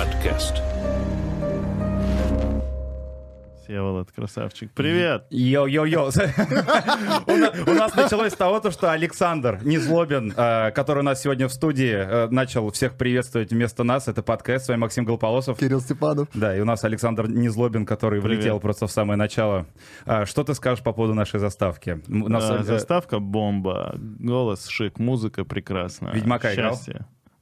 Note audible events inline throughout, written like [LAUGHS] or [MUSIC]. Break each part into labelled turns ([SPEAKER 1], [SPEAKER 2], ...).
[SPEAKER 1] подкаст.
[SPEAKER 2] Всеволод, красавчик. Привет!
[SPEAKER 3] Йо-йо-йо. [LAUGHS] У на- у нас началось с того, то, что Александр Незлобин, э, который у нас сегодня в студии, э, начал всех приветствовать вместо нас. Это подкаст. С вами Максим Голополосов.
[SPEAKER 4] Кирилл Степанов.
[SPEAKER 3] Да, и у нас Александр Незлобин, который влетел просто в самое начало. А, Что ты скажешь по поводу нашей заставки?
[SPEAKER 2] А, Заставка бомба, голос шик, музыка прекрасная.
[SPEAKER 3] Ведьмака играл?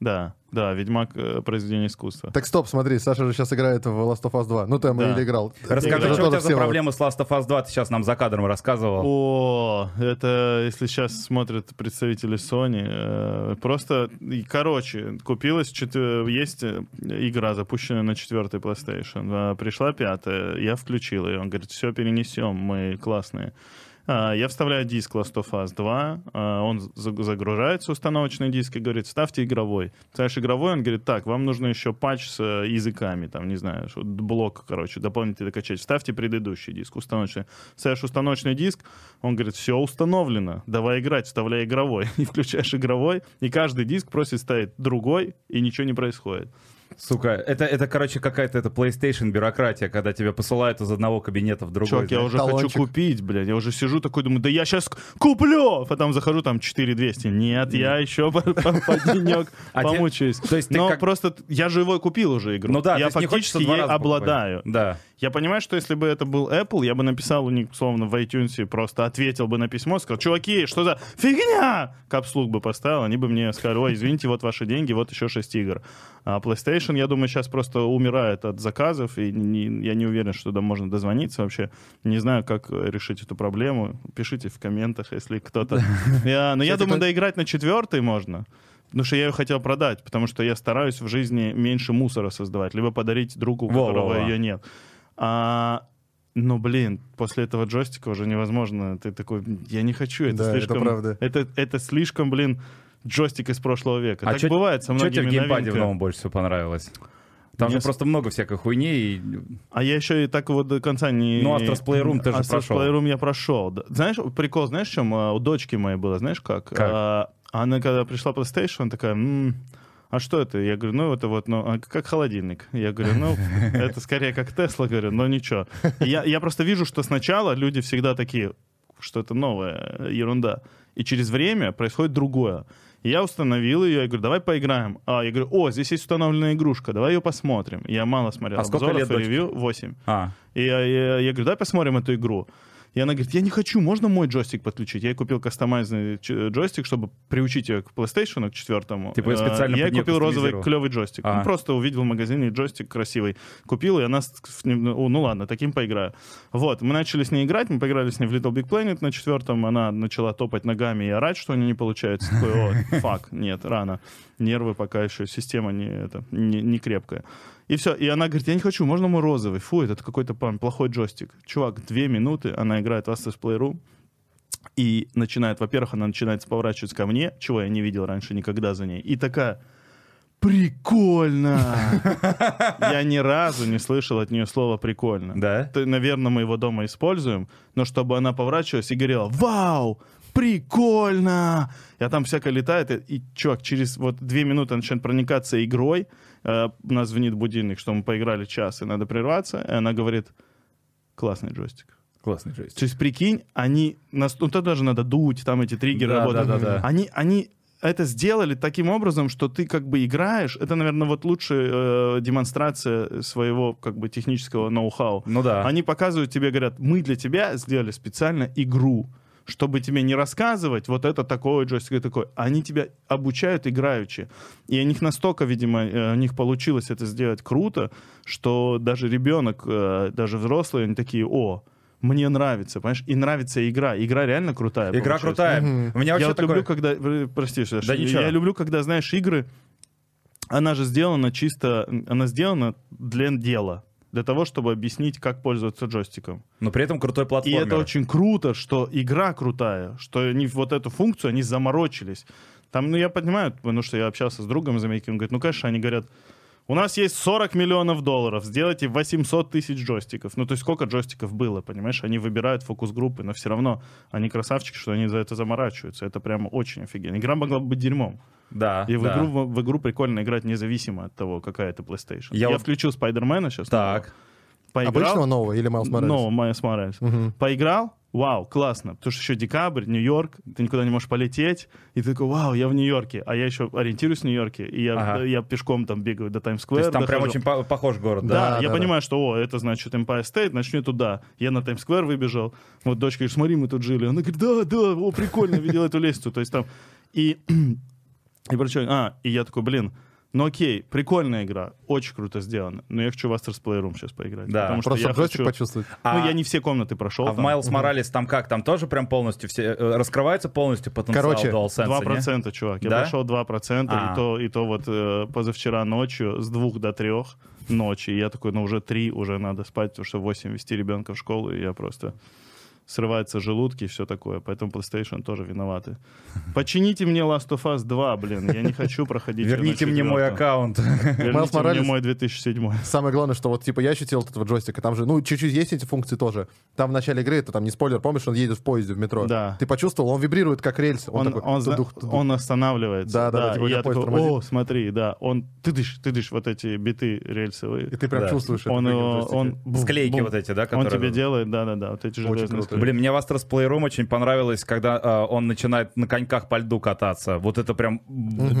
[SPEAKER 2] Да, да, Ведьмак э, произведение искусства.
[SPEAKER 4] Так стоп, смотри, Саша же сейчас играет в Last of Us 2. Ну, там
[SPEAKER 2] Да.
[SPEAKER 4] или играл.
[SPEAKER 3] Расскажи, что у тебя за проблемы с Last of Us 2? Ты сейчас нам за кадром рассказывал.
[SPEAKER 2] О, это если сейчас смотрят представители Sony, э, просто, короче, купилась, чет- есть э, игра, запущенная на четвертой PlayStation, пришла пятая, я включил ее, он говорит, все перенесем, мы классные. А, Я вставляю диск Last of Us 2, а, он за- загружается, установочный диск, и говорит, ставьте игровой. Ставишь игровой, он говорит, так, вам нужно еще патч с э, языками, там, не знаю, блок, короче, дополнительно качать. Ставьте предыдущий диск, установочный. Ставишь установочный диск, он говорит, все установлено, давай играть, вставляй игровой. [LAUGHS] И включаешь игровой, и каждый диск просит ставить другой, и ничего не происходит.
[SPEAKER 3] Сука, это, это, короче, какая-то это PlayStation бюрократия, когда тебя посылают из одного кабинета в другой.
[SPEAKER 2] Чувак, я уже
[SPEAKER 4] талончик.
[SPEAKER 2] хочу купить, блядь. Я уже сижу такой, думаю, да я сейчас куплю! Потом захожу, там 4200. Нет, я еще по, [LAUGHS] денек
[SPEAKER 3] А
[SPEAKER 2] помучаюсь.
[SPEAKER 3] то есть ты
[SPEAKER 2] Но
[SPEAKER 3] как-
[SPEAKER 2] просто я же его купил уже игру.
[SPEAKER 3] Ну да,
[SPEAKER 2] я фактически ей обладаю.
[SPEAKER 3] Да.
[SPEAKER 2] Я понимаю, что если бы это был Apple, я бы написал у них, словно в iTunes, просто ответил бы на письмо, сказал, чуваки, что за фигня? Капслуг бы поставил, они бы мне сказали, ой, извините, вот ваши деньги, вот еще 6 игр. А PlayStation, я думаю, сейчас просто умирает от заказов, и не- я не уверен, что туда можно дозвониться вообще. Не знаю, как решить эту проблему. Пишите в комментах, если кто-то... Я- Но я
[SPEAKER 4] Кстати,
[SPEAKER 2] думаю, доиграть на четвертый можно. Потому что я ее хотел продать, потому что я стараюсь в жизни меньше мусора создавать, либо подарить другу, у которого ее нет. А, ну, блин, после этого джойстика уже невозможно. Ты такой, я не хочу, это
[SPEAKER 4] Да, это
[SPEAKER 2] слишком...
[SPEAKER 4] правда.
[SPEAKER 2] Это, это слишком, блин, джойстик из прошлого века.
[SPEAKER 3] А
[SPEAKER 2] так
[SPEAKER 3] чё-
[SPEAKER 2] бывает со
[SPEAKER 3] Что тебе
[SPEAKER 2] многими
[SPEAKER 3] в геймпаде в новом больше всего понравилось? Там
[SPEAKER 2] Мне
[SPEAKER 3] же
[SPEAKER 2] с-
[SPEAKER 3] просто много всякой хуйни. И...
[SPEAKER 2] А я еще и так вот до конца не...
[SPEAKER 3] Ну, Astro's Playroom ты же
[SPEAKER 2] Astro's
[SPEAKER 3] прошел.
[SPEAKER 2] Playroom я прошел. Знаешь, прикол, знаешь, чем а, у дочки моей было, знаешь как?
[SPEAKER 3] Как?
[SPEAKER 2] А, она когда пришла PlayStation, такая, «М, а что это? Я говорю, ну это вот, ну, а как холодильник. Я говорю, ну, [LAUGHS] это скорее как Тесла, говорю, но ничего. Я, я просто вижу, что сначала люди всегда такие, что это новая ерунда. И через время происходит другое. Я установил ее, я говорю, давай поиграем. А, я говорю, о, здесь есть установленная игрушка, давай ее посмотрим. Я мало смотрел
[SPEAKER 3] А сколько
[SPEAKER 2] обзоров
[SPEAKER 3] лет
[SPEAKER 2] и ревью, 8.
[SPEAKER 3] А,
[SPEAKER 2] И я, я- я говорю, давай посмотрим эту игру. И она говорит, я не хочу, можно мой джойстик подключить? Я ей купил кастомайзный ч- джойстик, чтобы приучить ее к PlayStation, к четвертому.
[SPEAKER 3] Специально
[SPEAKER 2] Э, Я
[SPEAKER 3] под
[SPEAKER 2] ей
[SPEAKER 3] неё
[SPEAKER 2] купил розовый клевый джойстик.
[SPEAKER 3] А.
[SPEAKER 2] Ну, просто увидел в магазине джойстик красивый. Купил, и она, ну ну ладно, таким поиграю. Вот, мы начали с ней играть, мы поиграли с ней в Little Big Planet на четвертом, она начала топать ногами и орать, что у нее не получается. Такой, о, [LAUGHS] фак, нет, рано. Нервы пока еще, система не, это, не, не крепкая. И все. И она говорит, я не хочу, можно мой розовый? Фу, это какой-то плохой джойстик. Чувак, две минуты, она играет в Astro's Playroom, и начинает, во-первых, она начинает поворачиваться ко мне, чего я не видел раньше никогда за ней, и такая, прикольно! [LAUGHS] Я ни разу не слышал от нее слова прикольно.
[SPEAKER 3] да?
[SPEAKER 2] Ты, наверное, мы его дома используем, но чтобы она поворачивалась и говорила «Вау! Прикольно!» А там всякое летает, и, и чувак, через вот две минуты начинает проникаться игрой, э, у нас звонит будильник, что мы поиграли час, и надо прерваться, и она говорит «Классный джойстик».
[SPEAKER 3] Классный жесть.
[SPEAKER 2] То есть, прикинь, они... Нас, ну, тут даже надо дуть, там эти триггеры
[SPEAKER 3] Да,
[SPEAKER 2] работают.
[SPEAKER 3] да, да, да.
[SPEAKER 2] Они, они это сделали таким образом, что ты как бы играешь. Это, наверное, вот лучшая э, демонстрация своего как бы технического ноу-хау.
[SPEAKER 3] Ну да.
[SPEAKER 2] Они показывают тебе, говорят, мы для тебя сделали специально игру, чтобы тебе не рассказывать, вот это такое джойстик и такой. Они тебя обучают играючи. И у них настолько, видимо, э, у них получилось это сделать круто, что даже ребенок, э, даже взрослые, они такие, о, мне нравится, понимаешь? И нравится игра. Игра реально крутая.
[SPEAKER 3] Игра
[SPEAKER 2] получилась.
[SPEAKER 3] крутая.
[SPEAKER 4] Мгм.
[SPEAKER 3] У меня
[SPEAKER 2] Я вот
[SPEAKER 3] такое...
[SPEAKER 2] люблю, когда... Прости, Саш,
[SPEAKER 3] Да ничего.
[SPEAKER 2] я люблю, когда, знаешь, игры, она же сделана чисто... Она сделана для дела. Для того, чтобы объяснить, как пользоваться джойстиком.
[SPEAKER 3] Но при этом крутой
[SPEAKER 2] И
[SPEAKER 3] платформер.
[SPEAKER 2] это очень круто, что игра крутая, что они вот эту функцию, они заморочились. Там, ну, я понимаю, потому что я общался с другом из Америки, он говорит, ну, конечно, они говорят, у нас есть 40 миллионов долларов, сделайте 800 тысяч джойстиков. Ну, то есть сколько джойстиков было, понимаешь? Они выбирают фокус-группы, но все равно они красавчики, что они за это заморачиваются. Это прямо очень офигенно. Игра могла бы быть дерьмом.
[SPEAKER 3] Да,
[SPEAKER 2] И в,
[SPEAKER 3] да.
[SPEAKER 2] игру, в, в игру прикольно играть независимо от того, какая это PlayStation.
[SPEAKER 3] Я
[SPEAKER 2] Я,
[SPEAKER 3] вот-
[SPEAKER 2] включил Спайдермена сейчас.
[SPEAKER 3] Так.
[SPEAKER 2] Поиграл.
[SPEAKER 4] Обычного нового или Майлз Моралес?
[SPEAKER 2] No, Майс Моралес. Поиграл, вау, классно. Потому что еще декабрь, Нью-Йорк, ты никуда не можешь полететь. И ты такой, вау, я в Нью-Йорке. А я еще ориентируюсь в Нью-Йорке. И я,
[SPEAKER 3] Ага.
[SPEAKER 2] я пешком там бегаю до
[SPEAKER 3] То
[SPEAKER 2] Таймс-сквера.
[SPEAKER 3] есть там прям
[SPEAKER 2] дохожу.
[SPEAKER 3] очень по- похож город, да?
[SPEAKER 2] Да,
[SPEAKER 4] Да,
[SPEAKER 2] я
[SPEAKER 4] да,
[SPEAKER 2] понимаю, что, о, это значит Empire State, начну туда. Я на Таймс-сквер выбежал. Вот дочка говорит, смотри, мы тут жили. Она говорит, да, да, о, прикольно, видел эту лестницу. То есть там... И, [CLEARS THROAT] и причем, а, и я такой, блин, ну окей, прикольная игра, очень круто сделано, но я хочу в Astro's Playroom сейчас поиграть.
[SPEAKER 3] Да.
[SPEAKER 2] потому что
[SPEAKER 4] Просто
[SPEAKER 2] я хочу...
[SPEAKER 4] почувствовать.
[SPEAKER 2] Ну,
[SPEAKER 3] А-
[SPEAKER 2] я не все комнаты прошел.
[SPEAKER 3] А в
[SPEAKER 2] там.
[SPEAKER 3] Майлз Моралес там как? Там тоже прям полностью все... э, Раскрывается полностью потенциал
[SPEAKER 4] Короче,
[SPEAKER 3] DualSense,
[SPEAKER 2] Два
[SPEAKER 3] не?
[SPEAKER 2] процента, чувак. Я
[SPEAKER 3] Да?
[SPEAKER 2] прошел 2%,
[SPEAKER 3] А.
[SPEAKER 2] и то, и то вот э, позавчера ночью с двух до трех ночи. И я такой, ну уже три, уже надо спать, потому что в 8 вести ребенка в школу, и я просто срываются желудки и все такое. Поэтому PlayStation тоже виноваты. Почините мне Last of Us 2, блин. Я не хочу проходить.
[SPEAKER 3] Верните мне мой аккаунт.
[SPEAKER 2] Верните мне мой 2007.
[SPEAKER 4] Самое главное, что вот типа я ощутил от этого джойстика, там же, ну, чуть-чуть есть эти функции тоже. Там в начале игры, это там не спойлер, помнишь, он едет в поезде в метро.
[SPEAKER 2] Да.
[SPEAKER 4] Ты почувствовал, он вибрирует как рельс. Он,
[SPEAKER 2] Он,
[SPEAKER 4] такой,
[SPEAKER 2] он, он останавливается.
[SPEAKER 4] Да, да, да, типа
[SPEAKER 2] я такой, о, смотри, да, он, ты дышь, ты дышь, вот эти биты рельсовые.
[SPEAKER 4] И ты прям
[SPEAKER 3] Да.
[SPEAKER 4] чувствуешь это
[SPEAKER 2] Он, он
[SPEAKER 3] Склейки вот эти, да,
[SPEAKER 2] Он
[SPEAKER 3] которые...
[SPEAKER 2] тебе делает, да-да-да, вот эти железные.
[SPEAKER 3] Блин, мне в Astro's Playroom очень понравилось, когда э, он начинает на коньках по льду кататься. Вот это прям...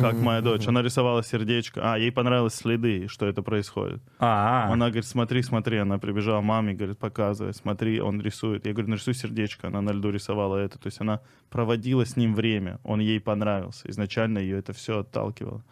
[SPEAKER 2] Как моя дочь, она рисовала сердечко. А, ей понравились следы, что это происходит.
[SPEAKER 3] А,
[SPEAKER 2] Она говорит, смотри, смотри, она прибежала маме, говорит, показывай, смотри, он рисует. Я говорю, нарисуй сердечко, она на льду рисовала это. То есть она проводила с ним время, он ей понравился. Изначально ее это все отталкивало.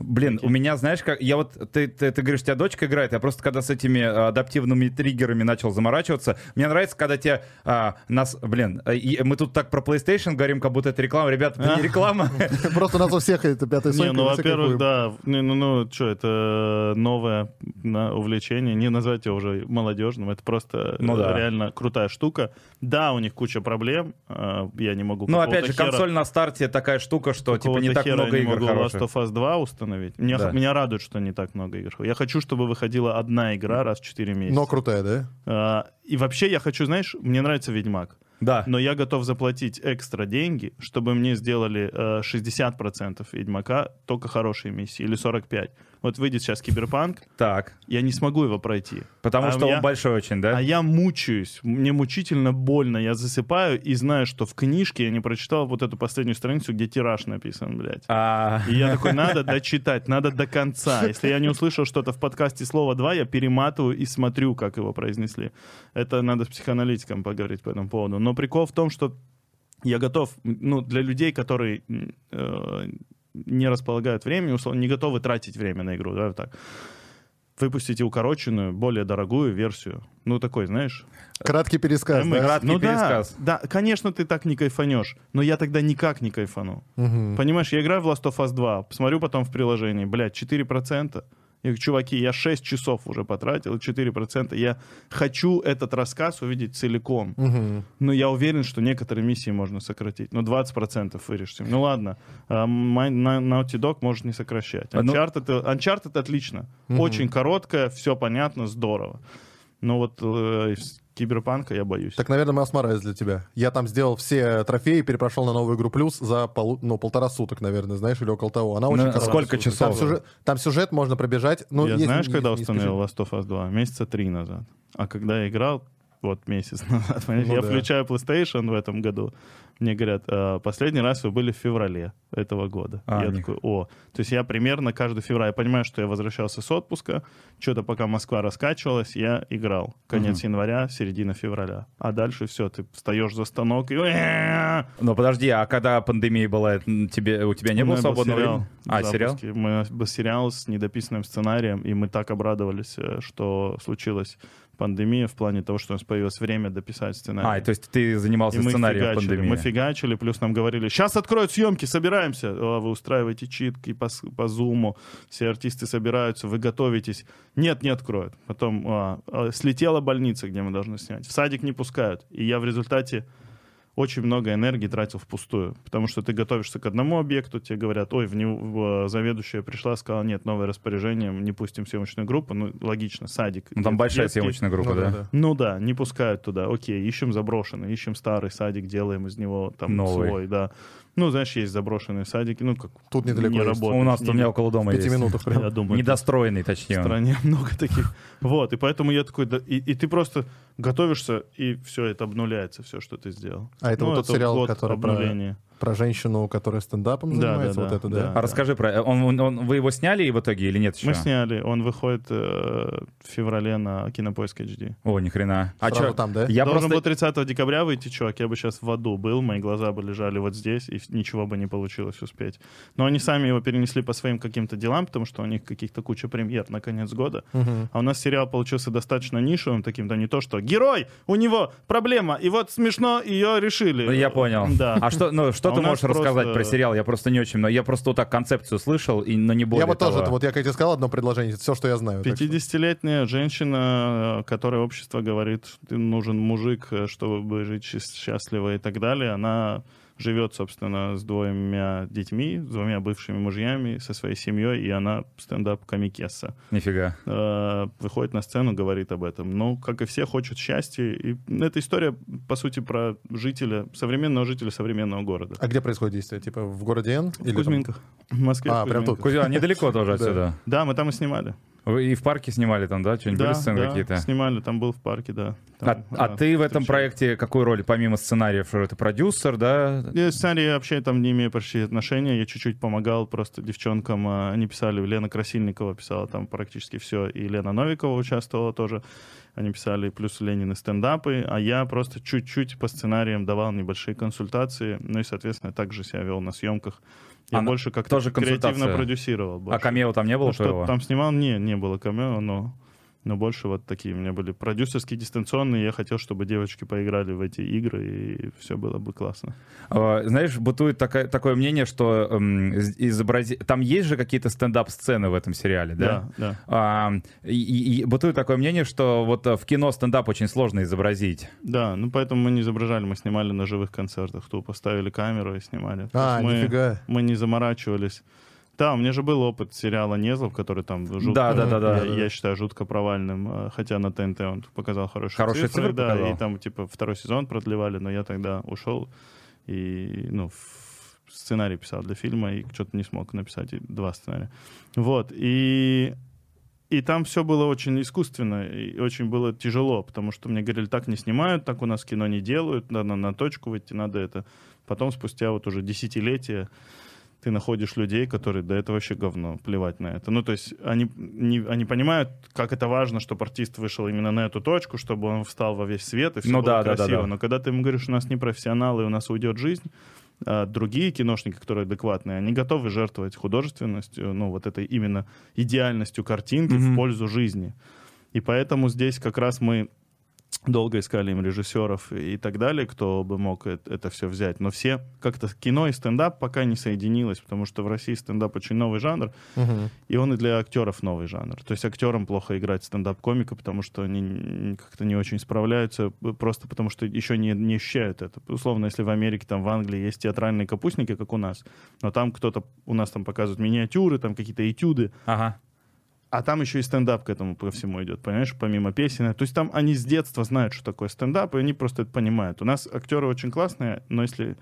[SPEAKER 3] Блин, у меня, знаешь, как я вот ты, ты, ты говоришь, у тебя дочка играет, я просто когда с этими э, адаптивными триггерами начал заморачиваться, мне нравится, когда тебе а, нас, блин, э, и мы тут так про PlayStation говорим, как будто это реклама, ребята, это не реклама. [LAUGHS]
[SPEAKER 4] Просто у нас у всех это пятая
[SPEAKER 2] Не,
[SPEAKER 4] сойка.
[SPEAKER 2] ну,
[SPEAKER 4] мы все
[SPEAKER 2] во-первых, да, не, ну, ну, что, это новое увлечение, не назвать его уже молодежным, это просто
[SPEAKER 3] Ну
[SPEAKER 2] э, реально крутая штука. Да, у них куча проблем, я не могу
[SPEAKER 3] Ну, опять же, консоль на старте такая штука, что типа не так много
[SPEAKER 2] не
[SPEAKER 3] игр хороших.
[SPEAKER 2] Last of Us 2 установить. Меня,
[SPEAKER 3] Да.
[SPEAKER 2] меня радует, что не так много игр. Я хочу, чтобы выходила одна игра раз в 4 месяца.
[SPEAKER 4] Но крутая, да?
[SPEAKER 2] А, и вообще я хочу, знаешь, мне нравится Ведьмак.
[SPEAKER 3] Да.
[SPEAKER 2] Но я готов заплатить экстра деньги, чтобы мне сделали э, 60% Ведьмака, только хорошие миссии, или 45%. Вот выйдет сейчас Киберпанк,
[SPEAKER 3] Так.
[SPEAKER 2] я не смогу его пройти.
[SPEAKER 3] Потому
[SPEAKER 2] А
[SPEAKER 3] что
[SPEAKER 2] я-
[SPEAKER 3] он большой очень, да?
[SPEAKER 2] А я мучаюсь, мне мучительно больно, я засыпаю и знаю, что в книжке я не прочитал вот эту последнюю страницу, где тираж написан, блядь.
[SPEAKER 3] А,
[SPEAKER 2] И я такой, надо дочитать, надо до конца. Если я не услышал что-то в подкасте слово «два», я перематываю и смотрю, как его произнесли. Это надо с психоаналитиком поговорить по этому поводу. Но прикол в том, что я готов, ну, для людей, которые э, не располагают временем, условно, не готовы тратить время на игру, да, вот так. Выпустите укороченную, более дорогую версию. Ну, такой, знаешь,
[SPEAKER 4] Краткий пересказ,
[SPEAKER 2] MX.
[SPEAKER 4] да?
[SPEAKER 3] Краткий
[SPEAKER 2] ну
[SPEAKER 3] пересказ.
[SPEAKER 2] Да, да, конечно, ты так не кайфанешь, но я тогда никак не кайфану.
[SPEAKER 4] Мгм.
[SPEAKER 2] Понимаешь, я играю в Last of Us 2, посмотрю потом в приложении, блядь, 4%. Я говорю, чуваки, я 6 часов уже потратил, 4%. Я хочу этот рассказ увидеть целиком.
[SPEAKER 4] Мгм.
[SPEAKER 2] Но я уверен, что некоторые миссии можно сократить. Ну, 20% вырежьте. Ну, ладно. А, Май- На- Naughty Dog может не сокращать.
[SPEAKER 3] А, ну-
[SPEAKER 2] Uncharted, Uncharted отлично. Очень короткое, все понятно, здорово. Но вот э, Киберпанка я боюсь.
[SPEAKER 4] Так, наверное, Майлз Моралес для тебя. Я там сделал все трофеи, перепрошел на новую игру плюс за полу- ну, полтора суток, наверное, знаешь, или около того. Она очень
[SPEAKER 3] Ну, сколько
[SPEAKER 4] Там
[SPEAKER 3] часов?
[SPEAKER 4] сюжет, там сюжет можно пробежать. Ну,
[SPEAKER 2] я
[SPEAKER 4] если
[SPEAKER 2] знаешь,
[SPEAKER 4] не-
[SPEAKER 2] когда
[SPEAKER 4] не
[SPEAKER 2] установил Last of Us 2? Месяца три назад. А когда я играл, вот месяц [LAUGHS] назад,
[SPEAKER 4] Ну
[SPEAKER 2] я
[SPEAKER 4] да.
[SPEAKER 2] включаю PlayStation в этом году, мне говорят, «А, последний раз вы были в феврале этого года.
[SPEAKER 3] А,
[SPEAKER 2] я
[SPEAKER 3] не-
[SPEAKER 2] такой, о. То есть я примерно каждый февраль, я понимаю, что я возвращался с отпуска, что-то пока Москва раскачивалась, я играл. Конец января, середина февраля. А дальше все, ты встаешь за станок и...
[SPEAKER 3] Ну подожди, а когда пандемия была, тебе, у тебя не
[SPEAKER 2] У
[SPEAKER 3] было свободного времени? А, сериал?
[SPEAKER 2] Мы был сериал с недописанным сценарием, и мы так обрадовались, э, что случилась пандемия в плане того, что у нас появилось время дописать сценарий.
[SPEAKER 3] А, то есть ты занимался
[SPEAKER 2] и
[SPEAKER 3] сценарием
[SPEAKER 2] фигачили,
[SPEAKER 3] пандемии?
[SPEAKER 2] мы фигачили, плюс нам говорили, сейчас откроют съемки, собираемся. О, вы устраиваете читки по, по зуму, все артисты собираются, вы готовитесь. Нет, не откроют. Потом а, а, слетела больница, где мы должны снять. В садик не пускают. И я в результате очень много энергии тратил впустую, потому что ты готовишься к одному объекту, тебе говорят, ой, в него заведующая пришла, сказала, нет, новое распоряжение, не пустим съемочную группу, ну, логично, садик.
[SPEAKER 3] Ну, там большая
[SPEAKER 2] детский.
[SPEAKER 3] съемочная группа,
[SPEAKER 4] Ну
[SPEAKER 3] да?
[SPEAKER 4] да.
[SPEAKER 2] Ну да, не пускают туда. Окей, ищем заброшенный, ищем старый садик, делаем из него там
[SPEAKER 3] Новый.
[SPEAKER 2] свой, да. Ну, знаешь, есть заброшенные садики, ну, как
[SPEAKER 4] Тут недалеко
[SPEAKER 2] не
[SPEAKER 4] есть.
[SPEAKER 2] работают.
[SPEAKER 3] У нас у
[SPEAKER 2] Не-
[SPEAKER 3] меня около дома
[SPEAKER 4] В пяти
[SPEAKER 3] есть.
[SPEAKER 4] минутах
[SPEAKER 2] Я
[SPEAKER 4] прям.
[SPEAKER 2] думаю,
[SPEAKER 3] Недостроенный,
[SPEAKER 2] в
[SPEAKER 3] точнее. он.
[SPEAKER 2] стране много таких. Вот, и поэтому я такой, да, и, и ты просто готовишься, и все, это обнуляется, все, что ты сделал.
[SPEAKER 4] А это
[SPEAKER 2] Ну,
[SPEAKER 4] вот тот сериал,
[SPEAKER 2] год
[SPEAKER 4] который про-
[SPEAKER 2] обнуления.
[SPEAKER 4] Про женщину, которая стендапом
[SPEAKER 2] Да,
[SPEAKER 4] занимается,
[SPEAKER 2] да,
[SPEAKER 4] вот
[SPEAKER 2] да,
[SPEAKER 4] это,
[SPEAKER 2] да.
[SPEAKER 4] да?
[SPEAKER 3] А расскажи про... Он, он- он- вы его сняли в итоге или нет еще?
[SPEAKER 2] Мы сняли, он выходит э, в феврале на Кинопоиск HD.
[SPEAKER 3] О, ни хрена. А
[SPEAKER 4] Сразу
[SPEAKER 3] чё?
[SPEAKER 4] там, да?
[SPEAKER 3] Я
[SPEAKER 2] Должен
[SPEAKER 3] просто...
[SPEAKER 2] был 30 декабря выйти, чувак, я бы сейчас в аду был, мои глаза бы лежали вот здесь, и ничего бы не получилось успеть. Но они сами его перенесли по своим каким-то делам, потому что у них каких-то куча премьер на конец года.
[SPEAKER 4] Мгм.
[SPEAKER 2] А у нас сериал получился достаточно нишевым таким, да не то, что герой, у него проблема, и вот смешно ее решили.
[SPEAKER 3] Ну, Я понял.
[SPEAKER 2] Да.
[SPEAKER 3] А что, ну, что ты можешь рассказать
[SPEAKER 2] просто-
[SPEAKER 3] про сериал? Я просто не очень... но Я просто вот так концепцию слышал, и, но не более
[SPEAKER 4] Я вот тоже,
[SPEAKER 3] того.
[SPEAKER 4] это вот я, как тебе сказал, одно предложение, это все, что я знаю. так что-
[SPEAKER 2] 50-летняя женщина, э, которой общество говорит, ты нужен мужик, э, чтобы жить счаст- счастливо и так далее, она живет, собственно, с двумя детьми, с двумя бывшими мужьями, со своей семьей, и она стендап-комикесса.
[SPEAKER 3] Нифига.
[SPEAKER 2] Э, Выходит на сцену, говорит об этом. Ну, как и все, хочет счастья. И эта история, по сути, про жителя, современного жителя современного города.
[SPEAKER 4] А где происходит действие? Типа в городе Н?
[SPEAKER 2] В
[SPEAKER 4] Или там-
[SPEAKER 2] Кузьминках. В Москве. в
[SPEAKER 4] А, прям тут.
[SPEAKER 2] Кузьминках.
[SPEAKER 3] Кузя, недалеко тоже [LAUGHS] отсюда.
[SPEAKER 2] Да, мы там и снимали.
[SPEAKER 3] Вы и в парке снимали там, да? Что-нибудь были
[SPEAKER 2] Да,
[SPEAKER 3] сцены
[SPEAKER 2] да,
[SPEAKER 3] какие-то?
[SPEAKER 2] снимали, там был в парке, да.
[SPEAKER 3] А,
[SPEAKER 2] Там,
[SPEAKER 3] а
[SPEAKER 2] да,
[SPEAKER 3] ты в этом проекте какую роль, помимо сценариев, это продюсер, да?
[SPEAKER 2] Я сценарий вообще там не имею почти отношения, я чуть-чуть помогал просто девчонкам, а, они писали, Лена Красильникова писала там практически все, и Лена Новикова участвовала тоже, они писали плюс Ленины стендапы, а я просто чуть-чуть по сценариям давал небольшие консультации, ну и, соответственно, также себя вел на съемках. Я
[SPEAKER 3] А на-
[SPEAKER 2] больше как-то
[SPEAKER 3] тоже
[SPEAKER 2] креативно продюсировал.
[SPEAKER 3] А
[SPEAKER 2] больше.
[SPEAKER 3] камео там не было
[SPEAKER 2] Ну, что там снимал? Не, не было камео, но, но больше вот такие у меня были продюсерские, дистанционные. Я хотел, чтобы девочки поиграли в эти игры, и все было бы классно.
[SPEAKER 3] А, Знаешь, бытует такая- такое мнение, что эм, из- изобрази... Там есть же какие-то стендап-сцены в этом сериале, да?
[SPEAKER 2] Да, да.
[SPEAKER 3] А, и, и- и бытует такое мнение, что вот э, в кино стендап очень сложно изобразить.
[SPEAKER 2] Да, ну поэтому мы не изображали, мы снимали на живых концертах. Тупо поставили камеру и снимали.
[SPEAKER 4] А,
[SPEAKER 2] мы,
[SPEAKER 4] нифига.
[SPEAKER 2] мы не заморачивались. Да, у меня же был опыт сериала «Незлов», который там жутко,
[SPEAKER 3] Да, да, да, да.
[SPEAKER 2] я, я считаю, жутко провальным. э, Хотя на ТНТ он показал хорошие,
[SPEAKER 3] Хорошие цифры
[SPEAKER 2] да,
[SPEAKER 3] показал.
[SPEAKER 2] и там типа второй сезон продлевали, но я тогда ушел и, ну, сценарий писал для фильма и что-то не смог написать и два сценария. Вот, и и там все было очень искусственно, и очень было тяжело, потому что мне говорили, так не снимают, так у нас кино не делают, надо на точку выйти, надо это. Потом, спустя вот уже десятилетия, ты находишь людей, которые, да это вообще говно, плевать на это. Ну, то есть они, не, они понимают, как это важно, чтобы артист вышел именно на эту точку, чтобы он встал во весь свет, и все
[SPEAKER 3] Ну
[SPEAKER 2] было
[SPEAKER 3] да, да, да,
[SPEAKER 2] красиво.
[SPEAKER 3] да.
[SPEAKER 2] Но когда ты ему говоришь, у нас не профессионалы, у нас уйдет жизнь, а другие киношники, которые адекватные, они готовы жертвовать художественностью, ну, вот этой именно идеальностью картинки
[SPEAKER 3] Мгм.
[SPEAKER 2] в пользу жизни. И поэтому здесь как раз мы долго искали им режиссеров и так далее, кто бы мог э- это, все взять. Но все как-то кино и стендап пока не соединилось, потому что в России стендап очень новый жанр,
[SPEAKER 4] Мгм.
[SPEAKER 2] и он и для актеров новый жанр. То есть актерам плохо играть стендап-комика, потому что они как-то не очень справляются, э, просто потому что еще не, не ощущают это. Условно, если в Америке, там в Англии есть театральные капустники, как у нас, но там кто-то, у нас там показывают миниатюры, там какие-то этюды,
[SPEAKER 3] Ага.
[SPEAKER 2] А там еще и стендап к этому по всему идет, понимаешь, помимо песен. То есть там они с детства знают, что такое стендап, и они просто это понимают. У нас актеры очень классные, но если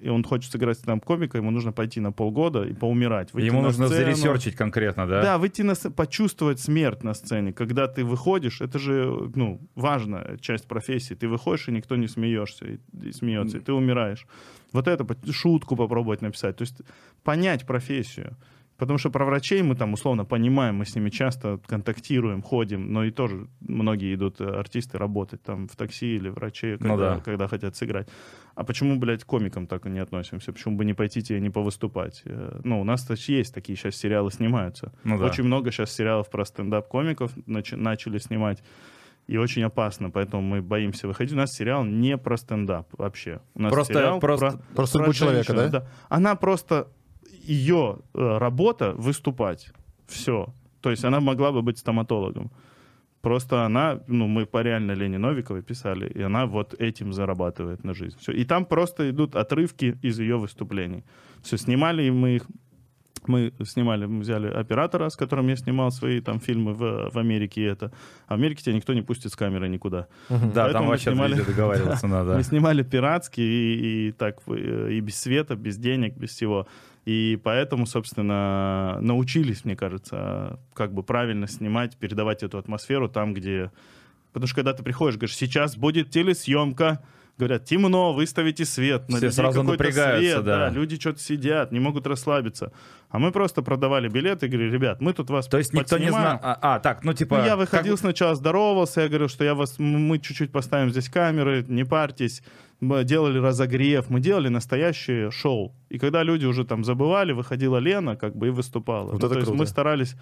[SPEAKER 2] и он хочет сыграть стендап-комика, ему нужно пойти на полгода и поумирать.
[SPEAKER 3] Ему нужно
[SPEAKER 2] сцену.
[SPEAKER 3] заресерчить конкретно, да?
[SPEAKER 2] Да, выйти на почувствовать смерть на сцене. Когда ты выходишь, это же, ну, важная часть профессии. Ты выходишь, и никто не смеешься, и, и смеется, и ты умираешь. Вот это, шутку попробовать написать. То есть понять профессию. Потому что про врачей мы там условно понимаем, мы с ними часто контактируем, ходим, но и тоже многие идут э, артисты работать там в такси или врачей, когда,
[SPEAKER 3] Ну да.
[SPEAKER 2] когда хотят сыграть. А почему, блядь, к комикам так и не относимся? Почему бы не пойти тебе не повыступать? Э, Ну, у нас есть такие сейчас сериалы снимаются.
[SPEAKER 3] Ну да.
[SPEAKER 2] Очень много сейчас сериалов про стендап-комиков нач- начали снимать. И очень опасно, поэтому мы боимся выходить. У нас сериал не про стендап вообще. У нас
[SPEAKER 3] Просто-
[SPEAKER 2] сериал
[SPEAKER 3] просто-
[SPEAKER 2] про,
[SPEAKER 4] Про судьбу человека,
[SPEAKER 2] женщину,
[SPEAKER 4] да?
[SPEAKER 2] Она просто ее э, работа выступать. Все. То есть она могла бы быть стоматологом. Просто она, ну, мы по реально Лене Новиковой писали, и она вот этим зарабатывает на жизнь. Все. И там просто идут отрывки из ее выступлений. Все, снимали мы их мы снимали, мы взяли оператора, с которым я снимал свои там фильмы в, в Америке, и это. А в Америке тебя никто не пустит с камерой никуда.
[SPEAKER 3] Да,
[SPEAKER 2] Поэтому
[SPEAKER 3] там вообще
[SPEAKER 2] снимали-
[SPEAKER 3] договариваться [LAUGHS] надо.
[SPEAKER 2] Мы снимали пиратски и, и так э, и без света, без денег, без всего. И поэтому, собственно, научились, мне кажется, как бы правильно снимать, передавать эту атмосферу там, где... Потому что когда ты приходишь, говоришь, сейчас будет телесъемка, говорят, темно, выставите свет. на
[SPEAKER 3] Все
[SPEAKER 2] людей
[SPEAKER 3] сразу
[SPEAKER 2] какой-то
[SPEAKER 3] напрягаются,
[SPEAKER 2] свет,
[SPEAKER 3] да.
[SPEAKER 2] Люди что-то сидят, не могут расслабиться. А мы просто продавали билеты и говорили, ребят, мы тут вас
[SPEAKER 3] То есть никто не
[SPEAKER 2] подснимаем».
[SPEAKER 3] знал... А, а, так, ну типа...
[SPEAKER 2] Ну, я
[SPEAKER 3] как
[SPEAKER 2] выходил
[SPEAKER 3] бы-
[SPEAKER 2] сначала, здоровался, я говорю, что я вас, мы чуть-чуть поставим здесь камеры, не парьтесь. Мы делали разогрев, мы делали настоящее шоу. И когда люди уже там забывали, выходила Лена, как бы и выступала.
[SPEAKER 4] Вот
[SPEAKER 2] Ну,
[SPEAKER 4] это
[SPEAKER 2] то есть
[SPEAKER 4] круто.
[SPEAKER 2] мы старались...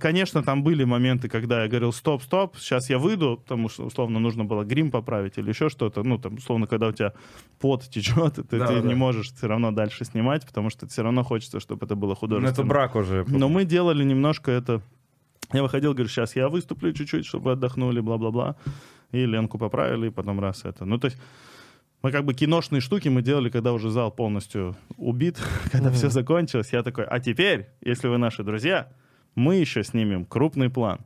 [SPEAKER 2] Конечно, там были моменты, когда я говорил, стоп, стоп, сейчас я выйду, потому что, условно, нужно было грим поправить или еще что-то. Ну, там, условно, когда у тебя пот течет, ты,
[SPEAKER 3] Да,
[SPEAKER 2] ты
[SPEAKER 3] да.
[SPEAKER 2] не можешь все равно дальше снимать, потому что все равно хочется, чтобы это было
[SPEAKER 3] Ну,
[SPEAKER 2] художественно.
[SPEAKER 3] это брак уже.
[SPEAKER 2] Но мы делали немножко это... Я выходил, говорю, сейчас я выступлю чуть-чуть, чтобы вы отдохнули, бла-бла-бла. И Ленку поправили, и потом раз это. Ну, то есть мы как бы киношные штуки мы делали, когда уже зал полностью убит, [LAUGHS] когда все закончилось. Я такой, а теперь, если вы наши друзья, мы еще снимем крупный план.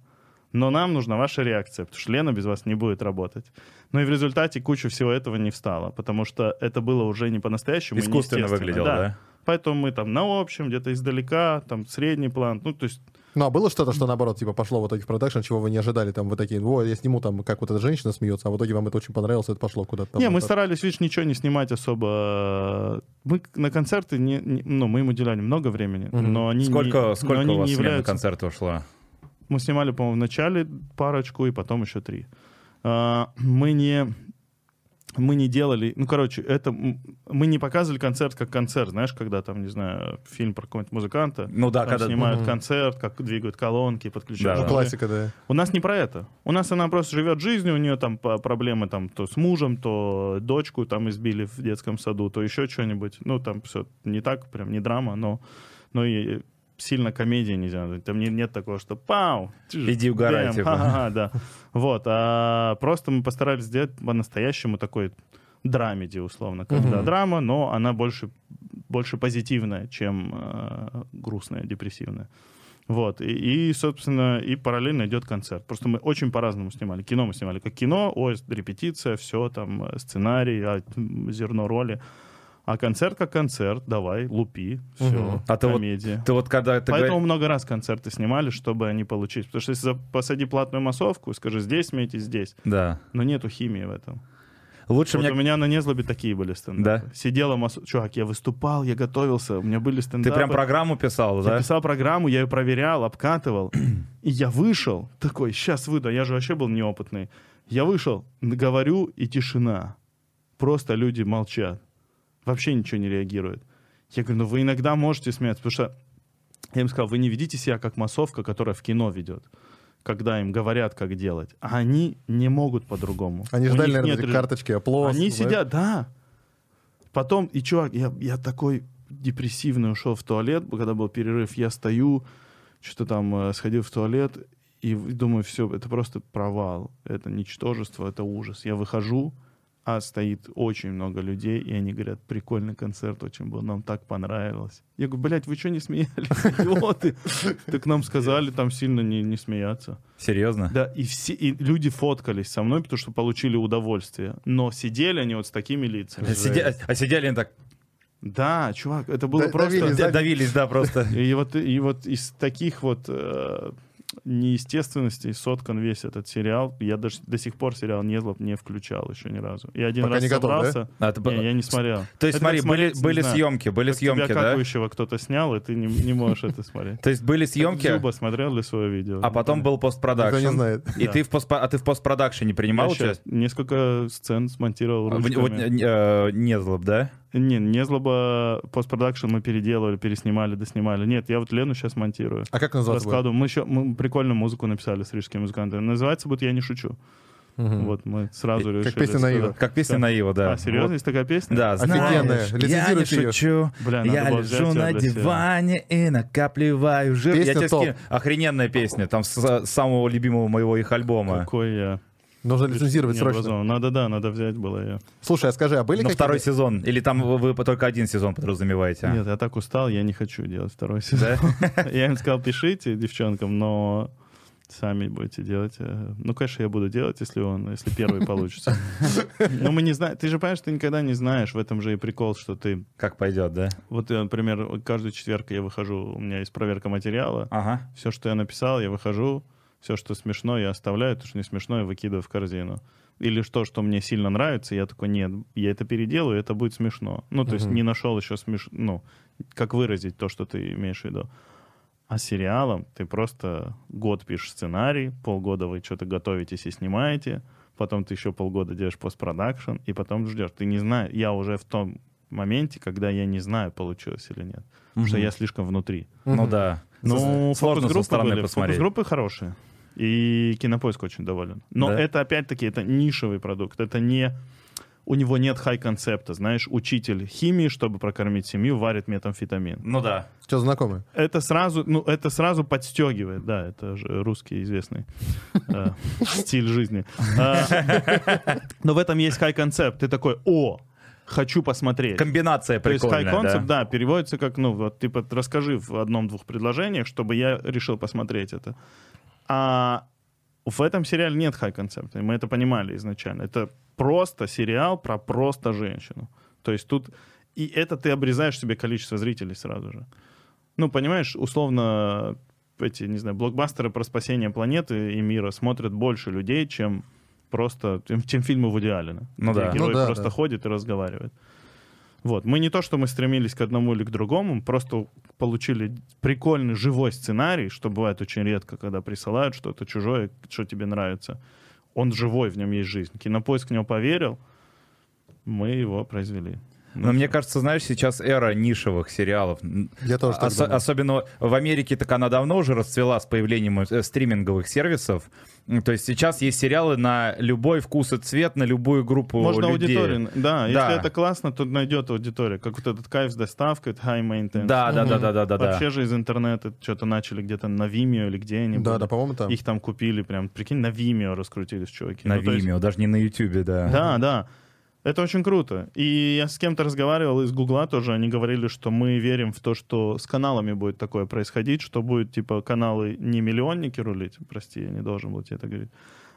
[SPEAKER 2] Но нам нужна ваша реакция, потому что Лена без вас не будет работать. Ну и в результате куча всего этого не встала, потому что это было уже не по-настоящему.
[SPEAKER 3] Искусственно выглядело, да?
[SPEAKER 2] Поэтому мы там на общем, где-то издалека, там средний план. Ну, то есть
[SPEAKER 4] Ну, а было что-то, что наоборот, типа, пошло в итоге в продакшн, чего вы не ожидали, там, вы такие, о, я сниму там, как вот эта женщина смеется, а в итоге вам это очень понравилось, это пошло куда-то там.
[SPEAKER 2] Не, мы старались, видишь, ничего не снимать особо. Мы на концерты, не, не- ну, мы им уделяли много времени,
[SPEAKER 4] Мгм.
[SPEAKER 2] но они
[SPEAKER 3] Сколько,
[SPEAKER 2] не, но
[SPEAKER 3] сколько
[SPEAKER 2] они
[SPEAKER 3] у вас
[SPEAKER 2] не
[SPEAKER 3] смен на
[SPEAKER 2] являются...
[SPEAKER 3] концерт ушло?
[SPEAKER 2] Мы снимали, по-моему, в начале парочку и потом еще три. А, Мы не... Мы не делали, ну, короче, это мы не показывали концерт как концерт, знаешь, когда там, не знаю, фильм про какого-нибудь музыканта,
[SPEAKER 3] Ну да,
[SPEAKER 2] там
[SPEAKER 3] когда...
[SPEAKER 2] снимают
[SPEAKER 4] Мгм.
[SPEAKER 2] концерт, как двигают колонки, подключают.
[SPEAKER 3] Да,
[SPEAKER 4] Ну, классика, да.
[SPEAKER 2] У нас не про это. У нас она просто живет жизнью, у нее там проблемы там то с мужем, то дочку там избили в детском саду, то еще что-нибудь. Ну, там все не так, прям не драма, но, но и сильно комедии нельзя. Там не- нет такого, что пау!
[SPEAKER 3] Иди угорай, [LAUGHS] типа.
[SPEAKER 2] ха-ха-ха, да. Вот. А просто мы постарались сделать по-настоящему такой драмеди, условно. Когда
[SPEAKER 4] Мгм.
[SPEAKER 2] драма, но она больше, больше позитивная, чем э, грустная, депрессивная. Вот, и, и, собственно, и параллельно идет концерт. Просто мы очень по-разному снимали. Кино мы снимали как кино, ой, репетиция, все, там, э, сценарий, а, зерно роли. А концерт как концерт, давай, лупи, все,
[SPEAKER 4] Мгм.
[SPEAKER 3] А ты вот-
[SPEAKER 2] комедия.
[SPEAKER 3] Ты вот когда ты
[SPEAKER 2] Поэтому
[SPEAKER 3] говоришь-
[SPEAKER 2] много раз концерты снимали, чтобы они получились. Потому что если посади платную массовку, скажи, здесь смейте, здесь.
[SPEAKER 3] Да.
[SPEAKER 2] Но нету химии в этом.
[SPEAKER 3] Лучше
[SPEAKER 2] вот
[SPEAKER 3] мне...
[SPEAKER 2] у меня на Незлобе такие были стендапы.
[SPEAKER 3] Да?
[SPEAKER 2] Сидела масса... Чувак, я выступал, я готовился, у меня были
[SPEAKER 3] Ты
[SPEAKER 2] стендапы.
[SPEAKER 3] прям программу писал,
[SPEAKER 2] Я
[SPEAKER 3] да?
[SPEAKER 2] писал программу, я ее проверял, обкатывал. И я вышел, такой, сейчас выйду, я же вообще был неопытный. Я вышел, говорю, и тишина. Просто люди молчат. Вообще ничего не реагируют. Я говорю, ну вы иногда можете смеяться, потому что я им сказал, вы не ведите себя как массовка, которая в кино ведет, когда им говорят, как делать. А они не могут по-другому.
[SPEAKER 4] Они ждали, наверное,
[SPEAKER 2] нет
[SPEAKER 4] эти карточки, аплодис.
[SPEAKER 2] они
[SPEAKER 4] знаешь.
[SPEAKER 2] сидят, да. Потом, и чувак, я, я такой депрессивный ушел в туалет, когда был перерыв, я стою, что-то там э, сходил в туалет, и думаю, все, это просто провал, это ничтожество, это ужас. Я выхожу, а стоит очень много людей, и они говорят, прикольный концерт очень был, нам так понравилось. Я говорю, блядь, вы что не смеялись, [LAUGHS] идиоты? Так нам сказали там сильно не, не смеяться.
[SPEAKER 3] Серьезно?
[SPEAKER 2] Да, и все и люди фоткались со мной, потому что получили удовольствие. Но сидели они вот с такими лицами.
[SPEAKER 3] А сидя- А сидели они так...
[SPEAKER 2] Да, чувак, это было
[SPEAKER 4] Да-
[SPEAKER 2] просто...
[SPEAKER 4] давились,
[SPEAKER 3] д- Давились, да, просто.
[SPEAKER 2] И вот, и вот из таких вот э, неестественностей соткан весь этот сериал. Я даже до сих пор сериал «Незлоб» не включал еще ни разу. И один
[SPEAKER 4] Пока
[SPEAKER 2] раз
[SPEAKER 4] не готов, да?
[SPEAKER 2] собрался...
[SPEAKER 3] А, ты
[SPEAKER 2] Не, я не смотрел.
[SPEAKER 3] То есть,
[SPEAKER 2] Это
[SPEAKER 3] смотри, были,
[SPEAKER 2] смотреть,
[SPEAKER 3] были
[SPEAKER 2] знаю,
[SPEAKER 3] съемки, были
[SPEAKER 2] как
[SPEAKER 3] съемки,
[SPEAKER 2] тебя
[SPEAKER 3] да?
[SPEAKER 2] какающего кто-то снял, и ты не, не можешь это смотреть.
[SPEAKER 3] То есть были съемки,
[SPEAKER 2] Зуба смотрел ли свое видео?
[SPEAKER 3] а потом был
[SPEAKER 4] Никто
[SPEAKER 3] постпродакшн.
[SPEAKER 4] не знает.
[SPEAKER 3] И ты в постпо- а ты в постпродакшене принимал участие?
[SPEAKER 2] несколько сцен смонтировал ручками.
[SPEAKER 3] Э, не злоб, да?
[SPEAKER 2] Не, не злоба постпродакшн мы переделывали, переснимали, доснимали. Нет, я вот Лену сейчас монтирую.
[SPEAKER 4] А как называется?
[SPEAKER 2] Раскладываю. Мы еще мы прикольную музыку написали с рижскими музыкантами. Называется будет «Я не шучу».
[SPEAKER 4] Мгм.
[SPEAKER 2] Вот мы сразу
[SPEAKER 4] Как
[SPEAKER 2] решили.
[SPEAKER 4] песня
[SPEAKER 2] что-
[SPEAKER 4] Наива.
[SPEAKER 3] Как песня Наива, да.
[SPEAKER 2] А, серьезно,
[SPEAKER 3] Вот.
[SPEAKER 2] есть такая песня?
[SPEAKER 3] Да,
[SPEAKER 4] Офигенная.
[SPEAKER 3] я не шучу.
[SPEAKER 2] Бля,
[SPEAKER 3] я лежу на диване и накапливаю жир.
[SPEAKER 4] Песня
[SPEAKER 3] я тебе
[SPEAKER 4] топ.
[SPEAKER 3] скину. Охрененная песня. Там с, с самого любимого моего их альбома.
[SPEAKER 2] Какой я.
[SPEAKER 4] Нужно лицензировать срочно.
[SPEAKER 2] образован. Надо, да, надо взять было я.
[SPEAKER 4] Слушай, а скажи, а были какие-то...
[SPEAKER 3] второй сезон. Или там вы, вы только один сезон подразумеваете?
[SPEAKER 2] Нет, я так устал, я не хочу делать второй сезон. [LAUGHS] Я им сказал, пишите девчонкам, но сами будете делать. Э, Ну, конечно, я буду делать, если он, если первый [LAUGHS] получится. Но мы не знаем. Ты же понимаешь, ты никогда не знаешь. В этом же и прикол, что ты...
[SPEAKER 3] Как пойдет, да?
[SPEAKER 2] Вот, например, каждый четверг я выхожу, у меня есть проверка материала.
[SPEAKER 3] Ага.
[SPEAKER 2] Все, что я написал, я выхожу. Все, что смешно, я оставляю. То, что не смешно, я выкидываю в корзину. Или что, что мне сильно нравится, я такой, нет, я это переделаю, это будет смешно. Ну, то есть
[SPEAKER 4] Мгм.
[SPEAKER 2] не нашел еще смеш... ну, как выразить то, что ты имеешь в виду. А сериалом ты просто год пишешь сценарий, полгода вы что-то готовитесь и снимаете, потом ты еще полгода делаешь постпродакшн, и потом ждешь. Ты не знаешь, я уже в том моменте, когда я не знаю, получилось или нет. Потому что я слишком внутри.
[SPEAKER 3] Ну да.
[SPEAKER 2] Ну,
[SPEAKER 3] Сложно
[SPEAKER 2] фокус-группы были. Фокус-группы хорошие. И Кинопоиск очень доволен. Но
[SPEAKER 3] Да?
[SPEAKER 2] это, опять-таки, это нишевый продукт. Это не... У него нет хай-концепта. Знаешь, учитель химии, чтобы прокормить семью, варит метамфетамин.
[SPEAKER 3] Ну да.
[SPEAKER 4] Что, знакомые?
[SPEAKER 2] Это сразу, ну, это сразу подстегивает, да, это же русский известный э, [LAUGHS] стиль жизни. А, Но в этом есть хай-концепт. Ты такой, о, хочу посмотреть.
[SPEAKER 3] Комбинация
[SPEAKER 2] То есть
[SPEAKER 3] прикольная,
[SPEAKER 2] concept,
[SPEAKER 3] да.
[SPEAKER 2] да, переводится как, ну, вот, типа, расскажи в одном-двух предложениях, чтобы я решил посмотреть это. А в этом сериале нет high концепта, и мы это понимали изначально. Это просто сериал про просто женщину. То есть тут... И это ты обрезаешь себе количество зрителей сразу же. Ну, понимаешь, условно, эти, не знаю, блокбастеры про спасение планеты и мира смотрят больше людей, чем просто, чем, фильмы Вуди Аллена.
[SPEAKER 3] Ну
[SPEAKER 2] где
[SPEAKER 3] да.
[SPEAKER 2] Герой
[SPEAKER 4] Ну да,
[SPEAKER 2] просто
[SPEAKER 4] да.
[SPEAKER 2] ходит и разговаривает. Вот. Мы не то, что мы стремились к одному или к другому, просто получили прикольный живой сценарий, что бывает очень редко, когда присылают что-то чужое, что тебе нравится. Он живой, в нем есть жизнь. Кинопоиск в него поверил, мы его произвели.
[SPEAKER 3] Но мне кажется, знаешь, сейчас эра нишевых сериалов.
[SPEAKER 4] Я тоже так
[SPEAKER 3] Ос-
[SPEAKER 4] думаю.
[SPEAKER 3] особенно в Америке так она давно уже расцвела с появлением э, стриминговых сервисов. То есть сейчас есть сериалы на любой вкус и цвет, на любую группу
[SPEAKER 2] Можно
[SPEAKER 3] людей.
[SPEAKER 2] аудиторию. Да,
[SPEAKER 3] Да.
[SPEAKER 2] если это классно, то найдет аудитория. Как вот этот кайф с доставкой, это high maintenance.
[SPEAKER 3] Да, да, да, да, да, да, да.
[SPEAKER 2] Вообще же из интернета что-то начали где-то на Vimeo или где они
[SPEAKER 4] Да, да, по-моему, там.
[SPEAKER 2] Их там купили прям, прикинь, на Vimeo раскрутились чуваки.
[SPEAKER 3] На
[SPEAKER 2] Ну, то есть-
[SPEAKER 3] Vimeo, даже не на Ютубе, да.
[SPEAKER 2] Да, да. Это очень круто. И я с кем-то разговаривал из Гугла тоже, они говорили, что мы верим в то, что с каналами будет такое происходить, что будет, типа, каналы не миллионники рулить, прости, я не должен был тебе это говорить,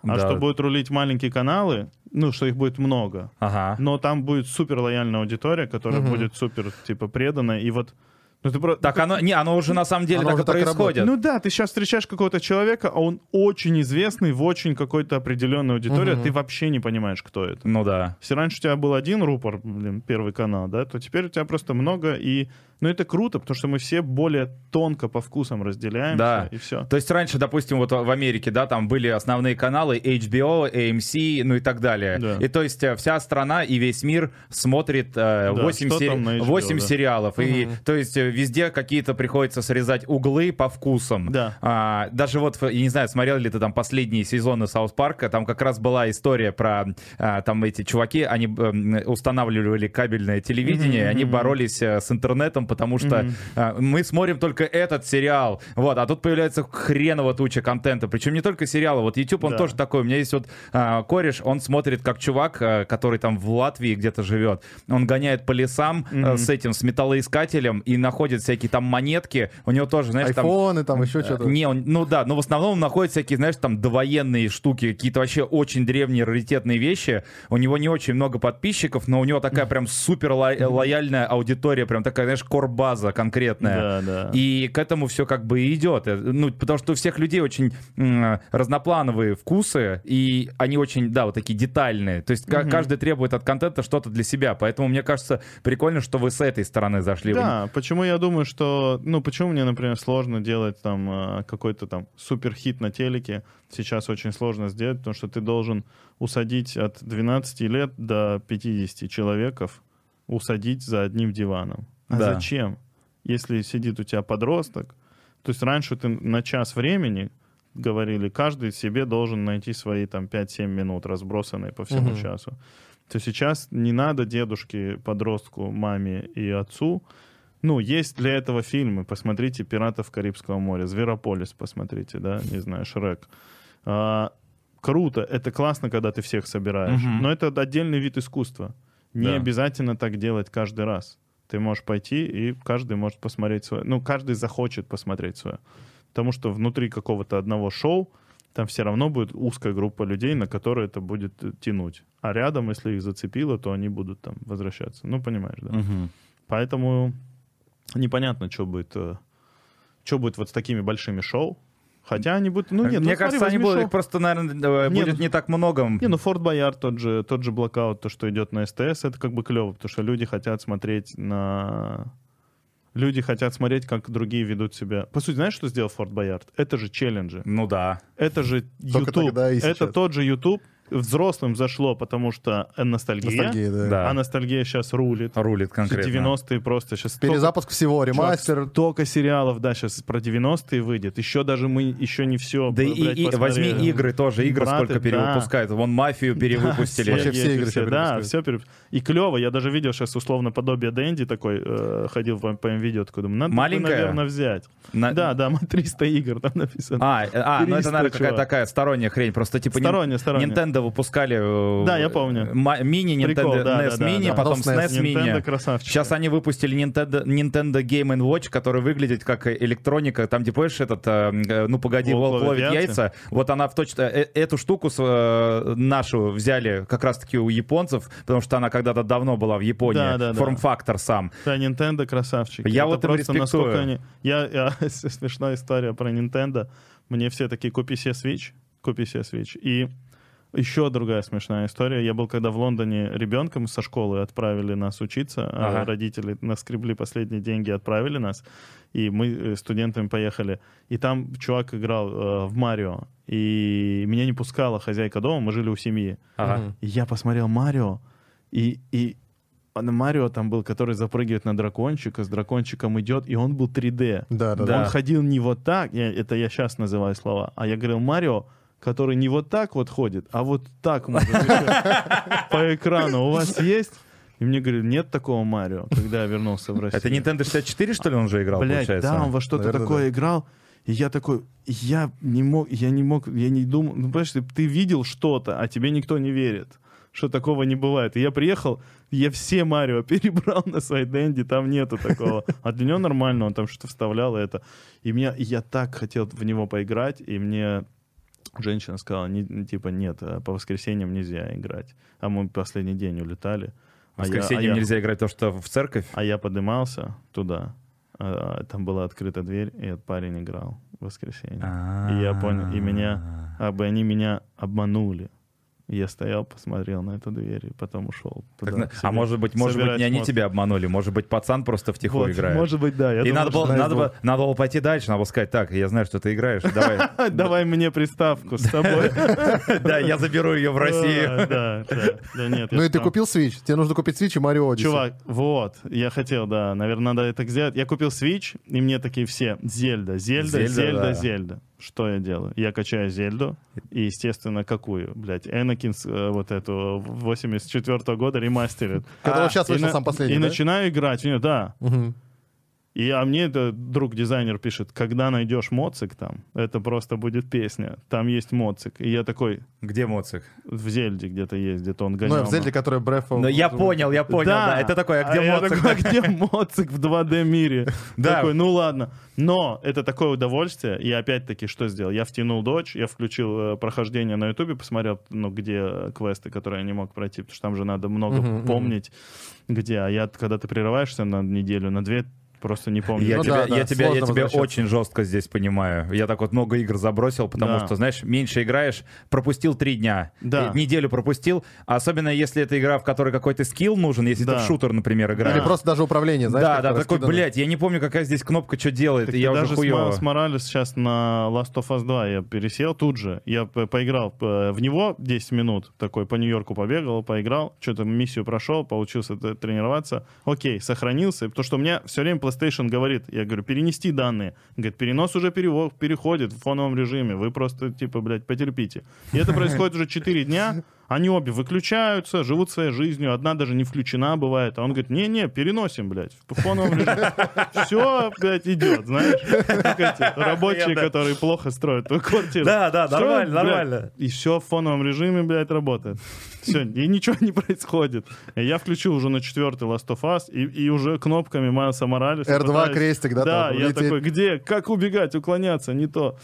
[SPEAKER 2] а
[SPEAKER 3] Да.
[SPEAKER 2] что будут рулить маленькие каналы, ну, что их будет много,
[SPEAKER 3] Ага.
[SPEAKER 2] но там будет супер лояльная аудитория, которая
[SPEAKER 4] Мгм.
[SPEAKER 2] будет супер, типа, предана, и вот... Ну, ты про-
[SPEAKER 3] Так оно, не, оно уже на самом деле
[SPEAKER 4] Оно
[SPEAKER 3] так и
[SPEAKER 4] так
[SPEAKER 3] происходит.
[SPEAKER 2] ну да, ты сейчас встречаешь какого-то человека, а он очень известный в очень какой-то определенной аудитории,
[SPEAKER 4] Мгм.
[SPEAKER 2] ты вообще не понимаешь, кто это.
[SPEAKER 3] Ну да.
[SPEAKER 2] Если раньше у тебя был один рупор, блин, первый канал, да, то теперь у тебя просто много, и... Ну, это круто, потому что мы все более тонко по вкусам разделяемся,
[SPEAKER 3] Да.
[SPEAKER 2] и все.
[SPEAKER 3] То есть раньше, допустим, вот в Америке, да, там были основные каналы HBO, AMC, ну и так далее.
[SPEAKER 2] Да.
[SPEAKER 3] И то есть э, вся страна и весь мир смотрит э,
[SPEAKER 2] Да,
[SPEAKER 3] 8,
[SPEAKER 2] что
[SPEAKER 3] сери-
[SPEAKER 2] HBO,
[SPEAKER 3] 8
[SPEAKER 2] да.
[SPEAKER 3] сериалов. И то есть э, везде какие-то приходится срезать углы по вкусам.
[SPEAKER 2] Да.
[SPEAKER 3] А, даже вот, я не знаю, смотрел ли ты там последние сезоны Саус Парка, там как раз была история про а, там эти чуваки, они эм, устанавливали кабельное телевидение, и они боролись с интернетом, потому что а, мы смотрим только этот сериал, вот, а тут появляется хреново туча контента, причем не только сериалы, вот YouTube, он
[SPEAKER 2] Да.
[SPEAKER 3] тоже такой, у меня есть вот а, кореш, он смотрит как чувак, а, который там в Латвии где-то живет, он гоняет по лесам э, с этим, с металлоискателем и находит всякие там монетки, у него тоже, знаешь, там...
[SPEAKER 4] Айфоны, там еще что-то.
[SPEAKER 3] Не, он, ну да, но в основном он находит всякие, знаешь, там довоенные штуки, какие-то вообще очень древние раритетные вещи. У него не очень много подписчиков, но у него такая прям супер ло- лояльная аудитория, прям такая, знаешь, корбаза конкретная.
[SPEAKER 2] Да, да.
[SPEAKER 3] И к этому все как бы и идет. Э, Ну, потому что у всех людей очень разноплановые вкусы, и они очень, да, вот такие детальные. То есть ка- каждый требует от контента что-то для себя. Поэтому мне кажется, прикольно, что вы с этой стороны зашли. Вы-
[SPEAKER 2] Да, почему я думаю, что... Ну, почему мне, например, сложно делать там э, какой-то там суперхит на телеке? Сейчас очень сложно сделать, потому что ты должен усадить от 12 лет до 50 человеков, усадить за одним диваном. А
[SPEAKER 3] Да.
[SPEAKER 2] зачем? Если сидит у тебя подросток, то есть раньше ты на час времени говорили, каждый себе должен найти свои там 5-7 минут, разбросанные по всему
[SPEAKER 4] Мгм.
[SPEAKER 2] часу. То сейчас не надо дедушке, подростку, маме и отцу. Ну, есть для этого фильмы. Посмотрите «Пиратов Карибского моря», «Зверополис» посмотрите, да, не знаю, «Шрек». А, круто, это классно, когда ты всех собираешь.
[SPEAKER 3] Мгм.
[SPEAKER 2] Но это отдельный вид искусства. Не
[SPEAKER 3] Да.
[SPEAKER 2] обязательно так делать каждый раз. Ты можешь пойти, и каждый может посмотреть свое. Ну, каждый захочет посмотреть свое. Потому что внутри какого-то одного шоу там все равно будет узкая группа людей, на которые это будет э, тянуть. А рядом, если их зацепило, то они будут там возвращаться. Ну, понимаешь, да?
[SPEAKER 3] Мгм.
[SPEAKER 2] Поэтому непонятно, что будет, что будет вот с такими большими шоу. Хотя они будут... Ну, нет,
[SPEAKER 3] Мне
[SPEAKER 2] ну,
[SPEAKER 3] кажется,
[SPEAKER 2] смотри,
[SPEAKER 3] они будут,
[SPEAKER 2] шоу.
[SPEAKER 3] их просто, наверное,
[SPEAKER 2] Не,
[SPEAKER 3] будет
[SPEAKER 2] ну-
[SPEAKER 3] не так много.
[SPEAKER 2] Не, ну Форт Боярд, тот же, тот же блокаут, то, что идет на СТС, это как бы клево, потому что люди хотят смотреть на... Люди хотят смотреть, как другие ведут себя. По сути, знаешь, что сделал Форт Боярд? Это же челленджи.
[SPEAKER 3] Ну да.
[SPEAKER 2] Это же
[SPEAKER 4] Только
[SPEAKER 2] YouTube.
[SPEAKER 4] тогда и
[SPEAKER 2] Это тот же YouTube. Взрослым зашло, потому что ностальгия.
[SPEAKER 4] Ностальгия, да.
[SPEAKER 3] Да.
[SPEAKER 2] А ностальгия сейчас рулит.
[SPEAKER 3] Рулит конкретно.
[SPEAKER 2] 90-е просто сейчас...
[SPEAKER 4] Перезапуск всего, ремастер.
[SPEAKER 2] Только сериалов, да, сейчас про 90-е выйдет. Еще даже мы еще не все.
[SPEAKER 3] Да и, и- возьми игры тоже, игры
[SPEAKER 2] Браты,
[SPEAKER 3] сколько
[SPEAKER 2] да.
[SPEAKER 3] перевыпускают. Вон «Мафию» перевыпустили.
[SPEAKER 4] Вообще все игры
[SPEAKER 2] Да,
[SPEAKER 4] перепускают.
[SPEAKER 2] все переп- И клево. Я даже видел сейчас условно подобие Дэнди такой, э, ходил по, по видео такой, думаю, надо,
[SPEAKER 3] Маленькая?
[SPEAKER 2] наверное, взять.
[SPEAKER 3] На-
[SPEAKER 2] Да, да, мы 300 игр там написано.
[SPEAKER 3] А, э, а, ну это,
[SPEAKER 2] 300,
[SPEAKER 3] наверное, какая-то такая сторонняя хрень. Просто типа...
[SPEAKER 2] Сторонняя, сторонняя.
[SPEAKER 3] Nintendo выпускали... э,
[SPEAKER 2] Да, я помню.
[SPEAKER 3] ма- Мини Nintendo
[SPEAKER 2] да,
[SPEAKER 3] NES
[SPEAKER 2] да, да,
[SPEAKER 3] Mini,
[SPEAKER 2] да.
[SPEAKER 3] потом
[SPEAKER 4] Потом
[SPEAKER 3] SNES
[SPEAKER 2] Nintendo
[SPEAKER 3] Mini. Сейчас они выпустили Nintendo, Nintendo Game Watch, который выглядит как электроника. Там, где, помнишь, этот, э, э, ну погоди,
[SPEAKER 2] Волк
[SPEAKER 3] волк
[SPEAKER 2] ловит
[SPEAKER 3] ловит
[SPEAKER 2] яйца?
[SPEAKER 3] яйца. Вот она в точно... э, Эту штуку с, э, нашу взяли как раз-таки у японцев, потому что она когда-то давно была в Японии.
[SPEAKER 2] Да, да, да.
[SPEAKER 3] Форм-фактор сам.
[SPEAKER 2] Да, Nintendo красавчики.
[SPEAKER 3] Я
[SPEAKER 2] Это
[SPEAKER 3] вот
[SPEAKER 2] просто насколько они... Я, я- [LAUGHS] смешная история про Nintendo. Мне все такие, купи себе Switch, купи себе Switch. И еще другая смешная история. Я был когда в Лондоне ребенком со школы отправили нас учиться. а
[SPEAKER 3] Ага.
[SPEAKER 2] Родители наскребли последние деньги, отправили нас. И мы э, студентами поехали. И там чувак играл э, в Марио. И меня не пускала хозяйка дома, мы жили у семьи.
[SPEAKER 3] Ага.
[SPEAKER 2] И я посмотрел Марио, и, и на Марио там был, который запрыгивает на дракончика, с дракончиком идет, и он был 3D.
[SPEAKER 4] Да, да,
[SPEAKER 3] Да.
[SPEAKER 2] Он ходил не вот так, я- это я сейчас называю слова, а я говорил Марио, который не вот так вот ходит, а вот так может [LAUGHS] по экрану. У вас есть? И мне говорили, нет такого Марио, когда я вернулся в Россию.
[SPEAKER 3] Это Nintendo 64, что ли, он же играл,
[SPEAKER 2] Блядь,
[SPEAKER 3] получается?
[SPEAKER 2] да, он во что-то
[SPEAKER 4] Наверное,
[SPEAKER 2] такое
[SPEAKER 4] да.
[SPEAKER 2] играл. И я такой, я не мог, я не мог, я не думал, ну, понимаешь, ты, ты видел что-то, а тебе никто не верит, что такого не бывает. И я приехал, я все Марио [LAUGHS] перебрал на свой Дэнди, там нету такого. А для него нормально, он там что-то вставлял и это. И меня, я так хотел в него поиграть, и мне женщина сказала, не, типа, нет, а по воскресеньям нельзя играть. А мы последний день улетали.
[SPEAKER 3] В
[SPEAKER 2] А я-
[SPEAKER 3] воскресенье
[SPEAKER 2] а я-
[SPEAKER 3] нельзя играть то, что в церковь.
[SPEAKER 2] а я поднимался туда, а, там была открыта дверь, и этот парень играл в воскресенье. И я понял, и меня, а бы они меня обманули. Я стоял, посмотрел на эту дверь и потом ушел.
[SPEAKER 3] Так
[SPEAKER 2] туда себе
[SPEAKER 3] а может быть, может быть, не они тебя обманули, может быть, пацан просто втихую
[SPEAKER 2] Вот,
[SPEAKER 3] играет.
[SPEAKER 2] Может быть, да. Я
[SPEAKER 3] И
[SPEAKER 2] думаю,
[SPEAKER 3] надо было, надо, было, надо было пойти дальше, надо было сказать, так, я знаю, что ты играешь, [LAUGHS] давай.
[SPEAKER 2] Давай мне приставку с тобой. [LAUGHS]
[SPEAKER 3] Да, я заберу ее в Россию.
[SPEAKER 2] Да, нет,
[SPEAKER 4] Ну и ты купил Switch. Тебе нужно купить Switch и Odyssey.
[SPEAKER 2] Чувак, вот, я хотел, да, наверное, надо это сделать. Я купил Switch, и мне такие все, Зельда, Зельда,
[SPEAKER 3] Зельда,
[SPEAKER 2] Зельда,
[SPEAKER 3] да.
[SPEAKER 2] Зельда. Что я делаю? Я качаю Зельду, и, естественно, какую? Блядь, Энакин, с, э, вот эту 84 года ремастерит.
[SPEAKER 4] Который
[SPEAKER 3] А,
[SPEAKER 4] сейчас вышел
[SPEAKER 2] на-
[SPEAKER 4] сам последний,
[SPEAKER 2] И
[SPEAKER 4] да?
[SPEAKER 2] начинаю играть, в неё, да. И, а мне это друг-дизайнер пишет, когда найдешь моцик там, это просто будет песня. Там есть моцик. И я такой,
[SPEAKER 3] Где Моцик?
[SPEAKER 2] в Зельде где-то есть, где-то он
[SPEAKER 4] Ну,
[SPEAKER 2] гонял.
[SPEAKER 4] в Зельде, которая of...
[SPEAKER 3] Ну, я понял, я понял, да. Это такое, а где
[SPEAKER 2] я
[SPEAKER 3] Моцик?
[SPEAKER 2] такой, а где Моцик в 2D мире? [LAUGHS]
[SPEAKER 3] Да.
[SPEAKER 2] Такой, ну ладно. Но это такое удовольствие. И опять-таки, что сделал? Я втянул дочь, я включил э, прохождение на Ютубе, посмотрел, ну, где квесты, которые я не мог пройти, потому что там же надо много
[SPEAKER 4] мгм.
[SPEAKER 2] помнить, где. А я, когда ты прерываешься на неделю, на две, просто не помню.
[SPEAKER 3] Я
[SPEAKER 4] Ну
[SPEAKER 3] тебя,
[SPEAKER 4] да, да,
[SPEAKER 3] я тебя, я тебя очень жестко здесь понимаю. Я так вот много игр забросил, потому
[SPEAKER 2] Да.
[SPEAKER 3] что, знаешь, меньше играешь, пропустил три дня,
[SPEAKER 2] Да.
[SPEAKER 3] э, неделю пропустил, особенно если это игра, в которой какой-то скилл нужен, если
[SPEAKER 2] Да.
[SPEAKER 3] ты в шутер, например,
[SPEAKER 4] Или
[SPEAKER 3] играешь.
[SPEAKER 4] просто даже управление, знаешь,
[SPEAKER 3] да, да, такой, блядь, я не помню, какая здесь кнопка что делает,
[SPEAKER 2] Так
[SPEAKER 3] и
[SPEAKER 2] ты
[SPEAKER 3] я уже
[SPEAKER 2] даже с,
[SPEAKER 3] хуёво.
[SPEAKER 2] С Моралес сейчас на Last of Us 2 я пересел тут же. Я поиграл в него 10 минут, такой по Нью-Йорку побегал, поиграл, что-то миссию прошел, получился тренироваться. Окей, сохранился, потому что у меня все время PlayStation говорит, я говорю, перенести данные. Говорит, перенос уже перево- переходит в фоновом режиме, вы просто, типа, блядь, потерпите. И это происходит уже 4 дня, они обе выключаются, живут своей жизнью, одна даже не включена бывает, а он говорит, не-не, переносим, блядь, в фоновом режиме. Все, блядь, идет, знаешь, как эти рабочие, которые плохо строят твою квартиру.
[SPEAKER 3] Да, да, нормально, нормально.
[SPEAKER 2] И все в фоновом режиме, блядь, работает. Все, и ничего не происходит. Я включил уже на четвертый Last of Us, и, и уже кнопками Майлса Моралеса
[SPEAKER 4] R2
[SPEAKER 2] пытаюсь-
[SPEAKER 4] крестик, да,
[SPEAKER 2] Да, я такой, где, как убегать, уклоняться, не то.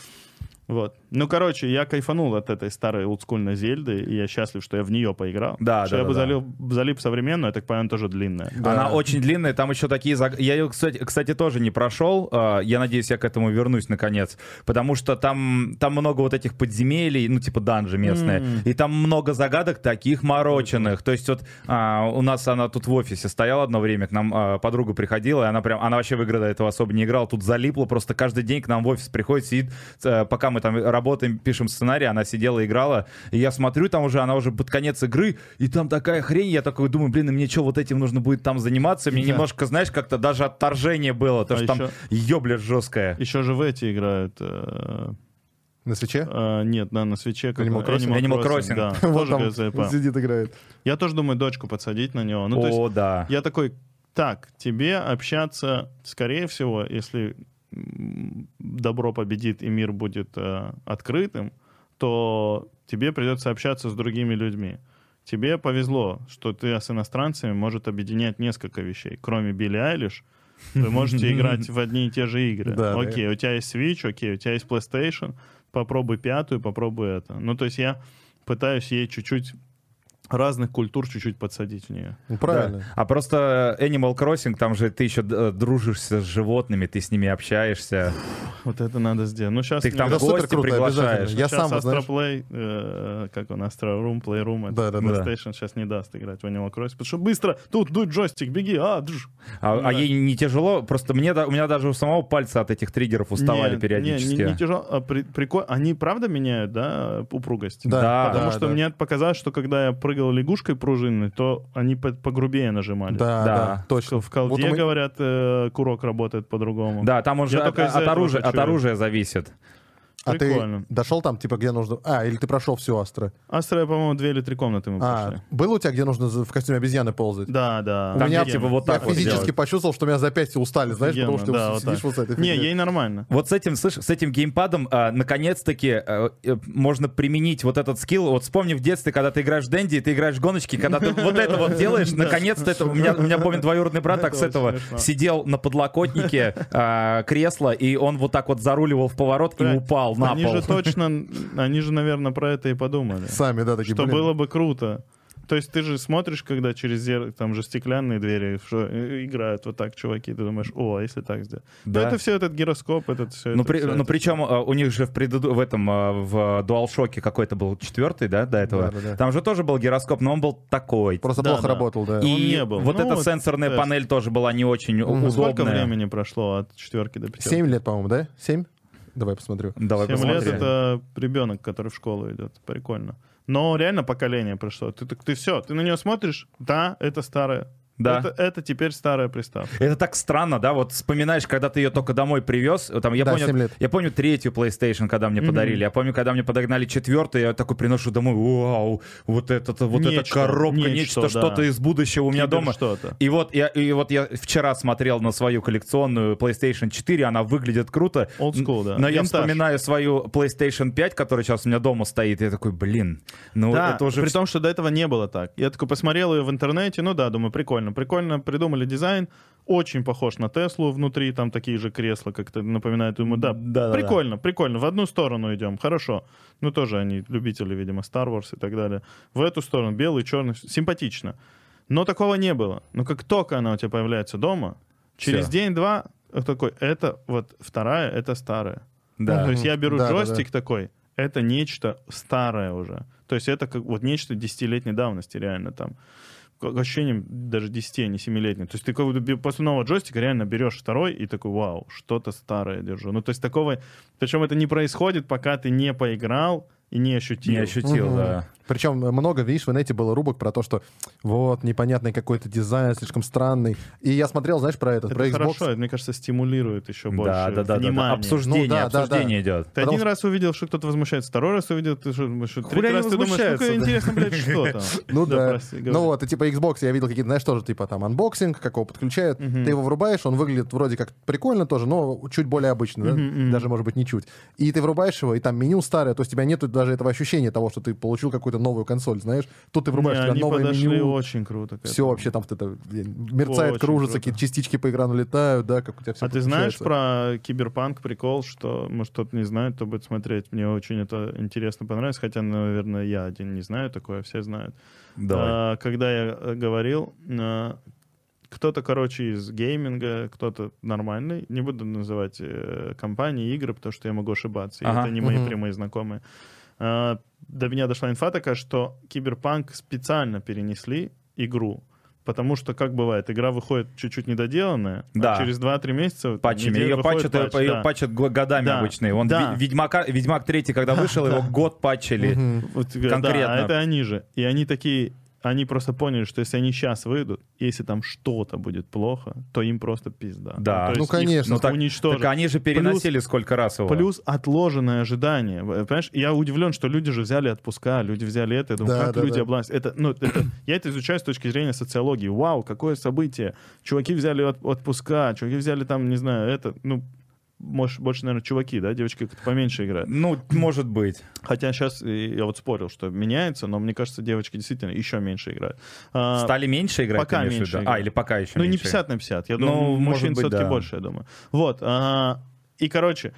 [SPEAKER 2] Вот. Ну, короче, я кайфанул от этой старой олдскульной Зельды, и я счастлив, что я в нее поиграл.
[SPEAKER 3] Да,
[SPEAKER 2] что
[SPEAKER 3] да,
[SPEAKER 2] я бы
[SPEAKER 3] да, да.
[SPEAKER 2] залил, залип современную, я так понимаю, тоже длинная.
[SPEAKER 3] Она очень длинная, там еще такие... заг- Я ее, кстати, кстати, тоже не прошел. а, Я надеюсь, я к этому вернусь наконец. Потому что там, там много вот этих подземелий, ну, типа данжи местные. И там много загадок таких мороченных. То есть вот а, у нас она тут в офисе стояла одно время, к нам а, подруга приходила, и она прям... Она вообще в игры до этого особо не играла. Тут залипла, просто каждый день к нам в офис приходит, сидит, э, пока мы там работаем, пишем сценарий, она сидела, играла. И я смотрю, там уже, она уже под конец игры, и там такая хрень, я такой думаю, блин, и мне что, вот этим нужно будет там заниматься? Мне немножко, знаешь, как-то даже отторжение было, то
[SPEAKER 2] А
[SPEAKER 3] что там
[SPEAKER 2] еще-
[SPEAKER 3] ёбля жесткая.
[SPEAKER 2] Еще же в эти играют. э,
[SPEAKER 4] На свече?
[SPEAKER 2] э, нет, да, на свече. как-
[SPEAKER 4] Animal Crossing?
[SPEAKER 3] Animal Crossing.
[SPEAKER 2] Да, [LAUGHS]
[SPEAKER 4] Вот
[SPEAKER 2] тоже
[SPEAKER 4] там сидит, играет.
[SPEAKER 2] Я тоже думаю дочку подсадить на него. Ну, то есть
[SPEAKER 3] О, да.
[SPEAKER 2] я такой, так, тебе общаться, скорее всего, если добро победит и мир будет э, открытым, то тебе придется общаться с другими людьми. Тебе повезло, что ты с иностранцами может объединять несколько вещей. Кроме Билли Айлиш, вы можете играть в одни и те же игры. [LAUGHS]
[SPEAKER 4] Да, да.
[SPEAKER 2] окей, у тебя есть Switch, окей, у тебя есть PlayStation, попробуй пятую, попробуй это. Ну, то есть я пытаюсь ей чуть-чуть разных культур чуть-чуть подсадить в нее.
[SPEAKER 4] Ну, правильно.
[SPEAKER 3] Да. А просто Animal Crossing, там же ты еще э, дружишься с животными, ты с ними общаешься.
[SPEAKER 2] Вот это надо сделать. Ну, сейчас
[SPEAKER 3] Ты их там гости
[SPEAKER 4] круто,
[SPEAKER 3] приглашаешь.
[SPEAKER 4] Я
[SPEAKER 2] сейчас
[SPEAKER 4] сам,
[SPEAKER 2] Astroplay, э, как он, Astro Room, Playroom, это
[SPEAKER 4] Да, да, да.
[SPEAKER 2] PlayStation сейчас не даст играть в Animal Crossing, потому что быстро, тут дуй джойстик, беги, а, джуж.
[SPEAKER 3] А, а
[SPEAKER 2] Да.
[SPEAKER 3] ей не тяжело? Просто мне, да- у меня даже у самого пальца от этих триггеров уставали
[SPEAKER 2] Не,
[SPEAKER 3] периодически.
[SPEAKER 2] Не, не, не тяжело, а при- прикол- Они правда меняют, да, упругость?
[SPEAKER 4] Да,
[SPEAKER 3] Да,
[SPEAKER 2] Потому
[SPEAKER 4] да,
[SPEAKER 2] что
[SPEAKER 4] да.
[SPEAKER 2] мне показалось, что когда я прыгал лягушкой пружинной, то они по- погрубее нажимали.
[SPEAKER 4] Да,
[SPEAKER 3] Да.
[SPEAKER 4] да, точно.
[SPEAKER 2] В колде,
[SPEAKER 4] Вот меня-
[SPEAKER 2] говорят, э, курок работает по-другому.
[SPEAKER 3] Да, там уже от, от оружия, от оружия зависит.
[SPEAKER 4] А
[SPEAKER 2] Прикольно.
[SPEAKER 4] ты дошел там, типа, где нужно... А, или ты прошел всю Астро?
[SPEAKER 2] Астра, по-моему, две или три комнаты мы
[SPEAKER 4] А,
[SPEAKER 2] прошли.
[SPEAKER 4] было у тебя, где нужно в костюме обезьяны ползать?
[SPEAKER 2] Да, да.
[SPEAKER 4] У
[SPEAKER 3] Там
[SPEAKER 4] меня
[SPEAKER 3] где, типа, вот
[SPEAKER 4] я
[SPEAKER 3] так вот
[SPEAKER 4] физически
[SPEAKER 3] делать.
[SPEAKER 4] почувствовал, что у меня запястья устали, знаешь, потому что
[SPEAKER 2] Офигенно,
[SPEAKER 4] ты
[SPEAKER 2] да, вот
[SPEAKER 4] сидишь
[SPEAKER 2] так.
[SPEAKER 4] вот с этой
[SPEAKER 2] Не, ей нормально.
[SPEAKER 3] Вот с этим, слышь, с этим геймпадом а, наконец-таки а, можно применить вот этот скилл. Вот вспомни в детстве, когда ты играешь в Дэнди, ты играешь в гоночки, когда ты вот это вот делаешь, [LAUGHS] наконец-то это... У меня, у меня помню, двоюродный брат так с
[SPEAKER 2] Это
[SPEAKER 3] этого сидел на подлокотнике а, кресла, и он вот так вот заруливал в поворот и
[SPEAKER 2] Блядь,
[SPEAKER 3] упал на
[SPEAKER 2] они
[SPEAKER 3] пол.
[SPEAKER 2] же точно, они же, наверное, про это и подумали.
[SPEAKER 4] Сами, да, такие,
[SPEAKER 2] Что
[SPEAKER 4] блин.
[SPEAKER 2] было бы круто. То есть ты же смотришь, когда через зер... там же стеклянные двери что, э, играют вот так чуваки, ты думаешь, о, а если так сделать?
[SPEAKER 3] Да.
[SPEAKER 2] Ну, это все этот гироскоп, этот все.
[SPEAKER 3] Ну, при- ну, причем а, у них же в преду... в этом а, в DualShock какой-то был четвертый, да, до этого.
[SPEAKER 4] Да-да-да.
[SPEAKER 3] Там же тоже был гироскоп, но он был такой.
[SPEAKER 4] Просто
[SPEAKER 2] Да,
[SPEAKER 4] плохо
[SPEAKER 2] да.
[SPEAKER 4] работал, да.
[SPEAKER 2] И- он не был.
[SPEAKER 3] вот
[SPEAKER 2] Ну,
[SPEAKER 3] эта
[SPEAKER 2] вот
[SPEAKER 3] сенсорная
[SPEAKER 2] тест.
[SPEAKER 3] панель тоже была не очень
[SPEAKER 4] Мгм.
[SPEAKER 3] удобная.
[SPEAKER 2] Сколько времени прошло от четверки до пятерки?
[SPEAKER 4] Семь лет, по-моему, да? Семь? Давай посмотрю.
[SPEAKER 3] Давай
[SPEAKER 2] Семь
[SPEAKER 3] посмотрим.
[SPEAKER 2] лет это ребенок, который в школу идет. Прикольно. Но реально поколение пришло. Ты, ты, ты все, ты на нее смотришь, да, это старая.
[SPEAKER 3] Да.
[SPEAKER 2] Это, это теперь старая приставка.
[SPEAKER 3] Это так странно, да? Вот вспоминаешь, когда ты ее только домой привез. Там, я,
[SPEAKER 4] Да,
[SPEAKER 3] помню, я помню третью PlayStation, когда мне подарили. Я помню, когда мне подогнали четвертую, я такой приношу домой. Вау, вот это, вот эта
[SPEAKER 2] Нечто,
[SPEAKER 3] коробка,
[SPEAKER 2] нечто,
[SPEAKER 3] нечто,
[SPEAKER 2] да.
[SPEAKER 3] что-то из будущего у меня
[SPEAKER 2] Кибер
[SPEAKER 3] дома.
[SPEAKER 2] что-то.
[SPEAKER 3] И вот, я, и вот я вчера смотрел на свою коллекционную PlayStation 4, она выглядит круто.
[SPEAKER 2] Old school, да.
[SPEAKER 3] Но я
[SPEAKER 2] Винтаж.
[SPEAKER 3] вспоминаю свою PlayStation 5, которая сейчас у меня дома стоит, и я такой, блин, ну
[SPEAKER 2] да,
[SPEAKER 3] это уже...
[SPEAKER 2] при том, что до этого не было так. Я такой посмотрел ее в интернете, ну да, думаю, прикольно. Прикольно придумали дизайн, очень похож на Теслу внутри, там такие же кресла, как-то напоминают ему. Да,
[SPEAKER 3] Да-да-да.
[SPEAKER 2] прикольно, прикольно, в одну сторону идем, хорошо. Ну тоже они любители, видимо, Star Wars и так далее. В эту сторону, белый, черный, симпатично. Но такого не было. Но как только она у тебя появляется дома, через день-два такой, это вот вторая, это старая.
[SPEAKER 3] Да.
[SPEAKER 2] То есть я беру
[SPEAKER 4] Да, да,
[SPEAKER 2] джойстик такой, это нечто старое уже. То есть это как вот нечто десятилетней давности реально там. Ощущением даже 10, а не 7-летней. То есть ты как бе- после нового джойстика реально берешь второй и такой, вау, что-то старое держу. Ну, то есть такого... Причем это не происходит, пока ты не поиграл и не ощутил.
[SPEAKER 3] Не ощутил,
[SPEAKER 4] Мгм.
[SPEAKER 3] да.
[SPEAKER 4] Причем много, видишь, в инете было рубок про то, что вот, непонятный какой-то дизайн, слишком странный. И я смотрел, знаешь, про этот,
[SPEAKER 2] Это
[SPEAKER 4] про Xbox.
[SPEAKER 2] хорошо, это, мне кажется, стимулирует еще больше
[SPEAKER 3] Да, да, да, да, да.
[SPEAKER 2] внимания.
[SPEAKER 3] Обсуждение,
[SPEAKER 4] Ну да, да,
[SPEAKER 3] обсуждение идет.
[SPEAKER 2] Ты
[SPEAKER 4] Потому
[SPEAKER 2] один раз увидел, что кто-то возмущается, второй раз увидел, ты что, что третий раз ты думаешь, ну-ка,
[SPEAKER 3] да?
[SPEAKER 2] интересно, блядь, что там. [LAUGHS]
[SPEAKER 4] Ну да.
[SPEAKER 2] прости,
[SPEAKER 4] ну вот, и типа Xbox, я видел какие-то, знаешь, тоже типа там анбоксинг, как его подключают. Ты его врубаешь, он выглядит вроде как прикольно тоже, но чуть более обычно, да? Даже может быть не чуть. И ты врубаешь его, и там меню старое, то есть у тебя нету даже этого ощущения того, что ты получил какую-то новую консоль, знаешь. Тут ты врубаешь,
[SPEAKER 2] Не, они
[SPEAKER 4] новое
[SPEAKER 2] подошли
[SPEAKER 4] меню.
[SPEAKER 2] очень круто.
[SPEAKER 4] Все вообще там это мерцает,
[SPEAKER 2] Очень
[SPEAKER 4] кружится, какие-то частички по экрану летают, да, как у тебя все
[SPEAKER 2] А ты знаешь про киберпанк прикол, что, может, кто-то не знает, кто будет смотреть. Мне очень это интересно понравилось, хотя, наверное, я один не знаю такое, все знают.
[SPEAKER 3] Давай.
[SPEAKER 2] А, когда я э, говорил, а, кто-то, короче, из гейминга, кто-то нормальный, не буду называть э, компании, игры, потому что я могу ошибаться, и
[SPEAKER 3] Ага.
[SPEAKER 2] это не мои
[SPEAKER 4] Мгм.
[SPEAKER 2] прямые знакомые. А, до меня дошла инфа такая, что Киберпанк специально перенесли игру, потому что, как бывает, игра выходит чуть-чуть недоделанная,
[SPEAKER 3] Да.
[SPEAKER 2] а через 2-3 месяца...
[SPEAKER 3] Патчами. Ее патчат,
[SPEAKER 2] патч,
[SPEAKER 3] ее
[SPEAKER 2] да.
[SPEAKER 3] патчат годами
[SPEAKER 2] Да.
[SPEAKER 3] обычно. Он
[SPEAKER 2] Да.
[SPEAKER 3] Ведьмака, Ведьмак 3, когда [LAUGHS] вышел, его год патчили.
[SPEAKER 2] Э,
[SPEAKER 3] Конкретно.
[SPEAKER 2] Да, это они же. И они такие, они просто поняли, что если они сейчас выйдут, если там что-то будет плохо, то им просто пизда.
[SPEAKER 3] Да.
[SPEAKER 4] Ну,
[SPEAKER 2] их
[SPEAKER 4] конечно.
[SPEAKER 3] Ну так,
[SPEAKER 2] уничтожат.
[SPEAKER 3] так они же переносили сколько раз его.
[SPEAKER 2] Плюс отложенное ожидание. Понимаешь, я удивлен, что люди же взяли отпуска, люди взяли это. Я думаю,
[SPEAKER 4] Да,
[SPEAKER 2] как
[SPEAKER 4] да,
[SPEAKER 2] люди
[SPEAKER 4] да.
[SPEAKER 2] облазят. Это, ну, это, [CLEARS THROAT] я это изучаю с точки зрения социологии. Вау, какое событие. Чуваки взяли от- отпуска, чуваки взяли там, не знаю, это, ну, может, больше, наверное, чуваки, да, девочки как-то поменьше играют.
[SPEAKER 3] Ну, может быть.
[SPEAKER 2] Хотя сейчас я вот спорил, что меняется, но мне кажется, девочки действительно еще меньше играют. А,
[SPEAKER 3] Стали меньше играть,
[SPEAKER 2] пока меньше?
[SPEAKER 3] А,
[SPEAKER 2] играют.
[SPEAKER 3] или пока еще
[SPEAKER 2] ну, не
[SPEAKER 3] меньше?
[SPEAKER 2] 50 на 50. Я
[SPEAKER 3] Ну,
[SPEAKER 2] думаю,
[SPEAKER 3] может
[SPEAKER 2] мужчин все-таки
[SPEAKER 3] да.
[SPEAKER 2] больше, я думаю. Вот. а, и, короче,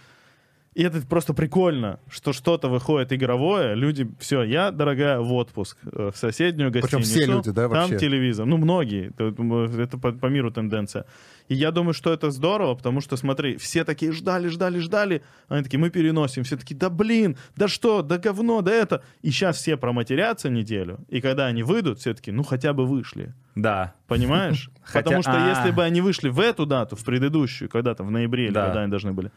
[SPEAKER 2] и это просто прикольно, что что-то выходит игровое, люди, все, я, дорогая, в отпуск, э, в соседнюю
[SPEAKER 4] Причем
[SPEAKER 2] гостиницу.
[SPEAKER 4] все люди, да, вообще?
[SPEAKER 2] Там телевизор. Ну, многие. Это, это по, по миру тенденция. И я думаю, что это здорово, потому что, смотри, все такие ждали, ждали, ждали. Они такие, мы переносим. Все такие, да блин, да что, да говно, да это. И сейчас все проматерятся неделю. И когда они выйдут, все таки ну хотя бы вышли.
[SPEAKER 3] Да.
[SPEAKER 2] Понимаешь? [LAUGHS] Потому что
[SPEAKER 3] а.
[SPEAKER 2] если бы они вышли в эту дату, в предыдущую, когда-то в ноябре, или
[SPEAKER 3] Да.
[SPEAKER 2] когда они должны были,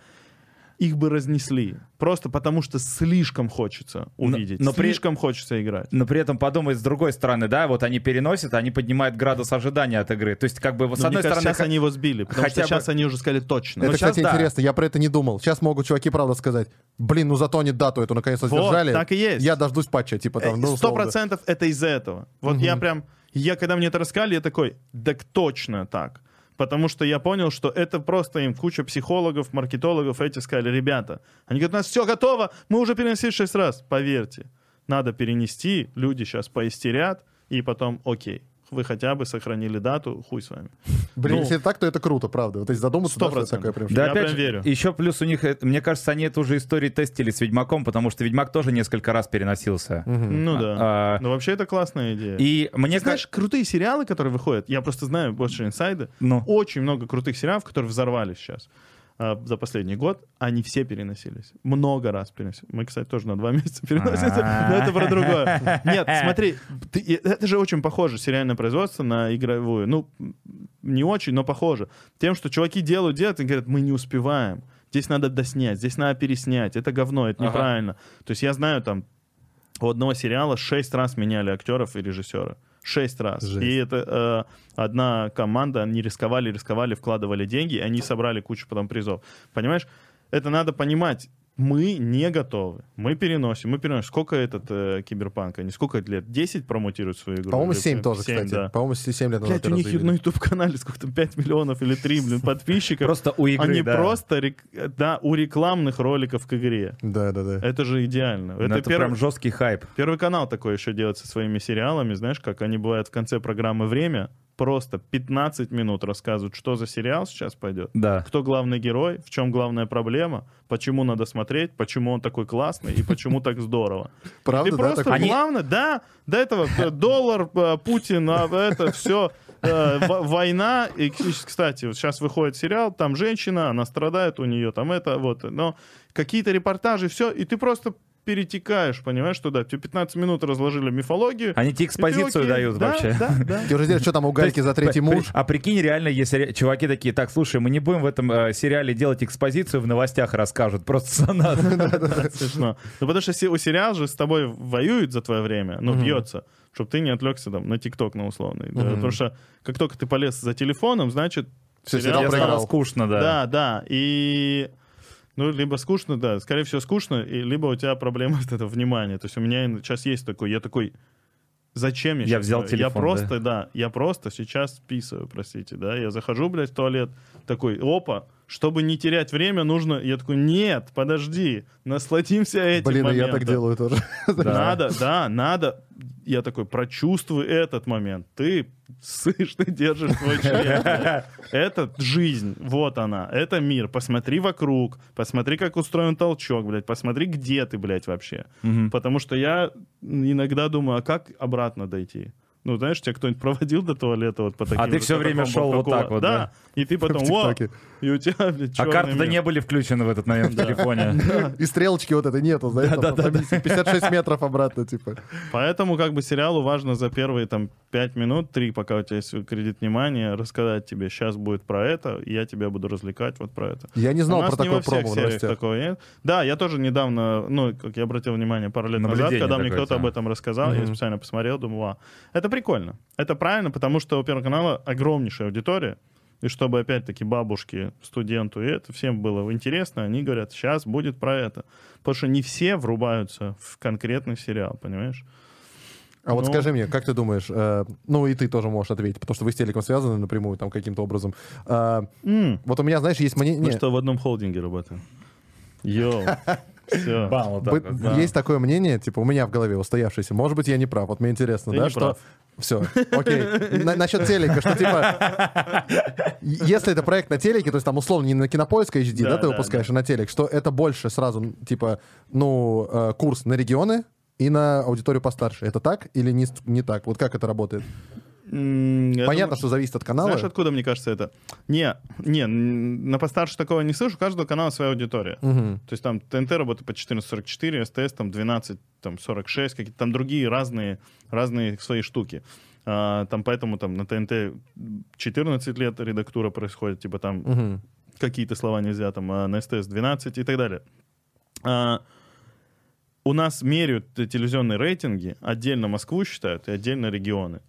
[SPEAKER 2] их бы разнесли. Просто потому что слишком хочется увидеть,
[SPEAKER 3] но при-
[SPEAKER 2] слишком хочется играть.
[SPEAKER 3] Но при этом подумать с другой стороны, да, вот они переносят, они поднимают градус ожидания от игры. То есть, как бы, с
[SPEAKER 2] Но
[SPEAKER 3] одной
[SPEAKER 2] кажется,
[SPEAKER 3] стороны...
[SPEAKER 2] сейчас они его сбили, потому
[SPEAKER 3] хотя
[SPEAKER 2] что
[SPEAKER 3] бы-
[SPEAKER 2] сейчас они уже сказали точно.
[SPEAKER 4] Это,
[SPEAKER 3] Ну, щас
[SPEAKER 4] кстати,
[SPEAKER 3] да.
[SPEAKER 4] интересно, я про это не думал. Сейчас могут чуваки, правда, сказать, блин, ну зато они дату эту наконец-то
[SPEAKER 2] Вот,
[SPEAKER 4] сдержали.
[SPEAKER 2] так и есть.
[SPEAKER 4] Я дождусь патча, типа там, ну,
[SPEAKER 2] Сто процентов это из-за этого. Вот я прям, я когда мне это рассказали, я такой, так точно так. Потому что я понял, что это просто им куча психологов, маркетологов, эти сказали, ребята, они говорят, у нас все готово, мы уже перенесли шесть раз. Поверьте, надо перенести, люди сейчас поистерят, и потом, окей, вы хотя бы сохранили дату, хуй с вами.
[SPEAKER 4] Блин,
[SPEAKER 2] Ну,
[SPEAKER 4] если это так, то это круто, правда. Вот если задуматься, да, что это
[SPEAKER 2] 100%.
[SPEAKER 4] такое прям...
[SPEAKER 3] Да,
[SPEAKER 2] Я
[SPEAKER 3] опять
[SPEAKER 2] прям
[SPEAKER 3] же,
[SPEAKER 2] верю.
[SPEAKER 3] Еще плюс у них, мне кажется, они эту же историю тестили с Ведьмаком, потому что Ведьмак тоже несколько раз переносился.
[SPEAKER 2] Ну да.
[SPEAKER 3] А,
[SPEAKER 2] Но вообще это классная идея.
[SPEAKER 3] И мне
[SPEAKER 2] Ты знаешь, крутые сериалы, которые выходят, я просто знаю больше инсайды,
[SPEAKER 3] Ну.
[SPEAKER 2] очень много крутых сериалов, которые взорвались сейчас а, за последний год, они все переносились. Много раз переносились. Мы, кстати, тоже на два [LAUGHS] месяца переносимся, но это про другое. Нет, смотри, ты- это же очень похоже, сериальное производство на игровую. Ну, не очень, но похоже. Тем, что чуваки делают, делают, и говорят, мы не успеваем. Здесь надо доснять, здесь надо переснять. Это говно, это
[SPEAKER 3] Ага.
[SPEAKER 2] неправильно. То есть я знаю, там, у одного сериала шесть раз меняли актеров и режиссера. Шесть раз.
[SPEAKER 4] Жесть.
[SPEAKER 2] И это э, одна команда, они рисковали, рисковали, вкладывали деньги, и они собрали кучу потом призов. Понимаешь? Это надо понимать. Мы не готовы. Мы переносим, мы переносим. Сколько этот э, киберпанк? Они сколько лет? 10 промотируют свою игру?
[SPEAKER 4] По-моему,
[SPEAKER 2] Или,
[SPEAKER 4] 7
[SPEAKER 2] блин,
[SPEAKER 4] тоже,
[SPEAKER 2] 7,
[SPEAKER 4] кстати.
[SPEAKER 2] да.
[SPEAKER 4] По-моему, 7 лет назад
[SPEAKER 2] у них
[SPEAKER 4] развили.
[SPEAKER 2] на YouTube-канале сколько-то 5 миллионов или 3, блин, подписчиков.
[SPEAKER 3] Просто у игры,
[SPEAKER 2] Они
[SPEAKER 3] да.
[SPEAKER 2] просто, рек- да, у рекламных роликов к игре.
[SPEAKER 4] Да, да, да.
[SPEAKER 2] Это же идеально.
[SPEAKER 3] Ну, Это,
[SPEAKER 2] первый-
[SPEAKER 3] прям жесткий хайп.
[SPEAKER 2] Первый канал такой еще делает со своими сериалами, знаешь, как они бывают в конце программы «Время», просто 15 минут рассказывают, что за сериал сейчас пойдет,
[SPEAKER 3] Да.
[SPEAKER 2] кто главный герой, в чем главная проблема, почему надо смотреть, почему он такой классный и почему так здорово. [LAUGHS]
[SPEAKER 4] Правда,
[SPEAKER 2] Ты
[SPEAKER 4] да?
[SPEAKER 2] просто
[SPEAKER 4] так-
[SPEAKER 3] Они-
[SPEAKER 2] главное, да, до этого э, доллар, э, Путин, а, это все война. И, кстати, вот сейчас выходит сериал, там женщина, она страдает, у нее там это, вот, но какие-то репортажи, все, и ты просто перетекаешь, понимаешь, туда. Тебе 15 минут разложили мифологию.
[SPEAKER 3] Они тебе экспозицию
[SPEAKER 2] окей.
[SPEAKER 3] дают
[SPEAKER 2] Да,
[SPEAKER 3] вообще.
[SPEAKER 2] Да, да. [LAUGHS]
[SPEAKER 4] Ты уже знаешь, что там у Гальки за третий муж.
[SPEAKER 3] А прикинь, реально, если чуваки такие, так, слушай, мы не будем в этом э, сериале делать экспозицию, в новостях расскажут, просто сонат. [LAUGHS]
[SPEAKER 2] Смешно. Ну, потому что у сериал же с тобой воюет за твое время, ну, бьется, чтобы ты не отвлекся там на ТикТок, на условный. Да. Потому что как только ты полез за телефоном, значит,
[SPEAKER 4] Всё,
[SPEAKER 2] сериал
[SPEAKER 4] сериал
[SPEAKER 3] стало скучно, да.
[SPEAKER 2] Да, да. И ну, либо скучно, да, скорее всего, скучно, и либо у тебя проблема [LAUGHS] с это внимание. То есть у меня сейчас есть такой, я такой, зачем я
[SPEAKER 3] Я взял
[SPEAKER 2] это? Я
[SPEAKER 3] телефон,
[SPEAKER 2] просто, да? я просто сейчас писаю, простите, да, я захожу, блядь, в туалет, такой, опа, чтобы не терять время, нужно, я такой, нет, подожди, насладимся этим
[SPEAKER 4] Блин, и я так
[SPEAKER 2] моментом.
[SPEAKER 4] делаю тоже. [LAUGHS]
[SPEAKER 2] Надо, да, надо. Я такой, прочувствуй этот момент. Ты сышь, ты держишь твой [LAUGHS] член. Это жизнь, вот она. Это мир. Посмотри вокруг, посмотри, как устроен толчок, блядь. Посмотри, где ты, блядь, вообще. Потому что я иногда думаю, а как обратно дойти? Ну, знаешь, тебя кто-нибудь проводил до туалета вот по таким
[SPEAKER 3] А ты всё время шел вот так вот, да?
[SPEAKER 2] И ты [LAUGHS] потом,
[SPEAKER 4] ТикТоке.
[SPEAKER 2] и у тебя, блядь,
[SPEAKER 3] А карты-то не были включены в этот момент в телефоне. [LAUGHS]
[SPEAKER 4] И стрелочки вот этой нету, знаешь, там по комиссии 56 метров обратно, типа.
[SPEAKER 2] Поэтому как бы сериалу важно за первые там 5 минут, 3, пока у тебя есть кредит внимания, рассказать тебе, сейчас будет про это, и я тебя буду развлекать вот про это.
[SPEAKER 4] Я не знал про такое промо
[SPEAKER 2] такого нет. Да, я тоже недавно, ну, как я обратил внимание пару лет назад, когда мне кто-то об этом рассказал, я специально посмотрел, думаю, «Ва, это прикольно. Это правильно, потому что у Первого канала огромнейшая аудитория, и чтобы, опять-таки, бабушки, студенту, и это всем было интересно, они говорят, сейчас будет про это. Потому что не все врубаются в конкретный сериал, понимаешь?
[SPEAKER 4] А вот
[SPEAKER 2] Ну.
[SPEAKER 4] скажи мне, как ты думаешь, э, ну и ты тоже можешь ответить, потому что вы с телеком связаны напрямую там каким-то образом. А,
[SPEAKER 2] М,
[SPEAKER 4] вот у меня, знаешь, есть мнение...
[SPEAKER 2] Мы что, в одном холдинге работаем? Йоу. [LAUGHS] Все. [LAUGHS]
[SPEAKER 3] Бам, вот так
[SPEAKER 4] Бы-
[SPEAKER 3] вот, да.
[SPEAKER 4] Есть такое мнение, типа, у меня в голове устоявшееся. Может быть, я не прав. Вот мне интересно,
[SPEAKER 2] Ты
[SPEAKER 4] да,
[SPEAKER 2] не
[SPEAKER 4] что...
[SPEAKER 2] прав.
[SPEAKER 4] Все, окей. На- насчет телека, что типа... Если это проект на телеке, то есть там условно не на кинопоиск HD, да,
[SPEAKER 2] Да,
[SPEAKER 4] ты
[SPEAKER 2] да,
[SPEAKER 4] выпускаешь, а на телек, что это больше сразу, типа, ну, э, курс на регионы и на аудиторию постарше. Это так или не, с- не так? Вот как это работает?
[SPEAKER 2] Я
[SPEAKER 4] Понятно,
[SPEAKER 2] думаю-
[SPEAKER 4] что зависит от канала.
[SPEAKER 2] Знаешь, откуда, мне кажется, это? Не, не, на постарше такого не слышу, у каждого канала своя аудитория.
[SPEAKER 4] Мгм.
[SPEAKER 2] То есть там ТНТ работает по 14.44, СТС там 12, там 46, какие-то там другие разные, разные свои штуки. А, там поэтому там на ТНТ 14 лет редактура происходит, типа там
[SPEAKER 4] Мгм.
[SPEAKER 2] какие-то слова нельзя, там а на СТС 12 и так далее. А, у нас меряют телевизионные рейтинги, отдельно Москву считают и отдельно регионы.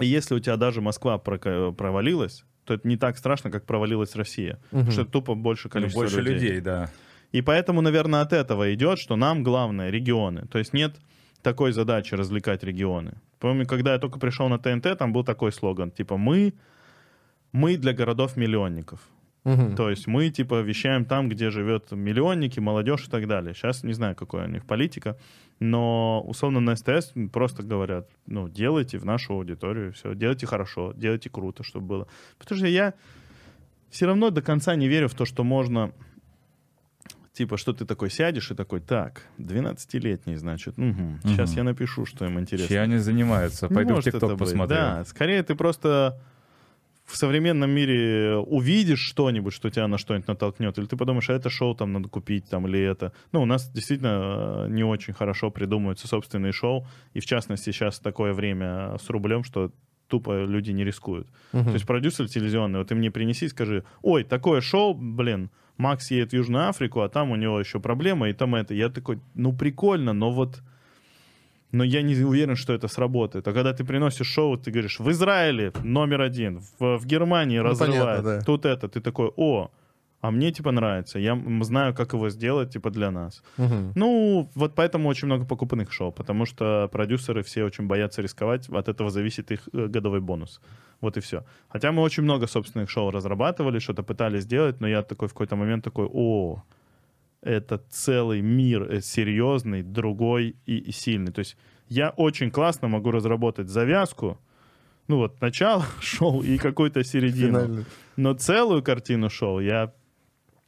[SPEAKER 2] И если у тебя даже Москва прока- провалилась, то это не так страшно, как провалилась Россия. Потому что это тупо больше
[SPEAKER 3] Ну,
[SPEAKER 2] количество
[SPEAKER 3] Больше людей, да.
[SPEAKER 2] и поэтому, наверное, от этого идет, что нам главное регионы. То есть нет такой задачи развлекать регионы. Помню, когда я только пришел на ТНТ, там был такой слоган, типа мы, мы для городов-миллионников.
[SPEAKER 4] Мгм.
[SPEAKER 2] То есть мы, типа, вещаем там, где живет миллионники, молодежь и так далее. Сейчас не знаю, какая у них политика, но условно на СТС просто говорят, ну, делайте в нашу аудиторию все, делайте хорошо, делайте круто, чтобы было. Потому что я все равно до конца не верю в то, что можно типа, что ты такой сядешь и такой, так, 12-летний, значит, угу, сейчас
[SPEAKER 3] Мгм.
[SPEAKER 2] я напишу, что им интересно.
[SPEAKER 3] Чем они занимаются?
[SPEAKER 2] Не
[SPEAKER 3] Пойду в ТикТок посмотрю.
[SPEAKER 2] Да, скорее ты просто в современном мире увидишь что-нибудь, что тебя на что-нибудь натолкнет, или ты подумаешь, а это шоу там надо купить, там, или это. Ну, у нас действительно э, не очень хорошо придумываются собственные шоу, и в частности сейчас такое время с рублем, что тупо люди не рискуют.
[SPEAKER 4] Мгм.
[SPEAKER 2] То есть продюсер телевизионный, вот ты мне принеси, скажи, ой, такое шоу, блин, Макс едет в Южную Африку, а там у него еще проблема, и там это. Я такой, ну прикольно, но вот... Но я не уверен, что это сработает. А когда ты приносишь шоу, ты говоришь, в Израиле номер один, в, в Германии
[SPEAKER 4] Ну,
[SPEAKER 2] разрывает,
[SPEAKER 4] понятно, да.
[SPEAKER 2] тут это, ты такой, о, а мне типа нравится, я знаю, как его сделать типа для нас.
[SPEAKER 4] Мгм.
[SPEAKER 2] Ну, вот поэтому очень много покупных шоу, потому что продюсеры все очень боятся рисковать, от этого зависит их э, годовой бонус. Вот и все. Хотя мы очень много собственных шоу разрабатывали, что-то пытались сделать, но я такой в какой-то момент такой, о, это целый мир э, серьезный, другой и, и сильный. То есть я очень классно могу разработать завязку, ну вот начало [LAUGHS] шоу и какую-то середину.
[SPEAKER 4] Финальный.
[SPEAKER 2] Но целую картину шоу я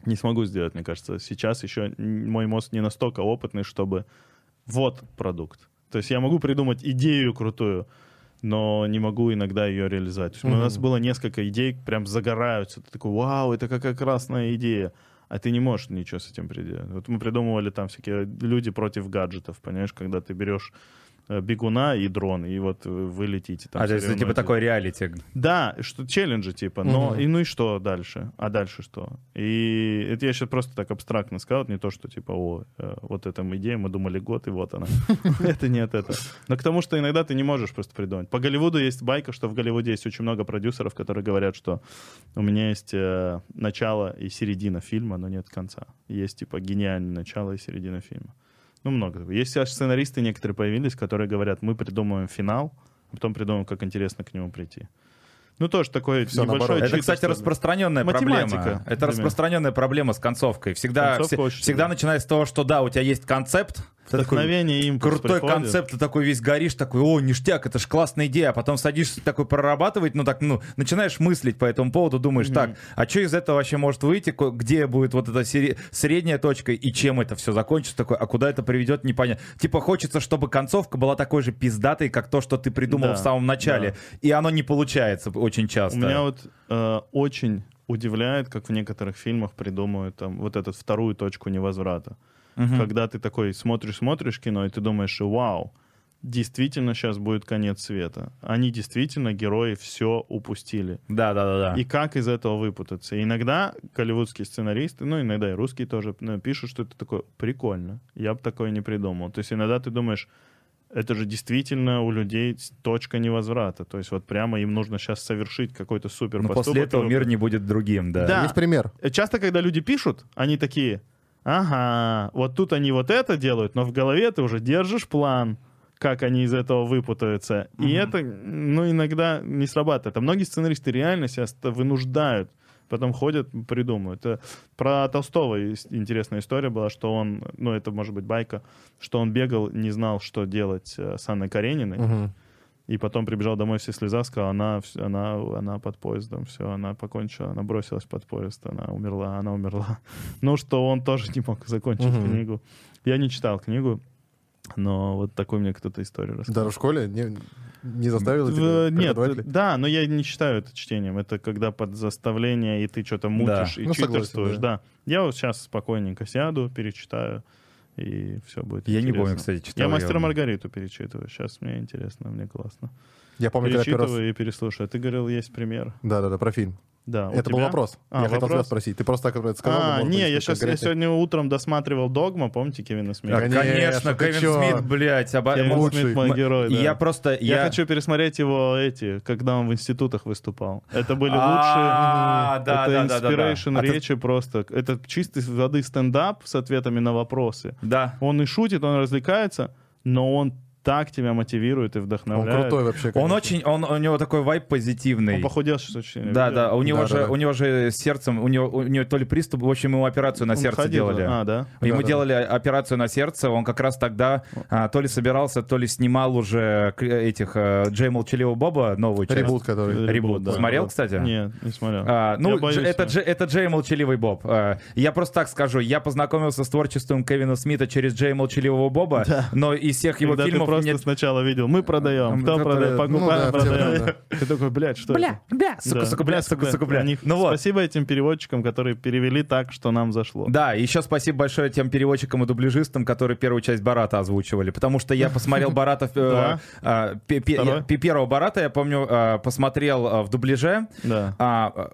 [SPEAKER 2] не смогу сделать, мне кажется. Сейчас еще мой мозг не настолько опытный, чтобы вот продукт. То есть я могу придумать идею крутую, но не могу иногда ее реализовать. То есть У нас было несколько идей, прям загораются. Ты такой, вау, это какая красная идея. А ты не можешь ничего с этим приделать. Вот мы придумывали там всякие люди против гаджетов, понимаешь, когда ты берешь бегуна и дрон, и вот вы летите там.
[SPEAKER 3] А, то есть, типа
[SPEAKER 2] соревнуетесь.
[SPEAKER 3] такой реалити.
[SPEAKER 2] Да, что челленджи типа, но
[SPEAKER 4] Мгм.
[SPEAKER 2] и ну и что дальше? А дальше что? И это я сейчас просто так абстрактно сказал, не то, что типа, о, э, вот эта идея, мы думали год, и вот она. [LAUGHS] Это не от этого. Но к тому, что иногда ты не можешь просто придумать. По Голливуду есть байка, что в Голливуде есть очень много продюсеров, которые говорят, что у меня есть э, начало и середина фильма, но нет конца. Есть типа гениальное начало и середина фильма. Ну, много. Есть аж сценаристы некоторые появились, которые говорят, мы придумываем финал, а потом придумаем, как интересно к нему прийти. Ну, тоже такое
[SPEAKER 4] Всё
[SPEAKER 2] небольшое
[SPEAKER 4] наоборот.
[SPEAKER 3] Это, кстати, распространенная
[SPEAKER 2] Математика,
[SPEAKER 3] проблема. Это
[SPEAKER 2] например.
[SPEAKER 3] распространенная проблема с концовкой. Всегда, все- всегда начиная с того, что да, у тебя есть концепт, такой,
[SPEAKER 2] Вдохновение им
[SPEAKER 3] крутой концепт, ты такой весь горишь, такой, о, ништяк, это ж классная идея, а потом садишься такой прорабатывать, ну так, ну, начинаешь мыслить по этому поводу, думаешь, так, а что из этого вообще может выйти, где будет вот эта сери- средняя точка и чем это все закончится, такой, а куда это приведет, непонятно. Типа хочется, чтобы концовка была такой же пиздатой, как то, что ты придумал
[SPEAKER 2] Да,
[SPEAKER 3] в самом начале, и оно не получается очень часто.
[SPEAKER 2] У меня вот э, очень удивляет, как в некоторых фильмах придумывают там вот эту вторую точку невозврата.
[SPEAKER 3] Мгм.
[SPEAKER 2] Когда ты такой смотришь-смотришь кино, и ты думаешь, вау, действительно сейчас будет конец света. Они действительно, герои, все упустили.
[SPEAKER 3] Да, да, да, да.
[SPEAKER 2] И как из этого выпутаться? Иногда голливудские сценаристы, ну, иногда и русские тоже ну, пишут, что это такое прикольно. Я бы такое не придумал. То есть иногда ты думаешь, это же действительно у людей точка невозврата. То есть вот прямо им нужно сейчас совершить какой-то супер
[SPEAKER 3] Но
[SPEAKER 2] поступок.
[SPEAKER 3] после этого мир не будет другим, да.
[SPEAKER 2] Да.
[SPEAKER 4] Есть пример.
[SPEAKER 2] Часто, когда люди пишут, они такие, ага, вот тут они вот это делают, но в голове ты уже держишь план, как они из этого выпутаются. И это, ну, иногда не срабатывает. А многие сценаристы реально себя вынуждают. Потом ходят, придумывают. Э, Про Толстого интересная история была, что он, ну, это может быть байка, что он бегал, не знал, что делать э, с Анной Карениной.
[SPEAKER 4] Мгм.
[SPEAKER 2] И потом прибежал домой все слеза, сказал, она, она, она под поездом, все, она покончила, она бросилась под поезд, она умерла, она умерла. [LAUGHS] Ну, что он тоже не мог закончить
[SPEAKER 4] Мгм.
[SPEAKER 2] книгу. Я не читал книгу, но вот такой мне кто-то историю рассказал.
[SPEAKER 4] Даже в школе не, не заставил
[SPEAKER 2] В-
[SPEAKER 4] тебя
[SPEAKER 2] Нет,
[SPEAKER 4] преподаватели?
[SPEAKER 2] да, но я не считаю это чтением. Это когда под заставление, и ты что-то мутишь, и
[SPEAKER 4] Ну, согласен,
[SPEAKER 2] читерствуешь.
[SPEAKER 4] да.
[SPEAKER 2] Да. Я вот сейчас спокойненько сяду, перечитаю, и все будет
[SPEAKER 3] Я не
[SPEAKER 2] интересно.
[SPEAKER 3] помню, кстати, читал
[SPEAKER 2] Я «Мастера. Маргариту» перечитываю. Сейчас мне интересно, мне классно.
[SPEAKER 4] Я помню, когда первый раз...
[SPEAKER 2] Перечитываю и переслушаю. Ты говорил, есть пример.
[SPEAKER 4] Да-да-да, про фильм.
[SPEAKER 2] Да,
[SPEAKER 4] Это был вопрос.
[SPEAKER 2] А,
[SPEAKER 4] я хотел тебя
[SPEAKER 2] вопрос?
[SPEAKER 4] спросить. Ты просто так это сказал.
[SPEAKER 2] А, не, я сейчас, я сегодня утром досматривал «Догма», помните Кевина Смита?
[SPEAKER 3] А,
[SPEAKER 4] Конечно,
[SPEAKER 3] Кевин
[SPEAKER 4] чё?
[SPEAKER 3] Смит, блядь, оба-
[SPEAKER 2] Кевин
[SPEAKER 4] лучший.
[SPEAKER 2] Смит мой герой, да.
[SPEAKER 3] Я просто...
[SPEAKER 2] Я, хочу пересмотреть его эти, когда он в институтах выступал. Это были лучшие...
[SPEAKER 3] А, да,
[SPEAKER 2] это
[SPEAKER 3] да, да, да, да.
[SPEAKER 2] inspiration
[SPEAKER 3] А
[SPEAKER 2] речи просто. Это чистый воды стендап с ответами на вопросы.
[SPEAKER 3] Да.
[SPEAKER 2] Он и шутит, он развлекается, но он так тебя мотивирует и
[SPEAKER 4] Он
[SPEAKER 2] вдохновляет.
[SPEAKER 4] крутой вообще.
[SPEAKER 3] Он
[SPEAKER 4] конечно.
[SPEAKER 3] очень, он, у него такой вайб позитивный.
[SPEAKER 2] Он похудел сейчас очень.
[SPEAKER 3] Да,
[SPEAKER 2] видел?
[SPEAKER 3] да, у него
[SPEAKER 4] Да,
[SPEAKER 3] же,
[SPEAKER 4] да, да.
[SPEAKER 3] у него же с сердцем, у него, у него то ли приступ, в общем, ему операцию на
[SPEAKER 2] Он
[SPEAKER 3] сердце
[SPEAKER 2] ходил,
[SPEAKER 3] делали.
[SPEAKER 2] А, да?
[SPEAKER 3] Ему
[SPEAKER 4] Да, да.
[SPEAKER 3] делали операцию на сердце, он как раз тогда а, то ли собирался, то ли снимал уже этих э, Джей Молчаливого Боба новую часть.
[SPEAKER 4] Ребут, который...
[SPEAKER 3] Ребут.
[SPEAKER 2] да.
[SPEAKER 3] Смотрел, кстати?
[SPEAKER 2] Нет, не смотрел.
[SPEAKER 3] А, ну,
[SPEAKER 2] Я боюсь,
[SPEAKER 3] Дж- это,
[SPEAKER 2] да.
[SPEAKER 3] Дж- это Джей Молчаливый Боб. А, я просто так скажу, я познакомился с творчеством Кевина Смита через Джей Молчаливого Боба, но из всех его
[SPEAKER 2] Когда
[SPEAKER 3] фильмов
[SPEAKER 2] просто
[SPEAKER 3] мне...
[SPEAKER 2] сначала видел, мы продаем, кто
[SPEAKER 4] Кто
[SPEAKER 2] продает?
[SPEAKER 4] Ну
[SPEAKER 2] покупаем,
[SPEAKER 4] да, все
[SPEAKER 2] продаем. Ты такой, блядь, что
[SPEAKER 3] Бля,
[SPEAKER 2] это?
[SPEAKER 3] бля, сука,
[SPEAKER 2] Да,
[SPEAKER 3] сука, бля, сука, сука, бля. Ну вот.
[SPEAKER 2] Спасибо этим переводчикам, которые перевели так, что нам зашло.
[SPEAKER 3] Да, еще спасибо большое тем переводчикам и дубляжистам, которые первую часть Барата озвучивали, потому что я посмотрел [LAUGHS] Барата... э, а, Первого Барата я помню, а, посмотрел а, в дубляже,
[SPEAKER 2] Да.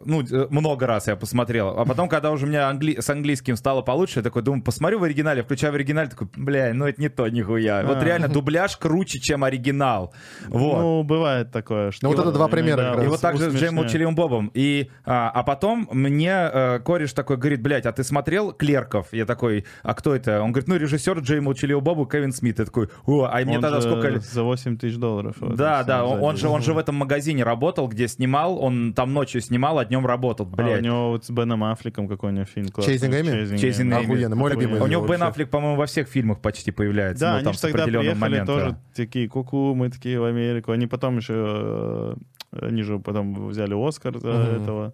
[SPEAKER 3] ну, э, много раз я посмотрел. А потом, когда уже у меня с английским стало получше, я такой думаю, посмотрю в оригинале, включаю в оригинале, такой, бля, ну это не то, нихуя. Вот реально дубляж круче, чем оригинал. Вот.
[SPEAKER 2] Ну, бывает такое, что...
[SPEAKER 4] Ну, вот это два примера
[SPEAKER 3] И вот так же с Джейм. Молчаливым Бобом. И, а, а потом мне э, кореш такой говорит, блядь, а ты смотрел «Клерков»? Я такой, а кто это? Он говорит, ну, режиссер Джей Молчаливого Боба Кевин Смит. Я такой, о, а мне
[SPEAKER 2] Он
[SPEAKER 3] тогда
[SPEAKER 2] же
[SPEAKER 3] сколько лет?
[SPEAKER 2] За 8 тысяч долларов.
[SPEAKER 3] Да, да, он, он же, он же в этом магазине работал, где снимал, он там ночью снимал, а днем работал,
[SPEAKER 2] А у
[SPEAKER 3] блядь.
[SPEAKER 2] него вот с Беном Аффлеком какой у него фильм классный.
[SPEAKER 4] Chasing Amy?
[SPEAKER 3] Chasing Amy.
[SPEAKER 4] Охуенно, мой любимый.
[SPEAKER 3] у него. Бен Аффлек, по-моему, во всех фильмах почти появляется.
[SPEAKER 2] Да,
[SPEAKER 3] ну,
[SPEAKER 2] они
[SPEAKER 3] там
[SPEAKER 2] же
[SPEAKER 3] с
[SPEAKER 2] тогда приехали
[SPEAKER 3] момента.
[SPEAKER 2] тоже такие, ку-ку, мы такие в Америку. Они потом еще, э, они же потом взяли Оскар за
[SPEAKER 4] Мгм.
[SPEAKER 2] этого.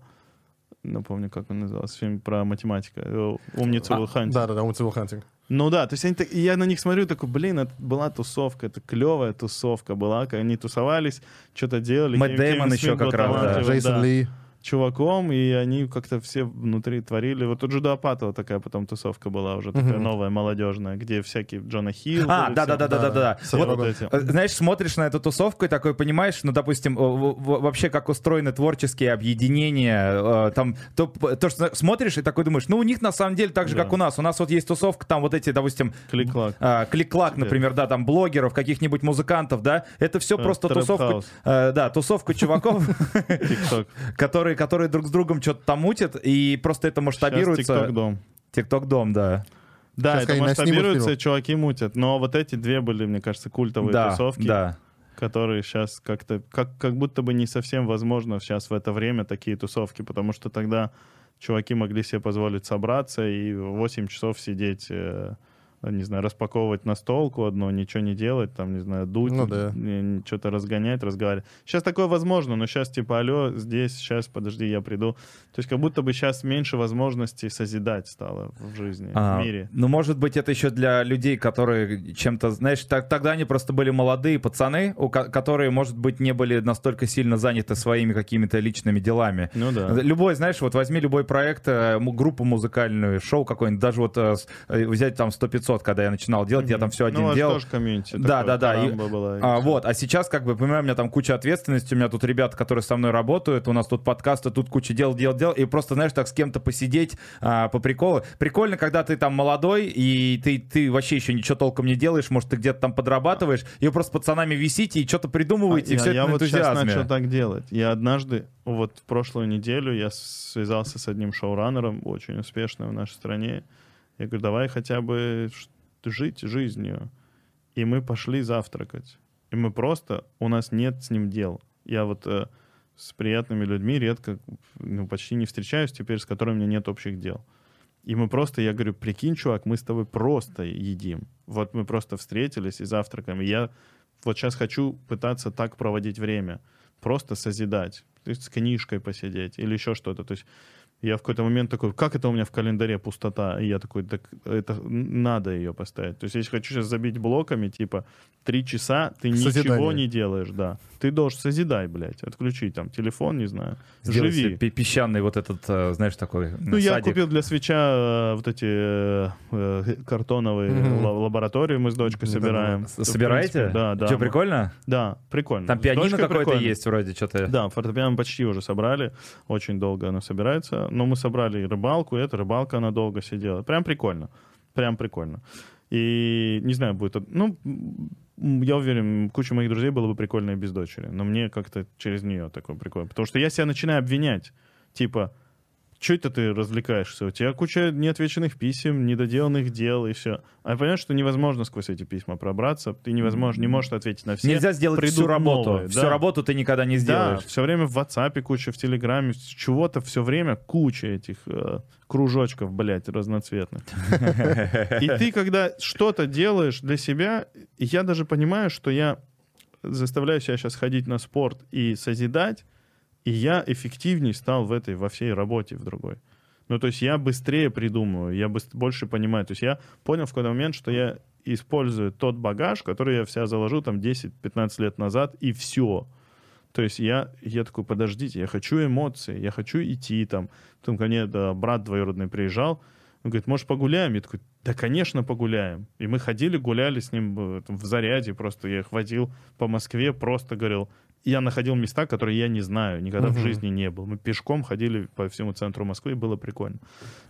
[SPEAKER 2] Напомню, как он назывался, фильм про математика. Э, Умницу
[SPEAKER 3] А,
[SPEAKER 2] Хантинг.
[SPEAKER 4] Да-да-да, он Good Will Hunting.
[SPEAKER 2] Ну да, то есть они так- я на них смотрю, такой, блин, это была тусовка, это клевая тусовка была, они тусовались, что-то делали.
[SPEAKER 3] Мэтт Дэймон еще как раз, да.
[SPEAKER 4] Джейсон
[SPEAKER 2] да.
[SPEAKER 4] Ли.
[SPEAKER 2] Чуваком, и они как-то все внутри творили. Вот у Джуда Апатова такая потом тусовка была уже, такая новая, молодежная, где всякие Джона Хилл.
[SPEAKER 3] А,
[SPEAKER 2] были
[SPEAKER 3] да,
[SPEAKER 2] все.
[SPEAKER 3] да, да, да, да, да.
[SPEAKER 2] Все
[SPEAKER 3] Вот,
[SPEAKER 2] вот эти.
[SPEAKER 3] э, знаешь, смотришь на эту тусовку и такой понимаешь, ну, допустим, вообще как устроены творческие объединения, э, там, то, то, что смотришь и такой думаешь, ну, у них на самом деле так же, как у нас. У нас вот есть тусовка, там вот эти, допустим,
[SPEAKER 2] Клик-клак.
[SPEAKER 3] а, клик-клак, например, да, там блогеров, каких-нибудь музыкантов, да, это все
[SPEAKER 2] Э,
[SPEAKER 3] просто тусовка, да, тусовка чуваков, [LAUGHS]
[SPEAKER 2] Тик-ток. [LAUGHS]
[SPEAKER 3] которые, которые друг с другом что-то там мутят, и просто это
[SPEAKER 2] Сейчас
[SPEAKER 3] масштабируется.
[SPEAKER 2] тик-ток-дом.
[SPEAKER 3] Тикток-дом, да.
[SPEAKER 2] Да,
[SPEAKER 4] Сейчас
[SPEAKER 2] это масштабируется, и чуваки мутят. Но вот эти две были, мне кажется, культовые
[SPEAKER 3] Да,
[SPEAKER 2] тусовки,
[SPEAKER 3] да.
[SPEAKER 2] которые сейчас как-то, как, как будто бы не совсем возможно сейчас в это время такие тусовки, потому что тогда чуваки могли себе позволить собраться и 8 часов сидеть, э, не знаю, распаковывать настолку одну, ничего не делать, там, не знаю, дуть,
[SPEAKER 4] Ну да.
[SPEAKER 2] что-то разгонять, разговаривать. Сейчас такое возможно, но сейчас типа, алло, здесь, сейчас, подожди, я приду. То есть как будто бы сейчас меньше возможностей созидать стало в жизни,
[SPEAKER 3] А,
[SPEAKER 2] в мире.
[SPEAKER 3] Ну, может быть, это еще для людей, которые чем-то, знаешь, так- тогда они просто были молодые пацаны, у ко- которые, может быть, не были настолько сильно заняты своими какими-то личными делами.
[SPEAKER 2] Ну да.
[SPEAKER 3] Любой, знаешь, вот возьми любой проект, э, группу музыкальную, шоу какое-нибудь, даже вот э, э, взять там 100-500, когда я начинал делать, я там все один
[SPEAKER 2] ну,
[SPEAKER 3] делал.
[SPEAKER 2] тоже комьюнити.
[SPEAKER 3] Да, да, да. И-
[SPEAKER 2] была, и
[SPEAKER 3] А, вот, а сейчас, как бы, понимаю, у меня там куча ответственности, у меня тут ребята, которые со мной работают, у нас тут подкасты, тут куча дел, дел, дел, и просто, знаешь, так с кем-то посидеть а, по приколу. Прикольно, когда ты там молодой, и ты, ты вообще еще ничего толком не делаешь, может, ты где-то там подрабатываешь, и вы просто пацанами висите и что-то придумываете, и
[SPEAKER 2] А
[SPEAKER 3] все
[SPEAKER 2] я
[SPEAKER 3] это на
[SPEAKER 2] вот сейчас
[SPEAKER 3] энтузиазме.
[SPEAKER 2] начал так делать. Я однажды, вот в прошлую неделю, я связался с одним шоураннером, очень успешным в нашей стране. Я говорю, давай хотя бы жить жизнью. И мы пошли завтракать. И мы просто, у нас нет с ним дел. Я вот э, с приятными людьми редко, ну, почти не встречаюсь теперь, с которыми у меня нет общих дел. И мы просто, я говорю, прикинь, чувак, мы с тобой просто едим. Вот мы просто встретились и завтракаем. И я вот сейчас хочу пытаться так проводить время. Просто созидать. То есть с книжкой посидеть или еще что-то. То есть я в какой-то момент такой, как это у меня в календаре пустота? И я такой, так это надо ее поставить. То есть если хочу сейчас забить блоками, типа, три часа ты ничего не делаешь, да. Ты должен созидай, блядь, отключить там телефон, не знаю.
[SPEAKER 3] Сделать
[SPEAKER 2] Живи.
[SPEAKER 3] себе песчаный вот этот, э, знаешь, такой
[SPEAKER 2] Ну, я
[SPEAKER 3] садик.
[SPEAKER 2] купил для свеча э, вот эти э, э, картоновые ла- лаборатории, мы с дочкой собираем.
[SPEAKER 3] Собираете?
[SPEAKER 2] принципе, Да, да.
[SPEAKER 3] Что, прикольно?
[SPEAKER 2] Да, прикольно.
[SPEAKER 3] Там пианино какое-то есть вроде, что-то.
[SPEAKER 2] Да, фортепиано почти уже собрали. Очень долго оно собирается. Но мы собрали рыбалку, и эта рыбалка, она долго сидела. Прям прикольно. Прям прикольно. И не знаю, будет... это- Ну, я уверен, куча моих друзей было бы прикольно и без дочери. Но мне как-то через нее такое прикольно. Потому что я себя начинаю обвинять. Типа, что это ты развлекаешься? У тебя куча неотвеченных писем, недоделанных дел и все. А я понимаю, что невозможно сквозь эти письма пробраться. Ты невозможно, не можешь ответить на все.
[SPEAKER 3] Нельзя сделать
[SPEAKER 2] Придут
[SPEAKER 3] всю работу.
[SPEAKER 2] новые,
[SPEAKER 3] всю
[SPEAKER 2] да.
[SPEAKER 3] работу ты никогда не
[SPEAKER 2] Да,
[SPEAKER 3] сделаешь.
[SPEAKER 2] все время в WhatsApp куча, в Телеграме, чего-то все время куча этих э, кружочков, блядь, разноцветных. [LAUGHS] И ты, когда что-то делаешь для себя, я даже понимаю, что я заставляю себя сейчас ходить на спорт и созидать, и я эффективнее стал в этой, во всей работе в другой. Ну, то есть я быстрее придумываю, я больше понимаю. То есть я понял в какой-то момент, что я использую тот багаж, который я в себя заложил там 10-15 лет назад, и все. То есть я, я такой, подождите, я хочу эмоции, я хочу идти там. Потом ко мне да, брат двоюродный приезжал, он говорит, может, погуляем? Я такой, да, конечно, погуляем. И мы ходили, гуляли с ним э, там в заряде, просто я их водил по Москве, просто говорил, я находил места, которые я не знаю, никогда в
[SPEAKER 4] Мгм.
[SPEAKER 2] жизни не был. Мы пешком ходили по всему центру Москвы, и было прикольно.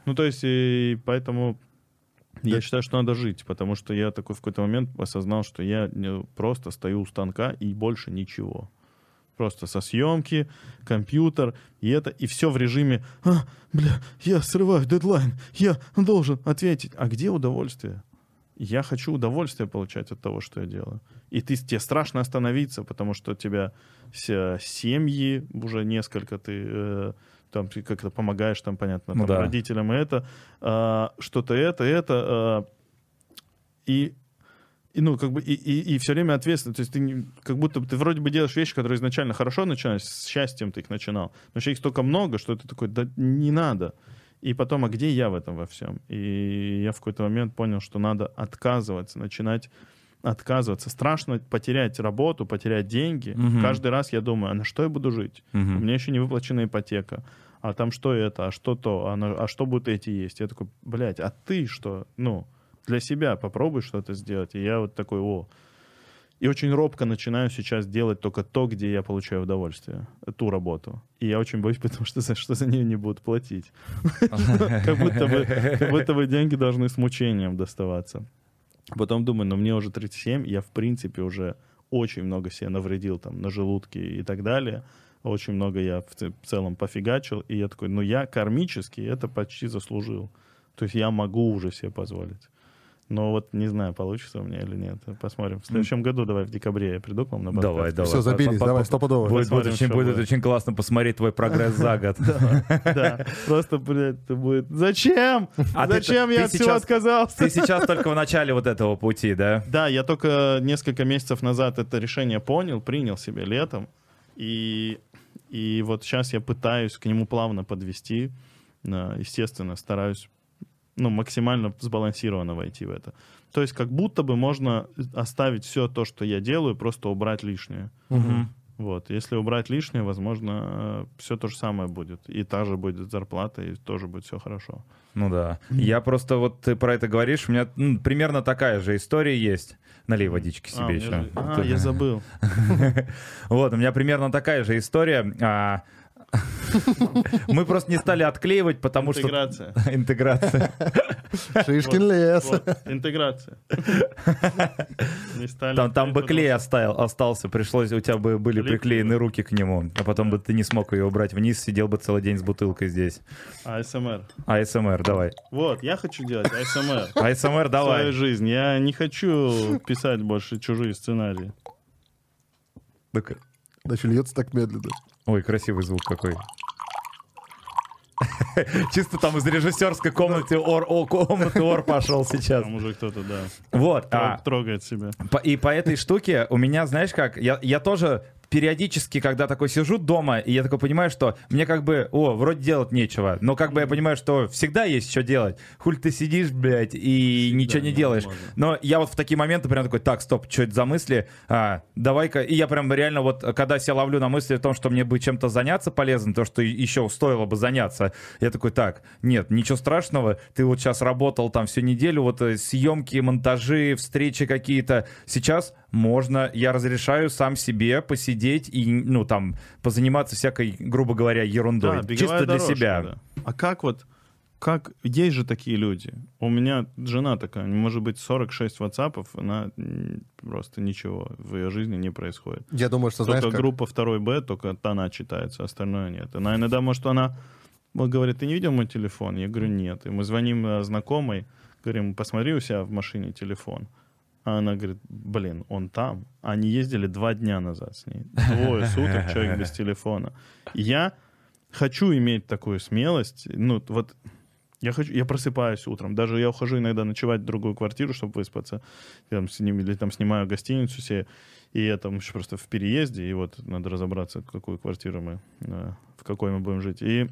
[SPEAKER 2] Ну, то есть, и поэтому я
[SPEAKER 4] Да.
[SPEAKER 2] считаю, что надо жить, потому что я такой в какой-то момент осознал, что я не- просто стою у станка и больше ничего. Просто со съемки, компьютер, и это, и все в режиме, а, бля, я срываю дедлайн, я должен ответить. А где удовольствие? Я хочу удовольствие получать от того, что я делаю. И ты, тебе страшно остановиться, потому что у тебя вся семьи, уже несколько ты э, там ты как-то помогаешь, там, понятно,
[SPEAKER 3] Ну
[SPEAKER 2] там,
[SPEAKER 3] да.
[SPEAKER 2] родителям это, а, что-то это, это. а, и и, ну, как бы, и, и, все время ответственно. То есть ты не- как будто ты вроде бы делаешь вещи, которые изначально хорошо начинались, с счастьем ты их начинал. Но еще их столько много, что это такой, да не надо. И потом, а где я в этом во всем? И я в какой-то момент понял, что надо отказываться, начинать отказываться. Страшно потерять работу, потерять деньги.
[SPEAKER 3] Мгм.
[SPEAKER 2] Каждый раз я думаю, а на что я буду жить? У
[SPEAKER 3] Мгм.
[SPEAKER 2] меня еще не выплачена ипотека. А там что это, а что то, а, на- а что будут эти есть? Я такой, блядь, а ты что? Ну, для себя попробуй что-то сделать. И я вот такой, о. И очень робко начинаю сейчас делать только то, где я получаю удовольствие, ту работу. И я очень боюсь, [LAUGHS] потому что за что за нее не будут платить. [LAUGHS] Как будто бы, деньги должны с мучением доставаться. Потом думаю, ну мне уже 37, я в принципе уже очень много себе навредил там на желудке и так далее. Очень много я в целом пофигачил. И я такой, ну я кармически это почти заслужил. То есть я могу уже себе позволить. Но вот не знаю, получится у меня или нет. Посмотрим. В следующем году давай в декабре я приду к вам на подкаст.
[SPEAKER 3] Давай, давай.
[SPEAKER 4] Все, забились, давай, стопудово.
[SPEAKER 3] Будет, будет очень, будет
[SPEAKER 2] будет.
[SPEAKER 3] очень классно посмотреть твой прогресс за год.
[SPEAKER 2] Да, просто, блядь, это будет... Зачем? Зачем я от всего
[SPEAKER 3] сейчас-
[SPEAKER 2] отказался?
[SPEAKER 3] Ты сейчас только в начале вот этого пути, да?
[SPEAKER 2] Да, я только несколько месяцев назад это решение понял, принял себе летом. И, и вот сейчас я пытаюсь к нему плавно подвести. Естественно, стараюсь ну, максимально сбалансированно войти в это. То есть как будто бы можно оставить все то, что я делаю, просто убрать лишнее.
[SPEAKER 4] Мгм.
[SPEAKER 2] Вот. Если убрать лишнее, возможно, все то же самое будет. И та же будет зарплата, и тоже будет все хорошо.
[SPEAKER 3] Ну да. Я просто вот ты про это говоришь, у меня м, примерно такая же история есть. Налей водички
[SPEAKER 2] А,
[SPEAKER 3] себе
[SPEAKER 2] меня
[SPEAKER 3] еще.
[SPEAKER 2] же- а, я забыл. [LAUGHS]
[SPEAKER 3] Вот, у меня примерно такая же история. [LAUGHS] Мы просто не стали отклеивать, потому что...
[SPEAKER 2] Интеграция. [LAUGHS]
[SPEAKER 3] Интеграция.
[SPEAKER 4] Шишкин лес.
[SPEAKER 2] Интеграция. [LAUGHS]
[SPEAKER 3] Там, там бы клей оставил, остался, пришлось, у тебя бы были приклеены руки к нему, а потом бы ты не смог ее убрать вниз, сидел бы целый день с бутылкой здесь.
[SPEAKER 2] АСМР.
[SPEAKER 3] АСМР, давай.
[SPEAKER 2] Вот, я хочу делать АСМР.
[SPEAKER 3] АСМР,
[SPEAKER 2] Свою
[SPEAKER 3] давай.
[SPEAKER 2] жизнь. Я не хочу писать больше чужие сценарии.
[SPEAKER 3] Так-
[SPEAKER 4] Значит, льется так медленно.
[SPEAKER 3] Ой, красивый звук какой. [LAUGHS] Чисто там из режиссерской комнаты ор, о, комнаты ор пошел сейчас.
[SPEAKER 2] Там уже кто-то, да,
[SPEAKER 3] Вот.
[SPEAKER 2] трог-
[SPEAKER 3] а,
[SPEAKER 2] трогает себя.
[SPEAKER 3] По- и по этой штуке у меня, знаешь как, я, я тоже периодически, когда такой сижу дома, и я такой понимаю, что мне как бы, о, вроде делать нечего, но как бы я понимаю, что всегда есть что делать. Хуль ты сидишь, блядь, и ничего не делаешь.
[SPEAKER 2] невозможно.
[SPEAKER 3] Но я вот в такие моменты прям такой, так, стоп, что это за мысли? А, давай-ка, и я прям реально вот, когда себя ловлю на мысли о том, что мне бы чем-то заняться полезно, то, что еще стоило бы заняться, я такой, так, нет, ничего страшного, ты вот сейчас работал там всю неделю, вот э, съемки, монтажи, встречи какие-то, сейчас можно, я разрешаю сам себе посидеть и, ну, там, позаниматься всякой, грубо говоря, ерундой.
[SPEAKER 2] Да,
[SPEAKER 3] чисто для
[SPEAKER 2] дорожка,
[SPEAKER 3] себя.
[SPEAKER 2] да. А как вот, как, есть же такие люди. У меня жена такая, может быть 46 ватсапов, она просто ничего в ее жизни не происходит.
[SPEAKER 4] Я думаю, что знаешь,
[SPEAKER 2] Только
[SPEAKER 4] как...
[SPEAKER 2] группа 2 Б, только она читается, остальное нет. Она иногда, может, она говорит, ты не видел мой телефон? Я говорю, нет. И мы звоним э, знакомой, говорим, посмотри у себя в машине телефон. А она говорит, блин, он там. Они ездили два дня назад с ней. Двое суток человек без [LAUGHS] телефона. Я хочу иметь такую смелость. Ну, вот я, хочу, я просыпаюсь утром. Даже я ухожу иногда ночевать в другую квартиру, чтобы выспаться. Я там, с ним, или там снимаю гостиницу себе. И я там еще просто в переезде. И вот надо разобраться, какую квартиру мы, э, в какой мы будем жить. И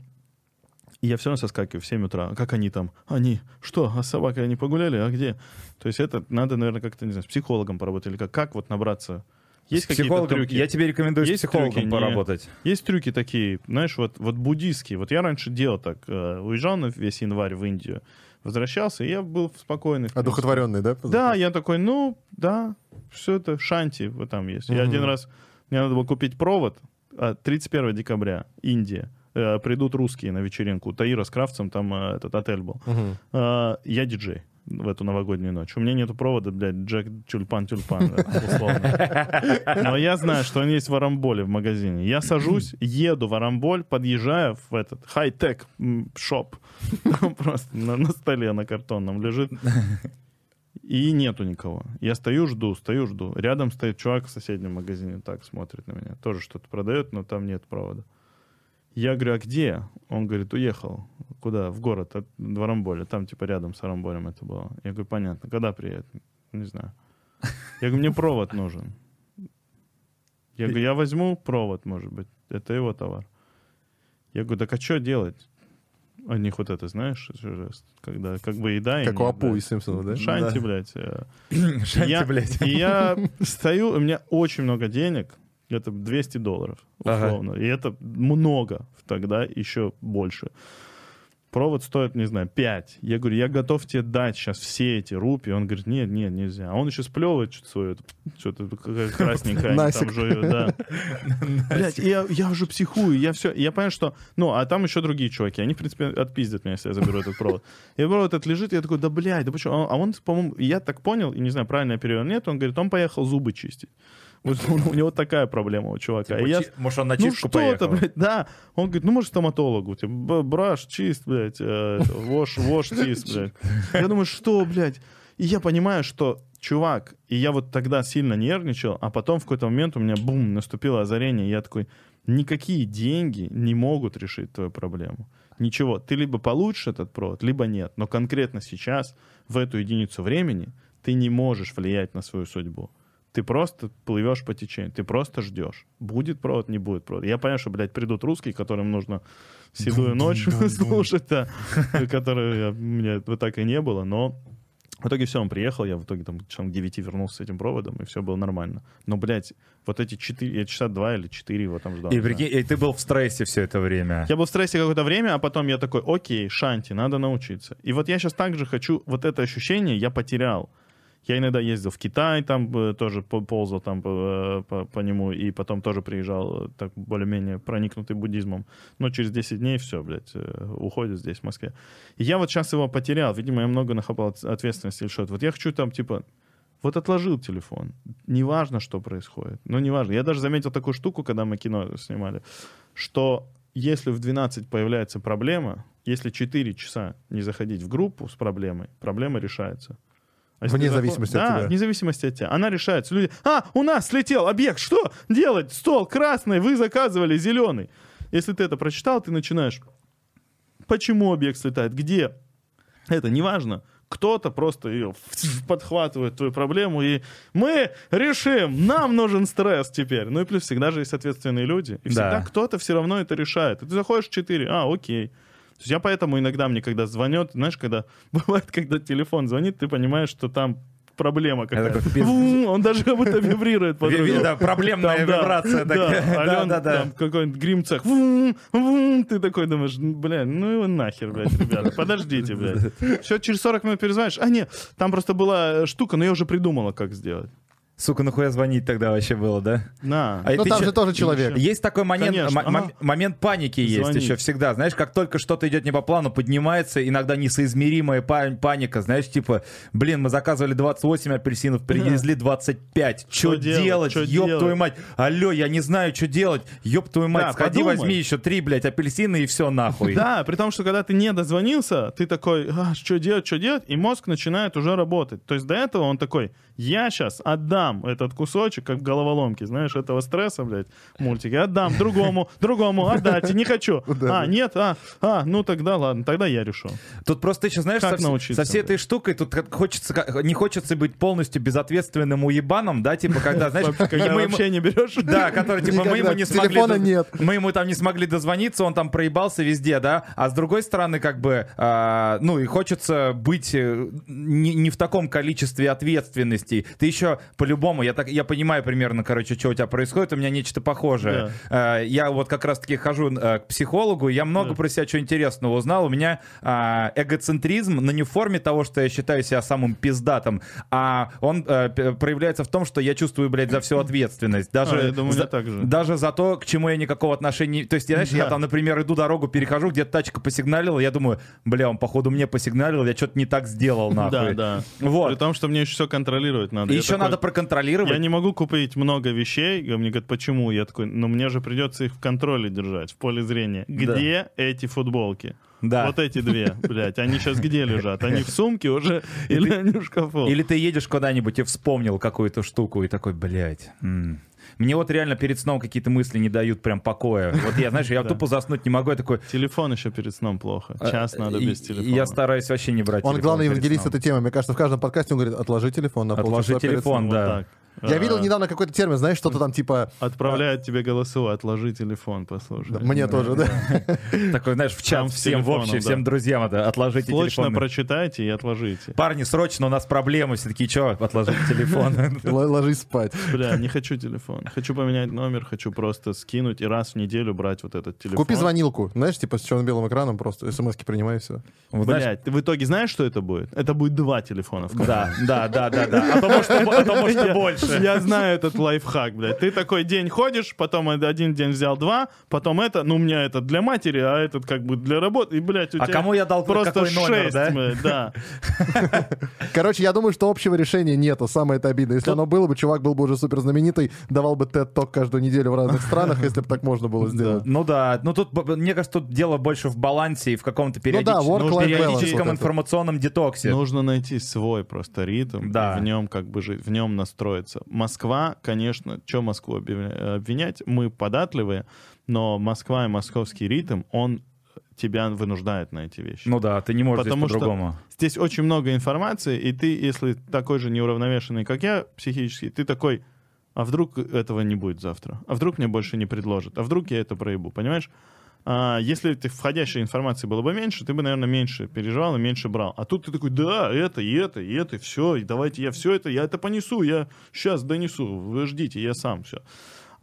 [SPEAKER 2] и я все равно соскакиваю в 7 утра. А как они там? Они? Что? А с собакой они погуляли? А где? То есть это надо, наверное, как-то, не знаю, с психологом поработать. Или как, как вот набраться? Есть какие-то трюки?
[SPEAKER 3] я тебе рекомендую
[SPEAKER 2] Есть
[SPEAKER 3] с психологом
[SPEAKER 2] трюки, не-
[SPEAKER 3] поработать.
[SPEAKER 2] Есть трюки такие, знаешь, вот, вот буддийские. Вот я раньше делал так. э, уезжал на весь январь в Индию, возвращался, и я был спокойный.
[SPEAKER 4] Одухотворенный, да?
[SPEAKER 2] Да, я такой, ну, да, все это шанти вот там есть. Я
[SPEAKER 4] Мгм.
[SPEAKER 2] один раз, мне надо было купить провод, а, 31 декабря, Индия. Э, Придут русские на вечеринку. Таира с Кравцем там э, этот отель был. А, Я диджей в эту новогоднюю ночь. У меня нету провода, блядь, Джек Тюльпан-Тюльпан, да, условно. Но я знаю, что он есть в Арамболе в магазине. Я сажусь, еду в Арамболь, подъезжаю в этот хай-тек шоп. Просто на, на столе на картонном лежит. И нету никого. Я стою, жду, стою, жду. Рядом стоит чувак в соседнем магазине, так смотрит на меня. Тоже что-то продает, но там нет провода. Я говорю, а где? Он говорит, уехал. Куда? В город, от в Арамболе. Там типа рядом с Арамболем это было. Я говорю, понятно. Когда приедет? Не знаю. Я говорю, мне провод нужен. Я говорю, я возьму провод, может быть. Это его товар. Я говорю, так а что делать? У них вот это, знаешь, жест, когда как бы еда и
[SPEAKER 4] Как у Апу
[SPEAKER 2] блядь.
[SPEAKER 4] из Симпсонов, да?
[SPEAKER 2] Шанти,
[SPEAKER 3] Да.
[SPEAKER 2] блядь. э. [LAUGHS]
[SPEAKER 3] Шанти,
[SPEAKER 2] я,
[SPEAKER 3] блядь.
[SPEAKER 2] И я [LAUGHS] стою, у меня очень много денег, это 200 долларов,
[SPEAKER 3] Ага.
[SPEAKER 2] условно. И это много, тогда еще больше. Провод стоит, не знаю, 5. Я говорю, я готов тебе дать сейчас все эти рупии. Он говорит, нет, нет, нельзя. А он еще сплевывает что-то свое, что-то [LAUGHS] красненькое, там жуют, да. [LAUGHS] Блять, я, я уже психую, я все, я понимаю, что, ну, а там еще другие чуваки, они, в принципе, отпиздят меня, если я заберу этот провод. И провод этот лежит, я такой, да, блядь, да почему? А он, по-моему, я так понял, и не знаю, правильно я перевел, нет, он говорит, он поехал зубы чистить. Вот у него такая проблема у чувака. И я-
[SPEAKER 3] Может, он на
[SPEAKER 2] ну
[SPEAKER 3] чистку
[SPEAKER 2] что-то,
[SPEAKER 3] поехал?
[SPEAKER 2] блядь, да. Он говорит, ну, может, стоматологу. Типа, «Б- браш, чист, блядь, э, вош, вош, чист, блядь. Я думаю, что, блядь? И я понимаю, что, чувак, и я вот тогда сильно нервничал, а потом в какой-то момент у меня, бум, наступило озарение, и я такой, никакие деньги не могут решить твою проблему. Ничего. Ты либо получишь этот провод, либо нет. Но конкретно сейчас, в эту единицу времени, ты не можешь влиять на свою судьбу. Ты просто плывешь по течению, ты просто ждешь. Будет провод, не будет провод. Я понимаю, что, блядь, придут русские, которым нужно седую ночь [LAUGHS] слушать, да, [LAUGHS] которые у меня вот так и не было, но в итоге все, он приехал, я в итоге там часам к 9 вернулся с этим проводом, и все было нормально. Но, блядь, вот эти 4, я часа два или 4 его там ждал.
[SPEAKER 3] И прикинь, и ты был в стрессе все это время.
[SPEAKER 2] Я был в стрессе какое-то время, а потом я такой, окей, шанти, надо научиться. И вот я сейчас также хочу, вот это ощущение я потерял. Я иногда ездил в Китай, там э, тоже по- ползал там по, по- по нему, и потом тоже приезжал, э, так более-менее проникнутый буддизмом. Но через 10 дней все, блядь, э, уходит здесь, в Москве. И я вот сейчас его потерял. Видимо, я много нахапал от- ответственности или что-то. Вот я хочу там, типа, вот отложил телефон. Неважно, что происходит. Ну, неважно. Я даже заметил такую штуку, когда мы кино снимали, что если в 12 появляется проблема, если 4 часа не заходить в группу с проблемой, проблема решается. А
[SPEAKER 4] Вне
[SPEAKER 2] заход-
[SPEAKER 4] зависимости от
[SPEAKER 2] да,
[SPEAKER 4] тебя.
[SPEAKER 2] вне зависимости от тебя. Она решается. Люди, а, у нас слетел объект, что делать? Стол красный, вы заказывали зеленый. Если ты это прочитал, ты начинаешь, почему объект слетает, где? Это неважно. Кто-то просто ее подхватывает твою проблему, и мы решим, нам нужен стресс теперь. Ну и плюс всегда же есть ответственные люди. И всегда
[SPEAKER 3] Да.
[SPEAKER 2] кто-то все равно это решает. И ты заходишь в 4, а, окей. То есть я поэтому иногда мне, когда звонят, знаешь, когда [LAUGHS] бывает, когда телефон звонит, ты понимаешь, что там проблема какая-то. Он даже как будто вибрирует.
[SPEAKER 3] Да, [LAUGHS] проблемная
[SPEAKER 2] Там, да,
[SPEAKER 3] вибрация
[SPEAKER 2] да,
[SPEAKER 3] такая. [LAUGHS]
[SPEAKER 2] Ален,
[SPEAKER 3] Да, да, да.
[SPEAKER 2] там какой-нибудь вум, Ты такой думаешь, бля, ну его нахер, блядь, ребята, подождите, блядь. Все, через 40 минут перезвонишь. А, нет, там просто была штука, но я уже придумала, как сделать.
[SPEAKER 3] Сука, нахуя звонить тогда вообще было, да?
[SPEAKER 2] На.
[SPEAKER 3] А
[SPEAKER 4] Ну
[SPEAKER 3] ты
[SPEAKER 4] там же тоже человек.
[SPEAKER 3] Есть такой момент,
[SPEAKER 2] Конечно, ага.
[SPEAKER 3] момент паники есть
[SPEAKER 2] Звонить.
[SPEAKER 3] еще всегда. Знаешь, как только что-то идет не по плану, поднимается иногда несоизмеримая па- паника. Знаешь, типа, блин, мы заказывали 28 апельсинов, привезли 25. Что
[SPEAKER 2] Что делать?
[SPEAKER 3] делать?
[SPEAKER 2] Чё
[SPEAKER 3] Ёб
[SPEAKER 2] делать?
[SPEAKER 3] твою мать. Алло, я не знаю, что делать. Ёб твою мать,
[SPEAKER 2] Да,
[SPEAKER 3] сходи,
[SPEAKER 2] подумай.
[SPEAKER 3] возьми еще три, блядь, апельсины и все нахуй. [LAUGHS]
[SPEAKER 2] Да, при том, что когда ты не дозвонился, ты такой, а, что делать, что делать, и мозг начинает уже работать. То есть до этого он такой, я сейчас отдам этот кусочек, как в головоломке, знаешь, этого стресса, блядь, мультики, отдам другому, другому, отдать, не хочу. [LAUGHS] А, нет, а, а, ну тогда ладно, тогда я решу.
[SPEAKER 3] Тут просто еще, знаешь,
[SPEAKER 2] Как
[SPEAKER 3] со,
[SPEAKER 2] научиться,
[SPEAKER 3] со всей этой штукой тут хочется, не хочется быть полностью безответственным уебаном, да, типа, когда, знаешь,
[SPEAKER 2] Когда
[SPEAKER 3] мы ему-
[SPEAKER 2] вообще не берешь.
[SPEAKER 3] Да, который, типа, мы ему не смогли...
[SPEAKER 4] Нет.
[SPEAKER 3] Мы ему там не смогли дозвониться, он там проебался везде, да? А с другой стороны, как бы, а, ну, и хочется быть э, не, в таком количестве ответственностей. Ты еще по-любому, я, так, я понимаю примерно, короче, что у тебя происходит, у меня нечто похожее. А, я вот как раз-таки хожу э, к психологу, я много
[SPEAKER 2] Да.
[SPEAKER 3] про себя чего интересного узнал. У меня а, эгоцентризм, но не в форме того, что я считаю себя самым пиздатым, а он э, проявляется в том, что я чувствую, блядь, за всю ответственность. Даже,
[SPEAKER 2] А, я думаю,
[SPEAKER 3] за,
[SPEAKER 2] так же.
[SPEAKER 3] даже за то, к чему я никакого отношения... То есть, я, знаешь, я
[SPEAKER 2] Да.
[SPEAKER 3] там, например, иду дорогу, перехожу, где-то тачка посигналила, я думаю, бля, он, походу, мне посигналил, я что-то не так сделал, [LAUGHS]
[SPEAKER 2] Да,
[SPEAKER 3] нахуй.
[SPEAKER 2] да.
[SPEAKER 3] Вот.
[SPEAKER 2] При том, что мне еще все контролировать надо. Я
[SPEAKER 3] еще
[SPEAKER 2] такой,
[SPEAKER 3] надо проконтролировать.
[SPEAKER 2] Я не могу купить много вещей. И Мне говорят, почему? Я такой, ну мне же придется их в контроле держать, в поле зрения. Где эти футболки?
[SPEAKER 3] Да.
[SPEAKER 2] Вот эти две, блядь, они сейчас где лежат? Они в сумке уже или они в шкафу?
[SPEAKER 3] Или ты едешь куда-нибудь и вспомнил какую-то штуку и такой, блядь. м. Мне вот реально перед сном какие-то мысли не дают прям покоя. Вот я, знаешь, я
[SPEAKER 2] Да.
[SPEAKER 3] тупо заснуть не могу, я такой...
[SPEAKER 2] Телефон еще перед сном плохо. Час надо
[SPEAKER 3] А, и-
[SPEAKER 2] без телефона.
[SPEAKER 3] Я стараюсь вообще не брать
[SPEAKER 4] Он
[SPEAKER 3] телефон
[SPEAKER 4] главный евангелист этой темы. Мне кажется, в каждом подкасте он говорит, отложи телефон на
[SPEAKER 3] Отложи телефон,
[SPEAKER 4] сном».
[SPEAKER 2] Вот
[SPEAKER 3] да.
[SPEAKER 4] Я видел недавно какой-то термин, знаешь, что-то там типа...
[SPEAKER 2] Отправляет тебе голосовое, отложи телефон, послушай.
[SPEAKER 4] Мне тоже, да.
[SPEAKER 3] Такой, знаешь, в чат всем в
[SPEAKER 2] да.
[SPEAKER 3] всем друзьям это отложите
[SPEAKER 2] Срочно
[SPEAKER 3] телефон.
[SPEAKER 2] прочитайте и отложите.
[SPEAKER 3] Парни, срочно, у нас проблемы. Все такие, что, отложите телефон. [LAUGHS]
[SPEAKER 4] Ложись спать.
[SPEAKER 2] Бля, не хочу телефон. Хочу поменять номер, хочу просто скинуть и раз в неделю брать вот этот телефон.
[SPEAKER 4] Купи звонилку, знаешь, типа с черно-белым экраном, просто смс-ки принимай, все.
[SPEAKER 2] Блять, ты в итоге знаешь, что это будет? Это будет два телефона. в
[SPEAKER 3] Да, да, да, да, да. А то, может, [LAUGHS] а и
[SPEAKER 2] Я- знаю этот лайфхак, блядь. Ты такой день ходишь, потом один день взял два, потом это, ну, у меня это для матери, а этот как бы для работы. И, блядь, у
[SPEAKER 3] А
[SPEAKER 2] тебя
[SPEAKER 3] кому я дал
[SPEAKER 2] просто
[SPEAKER 3] какой номер,
[SPEAKER 2] шесть,
[SPEAKER 3] да?
[SPEAKER 2] блядь, да. [LAUGHS]
[SPEAKER 4] Короче, я думаю, что общего решения нету. Самое это обидно. Если оно было бы, чувак был бы уже супер знаменитый, давал бы TED-ток каждую неделю в разных [LAUGHS] странах, если бы так можно было сделать.
[SPEAKER 3] Ну да, ну тут, мне кажется, тут дело больше в балансе и в каком-то периодич-
[SPEAKER 4] Ну да,
[SPEAKER 3] ну, периодическом информационном детоксе.
[SPEAKER 2] Нужно найти свой просто ритм,
[SPEAKER 3] Да.
[SPEAKER 2] в нем как бы жить, в нем настроиться. Москва, конечно, что Москву обвиня- обвинять? Мы податливые, но Москва и московский ритм, он тебя вынуждает на эти вещи.
[SPEAKER 3] Ну да, ты не можешь
[SPEAKER 2] Потому
[SPEAKER 3] здесь по-другому.
[SPEAKER 2] Здесь очень много информации, и ты, если такой же неуравновешенный, как я, психически, ты такой, а вдруг этого не будет завтра? А вдруг мне больше не предложат? А вдруг я это проебу? Понимаешь? А если ты входящей информации было бы меньше, ты бы, наверное, меньше переживал и меньше брал. А тут ты такой, да, это, и это, и это, все, и давайте я все это, я это понесу, я сейчас донесу, вы ждите, я сам все.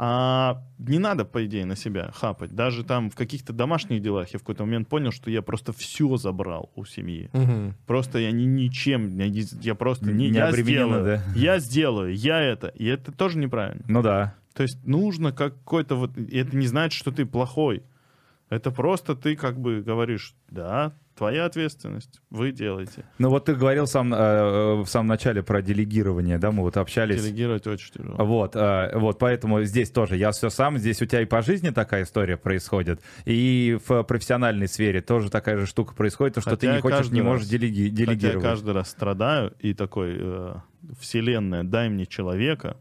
[SPEAKER 2] А не надо, по идее, на себя хапать. Даже там в каких-то домашних делах я в какой-то момент понял, что я просто все забрал у семьи.
[SPEAKER 4] Мгм.
[SPEAKER 2] Просто я ни, ничем, я, я просто не,
[SPEAKER 3] Не
[SPEAKER 2] я сделаю,
[SPEAKER 3] да?
[SPEAKER 2] я сделаю, я это, и это тоже неправильно.
[SPEAKER 3] Ну да.
[SPEAKER 2] То есть нужно какой-то вот, и это не значит, что ты плохой, это просто ты как бы говоришь, да, твоя ответственность, вы делаете.
[SPEAKER 3] Ну вот ты говорил сам, э, в самом начале про делегирование, да, мы вот общались.
[SPEAKER 2] Делегировать очень тяжело.
[SPEAKER 3] Вот, э, вот, поэтому здесь тоже я все сам, здесь у тебя и по жизни такая история происходит, и в профессиональной сфере тоже такая же штука происходит, то, что
[SPEAKER 2] Хотя
[SPEAKER 3] ты не хочешь, не можешь
[SPEAKER 2] раз-
[SPEAKER 3] делеги-
[SPEAKER 2] Хотя я
[SPEAKER 3] делегировать.
[SPEAKER 2] каждый раз страдаю и такой, э, вселенная, дай мне человека,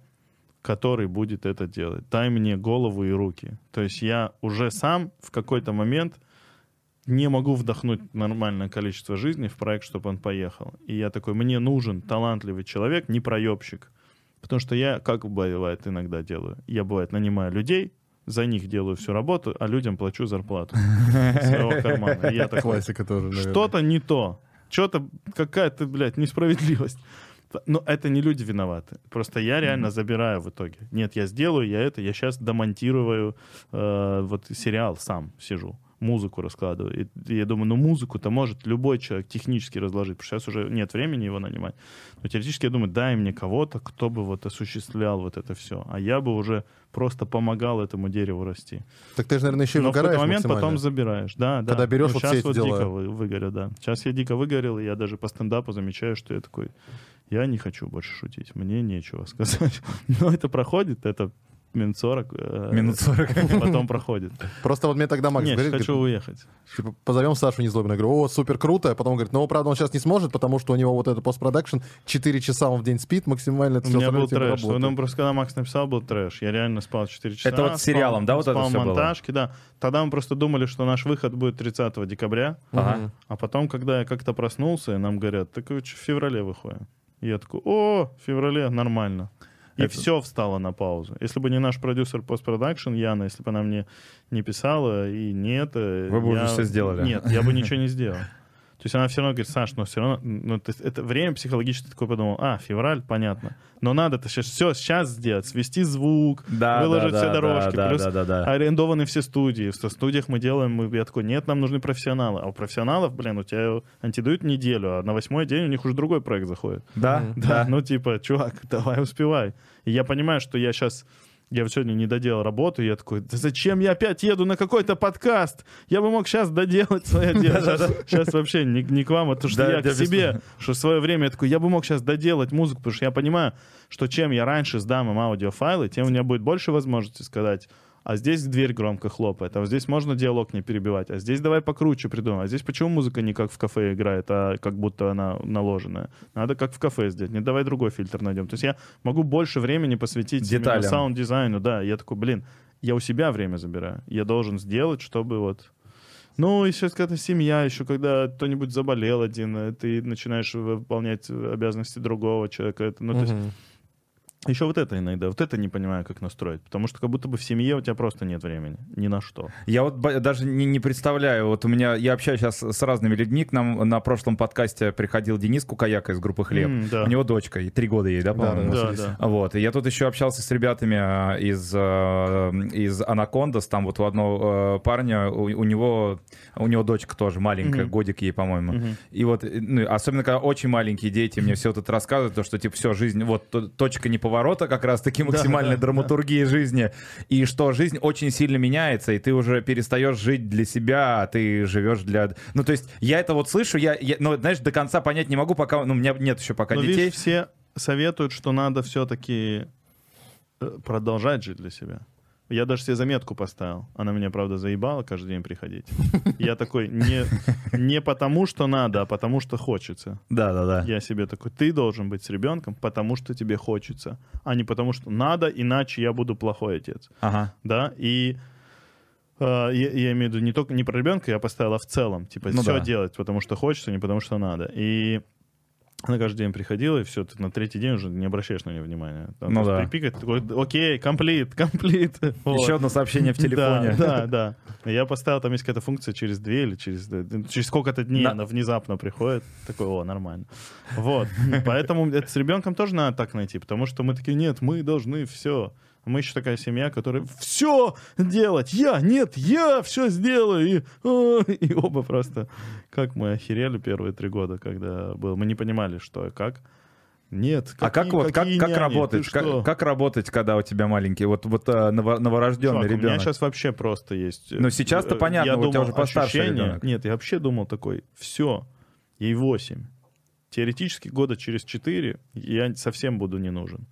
[SPEAKER 2] который будет это делать. Дай мне голову и руки. То есть я уже сам в какой-то момент не могу вдохнуть нормальное количество жизни в проект, чтобы он поехал. И я такой, мне нужен талантливый человек, не проебщик. Потому что я, как бывает иногда делаю, я, бывает, нанимаю людей, за них делаю всю работу, а людям плачу зарплату своего кармана. И я такой,
[SPEAKER 4] Классика тоже,
[SPEAKER 2] что-то не то. Что-то какая-то, блядь, несправедливость. Но это не люди виноваты. Просто я реально забираю в итоге. Нет, я сделаю, я это, я сейчас домонтирую э, вот сериал сам сижу, музыку раскладываю. И, и я думаю, ну музыку-то может любой человек технически разложить, потому что сейчас уже нет времени его нанимать. Но теоретически я думаю, дай мне кого-то, кто бы вот осуществлял вот это все. А я бы уже просто помогал этому дереву расти.
[SPEAKER 4] Так ты же, наверное, еще и
[SPEAKER 2] Но в какой-то момент потом забираешь, да, да.
[SPEAKER 4] Когда берешь вот
[SPEAKER 2] сейчас вот дико вы- выгорел, да. Сейчас я дико выгорел, и я даже по стендапу замечаю, что я такой, я не хочу больше шутить, мне нечего сказать. [LAUGHS] Но это проходит, это минут 40. э,
[SPEAKER 3] Минут 40. [LAUGHS]
[SPEAKER 2] Потом проходит.
[SPEAKER 4] Просто вот мне тогда Макс
[SPEAKER 2] Нет,
[SPEAKER 4] говорит,
[SPEAKER 2] хочу
[SPEAKER 4] говорит,
[SPEAKER 2] уехать.
[SPEAKER 4] типа, позовем Сашу Незлобина. Я говорю, о, супер круто. А потом говорит, ну, правда, он сейчас не сможет, потому что у него вот это постпродакшн 4 часа он в день спит максимально. это
[SPEAKER 2] У меня был
[SPEAKER 4] типа
[SPEAKER 2] трэш. Ну, просто когда Макс написал, был трэш. Я реально спал 4 часа.
[SPEAKER 3] Это вот с
[SPEAKER 2] спал-
[SPEAKER 3] сериалом, да, вот это
[SPEAKER 2] спал
[SPEAKER 3] всё было?
[SPEAKER 2] монтажки, да. Тогда мы просто думали, что наш выход будет 30 декабря.
[SPEAKER 3] Ага.
[SPEAKER 2] А потом, когда я как-то проснулся, и нам говорят, так в феврале выходим. И я такой, о, в феврале нормально. И
[SPEAKER 3] Это-
[SPEAKER 2] все встало на паузу. Если бы не наш продюсер постпродакшн, Яна, если бы она мне не писала и не это...
[SPEAKER 3] Вы бы
[SPEAKER 2] я-
[SPEAKER 3] уже всё сделали.
[SPEAKER 2] Нет, я бы ничего не сделал. То есть она все равно говорит, Саш, но все равно, ну, то есть это время психологически такой подумал, а, февраль, понятно. Но надо-то сейчас все сейчас сделать, свести звук,
[SPEAKER 3] Да,
[SPEAKER 2] выложить
[SPEAKER 3] да,
[SPEAKER 2] все
[SPEAKER 3] да,
[SPEAKER 2] дорожки,
[SPEAKER 3] да,
[SPEAKER 2] плюс
[SPEAKER 3] да, да, да.
[SPEAKER 2] арендованы все студии. В студиях мы делаем, мы, я такой, нет, нам нужны профессионалы. А у профессионалов, блин, у тебя дают неделю, а на восьмой день у них уже другой проект заходит.
[SPEAKER 3] Да,
[SPEAKER 2] Да, [LAUGHS]
[SPEAKER 3] да.
[SPEAKER 2] ну типа, чувак, давай успевай. И я понимаю, что я сейчас, я вот сегодня не доделал работу, и я такой, да зачем я опять еду на какой-то подкаст? Я бы мог сейчас доделать свое [LAUGHS] дело. Сейчас, вообще не, не к вам, а то, что
[SPEAKER 3] Да,
[SPEAKER 2] я к себе, что в свое время я такой, я бы мог сейчас доделать музыку, потому что я понимаю, что чем я раньше сдам им аудиофайлы, тем у меня будет больше возможности сказать, а здесь дверь громко хлопает, а здесь можно диалог не перебивать, а здесь давай покруче придумай, а здесь почему музыка не как в кафе играет, а как будто она наложенная. Надо как в кафе сделать, не давай другой фильтр найдем. То есть я могу больше времени посвятить
[SPEAKER 3] Деталям.
[SPEAKER 2] саунд-дизайну, да, я такой, блин, я у себя время забираю, я должен сделать, чтобы вот... Ну, еще когда семья, еще когда кто-нибудь заболел один, ты начинаешь выполнять обязанности другого человека. Это, ну, то есть. Еще вот это иногда, вот это не понимаю, как настроить. Потому что как будто бы в семье у тебя просто нет времени. Ни на что.
[SPEAKER 3] Я вот даже не, не представляю, вот у меня, я общаюсь сейчас с разными людьми, к нам на прошлом подкасте приходил Денис Кукаяка из группы «Хлеб».
[SPEAKER 2] М, да.
[SPEAKER 3] У него дочка, и три года ей, да, по-моему?
[SPEAKER 2] Да,
[SPEAKER 4] Василиса.
[SPEAKER 2] да.
[SPEAKER 3] Вот, и я тут еще общался с ребятами а, из, а, из Анакондас, там вот у одного а, парня, у, у него, у него дочка тоже маленькая,
[SPEAKER 2] Мгм.
[SPEAKER 3] годик ей, по-моему.
[SPEAKER 2] Мгм.
[SPEAKER 3] И вот, ну, особенно когда очень маленькие дети мне все это рассказывают, то, что, типа, все, жизнь, вот точка неповорота как раз-таки максимальной
[SPEAKER 2] да,
[SPEAKER 3] драматургии жизни, и что жизнь очень сильно меняется, и ты уже перестаешь жить для себя, а ты живешь для... Ну, то есть я это вот слышу, я, я ну, знаешь, до конца понять не могу, пока, ну, у меня нет еще пока
[SPEAKER 2] Но
[SPEAKER 3] детей.
[SPEAKER 2] видишь, все советуют, что надо все-таки продолжать жить для себя. Я даже себе заметку поставил. Она меня, правда, заебала каждый день приходить. Я такой, не, не потому, что надо, а потому, что хочется.
[SPEAKER 3] Да-да-да.
[SPEAKER 2] Я себе такой, ты должен быть с ребенком, потому что тебе хочется, а не потому, что надо, иначе я буду плохой отец.
[SPEAKER 3] Ага.
[SPEAKER 2] Да, и э, я, я имею в виду не только не про ребенка, я поставила в целом, типа,
[SPEAKER 3] Ну
[SPEAKER 2] все
[SPEAKER 3] да.
[SPEAKER 2] делать, потому что хочется, не потому что надо. И она каждый день приходила, и все, ты на третий день уже не обращаешь на нее внимания. Там
[SPEAKER 3] Ну да.
[SPEAKER 2] пикает, такой, окей, комплит, комплит. [LAUGHS] Вот.
[SPEAKER 3] Еще одно сообщение в [LAUGHS] телефоне.
[SPEAKER 2] Да, да, [LAUGHS] да. Я поставил, там есть какая-то функция через две или через, через сколько-то дней
[SPEAKER 3] Да.
[SPEAKER 2] она внезапно приходит. Такой, о, нормально. Вот. Поэтому это с ребенком тоже надо так найти, потому что мы такие, нет, мы должны все. Мы еще такая семья, которая все делать. Я, нет, я все сделаю. И, и оба просто, как мы охерели первые три года, когда был. Мы не понимали, что и как. Нет.
[SPEAKER 3] А как
[SPEAKER 2] какие-
[SPEAKER 3] вот, как,
[SPEAKER 2] какие
[SPEAKER 3] как работать? Как, как работать, когда у тебя маленький, вот, вот а, ново- новорожденный
[SPEAKER 2] Чувак, у меня
[SPEAKER 3] ребенок?
[SPEAKER 2] сейчас вообще просто есть... э,
[SPEAKER 3] Ну, сейчас-то
[SPEAKER 2] э,
[SPEAKER 3] понятно,
[SPEAKER 2] я
[SPEAKER 3] у тебя уже постарше
[SPEAKER 2] ощущение-
[SPEAKER 3] ребенок.
[SPEAKER 2] Нет, я вообще думал такой, все, ей 8. Теоретически года через 4 я совсем буду не нужен.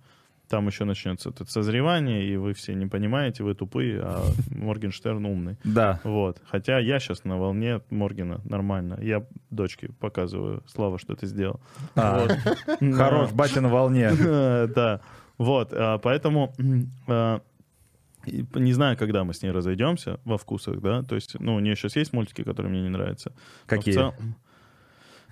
[SPEAKER 2] Там еще начнется это созревание, и вы все не понимаете, вы тупые, а [LAUGHS] Моргенштерн умный.
[SPEAKER 3] Да.
[SPEAKER 2] Вот. Хотя я сейчас на волне Моргена нормально. Я дочке показываю, Слава, что ты сделал.
[SPEAKER 3] А,
[SPEAKER 2] Вот. [LAUGHS]
[SPEAKER 3] Хорош, батя на волне. [LAUGHS]
[SPEAKER 2] Да, вот, а, поэтому а, не знаю, когда мы с ней разойдемся во вкусах, да, то есть, ну, у нее сейчас есть мультики, которые мне не нравятся.
[SPEAKER 3] Какие?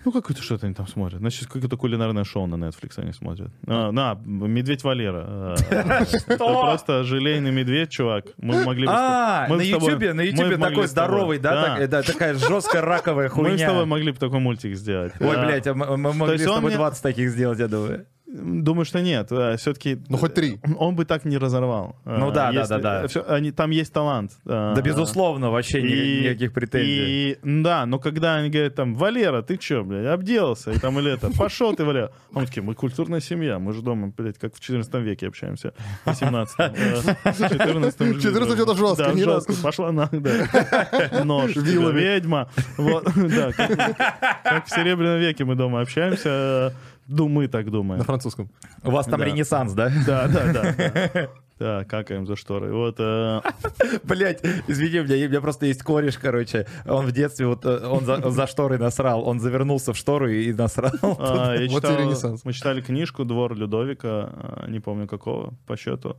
[SPEAKER 2] Ну, какое-то что-то они там смотрят. Значит, какое-то кулинарное шоу на Netflix они смотрят. А, на, Медведь Валера. [LAUGHS] Это просто желейный медведь, чувак. Мы могли бы...
[SPEAKER 3] А, на Ютубе, на Ютубе такой здоровый, да?
[SPEAKER 2] Да.
[SPEAKER 3] так- да, Такая жесткая раковая
[SPEAKER 2] Мы с тобой
[SPEAKER 3] хуйня.
[SPEAKER 2] могли бы такой мультик сделать.
[SPEAKER 3] Ой, блядь, а мы могли с тобой
[SPEAKER 2] мне-
[SPEAKER 3] 20 таких сделать, я думаю.
[SPEAKER 2] Думаю, что нет. Все-таки...
[SPEAKER 4] Ну, хоть три.
[SPEAKER 2] Он бы так не разорвал.
[SPEAKER 3] Ну
[SPEAKER 2] А,
[SPEAKER 3] да, да,
[SPEAKER 2] если-
[SPEAKER 3] да, да.
[SPEAKER 2] всё- они, там есть талант.
[SPEAKER 3] Да, безусловно, вообще
[SPEAKER 2] И-
[SPEAKER 3] никаких претензий.
[SPEAKER 2] И, да, но когда они говорят там, Валера, ты чё, блядь, обделался? И там или это, пошел ты, Валера. Мы такие, мы культурная семья, мы же дома, блядь, как в 14 веке общаемся. В 18 В 14
[SPEAKER 4] В 14 это жестко,
[SPEAKER 2] Да, жестко, пошла на, да. Нож, [LAUGHS] ведьма. Вот, [LAUGHS] да, как в Серебряном веке мы дома общаемся. Ну, мы так думаем.
[SPEAKER 4] На французском.
[SPEAKER 3] У вас там
[SPEAKER 2] да.
[SPEAKER 3] ренессанс, да?
[SPEAKER 2] Да, да, да. [LAUGHS] да. Какаем за шторой. Вот, э, [LAUGHS]
[SPEAKER 3] Блять, извини, у меня, у меня просто есть кореш, короче. Он в детстве, вот э, он за, за шторой насрал. Он завернулся в штору и насрал.
[SPEAKER 2] а, я
[SPEAKER 4] Вот и
[SPEAKER 2] читал-
[SPEAKER 4] Ренессанс.
[SPEAKER 2] мы читали книжку «Двор Людовика», а, не помню какого по счету.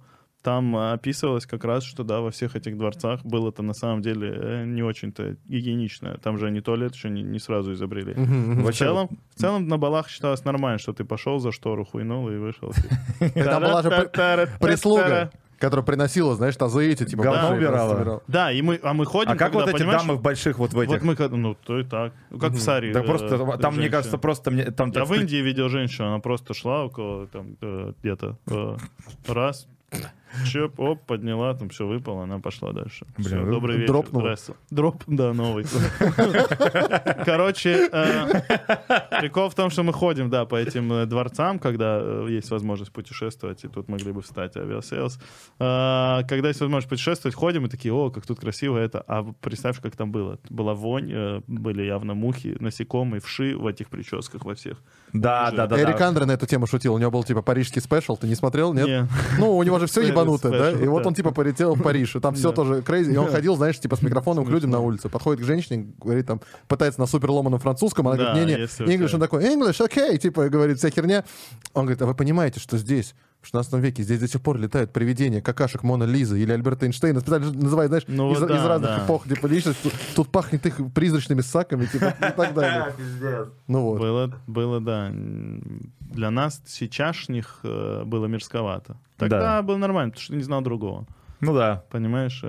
[SPEAKER 2] Там а, описывалось как раз, что да, во всех этих дворцах было-то на самом деле э, не очень-то гигиенично. Там же они туалет еще не, не сразу изобрели. В целом, в целом на балах считалось нормально, что ты пошел за штору, хуйнул и вышел. [LAUGHS]
[SPEAKER 4] Там была же при- прислуга, которая приносила, знаешь, тазы эти, типа...
[SPEAKER 3] Говно убирала.
[SPEAKER 2] Да, и мы, а мы ходим,
[SPEAKER 3] А как
[SPEAKER 2] когда,
[SPEAKER 3] вот эти дамы в больших вот в этих?
[SPEAKER 2] Вот мы, ну, то и так. Ну, как в Саре.
[SPEAKER 3] Да
[SPEAKER 2] э,
[SPEAKER 3] просто, там, мне
[SPEAKER 2] женщина.
[SPEAKER 3] кажется, просто... Мне, там,
[SPEAKER 2] Я в Индии видел женщину, она просто шла около, там, э, где-то, э, раз, чё, оп, подняла, там все выпало, она пошла дальше.
[SPEAKER 3] Блин,
[SPEAKER 2] Всё, добрый вечер. здрасте. Дроп, да, новый. Короче, э, прикол в том, что мы ходим, да, по этим э, дворцам, когда э, есть возможность путешествовать, и тут могли бы встать авиасейлс. Когда есть возможность путешествовать, ходим и такие, о, как тут красиво это. А представь, как там было. Была вонь, были явно мухи, насекомые, вши в этих прическах во всех.
[SPEAKER 3] Да, да, да.
[SPEAKER 4] Эрик
[SPEAKER 3] да.
[SPEAKER 4] Андре на эту тему шутил. У него был, типа, парижский special. Ты не смотрел, нет?
[SPEAKER 2] Не.
[SPEAKER 4] Ну, у него же все [LAUGHS] ебанутое, да? И вот он, типа, полетел в Париж. И там все тоже crazy. И он ходил, знаешь, типа, с микрофоном к людям на улице. Подходит к женщине, говорит там, пытается на супер ломаном французском. Она говорит, не-не, English. Он такой, English, okay, типа, говорит, вся херня. Он говорит, а вы понимаете, что здесь в 16 веке здесь до сих пор летают привидения какашек Мона Лизы или Альберта Эйнштейна, специально называют, знаешь,
[SPEAKER 2] Ну
[SPEAKER 4] из,
[SPEAKER 2] вот
[SPEAKER 4] из
[SPEAKER 2] да,
[SPEAKER 4] разных
[SPEAKER 2] да.
[SPEAKER 4] эпох, типа, личность. Тут, тут пахнет их призрачными саками, типа, и так далее. [LAUGHS] Ну вот.
[SPEAKER 2] Было, было, да. Для нас сейчасшних э, было мирсковато. Тогда
[SPEAKER 3] Да.
[SPEAKER 2] было нормально, потому что ты не знал другого.
[SPEAKER 3] Ну да.
[SPEAKER 2] Понимаешь?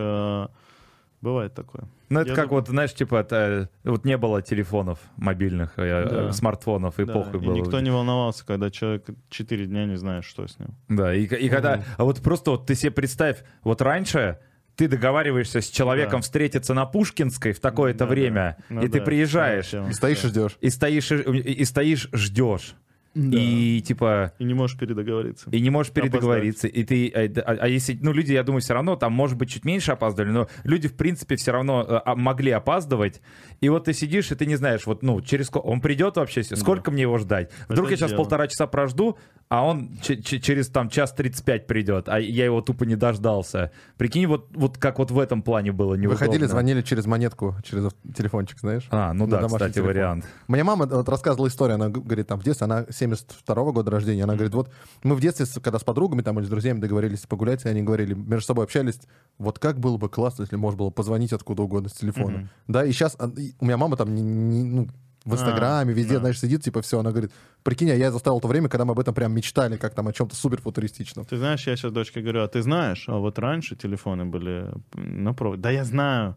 [SPEAKER 2] Э, Бывает такое.
[SPEAKER 3] Ну, это
[SPEAKER 2] Я
[SPEAKER 3] как
[SPEAKER 2] думаю-
[SPEAKER 3] вот, знаешь, типа, это, вот не было телефонов мобильных, э, э,
[SPEAKER 2] Да.
[SPEAKER 3] смартфонов, и
[SPEAKER 2] Да,
[SPEAKER 3] похуй
[SPEAKER 2] и
[SPEAKER 3] было.
[SPEAKER 2] никто не волновался, когда человек 4 дня не знает, что с ним.
[SPEAKER 3] Да, и, и когда... А вот просто вот ты себе представь, вот раньше ты договариваешься с человеком
[SPEAKER 2] Да.
[SPEAKER 3] встретиться на Пушкинской в такое-то
[SPEAKER 2] Да, да.
[SPEAKER 3] время,
[SPEAKER 2] Ну
[SPEAKER 3] и ты
[SPEAKER 2] да,
[SPEAKER 3] приезжаешь,
[SPEAKER 2] всё, всё.
[SPEAKER 4] И стоишь и ждешь.
[SPEAKER 3] и стоишь, и, и стоишь, ждешь. И типа...
[SPEAKER 2] И не можешь передоговориться.
[SPEAKER 3] И не можешь
[SPEAKER 2] Опоздать.
[SPEAKER 3] передоговориться. И ты, а, а- а если, ну, люди, я думаю, все равно, там, может быть, чуть меньше опаздывали, но люди, в принципе, все равно э, а, могли опаздывать. И вот ты сидишь, и ты не знаешь, вот, ну, через сколько, он придет вообще, сколько мне его ждать? Вдруг
[SPEAKER 2] Это
[SPEAKER 3] я сейчас
[SPEAKER 2] дело.
[SPEAKER 3] полтора часа прожду, а он ч- ч- через, там, час 35 придет, а я его тупо не дождался. Прикинь, вот, вот как вот в этом плане было неудобно.
[SPEAKER 4] Выходили, звонили через монетку, через телефончик, знаешь?
[SPEAKER 3] А, ну да, кстати,
[SPEAKER 4] телефон.
[SPEAKER 3] вариант.
[SPEAKER 4] Моя мама вот рассказывала историю, она говорит, там в детстве, она 72 года рождения, она говорит, вот мы в детстве, когда с подругами там или с друзьями договорились погулять, и они говорили, между собой общались, вот как было бы классно, если можно было позвонить откуда угодно с телефона.
[SPEAKER 2] Мгм.
[SPEAKER 4] Да, и сейчас у меня мама там не- не- ну, в Инстаграме, везде,
[SPEAKER 2] да.
[SPEAKER 4] знаешь, сидит, типа, все, она говорит, прикинь, а я заставил то время, когда мы об этом прям мечтали, как там о чем-то супер футуристичном.
[SPEAKER 2] Ты знаешь, я сейчас дочке говорю, а ты знаешь, а вот раньше телефоны были на проводе. Да я знаю.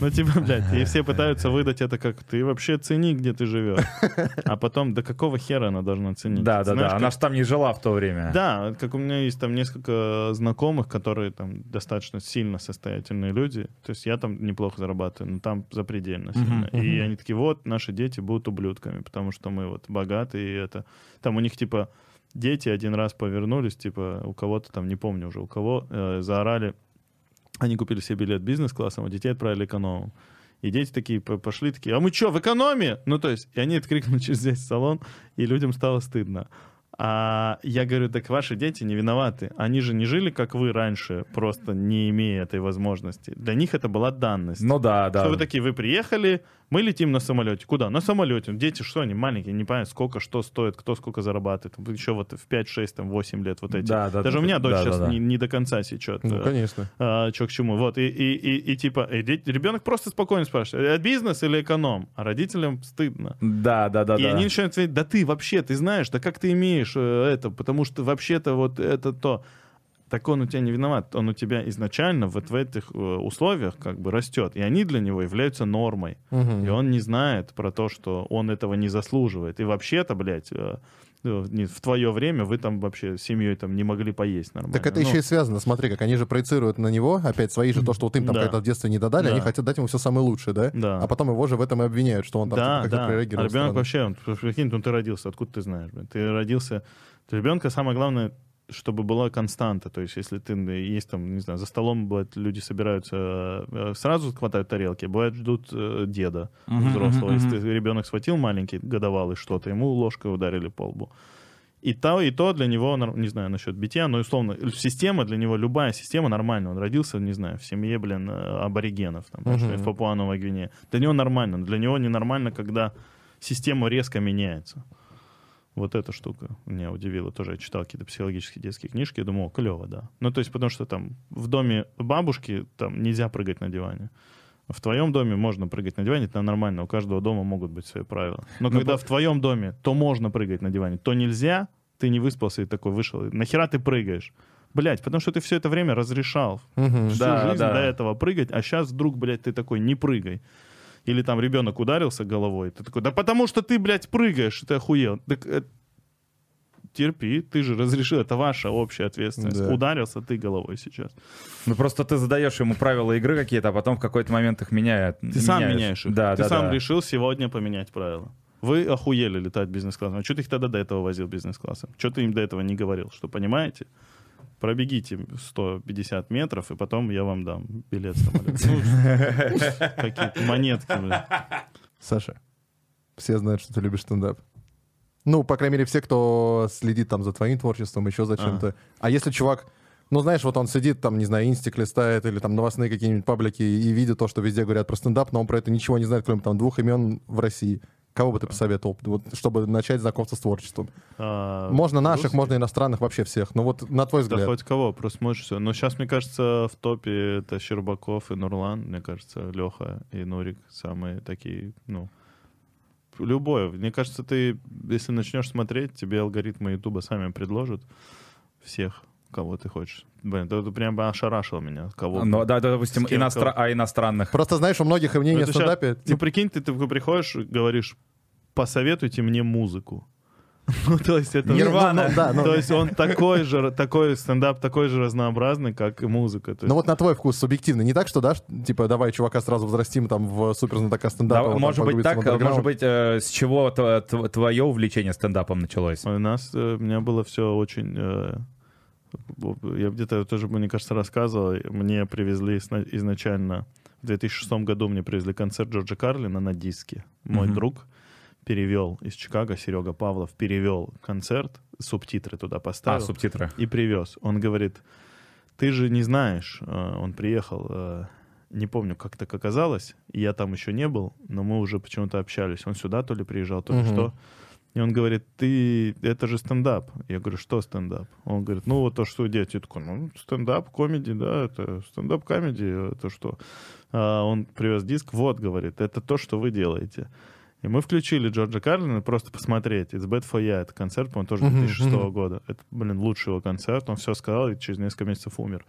[SPEAKER 2] Ну, типа, блядь, и все пытаются выдать это как ты вообще цени, где ты живешь. А потом, да какого хера она должна ценить?
[SPEAKER 3] Да, да, да. Она же там не жила в то время.
[SPEAKER 2] Да, как у меня есть там несколько знакомых, которые там достаточно сильно состоятельные люди. То есть я там неплохо зарабатываю, но там запредельно сильно. И они такие, вот, наши дети будут ублюдками, потому что мы вот богатые, и это... Там у них типа дети один раз повернулись, типа у кого-то там, не помню уже у кого, э, заорали, они купили себе билет бизнес-классом, а детей отправили экономом. И дети такие по- пошли, такие, а мы что, в экономе? Ну, то есть, и они это крикнули [LAUGHS] через весь салон, и людям стало стыдно. А я говорю, так ваши дети не виноваты. Они же не жили, как вы раньше, просто не имея этой возможности. Для них это была данность.
[SPEAKER 3] Ну да, да.
[SPEAKER 2] Что вы такие, вы приехали, мы летим на самолете. Куда? На самолете. Дети что, они маленькие, не понимают, сколько, что стоит, кто сколько зарабатывает. Еще вот в 5, 6, там, 8 лет вот эти.
[SPEAKER 3] Да, да,
[SPEAKER 2] Даже
[SPEAKER 3] да,
[SPEAKER 2] у меня
[SPEAKER 3] да,
[SPEAKER 2] дочь
[SPEAKER 3] да,
[SPEAKER 2] сейчас
[SPEAKER 3] да.
[SPEAKER 2] Не, не до конца сечет.
[SPEAKER 4] Ну,
[SPEAKER 2] э,
[SPEAKER 4] конечно.
[SPEAKER 2] а, чё к чему. Вот, и, и, и, и типа, э, де- ребенок просто спокойно спрашивает, это бизнес или эконом? А родителям стыдно.
[SPEAKER 3] Да, да, да,
[SPEAKER 2] и
[SPEAKER 3] да.
[SPEAKER 2] они начинают говорить, да ты вообще, ты знаешь, да как ты имеешь э, это, потому что вообще-то вот это то. Так он у тебя не виноват, он у тебя изначально вот в этих э, условиях как бы растет, и они для него являются нормой.
[SPEAKER 4] Мгм.
[SPEAKER 2] И он не знает про то, что он этого не заслуживает. И вообще-то, блядь, э, э, в твое время вы там вообще с семьей там не могли поесть нормально.
[SPEAKER 4] Так это
[SPEAKER 2] Ну,
[SPEAKER 4] еще и связано, смотри, как они же проецируют на него, опять свои же, то, что вот им там
[SPEAKER 2] Да.
[SPEAKER 4] когда в детстве не додали,
[SPEAKER 2] Да.
[SPEAKER 4] они хотят дать ему все самое лучшее, да?
[SPEAKER 2] Да.
[SPEAKER 4] А потом его же в этом и обвиняют, что он там
[SPEAKER 2] да,
[SPEAKER 4] типа, как-то
[SPEAKER 2] да.
[SPEAKER 4] прореагировал
[SPEAKER 2] А ребенок вообще, он, прикинь, ну ты родился, откуда ты знаешь? блин? Ты родился... Для ребенка самое главное, чтобы была константа. То есть, если ты э, есть там, не знаю, за столом, бывает, люди собираются, э, сразу хватают тарелки, бывает, ждут э, деда взрослого. Если ребенок схватил маленький, годовалый что-то, ему ложкой ударили по лбу. И то, и то для него, не знаю насчет битья, но условно, система для него, любая система нормальная. Он родился, не знаю, в семье, блин, э, аборигенов, там, знаешь, в Папуа-Новой Гвинее. Для него нормально. но Для него ненормально, когда система резко меняется. Вот эта штука меня удивила. Тоже я читал какие-то психологические детские книжки, я думал, о, клево, да. Ну, то есть, потому что там в доме бабушки там нельзя прыгать на диване. В твоем доме можно прыгать на диване, это нормально, у каждого дома могут быть свои правила. Но
[SPEAKER 3] Ну,
[SPEAKER 2] когда в твоем доме то можно прыгать на диване, то нельзя, ты не выспался и такой вышел. Нахера ты прыгаешь? Блять, потому что ты все это время разрешал
[SPEAKER 4] Мгм.
[SPEAKER 2] всю
[SPEAKER 3] Да,
[SPEAKER 2] жизнь
[SPEAKER 3] да.
[SPEAKER 2] до этого прыгать, а сейчас вдруг, блядь, ты такой, не прыгай. Или там ребенок ударился головой, ты такой, да потому что ты, блядь, прыгаешь, ты охуел. Так, э, терпи, ты же разрешил, это ваша общая ответственность.
[SPEAKER 4] Да.
[SPEAKER 2] Ударился ты головой сейчас.
[SPEAKER 3] Ну просто ты задаешь ему правила игры какие-то, а потом в какой-то момент их меняет.
[SPEAKER 2] Ты сам меняешь их.
[SPEAKER 3] Да,
[SPEAKER 2] ты
[SPEAKER 3] да,
[SPEAKER 2] сам
[SPEAKER 3] да.
[SPEAKER 2] решил сегодня поменять правила. Вы охуели летать бизнес-классом. А что ты их тогда до этого возил бизнес-классом? Что ты им до этого не говорил? Что, понимаете? Пробегите 150 метров, и потом я вам дам билет в самолет. Ну, [LAUGHS] Какие-то монетки.
[SPEAKER 4] Саша, все знают, что ты любишь стендап. Ну, по крайней мере, все, кто следит там за твоим творчеством, еще за чем-то. А если чувак, ну, знаешь, вот он сидит там, не знаю, инстик листает или там новостные какие-нибудь паблики и видит то, что везде говорят про стендап, но он про это ничего не знает, кроме там двух имен в России. Кого бы ты посоветовал, вот, чтобы начать знакомство с творчеством?
[SPEAKER 2] А,
[SPEAKER 4] Можно наших,
[SPEAKER 2] русских?
[SPEAKER 4] можно иностранных, вообще всех. Ну вот на твой
[SPEAKER 2] Да
[SPEAKER 4] взгляд.
[SPEAKER 2] хоть кого, просто можешь все. Но сейчас, мне кажется, в топе это Щербаков и Нурлан, мне кажется, Леха и Нурик самые такие, ну, любое. Мне кажется, ты, если начнешь смотреть, тебе алгоритмы Ютуба сами предложат всех, кого ты хочешь. Блин, это, это прям ошарашило меня. Кого?
[SPEAKER 3] Ну, да, да, допустим, иностра-
[SPEAKER 2] кого?
[SPEAKER 3] а иностранных.
[SPEAKER 4] Просто знаешь, у многих и
[SPEAKER 2] Ну,
[SPEAKER 4] в стендапе...
[SPEAKER 2] щас-
[SPEAKER 4] типа,
[SPEAKER 2] ну, прикинь, ты, ты приходишь, говоришь, посоветуйте мне музыку. [LAUGHS] Ну, то есть это...
[SPEAKER 3] Нирвана.
[SPEAKER 4] Ну, ну, да, ну,
[SPEAKER 2] То есть он такой же, такой стендап такой же разнообразный, как и музыка.
[SPEAKER 4] Ну вот на твой вкус субъективно. Не так, что, да, типа, давай чувака сразу взрастим там в супер знатока
[SPEAKER 3] Да,
[SPEAKER 4] стендапа.
[SPEAKER 3] может быть так, может быть, э, с чего тво- тв- твое увлечение стендапом началось?
[SPEAKER 2] У нас, э, у меня было все очень... э, Я где-то тоже, мне кажется, рассказывал. Мне привезли изначально... В 2006 году мне привезли концерт Джорджа Карлина на диске. Мой
[SPEAKER 3] Мгм.
[SPEAKER 2] друг перевел из Чикаго, Серега Павлов, перевел концерт, субтитры туда
[SPEAKER 3] А,
[SPEAKER 2] поставил
[SPEAKER 3] субтитры.
[SPEAKER 2] и привез. Он говорит, ты же не знаешь, э, он приехал, э, не помню, как так оказалось, я там еще не был, но мы уже почему-то общались. Он сюда то ли приезжал, то ли
[SPEAKER 4] Мгм.
[SPEAKER 2] что. И он говорит, ты, это же стендап. Я говорю, что стендап? Он говорит, ну вот то, что дети. Я такой, ну стендап, комеди, да, это стендап-комеди, это что? А он привез диск, вот, говорит, это то, что вы делаете. И мы включили Джорджа Карлина просто посмотреть. It's Bad for Ya. Это концерт, по-моему, тоже
[SPEAKER 4] Мгм,
[SPEAKER 2] 2006
[SPEAKER 4] мгм.
[SPEAKER 2] года. Это, блин, лучший его концерт. Он все сказал и через несколько месяцев умер.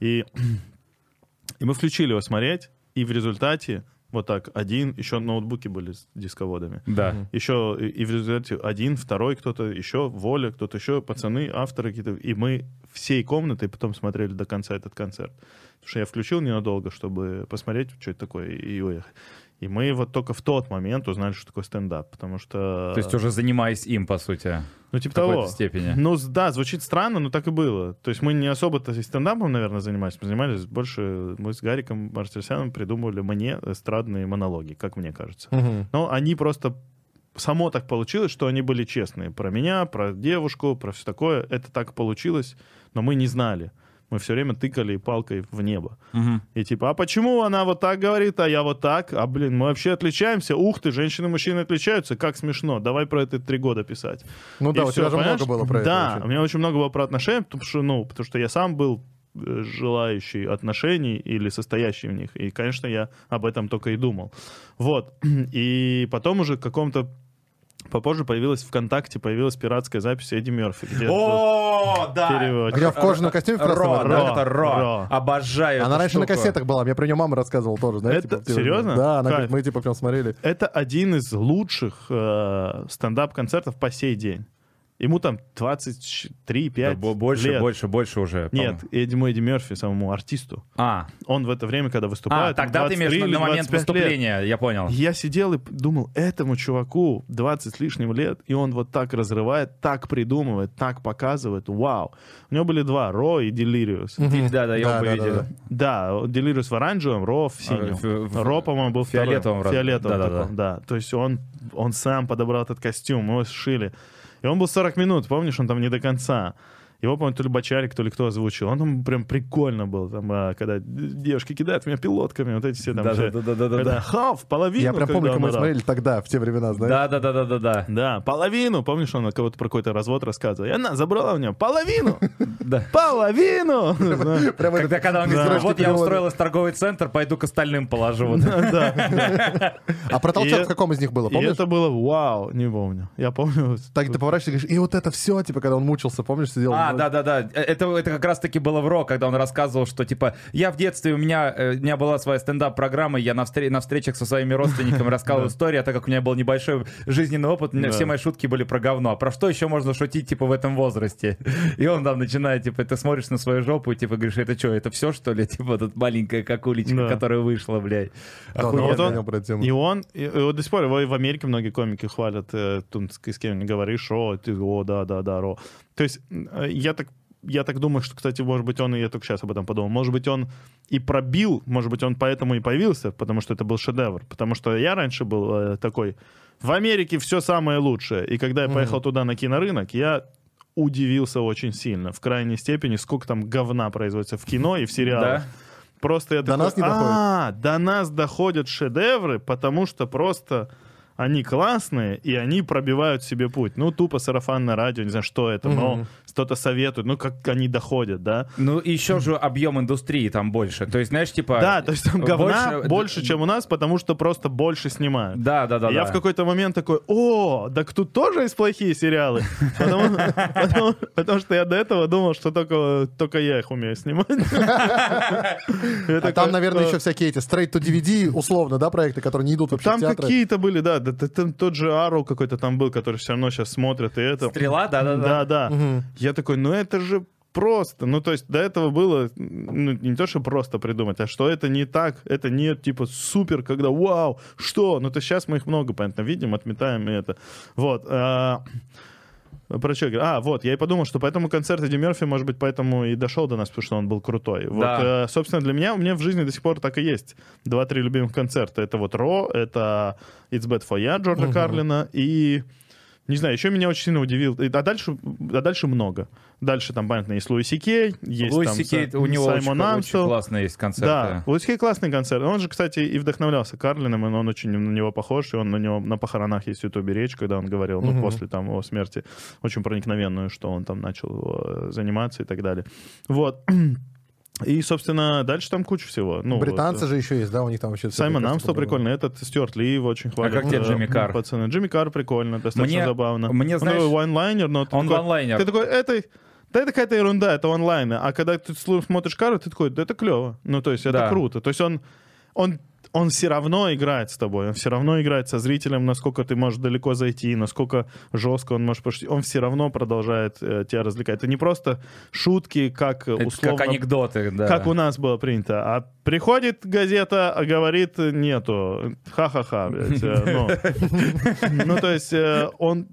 [SPEAKER 2] И, [CLEARS THROAT] и мы включили его смотреть, и в результате вот так один, еще ноутбуки были с дисководами.
[SPEAKER 3] Да.
[SPEAKER 2] Еще и, и в результате один, второй кто-то еще, Воля, кто-то еще, пацаны, авторы какие-то. И мы всей комнатой потом смотрели до конца этот концерт. Потому что я включил ненадолго, чтобы посмотреть, что это такое, и уехать. И мы вот только в тот момент узнали, что такое стендап, потому что...
[SPEAKER 3] То есть уже занимаясь им, по сути,
[SPEAKER 2] ну,
[SPEAKER 3] в
[SPEAKER 2] типа
[SPEAKER 3] какой-то
[SPEAKER 2] того.
[SPEAKER 3] степени.
[SPEAKER 2] Ну, да, звучит странно, но так и было. То есть мы не особо-то и стендапом, наверное, занимались. Мы занимались больше... Мы с Гариком Мартиросяном придумывали мне эстрадные монологи, как мне кажется.
[SPEAKER 4] Мгм.
[SPEAKER 2] Но они просто... Само так получилось, что они были честные. Про меня, про девушку, про все такое. Это так получилось, но мы не знали. Мы все время тыкали палкой в небо.
[SPEAKER 3] Мгм.
[SPEAKER 2] И типа, а почему она вот так говорит, а я вот так? А, блин, мы вообще отличаемся? Ух ты, женщины и мужчины отличаются? Как смешно. Давай про это три года писать.
[SPEAKER 4] Ну да,
[SPEAKER 2] И
[SPEAKER 4] у тебя же
[SPEAKER 2] понимаешь?
[SPEAKER 4] много было про это.
[SPEAKER 2] Да, у меня очень много было про отношения, потому что, ну, потому что я сам был э, желающий отношений или состоящий в них. И, конечно, я об этом только и думал. Вот. [CLEARS THROAT] И потом уже в каком-то попозже появилась ВКонтакте, появилась пиратская запись Эдди Мерфи. Где
[SPEAKER 3] О, да!
[SPEAKER 2] перевод.
[SPEAKER 4] Где в кожаном костюме в
[SPEAKER 3] Ро,
[SPEAKER 4] да?
[SPEAKER 3] это Ро.
[SPEAKER 2] Ро.
[SPEAKER 3] Обожаю
[SPEAKER 4] Она раньше на кассетах была, мне про нее мама рассказывала тоже, знаете.
[SPEAKER 2] Это
[SPEAKER 4] типа,
[SPEAKER 2] серьезно?
[SPEAKER 4] Да, она говорит, мы типа прям смотрели.
[SPEAKER 2] Это один из лучших э, стендап-концертов по сей день. Ему там 23-5
[SPEAKER 3] Да, бо- больше,
[SPEAKER 2] лет.
[SPEAKER 3] больше, больше уже.
[SPEAKER 2] Нет. Эдди Эдди Мерфи, самому артисту.
[SPEAKER 3] А,
[SPEAKER 2] Он в это время, когда
[SPEAKER 3] а
[SPEAKER 2] выступает,
[SPEAKER 3] тогда ты имеешь
[SPEAKER 2] 23
[SPEAKER 3] на, момент
[SPEAKER 2] 25 лет.
[SPEAKER 3] выступления, я понял.
[SPEAKER 2] Я сидел и думал, этому чуваку 20 с лишним лет, и он вот так разрывает, так придумывает, так показывает. Вау. У него были два, Ро и Делириус.
[SPEAKER 3] Да, да, его
[SPEAKER 4] Да,
[SPEAKER 3] бы
[SPEAKER 4] да, да,
[SPEAKER 2] Да, Делириус в оранжевом, Ро в синем.
[SPEAKER 3] А,
[SPEAKER 2] Ро, по-моему, был второй.
[SPEAKER 3] фиолетовом
[SPEAKER 2] да. То есть он, он сам подобрал этот костюм, мы его сшили. И он был 40 минут, помнишь, он там не до конца. Его, по-моему, то ли Бочарик, то ли кто озвучил. Он там прям прикольно был, там, а, когда девушки кидают в меня пилотками, вот эти все там.
[SPEAKER 3] Да,
[SPEAKER 2] все.
[SPEAKER 3] да, да, да, да,
[SPEAKER 2] Когда
[SPEAKER 3] да.
[SPEAKER 2] ха, в половину.
[SPEAKER 4] Я прям помню, как мы
[SPEAKER 2] орал.
[SPEAKER 4] смотрели тогда, в те времена, знаешь.
[SPEAKER 3] Да, да, да, да, да, да.
[SPEAKER 2] Да, половину. Помнишь, он кого-то про какой-то развод рассказывал? И она забрала у него половину! [LAUGHS]
[SPEAKER 3] Да.
[SPEAKER 2] Половину! [LAUGHS]
[SPEAKER 3] Когда, он говорит, вот я устроилась в торговый центр, пойду к остальным положу. [LAUGHS] Вот.
[SPEAKER 4] А про толчок в каком из них было, помнишь?
[SPEAKER 2] это было вау, не помню. Я помню.
[SPEAKER 4] Так ты поворачиваешься и говоришь, и вот это все, типа, когда он мучился, помнишь, сидел?
[SPEAKER 3] А, да, да, да. Это, это как раз-таки было в Ро, когда он рассказывал, что типа я в детстве, у меня, э, у меня была своя стендап-программа, я на, встр- на встречах со своими родственниками рассказывал [LAUGHS] историю, а так как у меня был небольшой жизненный опыт, у меня
[SPEAKER 2] Да.
[SPEAKER 3] все мои шутки были про говно. А про что еще можно шутить, типа, в этом возрасте? И он там начинает, типа, ты смотришь на свою жопу и типа говоришь, это что, это все, что ли? [LAUGHS] Типа, тут маленькая какулечка, которая вышла, блядь.
[SPEAKER 4] Ну.
[SPEAKER 2] И он, вот до сих пор его в Америке многие комики хвалят, э, с кем не говоришь, о, ты, о, да, да, да, ро. То есть э, я так я так думаю, что, кстати, может быть, он, и я только сейчас об этом подумал, может быть, он и пробил, может быть, он поэтому и появился, потому что это был шедевр. Потому что я раньше был э, такой, в Америке все самое лучшее. И когда я поехал туда на кинорынок, я удивился очень сильно, в крайней степени, сколько там говна производится в кино и в сериалах.
[SPEAKER 3] Да?
[SPEAKER 2] Просто я
[SPEAKER 4] До
[SPEAKER 2] такой,
[SPEAKER 4] нас не доходит.
[SPEAKER 2] А, до нас доходят шедевры, потому что просто они классные, и они пробивают себе путь. Ну, тупо сарафанное радио, не знаю, что это, но
[SPEAKER 4] Мгм.
[SPEAKER 2] что-то советует, ну, как они доходят, да.
[SPEAKER 3] Ну, еще же объем индустрии там больше. То есть, знаешь, типа...
[SPEAKER 2] Да, то есть там говна
[SPEAKER 3] больше-
[SPEAKER 2] больше, чем у нас, потому что просто больше снимают.
[SPEAKER 3] Да, да, да.
[SPEAKER 2] И я
[SPEAKER 3] да.
[SPEAKER 2] в какой-то момент такой, о, так тут тоже есть плохие сериалы. Потому, потому- потому что я до этого думал, что только, только я их умею снимать.
[SPEAKER 4] А
[SPEAKER 2] такой,
[SPEAKER 4] там, наверное, еще всякие эти straight to DVD, условно, да, проекты, которые не идут вообще
[SPEAKER 2] Там какие-то были, да, да, да, там тот же Арроу какой-то там был, который все равно сейчас смотрят, и это...
[SPEAKER 3] Стрела, да, да,
[SPEAKER 2] Да,
[SPEAKER 3] да.
[SPEAKER 2] да.
[SPEAKER 4] Мгм.
[SPEAKER 2] Я такой, ну это же просто. Ну, то есть до этого было ну, не то, что просто придумать, а что это не так, это не типа супер, когда вау, что? Ну, то сейчас мы их много, понятно, видим, отметаем и это. Вот. а, Про что я? А, вот, я и подумал, что поэтому концерт Эдди Мерфи, может быть, поэтому и дошел до нас, потому что он был крутой. Вот,
[SPEAKER 3] Да.
[SPEAKER 2] э, собственно, для меня, у меня в жизни до сих пор так и есть. Два-три любимых концерта. Это вот Ро, это It's Bad For Ya Джорджа
[SPEAKER 4] Мгм.
[SPEAKER 2] Карлина и... Не знаю, еще меня очень сильно удивил. А дальше, а дальше много. Дальше там, понятно, есть Луиси Кей, есть
[SPEAKER 3] Луис
[SPEAKER 2] там
[SPEAKER 3] Сикей, у него очень,
[SPEAKER 2] Саймон
[SPEAKER 3] очень
[SPEAKER 2] Амстел.
[SPEAKER 3] классные есть концерты.
[SPEAKER 2] Да, Луис Кей классный концерт. Он же, кстати, и вдохновлялся Карлином, и он очень на него похож, и он на него на похоронах есть в Ютубе речь, когда он говорил, ну,
[SPEAKER 4] Мгм.
[SPEAKER 2] после там его смерти, очень проникновенную, что он там начал э, заниматься и так далее. Вот. И, собственно, дальше там куча всего. Ну,
[SPEAKER 4] Британцы
[SPEAKER 2] вот,
[SPEAKER 4] же еще есть, да, у них там вообще...
[SPEAKER 2] Саймон Амстел прикольный, этот Стюарт Ли его очень хвалит.
[SPEAKER 3] как тебе
[SPEAKER 2] э,
[SPEAKER 3] Джимми Карр?
[SPEAKER 2] Пацаны. Джимми Карр прикольно, достаточно
[SPEAKER 3] Мне-
[SPEAKER 2] забавно.
[SPEAKER 3] мне,
[SPEAKER 2] Он
[SPEAKER 3] знаешь,
[SPEAKER 2] такой вайнлайнер, но ты
[SPEAKER 3] Он
[SPEAKER 2] такой-
[SPEAKER 3] ванлайнер.
[SPEAKER 2] ты такой, это, да это какая-то ерунда, это онлайн. А когда ты смотришь Кару, ты такой, да это клево. Ну, то есть это
[SPEAKER 3] Да.
[SPEAKER 2] круто. То есть он, он, он все равно играет с тобой, он все равно играет со зрителем, насколько ты можешь далеко зайти, насколько жестко он может пошутить. Он все равно продолжает э, тебя развлекать. Это не просто шутки, как э,
[SPEAKER 3] Это
[SPEAKER 2] условно...
[SPEAKER 3] как анекдоты, да.
[SPEAKER 2] Как у нас было принято. А приходит газета, а говорит, нету. Ха-ха-ха, э, Ну, [LAUGHS] Ну, то есть э, он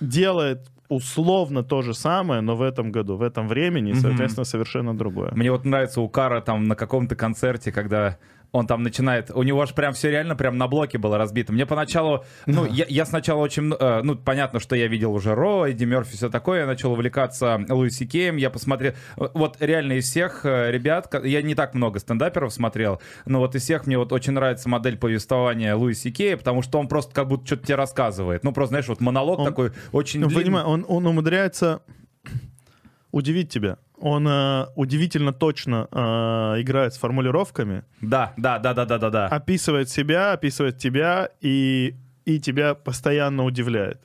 [SPEAKER 2] делает условно то же самое, но в этом году, в этом времени, соответственно, совершенно другое.
[SPEAKER 3] Мне вот нравится у Кара там на каком-то концерте, когда он там начинает, у него аж прям все реально прям на блоке было разбито. Мне поначалу, ну, я, я сначала очень, э, ну, понятно, что я видел уже Ро, Эдди Мерфи, все такое, я начал увлекаться Луиси Кеем, я посмотрел, э, вот реально из всех э, ребят, я не так много стендаперов смотрел, но вот из всех мне вот очень нравится модель повествования Луиси Кея, потому что он просто как будто что-то тебе рассказывает. Ну, просто, знаешь, вот монолог
[SPEAKER 2] Он-
[SPEAKER 3] такой очень
[SPEAKER 2] Ну,
[SPEAKER 3] длинный.
[SPEAKER 2] понимаю, он, он умудряется [CLEARS THROAT] удивить тебя. Он э, удивительно точно э, играет с формулировками,
[SPEAKER 3] Да, да, да, да, да, да, да.
[SPEAKER 2] описывает себя, описывает тебя и, и тебя постоянно удивляет.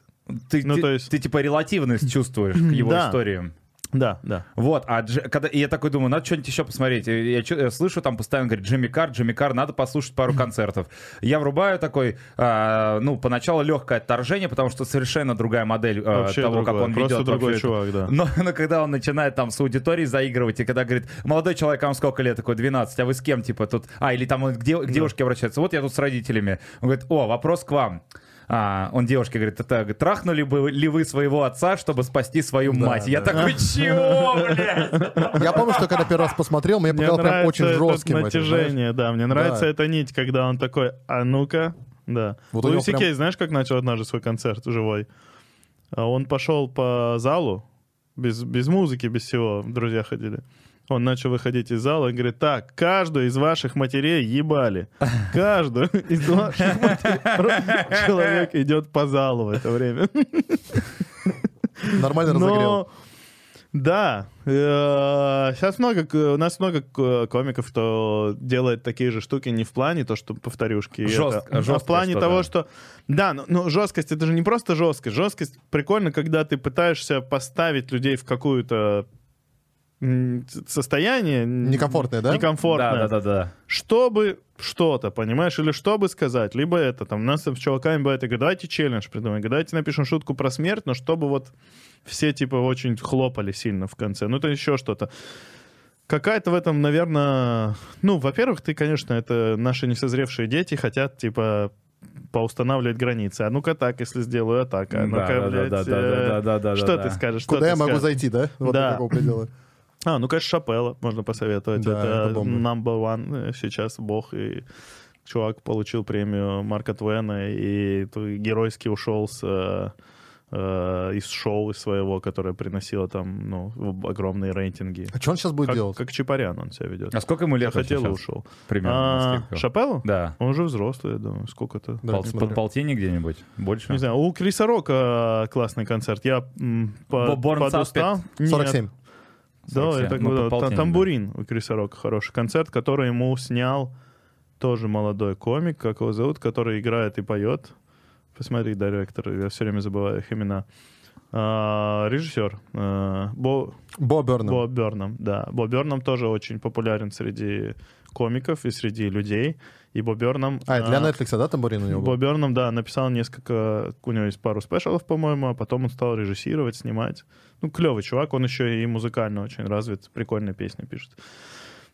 [SPEAKER 3] Ты,
[SPEAKER 2] ну,
[SPEAKER 3] ты-
[SPEAKER 2] то есть-
[SPEAKER 3] ты типа релативность чувствуешь к его
[SPEAKER 2] Да.
[SPEAKER 3] историям.
[SPEAKER 2] Да, да.
[SPEAKER 3] Вот, а Дж- когда и я такой думаю, надо что-нибудь еще посмотреть. Я, чё- я слышу там постоянно говорит Джимми Кар, Джимми Кар, надо послушать пару концертов. Я врубаю такой, а, ну поначалу легкое отторжение, потому что совершенно другая модель а,
[SPEAKER 2] Вообще
[SPEAKER 3] того, как
[SPEAKER 2] другое,
[SPEAKER 3] он
[SPEAKER 2] просто
[SPEAKER 3] ведет.
[SPEAKER 2] другой
[SPEAKER 3] вообще
[SPEAKER 2] чувак, да.
[SPEAKER 3] Но, но когда он начинает там с аудиторией заигрывать, и когда говорит, молодой человек, а вам сколько лет? Такой, 12, а вы с кем, типа, тут... А, или там он к, де- к девушке обращается, вот я тут с родителями. Он говорит, о, вопрос к вам. А, он девушке говорит, это трахнули бы ли вы своего отца, чтобы спасти свою
[SPEAKER 4] Да,
[SPEAKER 3] мать? Я
[SPEAKER 4] да.
[SPEAKER 3] такой, чего, блядь?
[SPEAKER 4] Я помню, что когда первый раз посмотрел, мне показалось прям очень жестким.
[SPEAKER 2] натяжение, да. Мне нравится
[SPEAKER 4] Да.
[SPEAKER 2] эта нить, когда он такой, а ну-ка, да.
[SPEAKER 4] Вот
[SPEAKER 2] Луи
[SPEAKER 4] прям-
[SPEAKER 2] Сикей, знаешь, как начал однажды свой концерт живой? А Он пошел по залу, без, без музыки, без всего, друзья ходили. Он начал выходить из зала и говорит, так, каждую из ваших матерей ебали. Каждую из ваших матерей. Человек идет по залу в это время.
[SPEAKER 4] Нормально разогрел.
[SPEAKER 2] Но да, сейчас много, к- у нас много комиков, кто делает такие же штуки не в плане то, что повторюшки,
[SPEAKER 3] Жестко-
[SPEAKER 2] это, а в плане
[SPEAKER 3] что-то.
[SPEAKER 2] того, что да, ну, ну, жесткость это же не просто жесткость, жесткость прикольно, когда ты пытаешься поставить людей в какую-то состояние
[SPEAKER 4] Некомфортное, да?
[SPEAKER 2] Некомфортное
[SPEAKER 3] Да, да, да, да.
[SPEAKER 2] чтобы что-то, понимаешь, или чтобы сказать, либо это, там, у нас с чуваками бывает, говорю, давайте челлендж придумаем, давайте напишем шутку про смерть, но чтобы вот все, типа, очень хлопали сильно в конце, ну, это еще что-то. Какая-то в этом, наверное, ну, во-первых, ты, конечно, это наши несозревшие дети хотят, типа, поустанавливать границы. А ну-ка так, если сделаю, а так. А
[SPEAKER 3] Да,
[SPEAKER 2] ну-ка,
[SPEAKER 3] да, да,
[SPEAKER 2] блядь,
[SPEAKER 3] да, да,
[SPEAKER 2] э,
[SPEAKER 3] да, да, да,
[SPEAKER 2] Что
[SPEAKER 3] да,
[SPEAKER 2] ты
[SPEAKER 3] да.
[SPEAKER 2] скажешь? что
[SPEAKER 4] Куда
[SPEAKER 2] ты
[SPEAKER 4] я могу
[SPEAKER 2] скажешь?
[SPEAKER 4] зайти, да? Вот
[SPEAKER 2] Да.
[SPEAKER 4] до какого предела.
[SPEAKER 2] А, ну, конечно, Шапелла можно посоветовать.
[SPEAKER 4] Да,
[SPEAKER 2] это
[SPEAKER 4] это бомба.
[SPEAKER 2] number one э, сейчас бог. И чувак получил премию Марка Твена и геройски ушел с, э, э, из шоу из своего, которое приносило там, ну, огромные рейтинги.
[SPEAKER 4] А что он сейчас будет
[SPEAKER 2] Как,
[SPEAKER 4] делать?
[SPEAKER 2] как Чапарян он себя ведет.
[SPEAKER 3] А сколько ему лет
[SPEAKER 2] Хотел и ушел.
[SPEAKER 3] Примерно.
[SPEAKER 2] А? Шапеллу?
[SPEAKER 3] Да.
[SPEAKER 2] Он уже взрослый, я думаю. Сколько-то?
[SPEAKER 4] Да,
[SPEAKER 3] Пол- под полтинник где-нибудь? Больше?
[SPEAKER 2] Не знаю, у Криса Рока классный концерт. Я м, по-
[SPEAKER 3] Born
[SPEAKER 2] подустал. Нет.
[SPEAKER 4] 47.
[SPEAKER 2] Да,
[SPEAKER 3] 47.
[SPEAKER 2] это
[SPEAKER 3] Ну,
[SPEAKER 2] да,
[SPEAKER 3] по полтинник,
[SPEAKER 2] та- тамбурин у Криса Рока хороший концерт, который ему снял тоже молодой комик, как его зовут, который играет и поет. Посмотри, директор, я все время забываю их имена. А, режиссер а, Бо,
[SPEAKER 4] Бо Бернам.
[SPEAKER 2] Бо Бернам, да. Бо Бернам тоже очень популярен среди комиков и среди людей. И Бо Бернам...
[SPEAKER 4] А, для
[SPEAKER 2] а,
[SPEAKER 4] Netflix, да, тамбурин у него был?
[SPEAKER 2] Бернам, да, написал несколько... У него есть пару спешалов, по-моему, а потом он стал режиссировать, снимать. Ну, клевый чувак, он еще и музыкально очень развит, прикольные песни пишет.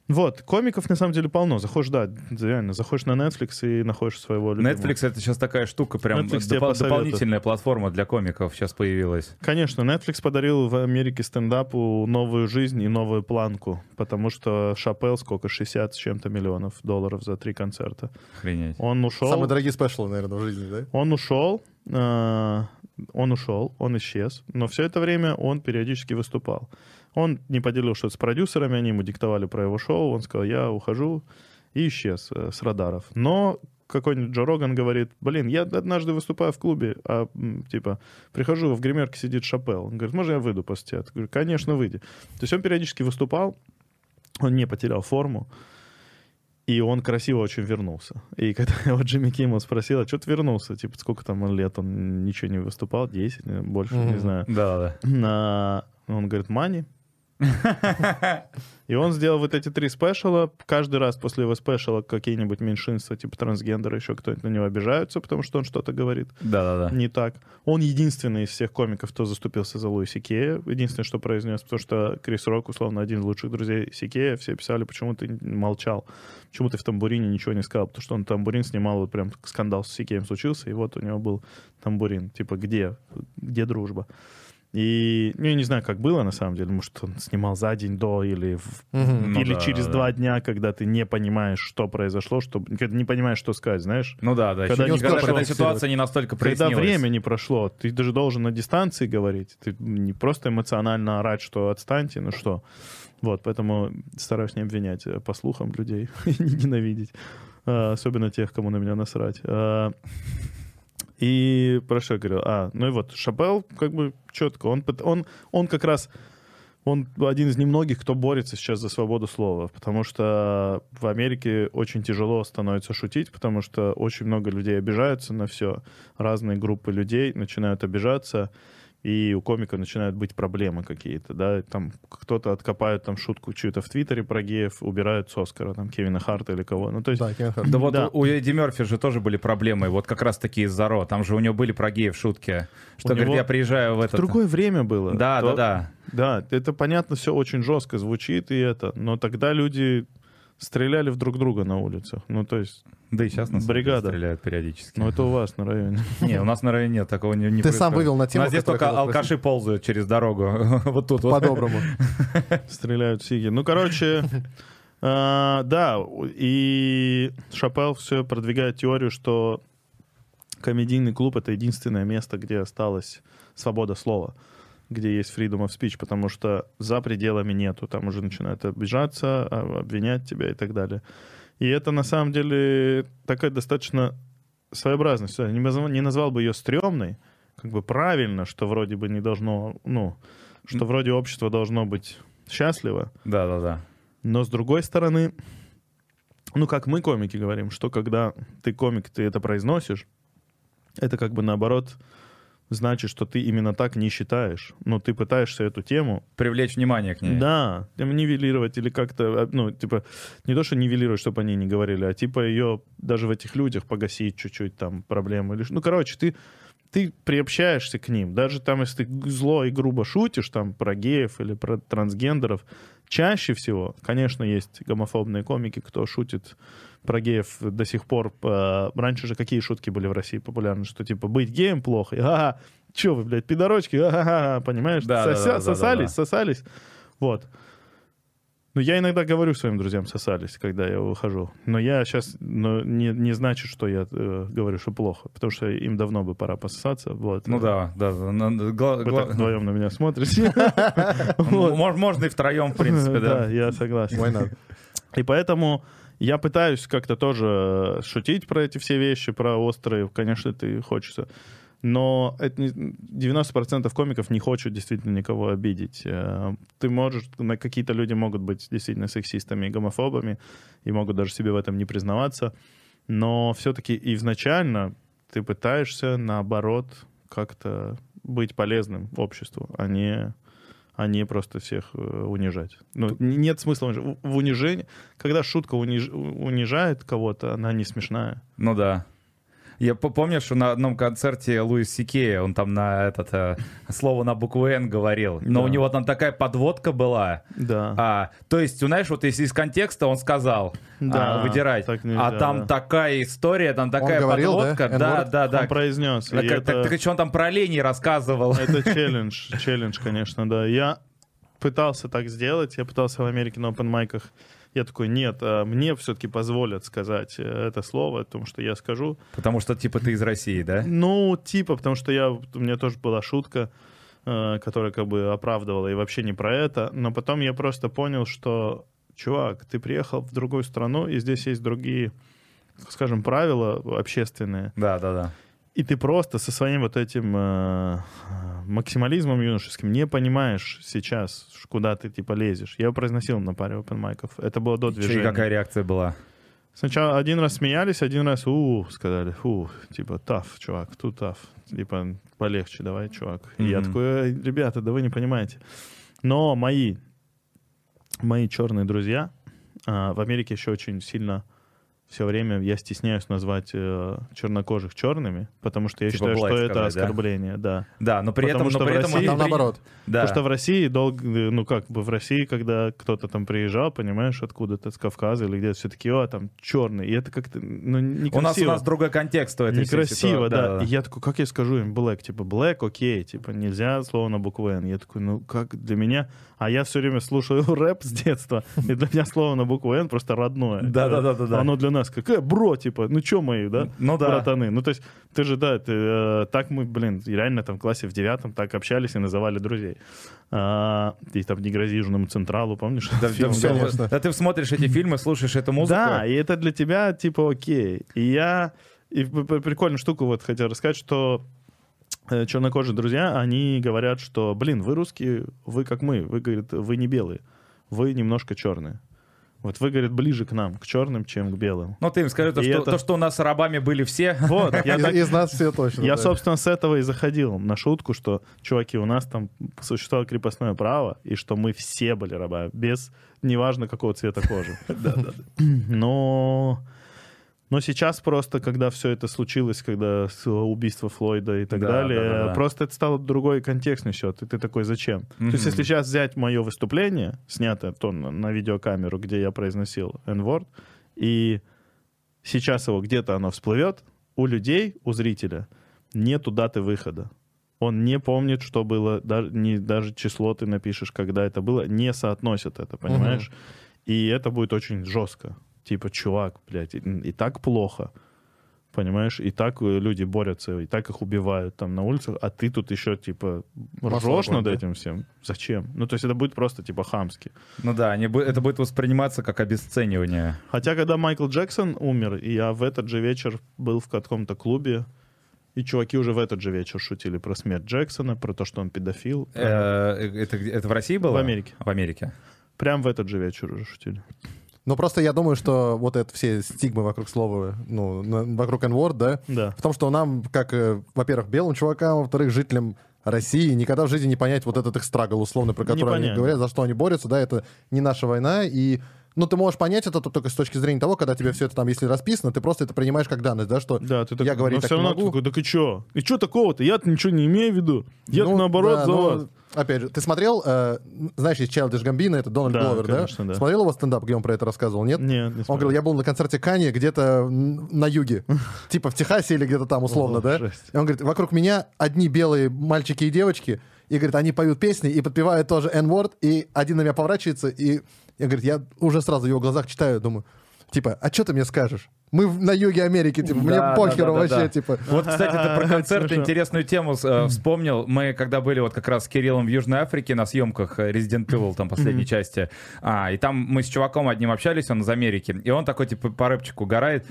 [SPEAKER 2] Вот, комиков на самом деле полно. Заходишь, да, реально, заходишь на Netflix и находишь своего любимого.
[SPEAKER 3] Netflix это сейчас такая штука, прям
[SPEAKER 2] Netflix посоветует.
[SPEAKER 3] дополнительная платформа для комиков сейчас появилась.
[SPEAKER 2] Конечно, Netflix подарил в Америке стендапу новую жизнь и новую планку, потому что Шапел сколько, 60 с чем-то миллионов долларов за три концерта.
[SPEAKER 3] Охренеть.
[SPEAKER 2] Он ушел...
[SPEAKER 4] Самые дорогие спешлы, наверное, в жизни, да?
[SPEAKER 2] Он ушел, э, он ушел, он исчез, но все это время он периодически выступал. Он не поделил что-то с продюсерами, они ему диктовали про его шоу, он сказал, я ухожу, и исчез э, с радаров. Но какой-нибудь Джо Роган говорит, блин, я однажды выступаю в клубе, а, типа, прихожу, в гримерке сидит Шапел. Он говорит, можно я выйду после тебя? Я говорю, конечно, выйди. То есть он периодически выступал, он не потерял форму, и он красиво очень вернулся. И когда [LAUGHS] его Джимми Киммел спросил, а что ты вернулся? Типа, сколько там он лет, он ничего не выступал, 10, не- больше, не
[SPEAKER 4] Мгм.
[SPEAKER 2] знаю.
[SPEAKER 3] Да, да.
[SPEAKER 2] На... Он говорит, мани. [LAUGHS] И он сделал вот эти три спешала. Каждый раз после его спешала какие-нибудь меньшинства, типа трансгендера, еще кто-нибудь на него обижаются, потому что он что-то говорит
[SPEAKER 3] Да, да, да.
[SPEAKER 2] не так. Он единственный из всех комиков, кто заступился за Луи Си Кея. Единственное, что произнес, потому что Крис Рок, условно, один из лучших друзей Сикея, все писали, почему ты молчал, почему ты в тамбурине ничего не сказал, потому что он тамбурин снимал, вот прям скандал с Сикеем случился, и вот у него был тамбурин. Типа, где? Где дружба? И ну, я не знаю, как было на самом деле. Может, он снимал за день до или, в-.
[SPEAKER 3] Ну
[SPEAKER 2] или
[SPEAKER 3] да,
[SPEAKER 2] через
[SPEAKER 3] да.
[SPEAKER 2] два дня, когда ты не понимаешь, что произошло, что, когда не понимаешь, что сказать, знаешь?
[SPEAKER 3] Ну да, да.
[SPEAKER 2] Когда не
[SPEAKER 3] когда
[SPEAKER 4] профиксировать.
[SPEAKER 3] ситуация не настолько
[SPEAKER 2] Когда
[SPEAKER 3] прояснилась.
[SPEAKER 2] время не прошло, ты даже должен на дистанции говорить. Ты не просто эмоционально орать, что отстаньте, ну что. Вот, поэтому стараюсь не обвинять э, по слухам людей [LAUGHS] и не ненавидеть. А, Особенно тех, кому на меня насрать. И про что говорил? А, ну и вот, Шапел как бы четко. Он, он, он как раз он один из немногих, кто борется сейчас за свободу слова, потому что в Америке очень тяжело становится шутить, потому что очень много людей обижаются на все. Разные группы людей начинают обижаться, и у комика начинают быть проблемы какие-то, да, там кто-то откопает там шутку чью-то в Твиттере про геев, убирают с Оскара, там, Кевина Харта или кого. Ну, то есть
[SPEAKER 4] Да, Кевин Харт.
[SPEAKER 3] Да вот
[SPEAKER 2] Да.
[SPEAKER 3] у Эдди Мерфи же тоже были проблемы, вот как раз таки из-за Ро. Там же у него были про геев шутки. Что,
[SPEAKER 2] У
[SPEAKER 3] говорит,
[SPEAKER 2] него
[SPEAKER 3] я приезжаю в
[SPEAKER 2] в
[SPEAKER 3] этот...
[SPEAKER 2] другое время было.
[SPEAKER 3] Да,
[SPEAKER 2] То-
[SPEAKER 3] да, да.
[SPEAKER 2] Да, это понятно, все очень жестко звучит и это, но тогда люди стреляли в друг друга на улицах. Ну, то есть,
[SPEAKER 3] Да и сейчас нас
[SPEAKER 2] Бригада.
[SPEAKER 3] стреляют периодически.
[SPEAKER 2] ну, это у вас на районе. [LAUGHS]
[SPEAKER 3] Не, у нас на районе нет, такого не, не
[SPEAKER 4] Ты сам вывел на
[SPEAKER 3] У
[SPEAKER 4] тему,
[SPEAKER 3] нас здесь только алкаши ползают через дорогу. [LAUGHS] Вот тут вот.
[SPEAKER 4] По-доброму. [LAUGHS]
[SPEAKER 2] Стреляют сиги. Ну, короче, а, да, и Шапел все продвигает теорию, что комедийный клуб — это единственное место, где осталась свобода слова, где есть freedom of speech, потому что за пределами нету. Там уже начинают обижаться, а, обвинять тебя и так далее. И это, на самом деле, такая достаточно своеобразная ситуация. Не назвал, не назвал бы ее стрёмной, как бы правильно, что вроде бы не должно, ну, что вроде общество должно быть счастливо,
[SPEAKER 3] Да, да, да.
[SPEAKER 2] но с другой стороны, ну, как мы, комики, говорим, что когда ты комик, ты это произносишь, это как бы наоборот значит, что ты именно так не считаешь. Но ты пытаешься эту тему
[SPEAKER 3] Привлечь внимание к ней.
[SPEAKER 2] да, там, нивелировать или как-то, а, ну, типа, не то, что нивелировать, чтобы они не говорили, а типа ее даже в этих людях погасить чуть-чуть там проблемы. Или, ну, короче, ты, ты приобщаешься к ним. Даже там, если ты зло и грубо шутишь там про геев или про трансгендеров, чаще всего, конечно, есть гомофобные комики, кто шутит про геев до сих пор. По- Раньше же какие шутки были в России популярны, что типа быть геем плохо, ага, че вы, блядь, пидорочки, ага, понимаешь?
[SPEAKER 3] Да, да,
[SPEAKER 2] Сося-
[SPEAKER 3] да, да, да,
[SPEAKER 2] сосались,
[SPEAKER 3] да.
[SPEAKER 2] сосались. Вот. Ну, я иногда говорю своим друзьям сосались, когда я выхожу. Но я сейчас но не, не значит, что я э, говорю, что плохо. Потому что им давно бы пора пососаться. Вот.
[SPEAKER 3] Ну да, да. да, гла-
[SPEAKER 2] Вы
[SPEAKER 3] гла-
[SPEAKER 2] так вдвоем на меня смотрите. [LAUGHS]
[SPEAKER 3] Можно и втроем, в принципе,
[SPEAKER 2] Да, [LAUGHS]
[SPEAKER 3] да.
[SPEAKER 2] я согласен.
[SPEAKER 4] Why not?
[SPEAKER 2] И поэтому я пытаюсь как-то тоже шутить про эти все вещи, про острые, конечно, и хочется. Но это не- 90% комиков не хочет действительно никого обидеть. Э, Ты можешь, какие-то люди могут быть действительно сексистами и гомофобами, и могут даже себе в этом не признаваться. Но все-таки изначально ты пытаешься, наоборот, как-то быть полезным обществу, а не, а не просто всех э, унижать. Ну, нет смысла в унижении. Когда шутка униж- унижает кого-то, она не смешная.
[SPEAKER 3] Ну да. Я по- помню, что на одном концерте Луис Сикея, он там на этот э, слово на букву Н говорил, но
[SPEAKER 2] Да.
[SPEAKER 3] у него там такая подводка была.
[SPEAKER 2] Да.
[SPEAKER 3] А, то есть, знаешь, вот если из контекста он сказал
[SPEAKER 2] Да,
[SPEAKER 3] а, выдирать,
[SPEAKER 2] так нельзя,
[SPEAKER 3] а там
[SPEAKER 2] да.
[SPEAKER 3] такая история, там такая
[SPEAKER 4] говорил, да?
[SPEAKER 3] подводка, да,
[SPEAKER 4] N-word?
[SPEAKER 3] да, да.
[SPEAKER 2] Он произнес. и
[SPEAKER 3] Так, так,
[SPEAKER 2] это-
[SPEAKER 3] так еще он там про оленей рассказывал.
[SPEAKER 2] Это [LAUGHS] челлендж, челлендж, конечно, да. Я пытался так сделать, я пытался в Америке на open майках. Я такой, нет, а мне все-таки позволят сказать э, это слово, о том, что я скажу.
[SPEAKER 3] Потому что, типа, ты из России, да?
[SPEAKER 2] Ну, типа, потому что я, у меня тоже была шутка, э, которая как бы оправдывала и вообще не про это. Но потом я просто понял, что, чувак, ты приехал в другую страну, и здесь есть другие, скажем, правила общественные.
[SPEAKER 3] Да, да, да.
[SPEAKER 2] И ты просто со своим вот этим э, максимализмом юношеским не понимаешь сейчас, куда ты типа лезешь. Я его произносил на паре open майков. Это было до
[SPEAKER 3] Чё, и
[SPEAKER 2] движения.
[SPEAKER 3] какая реакция была?
[SPEAKER 2] Сначала один раз смеялись, один раз у сказали, фу, типа, таф, чувак, тут таф. Типа, полегче давай, чувак. И я такой, «Эй, ребята, да вы не понимаете. Но мои, мои черные друзья а, в Америке еще очень сильно все время я стесняюсь назвать э, чернокожих черными, потому что я
[SPEAKER 3] Типа
[SPEAKER 2] считаю, что это
[SPEAKER 3] да?
[SPEAKER 2] оскорбление, да.
[SPEAKER 3] Да, но при
[SPEAKER 2] Потому
[SPEAKER 3] этом, но при этом
[SPEAKER 2] России-
[SPEAKER 4] Там наоборот.
[SPEAKER 3] Да.
[SPEAKER 2] Потому что в России долго, ну как бы в России, когда кто-то там приезжал, понимаешь, откуда-то с Кавказа или где-то, все таки о, там черный, и это как-то, ну, некрасиво.
[SPEAKER 3] у нас у нас другой контекст у этой всей
[SPEAKER 2] Некрасиво,
[SPEAKER 3] ситуации.
[SPEAKER 2] да. И я такой, как я скажу им black? Типа, black, окей, типа, нельзя слово на букву N. Я такой, ну, как для меня... А я все время слушаю [LAUGHS] рэп с детства, и для меня слово на букву N просто родное.
[SPEAKER 3] Да-да-да-да-да.
[SPEAKER 2] Оно для нас как, э, бро, типа, ну чё мои, да?
[SPEAKER 3] Ну да.
[SPEAKER 2] Братаны. Ну, то есть, ты же, да, ты, э, так мы, блин, реально там в классе в девятом так общались и называли друзей. А, и там не грози Южному Централу, помнишь?
[SPEAKER 3] Да,
[SPEAKER 2] Фильм,
[SPEAKER 3] да, всё,
[SPEAKER 4] конечно.
[SPEAKER 3] да ты смотришь эти фильмы, слушаешь эту музыку.
[SPEAKER 2] да, и это для тебя типа окей. И я и прикольную штуку вот хотел рассказать, что э, чернокожие друзья, они говорят, что, блин, вы русские, вы как мы, вы, говорит, вы не белые, вы немножко черные. Вот вы, говорит, ближе к нам, к черным, чем к белым.
[SPEAKER 3] Ну ты им скажи, то,
[SPEAKER 2] И
[SPEAKER 3] что,
[SPEAKER 2] это-
[SPEAKER 3] то, что у нас рабами были все.
[SPEAKER 2] Вот, я [LAUGHS]
[SPEAKER 4] Из,
[SPEAKER 2] так-
[SPEAKER 4] из нас все точно.
[SPEAKER 2] Я,
[SPEAKER 4] да.
[SPEAKER 2] собственно, с этого и заходил на шутку, что, чуваки, у нас там существовало крепостное право, и что мы все были рабами, без неважно какого цвета кожи. [LAUGHS] Но... Но сейчас просто, когда все это случилось, когда с- убийство Флойда и так
[SPEAKER 3] Да,
[SPEAKER 2] далее,
[SPEAKER 3] да, да, да.
[SPEAKER 2] просто это стало другой контекст несет. И ты такой, зачем? То есть, если сейчас взять мое выступление, снятое то на, на видеокамеру, где я произносил N-word, и сейчас его где-то оно всплывет, у людей, у зрителя нету даты выхода. Он не помнит, что было, даже, не, даже число ты напишешь, когда это было, не соотносят это, понимаешь? И это будет очень жестко. Типа, чувак, блядь, и, и так плохо. Понимаешь? И так э, люди борются, и так их убивают там на улицах, а ты тут еще, типа,
[SPEAKER 4] Масло
[SPEAKER 2] ржешь над этим всем. Зачем? Ну, то есть это будет просто, типа, хамски.
[SPEAKER 3] Ну да, они это будет восприниматься как обесценивание.
[SPEAKER 2] Хотя, когда Майкл Джексон умер, и я в этот же вечер был в каком-то клубе, и чуваки уже в этот же вечер шутили про смерть Джексона, про то, что он педофил.
[SPEAKER 3] Э, Это, где- это в России было?
[SPEAKER 2] В Америке.
[SPEAKER 3] В Америке.
[SPEAKER 2] Прям в этот же вечер уже шутили.
[SPEAKER 4] Ну, просто я думаю, что вот это все стигмы вокруг слова, ну, на- вокруг n да,
[SPEAKER 2] Да.
[SPEAKER 4] в том, что нам, как, э, во-первых, белым чувакам, во-вторых, жителям России, никогда в жизни не понять вот этот их страгл условно, про который они говорят, за что они борются, да, это не наша война, и ну, ты можешь понять это только с точки зрения того, когда тебе все это там, если расписано, ты просто это принимаешь как данность, да, что
[SPEAKER 2] Да, ты такой,
[SPEAKER 4] я говорить
[SPEAKER 2] но
[SPEAKER 4] так
[SPEAKER 2] все равно
[SPEAKER 4] могу.
[SPEAKER 2] такой, так и что? И что такого-то? Я-то ничего не имею в виду. Я
[SPEAKER 4] Ну,
[SPEAKER 2] наоборот
[SPEAKER 4] да,
[SPEAKER 2] за
[SPEAKER 4] ну,
[SPEAKER 2] вас.
[SPEAKER 4] Опять же, ты смотрел, э, знаешь, есть Childish Gambino, это Дональд
[SPEAKER 2] Да,
[SPEAKER 4] Гловер,
[SPEAKER 2] конечно,
[SPEAKER 4] да?
[SPEAKER 2] да.
[SPEAKER 4] Смотрел его стендап, где он про это рассказывал, нет?
[SPEAKER 2] Нет, не
[SPEAKER 4] Он
[SPEAKER 2] смотрел.
[SPEAKER 4] говорил, я был на концерте Кани где-то на юге, [LAUGHS] типа в Техасе или где-то там условно, да? И он говорит, вокруг меня одни белые мальчики и девочки, и, говорит, они поют песни и подпевают тоже N-word, и один на меня поворачивается, и я, говорит, я уже сразу в его глазах читаю, думаю, типа, а что ты мне скажешь? Мы в- на юге Америки, типа, мне
[SPEAKER 3] Да, да,
[SPEAKER 4] похеру
[SPEAKER 3] да, да,
[SPEAKER 4] вообще,
[SPEAKER 3] да.
[SPEAKER 4] типа.
[SPEAKER 3] Вот, кстати, ты про [LAUGHS] концерты
[SPEAKER 2] Смешно.
[SPEAKER 3] интересную тему э, вспомнил. Мы когда были вот как раз с Кириллом в Южной Африке на съемках э, Resident Evil, там последней части, а, и там мы с чуваком одним общались, он из Америки, и он такой, типа, по рэпчику угорает,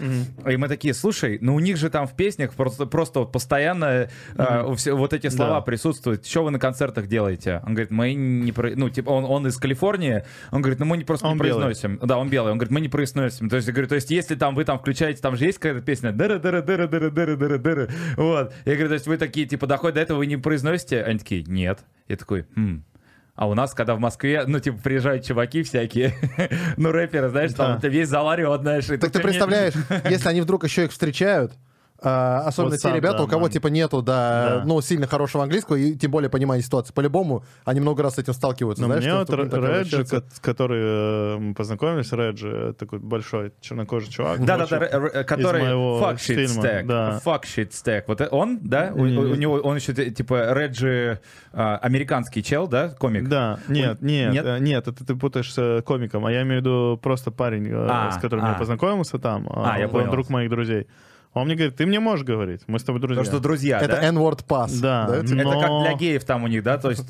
[SPEAKER 3] и мы такие, слушай, ну у них же там в песнях просто, просто вот постоянно э, все- вот эти слова
[SPEAKER 2] Да.
[SPEAKER 3] присутствуют. Что вы на концертах делаете? Он говорит, мы не... про- Ну, типа, он, он из Калифорнии, он говорит, ну мы не просто
[SPEAKER 2] Он
[SPEAKER 3] не
[SPEAKER 2] белый.
[SPEAKER 3] произносим. Да, он белый. Он говорит, мы не произносим. То есть, я говорю, то есть, если там вы там включаете, там же есть какая-то песня дыры дыры дыры дыры дыры дыры дыры Вот. Я говорю, то есть вы такие, типа, доходят до этого, вы не произносите? Они такие, нет. Я такой, «Хм». А у нас, когда в Москве, ну, типа, приезжают чуваки всякие, [LAUGHS] ну, рэперы, знаешь, там
[SPEAKER 2] Да.
[SPEAKER 3] весь зал орет, знаешь.
[SPEAKER 4] Так ты представляешь, [LAUGHS] если они вдруг еще их встречают, а, особенно
[SPEAKER 2] Вот
[SPEAKER 4] те ребята,
[SPEAKER 2] да,
[SPEAKER 4] у кого
[SPEAKER 2] мам.
[SPEAKER 4] типа нету, да,
[SPEAKER 2] Да.
[SPEAKER 4] ну, сильно хорошего английского и тем более понимания ситуации. По-любому, они много раз с этим сталкиваются.
[SPEAKER 2] Но
[SPEAKER 4] знаешь,
[SPEAKER 2] мне
[SPEAKER 4] что
[SPEAKER 2] вот Реджи, с который э, мы познакомились, Реджи, такой большой чернокожий чувак.
[SPEAKER 3] Да-да-да, который
[SPEAKER 2] моего
[SPEAKER 3] fuck shit
[SPEAKER 2] фильма,
[SPEAKER 3] stack.
[SPEAKER 2] да.
[SPEAKER 3] Fuck shit stack. Вот э- он, да? У, у- у него, он еще типа Реджи а, американский чел, да, комик?
[SPEAKER 2] Да, нет, нет,
[SPEAKER 3] Нет?
[SPEAKER 2] э, нет, это ты путаешь с э, комиком, а я имею в виду просто парень, э,
[SPEAKER 3] А,
[SPEAKER 2] с которым
[SPEAKER 3] а.
[SPEAKER 2] я познакомился там,
[SPEAKER 3] А, я
[SPEAKER 2] он
[SPEAKER 3] понял.
[SPEAKER 2] друг моих друзей. Он мне говорит, ты мне можешь говорить, мы с тобой друзья.
[SPEAKER 3] Потому что друзья,
[SPEAKER 4] Это
[SPEAKER 3] да?
[SPEAKER 4] N-word pass.
[SPEAKER 2] Да,
[SPEAKER 4] типа?
[SPEAKER 3] Это как
[SPEAKER 2] но-
[SPEAKER 3] для геев там у них, да? То есть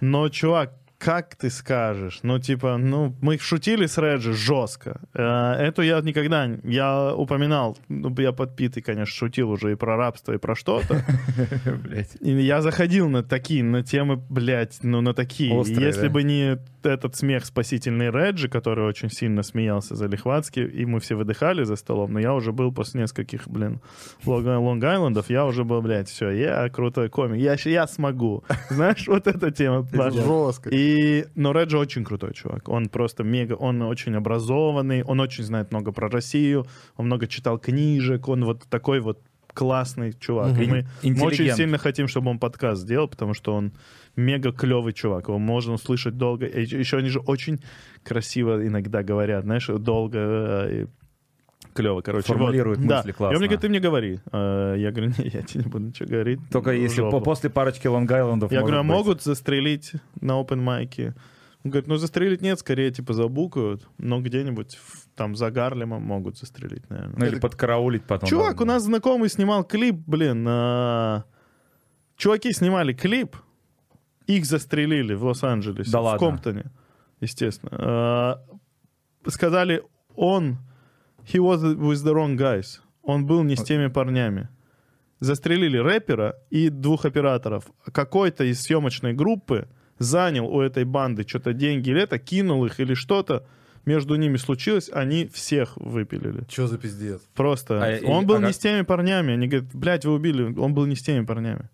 [SPEAKER 2] Но, чувак, как ты скажешь? Ну, типа, ну, мы шутили с Реджи жестко. Э, Эту я никогда... Я упоминал, ну, я подпитый, конечно, шутил уже и про рабство, и про что-то. [LAUGHS]
[SPEAKER 3] Блядь.
[SPEAKER 2] И я заходил на такие, на темы, блядь, ну, на такие.
[SPEAKER 3] Острые,
[SPEAKER 2] Если
[SPEAKER 3] да?
[SPEAKER 2] бы не этот смех спасительный Реджи, который очень сильно смеялся за Лихватский, и мы все выдыхали за столом, но я уже был после нескольких, блин, Лонг- Лонг-Айлендов, я уже был, блядь, все, я крутой комик, я, я смогу. [LAUGHS] Знаешь, вот эта тема.
[SPEAKER 4] Жестко.
[SPEAKER 2] И, но Реджи очень крутой чувак. Он просто мега, он очень образованный, он очень знает много про Россию, он много читал книжек, он вот такой вот классный чувак. И мы, мы очень сильно хотим, чтобы он подкаст сделал, потому что он мега клевый чувак. Его можно услышать долго. Еще они же очень красиво иногда говорят, знаешь, долго э, клево, короче.
[SPEAKER 3] Формулируют
[SPEAKER 2] вот.
[SPEAKER 3] мысли
[SPEAKER 2] да.
[SPEAKER 3] классно.
[SPEAKER 2] И он мне говорит, ты мне говори. Э, Я говорю, не, я тебе не буду ничего говорить.
[SPEAKER 3] Только если по- после парочки Лонг-Айлендов
[SPEAKER 2] Я говорю, а
[SPEAKER 3] быть.
[SPEAKER 2] могут застрелить на open майке? Он говорит, ну застрелить нет, скорее типа забукают, но где-нибудь там за Гарлемом могут застрелить, наверное.
[SPEAKER 3] Ну или подкараулить потом.
[SPEAKER 2] Чувак,
[SPEAKER 3] да.
[SPEAKER 2] у нас знакомый снимал клип, блин. а, Чуваки снимали клип, их застрелили в Лос-Анджелесе,
[SPEAKER 3] Да
[SPEAKER 2] в
[SPEAKER 3] ладно?
[SPEAKER 2] Комптоне, естественно. А, Сказали, он, he was with the wrong guys. Он был не с теми парнями. Застрелили рэпера и двух операторов. Какой-то из съемочной группы занял у этой банды что-то деньги или это, кинул их или что-то. Между ними случилось, они всех выпилили.
[SPEAKER 4] Че за пиздец?
[SPEAKER 2] Просто.
[SPEAKER 3] А, и-
[SPEAKER 2] он был
[SPEAKER 3] а
[SPEAKER 2] не
[SPEAKER 3] как-
[SPEAKER 2] с теми парнями. Они говорят, блядь, вы убили. Он был не с теми парнями.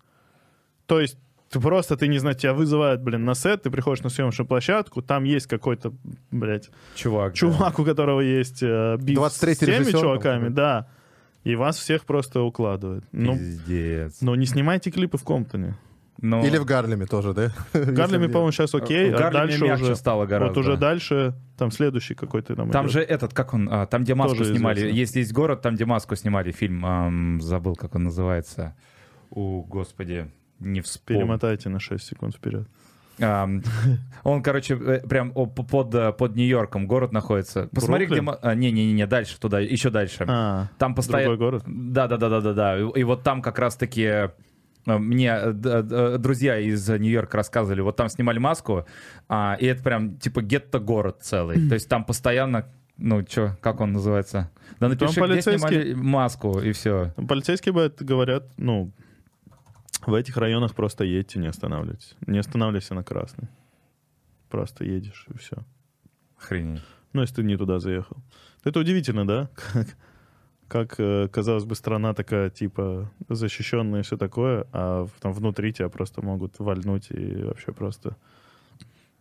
[SPEAKER 2] То есть ты просто, ты не знаешь, тебя вызывают, блин, на сет, ты приходишь на съемочную площадку, там есть какой-то, блядь,
[SPEAKER 3] Чувак. да.
[SPEAKER 2] чувак, у которого есть э, биф
[SPEAKER 4] 23-й
[SPEAKER 2] с теми
[SPEAKER 4] там
[SPEAKER 2] чуваками, да. И вас всех просто укладывают. Ну,
[SPEAKER 3] Пиздец.
[SPEAKER 2] но не снимайте клипы в Комптоне.
[SPEAKER 3] Ну,
[SPEAKER 4] Или в Гарлеме тоже, да? [LAUGHS]
[SPEAKER 2] В Гарлеме, по-моему, сейчас окей,
[SPEAKER 3] в
[SPEAKER 2] а
[SPEAKER 3] Гарлеме
[SPEAKER 2] дальше
[SPEAKER 3] мягче
[SPEAKER 2] уже...
[SPEAKER 3] стало гораздо.
[SPEAKER 2] Вот уже дальше, там следующий какой-то там
[SPEAKER 3] Там
[SPEAKER 2] идет.
[SPEAKER 3] же этот, как он, а, там где маску
[SPEAKER 2] Тоже
[SPEAKER 3] снимали,
[SPEAKER 2] известно.
[SPEAKER 3] есть есть город, там где маску снимали фильм, ам, забыл, как он называется. О, господи, не вспомнил.
[SPEAKER 2] Перемотайте на 6 секунд вперед.
[SPEAKER 3] Ам, [LAUGHS] Он, короче, э, прям под, э, под Нью-Йорком город находится. Посмотри, где...
[SPEAKER 2] Бруклин?
[SPEAKER 3] а, Не-не-не, дальше туда, еще дальше.
[SPEAKER 2] А,
[SPEAKER 3] Там постоянно...
[SPEAKER 2] другой город?
[SPEAKER 3] Да, да, да, да, да, да. И, вот там как раз-таки э, мне друзья из Нью-Йорка рассказывали, вот там снимали маску, а, и это прям типа гетто-город целый. То есть там постоянно, ну что, как он называется? Да напиши, где
[SPEAKER 2] полицейские-
[SPEAKER 3] снимали маску, и все.
[SPEAKER 2] Полицейские бывает, говорят, ну, в этих районах просто едьте, не останавливайтесь. Не останавливайся на красный. Просто едешь, и все.
[SPEAKER 3] Охренеть.
[SPEAKER 2] Ну, если ты не туда заехал. Это удивительно, да? [LAUGHS] Как, как, э, казалось бы, страна такая, типа, защищенная и все такое, а там внутри тебя просто могут вальнуть и вообще просто...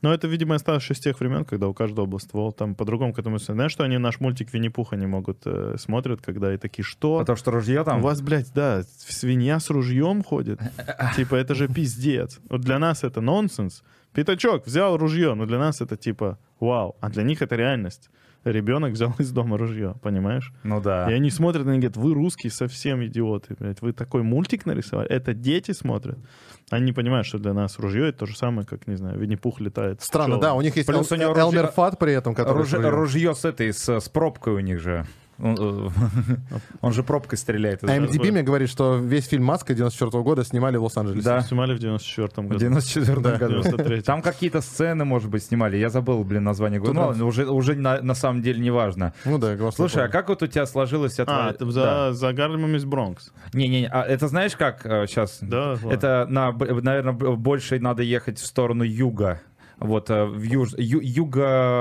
[SPEAKER 2] Но это, видимо, осталось из тех времен, когда у каждого был ствол. Там по-другому к этому... Знаешь, что они наш мультик Винни-Пуха не могут э, смотрят, когда и такие, что?
[SPEAKER 3] Потому что ружье там...
[SPEAKER 2] У вас, блядь, да, свинья с ружьем ходит. [LAUGHS] Типа, это же пиздец. Вот для нас это нонсенс. Пятачок взял ружье, но для нас это типа вау, а для них это реальность. Ребенок взял из дома ружье, понимаешь?
[SPEAKER 3] Ну да.
[SPEAKER 2] И они смотрят на них, говорят, вы русские совсем идиоты, блядь, вы такой мультик нарисовали? Это дети смотрят. Они не понимают, что для нас ружье это то же самое, как, не знаю, Винни-Пух летает.
[SPEAKER 4] Странно,
[SPEAKER 2] пчелами.
[SPEAKER 4] да, у них есть
[SPEAKER 3] Плюс у него
[SPEAKER 4] Элмер
[SPEAKER 3] ружье-
[SPEAKER 4] Фат при этом, который...
[SPEAKER 3] Ружье,
[SPEAKER 4] ружье.
[SPEAKER 3] ружье с этой, с, с пробкой у них же. Он, э, [LAUGHS] он же пробкой стреляет.
[SPEAKER 4] А. MDB мне говорит, что весь фильм «Маска» 94 года снимали в Лос-Анджелесе.
[SPEAKER 3] Да.
[SPEAKER 2] Снимали в 94
[SPEAKER 3] В
[SPEAKER 2] году.
[SPEAKER 3] 94
[SPEAKER 4] Да,
[SPEAKER 3] году.
[SPEAKER 2] 93-м.
[SPEAKER 3] Там какие-то сцены, может быть, снимали. Я забыл, блин, название.
[SPEAKER 4] Тут
[SPEAKER 3] Ну, уже, уже на, на самом деле не важно.
[SPEAKER 4] Ну да,
[SPEAKER 3] Слушай, а
[SPEAKER 4] такой.
[SPEAKER 3] как вот у тебя сложилось это?
[SPEAKER 2] А, это за, за Гарлемом из Бронкс.
[SPEAKER 3] Не-не, а это знаешь как сейчас?
[SPEAKER 2] Да, ладно.
[SPEAKER 3] Это, на, наверное, больше надо ехать в сторону юга. Вот, э, в юж, ю-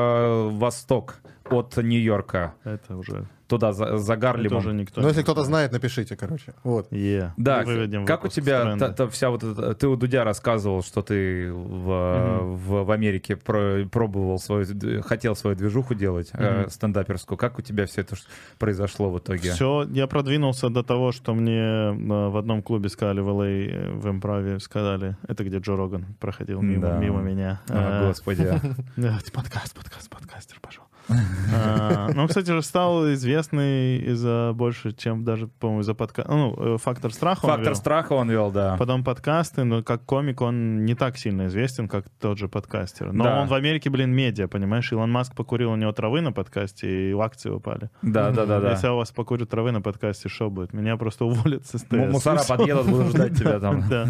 [SPEAKER 3] юго-восток от Нью-Йорка.
[SPEAKER 2] Это уже,
[SPEAKER 3] Туда, за, за
[SPEAKER 2] это
[SPEAKER 3] Гарлемом.
[SPEAKER 2] уже никто
[SPEAKER 4] Ну,
[SPEAKER 2] не
[SPEAKER 4] если кто-то
[SPEAKER 2] знает.
[SPEAKER 4] напишите, короче. Вот.
[SPEAKER 2] Е.
[SPEAKER 3] Да,
[SPEAKER 2] Выведем
[SPEAKER 3] как у тебя та- та вся вот эта... Ты у Дудя рассказывал, что ты в, в, в Америке про- пробовал свою... д- Хотел свою движуху делать, э,
[SPEAKER 2] Мгм.
[SPEAKER 3] стендаперскую. Как у тебя все это произошло в итоге?
[SPEAKER 2] Все, я продвинулся до того, что мне э, в одном клубе сказали в LA, э, в имправе, сказали, это где Джо Роган проходил мимо,
[SPEAKER 3] Да.
[SPEAKER 2] мимо меня.
[SPEAKER 3] А,
[SPEAKER 2] Э,
[SPEAKER 3] господи. [LAUGHS]
[SPEAKER 2] Подкаст, подкаст, подкастер пошел. А, Ну, кстати же, стал известный из-за больше, чем даже, по-моему, из-за подкаста. Ну, э, фактор страха он
[SPEAKER 3] Фактор
[SPEAKER 2] вел.
[SPEAKER 3] страха он вел, да.
[SPEAKER 2] Потом подкасты, но как комик он не так сильно известен, как тот же подкастер. Но
[SPEAKER 3] Да.
[SPEAKER 2] он в Америке, блин, медиа, понимаешь? Илон Маск покурил у него травы на подкасте, и акции упали.
[SPEAKER 3] Да, да, да, да.
[SPEAKER 2] Если у вас покурю травы на подкасте, что будет? Меня просто уволят с СТС.
[SPEAKER 3] Мусора подъедут, будут ждать тебя там. [LAUGHS]
[SPEAKER 2] Да.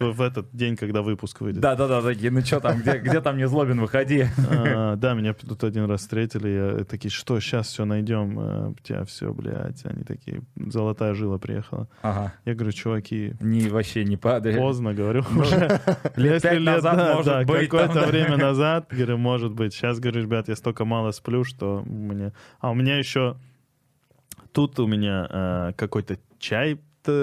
[SPEAKER 2] В этот день, когда выпуск выйдет.
[SPEAKER 3] Да, да, да, такие, ну что там, где, там не злобин, выходи.
[SPEAKER 2] А, Да, меня тут один раз встретили, я такие, что, сейчас все найдем, э, тебя все, блядь. Они такие, золотая жила приехала.
[SPEAKER 3] Ага.
[SPEAKER 2] Я говорю, чуваки,
[SPEAKER 3] Не, вообще не падай.
[SPEAKER 2] поздно, говорю, уже. [LAUGHS]
[SPEAKER 3] лет пять назад, может быть,
[SPEAKER 2] Какое-то время [LAUGHS] назад, говорю, может быть. Сейчас, говорю, ребят, я столько мало сплю, что мне... А у меня еще... Тут у меня э, какой-то чай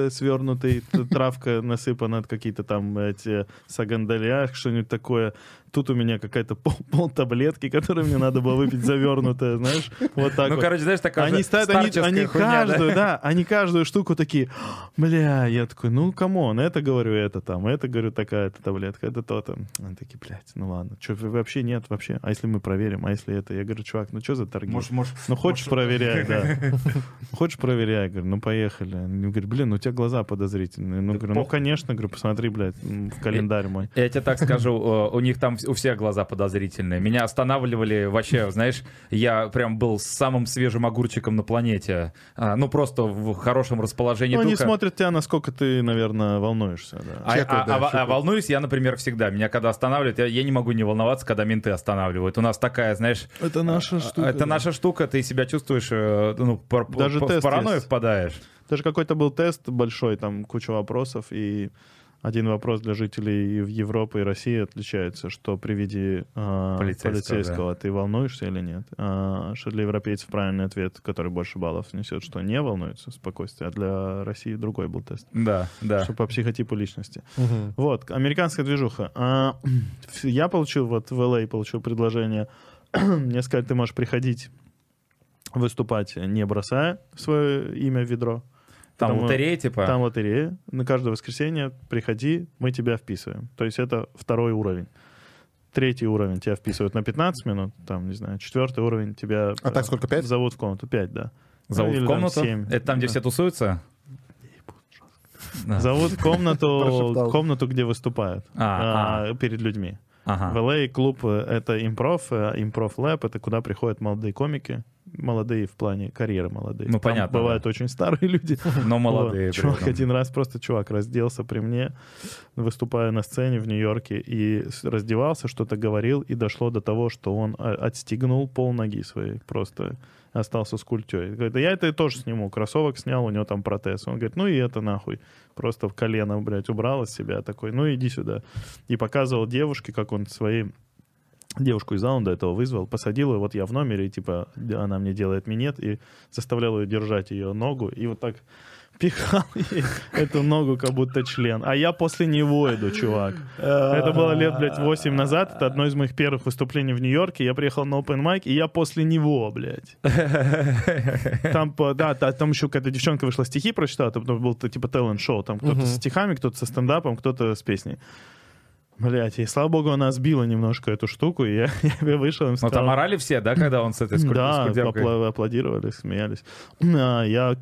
[SPEAKER 2] свернутый, травка [LAUGHS] насыпана, какие-то там эти сандаля, что-нибудь такое. Тут у меня какая-то пол, [LAUGHS] пол таблетки, которые мне надо было выпить завернутая, знаешь, вот так
[SPEAKER 3] Ну,
[SPEAKER 2] вот.
[SPEAKER 3] короче, знаешь, такая
[SPEAKER 2] Они ставят, они, они
[SPEAKER 3] хуйня, да?
[SPEAKER 2] каждую, да? они каждую штуку такие, бля, я такой, ну, come on, это говорю, это там, это говорю, такая-то таблетка, это то-то. Они такие, блядь, ну ладно, что, вообще нет, вообще, а если мы проверим, а если это? Я говорю, чувак, ну что за торги?
[SPEAKER 3] Может, может,
[SPEAKER 2] ну, хочешь, проверяй, да. [LAUGHS] Хочешь, проверяй. Говорю, ну, поехали. Они говорят, блин, ну, у тебя глаза подозрительные. Ну, говорю, ну, конечно, говорю, посмотри, блядь, в календарь мой.
[SPEAKER 3] Я тебе так скажу, э, у них там у всех глаза подозрительные. Меня останавливали вообще, знаешь, я прям был самым свежим огурчиком на планете. А, Ну, просто в хорошем расположении
[SPEAKER 2] Ну, они
[SPEAKER 3] духа.
[SPEAKER 2] смотрят тебя, насколько ты, наверное, волнуешься, да.
[SPEAKER 3] А,
[SPEAKER 4] Чекают,
[SPEAKER 3] а-
[SPEAKER 4] да,
[SPEAKER 3] а- а волнуюсь я, например, всегда. Меня когда останавливают, я, я не могу не волноваться, когда менты останавливают. У нас такая, знаешь,
[SPEAKER 2] Это наша штука.
[SPEAKER 3] это
[SPEAKER 2] да.
[SPEAKER 3] наша штука, ты себя чувствуешь, э, ну, пар-
[SPEAKER 2] Даже
[SPEAKER 3] в паранойю
[SPEAKER 2] есть.
[SPEAKER 3] впадаешь.
[SPEAKER 2] Даже какой-то был тест большой, там куча вопросов, и один вопрос для жителей в Европы и России отличается, что при виде а,
[SPEAKER 3] Полицейского,
[SPEAKER 2] полицейского, ты волнуешься или нет. А, что для европейцев правильный ответ, который больше баллов несет, что не волнуется, спокойствие, а для России другой был тест.
[SPEAKER 3] Да, да.
[SPEAKER 2] Что по психотипу личности.
[SPEAKER 4] Мгм.
[SPEAKER 2] Вот, американская движуха. А, [CLEARS THROAT] я получил, вот в LA получил предложение, [CLEARS THROAT] мне сказали, ты можешь приходить выступать, не бросая свое имя в ведро.
[SPEAKER 3] Там
[SPEAKER 2] Потому-
[SPEAKER 3] лотерея, типа.
[SPEAKER 2] Там лотерея. На каждое воскресенье приходи, мы тебя вписываем. То есть это второй уровень. Третий уровень тебя вписывают на 15 минут, там, не знаю, четвертый уровень тебя
[SPEAKER 4] А так сколько, пять?
[SPEAKER 2] зовут в комнату. Пять, да.
[SPEAKER 3] Зовут
[SPEAKER 2] Ну, или
[SPEAKER 3] в
[SPEAKER 2] там
[SPEAKER 3] комнату?
[SPEAKER 2] семь.
[SPEAKER 3] Это там, где
[SPEAKER 2] Да.
[SPEAKER 3] все тусуются? Да.
[SPEAKER 2] Зовут в комнату, [LAUGHS] комнату, где выступают
[SPEAKER 3] А,
[SPEAKER 2] а, перед людьми. В
[SPEAKER 3] Ага.
[SPEAKER 2] LA клуб э, это импров, э, импров лэб, это куда приходят молодые комики, молодые в плане карьеры молодые.
[SPEAKER 3] Ну,
[SPEAKER 2] Там
[SPEAKER 3] понятно,
[SPEAKER 2] Бывают очень старые люди.
[SPEAKER 3] Но молодые.
[SPEAKER 2] Вот. Чувак один раз просто чувак разделся при мне, выступая на сцене в Нью-Йорке, и раздевался, что-то говорил, и дошло до того, что он а, отстегнул пол ноги своей, просто остался с культей. Говорит, да я это тоже сниму, кроссовок снял, у него там протез. Он говорит, ну и это нахуй. Просто в колено, блядь, убрал из себя такой, ну иди сюда. И показывал девушке, как он свои девушку из до этого вызвал, посадил ее, вот я в номере, и типа она мне делает минет, и заставлял ее держать ее ногу, и вот так пихал [LAUGHS] ей эту ногу, как будто член. А я после него иду, чувак. Это было лет, блядь, 8 назад. Это одно из моих первых выступлений в Нью-Йорке. Я приехал на open mic, и я после него, блядь. Там, да, та- там еще какая-то девчонка вышла, стихи прочитала, там типа талант-шоу. Там кто-то со стихами, кто-то со стендапом, кто-то с песней. Блять, и слава богу, она сбила немножко эту штуку, и я, [LAUGHS] я вышел им
[SPEAKER 3] Но
[SPEAKER 2] сказал...
[SPEAKER 3] там орали все, да, когда он с этой скуль-
[SPEAKER 2] Да, аплодировали, смеялись. А, Я,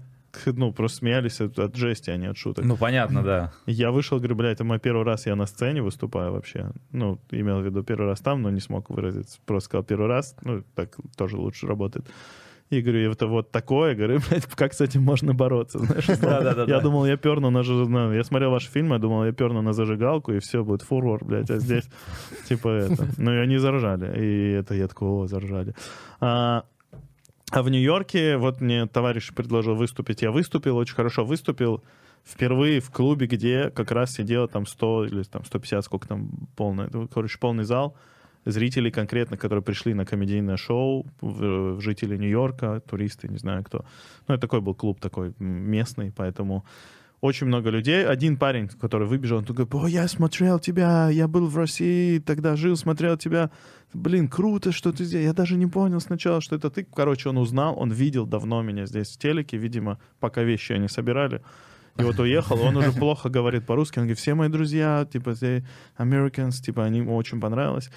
[SPEAKER 2] ну, просто смеялись от, от жести, а не от шуток.
[SPEAKER 3] Ну, понятно, да.
[SPEAKER 2] Я вышел, говорю, блядь, это мой первый раз я на сцене выступаю вообще. Ну, имел в виду первый раз там, но не смог выразиться. Просто сказал первый раз, ну, так тоже лучше работает. И говорю, это вот такое, говорю, [LAUGHS] блядь, как с этим можно бороться, знаешь? [LAUGHS] Я думал, я перну на заж- на- Я смотрел ваши фильмы, я думал, я перну на зажигалку, и все, будет фурор, блядь, а здесь [LAUGHS] типа это. Ну, и они заржали. И это я такой, о, заржали. А, а в Нью-Йорке вот мне товарищ предложил выступить. Я выступил, очень хорошо выступил. Впервые в клубе, где как раз сидело там 100 или там 150, сколько там полный, ну, короче, полный зал зрителей конкретно, которые пришли на комедийное шоу, в жители Нью-Йорка, туристы, не знаю кто. Ну, это такой был клуб такой местный, поэтому очень много людей. Один парень, который выбежал, он такой, о, я смотрел тебя, я был в России, тогда жил, смотрел тебя. Блин, круто, что ты здесь. Я даже не понял сначала, что это ты. Короче, он узнал, он видел давно меня здесь в телеке, видимо, пока вещи они собирали. И вот уехал, он уже плохо говорит по-русски. Он говорит, все мои друзья, типа, they Americans, типа, они ему очень понравилось.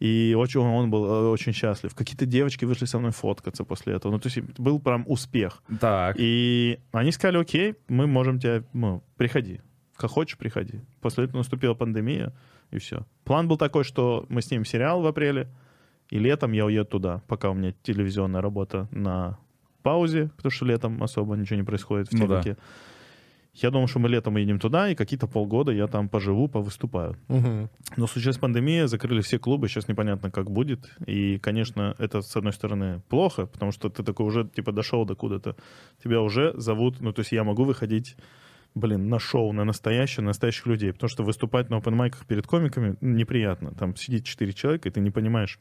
[SPEAKER 2] И очень, он был э, очень счастлив. Какие-то девочки вышли со мной фоткаться после этого. Ну, то есть был прям успех.
[SPEAKER 3] Так.
[SPEAKER 2] И они сказали, окей, мы можем тебя, ну, приходи. Как хочешь, приходи. После этого наступила пандемия, и все. План был такой, что мы снимем сериал в апреле, и летом я уеду туда, пока у меня телевизионная работа на паузе, потому что летом особо ничего не происходит в
[SPEAKER 3] Ну да.
[SPEAKER 2] Я думал, что мы летом едем туда, и какие-то полгода я там поживу, повыступаю.
[SPEAKER 4] Мгм.
[SPEAKER 2] Но случилась пандемия, закрыли все клубы, сейчас непонятно, как будет. И, конечно, это, с одной стороны, плохо, потому что ты такой уже, типа, дошел до куда-то. Тебя уже зовут, ну, то есть я могу выходить, блин, на шоу, на настоящее, на настоящих людей. Потому что выступать на опенмайках перед комиками неприятно. Там сидит четыре человека, и ты не понимаешь,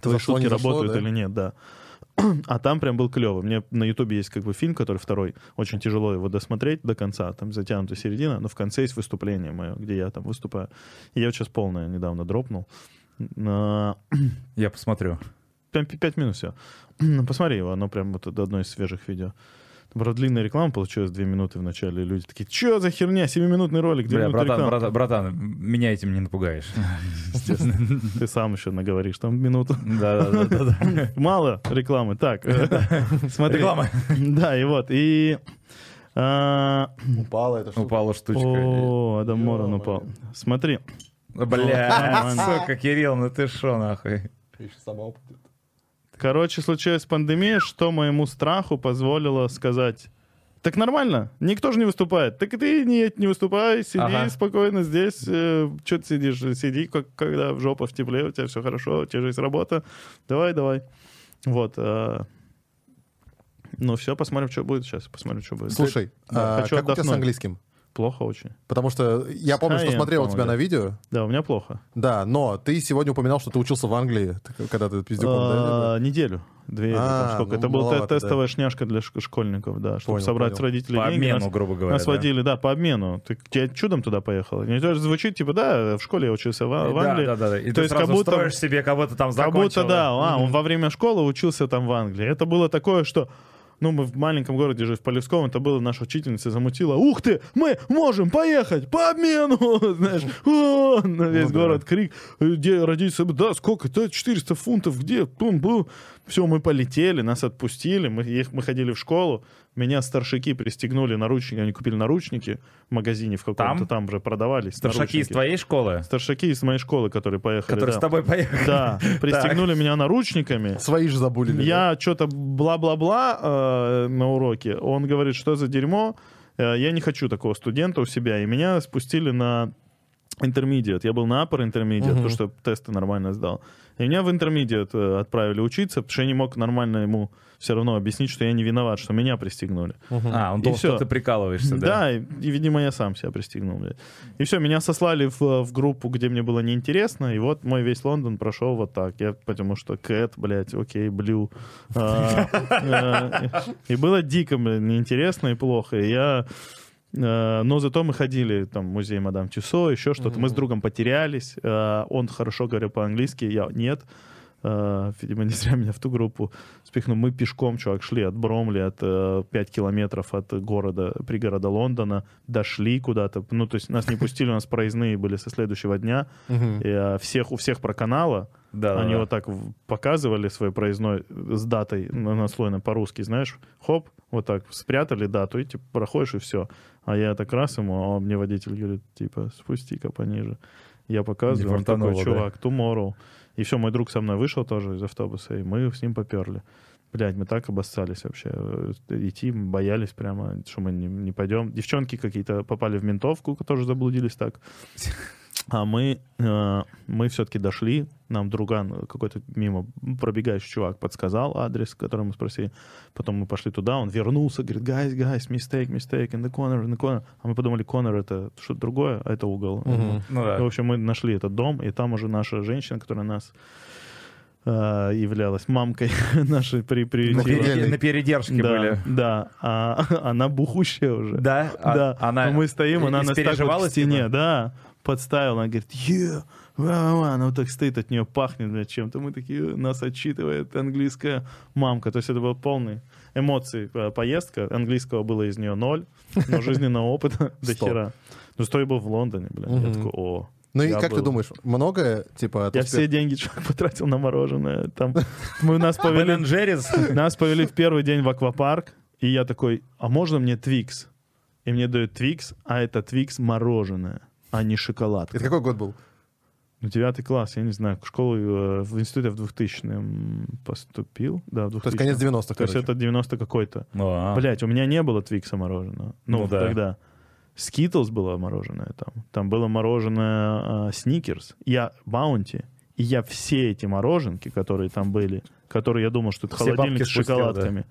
[SPEAKER 2] твои
[SPEAKER 4] Зашло,
[SPEAKER 2] шутки
[SPEAKER 4] зашло,
[SPEAKER 2] работают
[SPEAKER 4] да?
[SPEAKER 2] или нет, да. [CLEARS THROAT] А там прям был клево. Мне на Ютубе есть как бы фильм, который второй. Очень тяжело его досмотреть до конца. Там затянута середина, но в конце есть выступление мое, где я там выступаю. И я вот сейчас полное недавно дропнул.
[SPEAKER 3] Я посмотрю.
[SPEAKER 2] Прям пи- пять минут все. [CLEARS THROAT] Посмотри его, оно прям вот одно из свежих видео. Правда, длинная реклама получилась, две минуты в начале. Люди такие, что за херня, семиминутный ролик, две
[SPEAKER 3] Бля,
[SPEAKER 2] минуты
[SPEAKER 3] братан,
[SPEAKER 2] рекламы».
[SPEAKER 3] братан, братан, меня этим не напугаешь. [LAUGHS] Естественно.
[SPEAKER 2] Ты сам еще наговоришь там минуту.
[SPEAKER 3] Да-да-да. [LAUGHS]
[SPEAKER 2] Мало рекламы. Так, [LAUGHS] смотри.
[SPEAKER 3] Реклама.
[SPEAKER 2] Да, и вот. И... а,
[SPEAKER 4] Упала эта штука.
[SPEAKER 3] Упала штучка.
[SPEAKER 2] О, Адам Моран упал. Смотри.
[SPEAKER 3] Бля, сука, Кирилл, ну ты шо, нахуй.
[SPEAKER 4] Ещё сама упадет.
[SPEAKER 2] Короче, случилась пандемия, что моему страху позволило сказать... Так нормально, никто же не выступает. Так и ты не, не выступай, сиди
[SPEAKER 3] Ага.
[SPEAKER 2] спокойно здесь. что ты сидишь? Сиди, как, когда в жопа в тепле, у тебя все хорошо, у тебя же есть работа. Давай, давай. Вот. а, Ну все, посмотрим, что будет сейчас. Посмотрим, что будет.
[SPEAKER 4] Слушай,
[SPEAKER 2] Да,
[SPEAKER 4] а
[SPEAKER 2] хочу
[SPEAKER 4] как у тебя с
[SPEAKER 2] отдохнуть.
[SPEAKER 4] английским?
[SPEAKER 2] Плохо очень.
[SPEAKER 4] Потому что я помню, что
[SPEAKER 2] Science,
[SPEAKER 4] смотрел у тебя на видео.
[SPEAKER 2] Да, у меня плохо.
[SPEAKER 4] Да, но ты сегодня упоминал, что ты учился в Англии, когда ты пиздюком?
[SPEAKER 2] А, Неделю. Две или там
[SPEAKER 4] А,
[SPEAKER 2] сколько.
[SPEAKER 4] ну,
[SPEAKER 2] Это был
[SPEAKER 4] маловато, да.
[SPEAKER 2] тестовая шняшка для шк- школьников, да, чтобы
[SPEAKER 4] Понял,
[SPEAKER 2] собрать
[SPEAKER 4] понял.
[SPEAKER 2] с родителей
[SPEAKER 3] По
[SPEAKER 2] деньги.
[SPEAKER 3] обмену,
[SPEAKER 2] Нас-
[SPEAKER 3] грубо говоря.
[SPEAKER 2] Нас
[SPEAKER 3] да?
[SPEAKER 2] водили, да, по обмену. Ты я чудом туда поехал. Не то, что звучит, типа, да, в школе я учился в, в Англии.
[SPEAKER 3] Да, да, да. И
[SPEAKER 2] То
[SPEAKER 3] ты
[SPEAKER 2] есть
[SPEAKER 3] сразу
[SPEAKER 2] как будто-
[SPEAKER 3] строишь себе кого-то там
[SPEAKER 2] Как
[SPEAKER 3] закончил.
[SPEAKER 2] будто, да, а, он во время школы учился там в Англии. Это было такое, что ну, мы в маленьком городе жили, в Полевском, это было наша учительница замутила. Ух ты, мы можем поехать по обмену! [LAUGHS] Знаешь, «О!» на весь
[SPEAKER 4] Ну
[SPEAKER 2] город крик. Где родители, да, сколько? Да, 400 фунтов, где? Пум, бу. Все, мы полетели, нас отпустили, мы, ех- мы ходили в школу. Меня старшаки пристегнули наручники, они купили наручники в магазине в каком-то,
[SPEAKER 3] Там?
[SPEAKER 2] там, же продавались.
[SPEAKER 3] Старшаки из
[SPEAKER 2] наручники.
[SPEAKER 3] твоей школы,
[SPEAKER 2] Старшаки из моей школы, которые поехали.
[SPEAKER 3] которые
[SPEAKER 2] да.
[SPEAKER 3] с тобой поехали.
[SPEAKER 2] Да, [LAUGHS] пристегнули меня наручниками.
[SPEAKER 4] Свои же забулили. да?
[SPEAKER 2] Я что-то бла-бла-бла э, на уроке. Он говорит, что за дерьмо. Э, я не хочу такого студента у себя. И меня спустили на интермедиат. Я был на upper intermediate,
[SPEAKER 4] Мгм.
[SPEAKER 2] потому что тесты нормально сдал. И меня в интермедиат э, отправили учиться, потому что я не мог нормально ему все равно объяснить, что я не виноват, что меня пристегнули.
[SPEAKER 4] Мгм.
[SPEAKER 3] А, он думал, что ты прикалываешься, да?
[SPEAKER 2] Да, и, и, видимо, я сам себя пристегнул. блядь. И все, меня сослали в, в группу, где мне было неинтересно, и вот мой весь Лондон прошел вот так. Я, потому что Кэт, блядь, окей, Блю. А, [LAUGHS] э, И было дико, блядь, неинтересно и плохо. И я... э, Но зато мы ходили там в музей Мадам Тюсо, еще что-то. Мы с другом потерялись. э, Он хорошо говорил по-английски, я нет. Э, видимо, не зря меня в ту группу спихнул. Мы пешком, чувак, шли от Бромли, от э, 5 километров от города, пригорода Лондона, дошли куда-то. Ну, то есть нас не пустили, у нас проездные были со следующего дня. И, э, всех, у всех проканала.
[SPEAKER 3] Да,
[SPEAKER 2] Они
[SPEAKER 3] да.
[SPEAKER 2] вот так показывали свой проездной с датой на- наслойно по-русски, знаешь, хоп, вот так спрятали дату, и типа проходишь, и все. А я так раз ему, а мне водитель говорит, типа, спусти-ка пониже. Я показываю, он такой,
[SPEAKER 3] фартануло, да?
[SPEAKER 2] чувак, tomorrow. И все, мой друг со мной вышел тоже из автобуса, и мы с ним поперли. Блядь, мы так обоссались вообще. Э, Идти боялись прямо, что мы не, не пойдем. Девчонки какие-то попали в ментовку, тоже заблудились так. А мы, э, мы все-таки дошли, нам друган э, какой-то мимо пробегающий чувак подсказал адрес, который мы спросили. Потом мы пошли туда, он вернулся, говорит, guys, guys, mistake, mistake, in the corner, in the corner. А мы подумали, corner это что-то другое, а это угол.
[SPEAKER 4] Мгм.
[SPEAKER 3] Ну да.
[SPEAKER 2] И, в общем, мы нашли этот дом, и там уже наша женщина, которая нас э, являлась мамкой [LAUGHS] нашей при,
[SPEAKER 3] На,
[SPEAKER 2] приютила.
[SPEAKER 3] на передержке
[SPEAKER 2] да,
[SPEAKER 3] были.
[SPEAKER 2] да, а [LAUGHS] она бухущая уже.
[SPEAKER 3] Да? А-
[SPEAKER 2] Да,
[SPEAKER 3] Она
[SPEAKER 2] Но мы стоим, она нас так вот к стене,
[SPEAKER 3] типа?
[SPEAKER 2] да, подставила, она говорит, yeah, ва, ва». она вот так стоит, от нее пахнет блядь, чем-то, мы такие, нас отчитывает английская мамка, то есть это был полный эмоций э, поездка, английского было из нее ноль, но [LAUGHS] жизненного опыта [LAUGHS] до хера. Ну, что я был в Лондоне, блин, я такой, о.
[SPEAKER 4] Ну и
[SPEAKER 2] Я
[SPEAKER 4] как ты
[SPEAKER 2] был.
[SPEAKER 4] думаешь, многое, типа, от
[SPEAKER 2] Я
[SPEAKER 4] успеха-
[SPEAKER 2] все деньги [LAUGHS] чувак, потратил на мороженое. Там мы нас повели, нас повели в первый день в аквапарк, и я такой, а можно мне Твикс? И мне дают Твикс, а это Твикс мороженое, а не шоколадка.
[SPEAKER 4] Это какой год был?
[SPEAKER 2] Ну, девятый класс, я не знаю, в школу, э, в институт я в 2000-м поступил. Да, в 2000
[SPEAKER 4] То есть конец 90-х,
[SPEAKER 2] То есть это 90 какой-то.
[SPEAKER 3] Ну, а.
[SPEAKER 2] Блять, у меня не было Твикса мороженого. Ну,
[SPEAKER 3] Ну да.
[SPEAKER 2] тогда. Скитлс было мороженое там. Там было мороженое Сникерс. Я Баунти. И я все эти мороженки, которые там были, которые я думал, что это
[SPEAKER 3] Все
[SPEAKER 2] холодильник с
[SPEAKER 3] спустил,
[SPEAKER 2] шоколадками.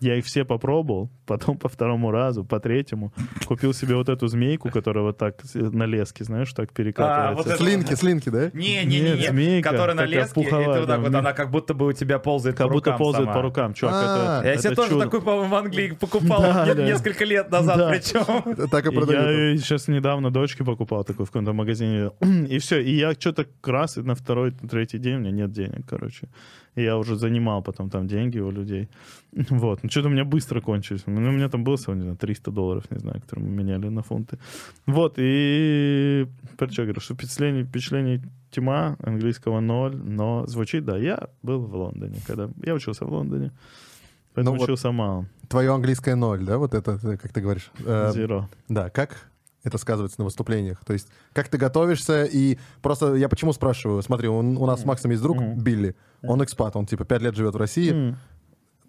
[SPEAKER 2] Я их все попробовал, потом по второму разу, по третьему. Купил себе вот эту змейку, которая вот так на леске, знаешь, так перекатывается.
[SPEAKER 3] вот это-
[SPEAKER 4] Слинки, слинки, да?
[SPEAKER 2] Нет,
[SPEAKER 3] Не-не-не,
[SPEAKER 2] змейка,
[SPEAKER 3] которая на леске, и ты
[SPEAKER 2] пуховая,
[SPEAKER 3] вот так вот,
[SPEAKER 2] да,
[SPEAKER 3] она как будто бы у тебя ползает
[SPEAKER 2] Как
[SPEAKER 3] по
[SPEAKER 2] будто
[SPEAKER 3] рукам
[SPEAKER 2] ползает
[SPEAKER 3] сама.
[SPEAKER 2] по рукам, чувак.
[SPEAKER 4] А,
[SPEAKER 2] это,
[SPEAKER 3] Я себе
[SPEAKER 2] это
[SPEAKER 3] тоже
[SPEAKER 2] чудо.
[SPEAKER 3] такой, по-моему, в Англии [LAUGHS] покупал
[SPEAKER 2] Да,
[SPEAKER 3] не-
[SPEAKER 2] да.
[SPEAKER 3] несколько лет назад,
[SPEAKER 2] Да.
[SPEAKER 3] причем. [LAUGHS]
[SPEAKER 4] Так и
[SPEAKER 2] И Я сейчас недавно дочке покупал такой в каком-то магазине. [CLEARS THROAT] И все. И я что-то раз, на второй, на третий день у меня нет денег, короче. И я уже занимал потом там деньги у людей. Вот. Ну, что-то у меня быстро кончились. Ну, у меня там было всего, не знаю, 300 долларов, не знаю, которые мы меняли на фунты. Вот. И... Про что говорю, что впечатление, впечатление тьма, английского ноль, но звучит, да, я был в Лондоне, когда... Я учился в Лондоне. Поэтому
[SPEAKER 4] Ну вот-
[SPEAKER 2] учился мало.
[SPEAKER 4] Твое английское ноль, да, вот это, э, как ты говоришь. Э,
[SPEAKER 2] Zero.
[SPEAKER 4] Да, как это сказывается на выступлениях? То есть, как ты готовишься, и просто я почему спрашиваю, смотри, он- у нас с Максом есть друг
[SPEAKER 2] Мгм.
[SPEAKER 4] Билли, он экспат, он типа пять лет живет в России,
[SPEAKER 2] М.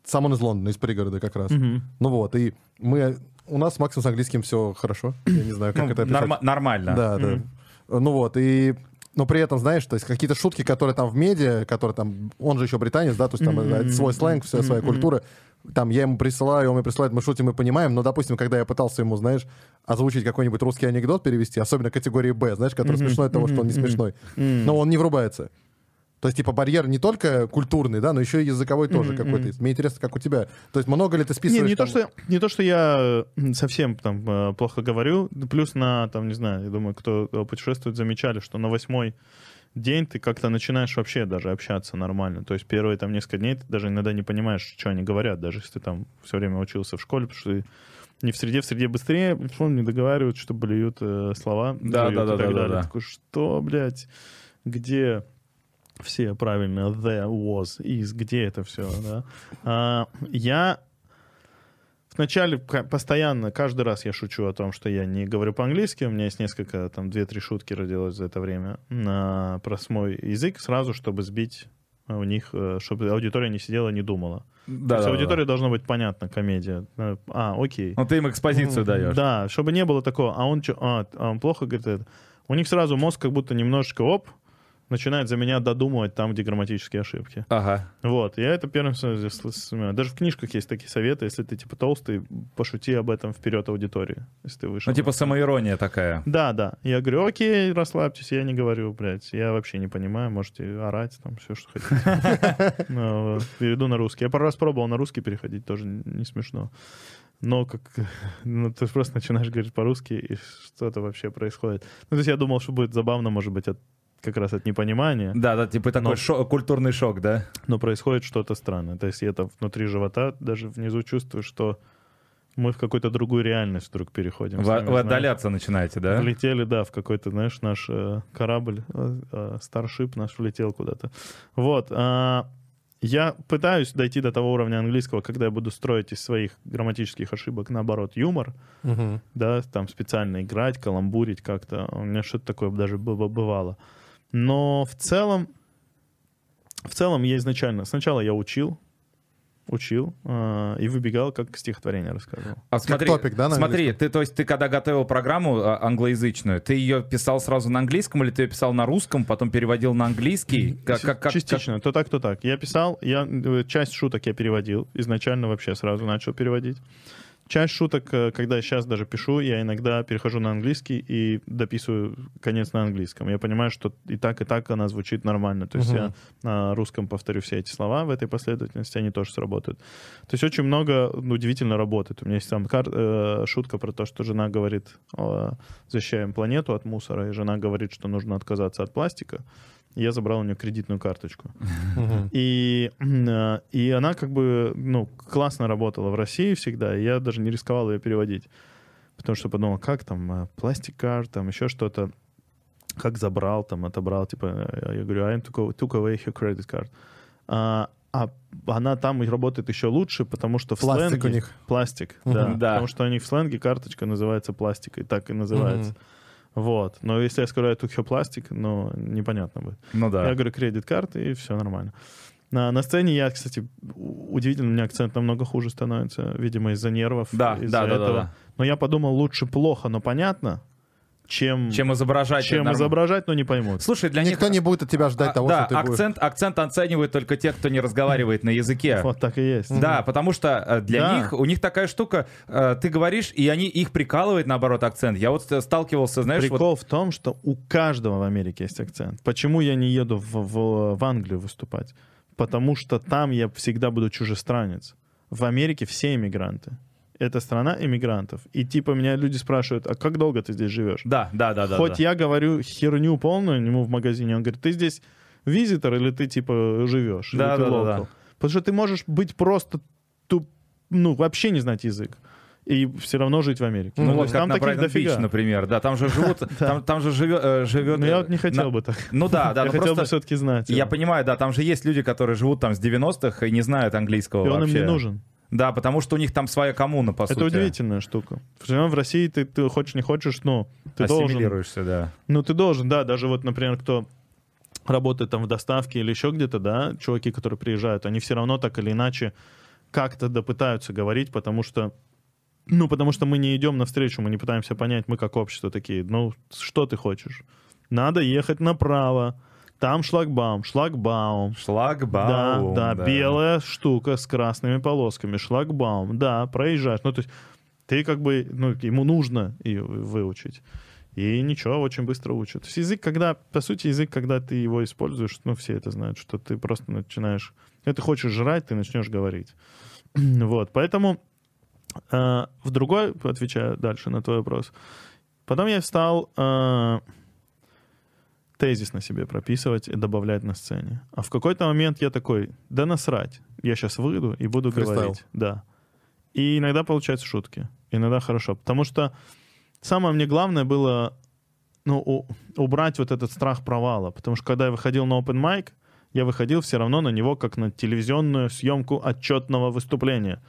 [SPEAKER 4] сам он из Лондона, из пригорода как раз.
[SPEAKER 2] Мгм.
[SPEAKER 4] Ну вот, и мы, у нас с Максом с английским все хорошо, я не знаю, как
[SPEAKER 3] Ну,
[SPEAKER 4] это описать.
[SPEAKER 3] норма- Нормально.
[SPEAKER 4] Да, да. Ну вот, и но при этом, знаешь, то есть какие-то шутки, которые там в медиа, которые там, он же еще британец, да, то есть там это свой сленг, вся своя
[SPEAKER 2] Мгм.
[SPEAKER 4] культура, там я ему присылаю, он мне присылает, мы шутим, мы понимаем, но, допустим, когда я пытался ему, знаешь, озвучить какой-нибудь русский анекдот, перевести, особенно категории Б, знаешь, который
[SPEAKER 2] Мгм.
[SPEAKER 4] смешной от того, что он не смешной,
[SPEAKER 2] М.
[SPEAKER 4] но он не врубается. То есть, типа, барьер не только культурный, да, но еще и языковой тоже
[SPEAKER 2] Мгм,
[SPEAKER 4] какой-то есть. Мне интересно, как у тебя. То есть, много ли ты
[SPEAKER 2] Не,
[SPEAKER 4] списываешь?
[SPEAKER 2] не, то,
[SPEAKER 4] там-
[SPEAKER 2] что, не то, что я совсем там э, плохо говорю, плюс на, там, не знаю, я думаю, кто э, путешествует, замечали, что на восьмой день ты как-то начинаешь вообще даже общаться нормально. То есть первые там несколько дней ты даже иногда не понимаешь, что они говорят, даже если ты там все время учился в школе, потому что ты не в среде, в среде быстрее, что не договаривают, что блюют э, слова.
[SPEAKER 3] Да,
[SPEAKER 2] жуют
[SPEAKER 3] да,
[SPEAKER 2] и
[SPEAKER 3] да,
[SPEAKER 2] так
[SPEAKER 3] да, да,
[SPEAKER 2] далее.
[SPEAKER 3] да.
[SPEAKER 2] Такой, что, блядь, где все правильно the, was, is, где это все, да? А, я вначале постоянно, каждый раз я шучу о том, что я не говорю по-английски, у меня есть несколько, там, две-три шутки родилось за это время на, про свой язык, сразу, чтобы сбить у них, э, чтобы аудитория не сидела, не думала.
[SPEAKER 3] Да,
[SPEAKER 2] То есть
[SPEAKER 3] да, да.
[SPEAKER 2] аудитории должна быть понятна, комедия. Э, А, окей.
[SPEAKER 3] Ну, ты им экспозицию даешь.
[SPEAKER 2] Да, чтобы не было такого, а он, чё- а, а он плохо говорит это. У них сразу мозг как будто немножечко, оп, начинает за меня додумывать там, где грамматические ошибки.
[SPEAKER 3] Ага.
[SPEAKER 2] Вот, я это первым Даже в книжках есть такие советы, если ты типа толстый, пошути об этом вперед аудитории, если ты вышел.
[SPEAKER 3] Ну, типа самоирония такая.
[SPEAKER 2] Да, да. Я говорю, окей, расслабьтесь, я не говорю, блядь, я вообще не понимаю, можете орать, там, все, что хотите. [LAUGHS] Ну, Перейду на русский. Я пару раз пробовал на русский переходить, тоже не смешно. Но как... [LAUGHS] Ну, ты просто начинаешь говорить по-русски, и что-то вообще происходит. Ну, то есть я думал, что будет забавно, может быть, от как раз от непонимания,
[SPEAKER 3] Да, да, типа такой
[SPEAKER 2] Но-
[SPEAKER 3] шо- культурный шок, да?
[SPEAKER 2] но происходит что-то странное. То есть я это внутри живота даже внизу чувствую, что мы в какую-то другую реальность вдруг переходим.
[SPEAKER 3] Вы,
[SPEAKER 2] сами
[SPEAKER 3] вы отдаляться начинаете, да?
[SPEAKER 2] Влетели, да, в какой-то, знаешь, наш э, корабль, э, э, Старшип наш влетел куда-то. Вот. а, я пытаюсь дойти до того уровня английского, когда я буду строить из своих грамматических ошибок, наоборот, юмор,
[SPEAKER 4] Мгм.
[SPEAKER 2] да, там специально играть, каламбурить как-то. У меня что-то такое даже бы- бывало. Но в целом, в целом я изначально, сначала я учил, учил э, и выбегал, как стихотворение рассказывал.
[SPEAKER 3] А смотри,
[SPEAKER 4] топик, да, на
[SPEAKER 3] смотри, ты, то есть ты когда готовил программу а, англоязычную, ты ее писал сразу на английском или ты ее писал на русском, потом переводил на английский? Как, как, как,
[SPEAKER 2] Частично, то так, то так. Я писал, я э, часть шуток я переводил, изначально вообще сразу начал переводить. Часть шуток, э, когда я сейчас даже пишу, я иногда перехожу на английский и дописываю конец на английском. Я понимаю, что и так, и так она звучит нормально. То есть
[SPEAKER 4] Мгм.
[SPEAKER 2] я на русском повторю все эти слова в этой последовательности, они тоже сработают. То есть очень много ну, удивительно работает. У меня есть там кар- э, шутка про то, что жена говорит, э, защищаем планету от мусора, и жена говорит, что нужно отказаться от пластика. Я забрал у нее кредитную карточку. И, э, и она как бы, ну, классно работала в России всегда, и я даже не рисковал ее переводить. Потому что подумал, как там, э, пластик карт, там еще что-то, как забрал, там, отобрал, типа, э, я говорю, I took, away- took away her credit card. А, а она там работает еще лучше, потому что в
[SPEAKER 4] Пластик
[SPEAKER 2] сленге...
[SPEAKER 4] у них.
[SPEAKER 2] Пластик, да,
[SPEAKER 3] Да.
[SPEAKER 2] Потому что у них в сленге карточка называется пластикой, так и называется.
[SPEAKER 4] Мгм.
[SPEAKER 2] Вот. Но если я скажу, her пластик, ну, непонятно будет.
[SPEAKER 3] Ну да.
[SPEAKER 2] Я говорю кредит карты, и все нормально. На, на сцене я, кстати, удивительно, у меня акцент намного хуже становится, видимо, из-за нервов.
[SPEAKER 3] Да,
[SPEAKER 2] из-за
[SPEAKER 3] да, да, да,
[SPEAKER 2] этого.
[SPEAKER 3] да.
[SPEAKER 2] Но я подумал, лучше плохо, но понятно, чем,
[SPEAKER 3] Чем изображать.
[SPEAKER 2] чем изображать, но не поймут.
[SPEAKER 3] Слушай, для
[SPEAKER 4] Никто
[SPEAKER 3] них...
[SPEAKER 4] не будет от тебя ждать
[SPEAKER 3] а,
[SPEAKER 4] того,
[SPEAKER 3] да,
[SPEAKER 4] что ты будешь.
[SPEAKER 2] Э.
[SPEAKER 3] акцент, акцент оценивают только те, кто не разговаривает на языке. [LAUGHS]
[SPEAKER 2] Вот так и есть.
[SPEAKER 3] Да, потому что э, для
[SPEAKER 2] Да.
[SPEAKER 3] них, у них такая штука, э, ты говоришь, и они их прикалывает, наоборот, акцент. Я вот сталкивался, знаешь, вот...
[SPEAKER 2] Прикол в том, что у каждого в Америке есть акцент. Почему я не еду в, в- в Англию выступать? Потому что там я всегда буду чужестранец. В Америке все иммигранты. Это страна иммигрантов. И типа меня люди спрашивают, а как долго ты здесь живешь?
[SPEAKER 3] Да, да, да, да.
[SPEAKER 2] Хоть
[SPEAKER 3] да.
[SPEAKER 2] я говорю херню полную ему в магазине, он говорит, ты здесь визитор или ты типа живешь? Или
[SPEAKER 3] Да,
[SPEAKER 2] ты
[SPEAKER 3] да, да,
[SPEAKER 2] local?»
[SPEAKER 3] да.
[SPEAKER 2] Потому что ты можешь быть просто туп, ну вообще не знать язык и все равно жить в Америке.
[SPEAKER 3] Ну,
[SPEAKER 2] то
[SPEAKER 3] вот как
[SPEAKER 2] там
[SPEAKER 3] на Брайтон Бич, например, да, там же живут, [LAUGHS] там, там же живет, э, живет...
[SPEAKER 2] Но я вот не хотел
[SPEAKER 3] на-
[SPEAKER 2] бы так.
[SPEAKER 3] Ну да, да, [LAUGHS]
[SPEAKER 2] я
[SPEAKER 3] ну
[SPEAKER 2] хотел бы
[SPEAKER 3] просто...
[SPEAKER 2] все-таки знать.
[SPEAKER 3] Я
[SPEAKER 2] его.
[SPEAKER 3] понимаю, да, там же есть люди, которые живут там с 90-х и не знают английского
[SPEAKER 2] И он
[SPEAKER 3] вообще.
[SPEAKER 2] им не нужен.
[SPEAKER 3] Да, потому что у них там своя коммуна, по сути.
[SPEAKER 2] Это удивительная штука. В России, ты, ты хочешь не хочешь, ну, ты должен.
[SPEAKER 3] Ассимилируешься, да.
[SPEAKER 2] Ну, ты должен, да, даже вот, например, кто работает там в доставке или еще где-то, да, чуваки, которые приезжают, они все равно так или иначе как-то допытаются говорить, потому что ну, потому что мы не идем навстречу, мы не пытаемся понять, мы как общество такие, ну, что ты хочешь? Надо ехать направо, там шлагбаум, шлагбаум.
[SPEAKER 3] Шлагбаум.
[SPEAKER 2] Да, да, белая штука с красными полосками, шлагбаум, да, проезжаешь. Ну, то есть ты как бы, ну, ему нужно ее выучить. И ничего, очень быстро учат. То есть язык, когда, по сути, язык, когда ты его используешь, ну, все это знают, что ты просто начинаешь... Если ты хочешь жрать, ты начнешь говорить. [CLEARS THROAT] вот, поэтому э, в другой, отвечая дальше на твой вопрос, потом я стал э, тезис на себе прописывать и добавлять на сцене. А в какой-то момент я такой, да насрать, я сейчас выйду и буду
[SPEAKER 4] Фристайл.
[SPEAKER 2] говорить. Да. И иногда получаются шутки, иногда хорошо. Потому что самое мне главное было ну, у- убрать вот этот страх провала. Потому что когда я выходил на open mic, я выходил все равно на него как на телевизионную съемку отчетного выступления.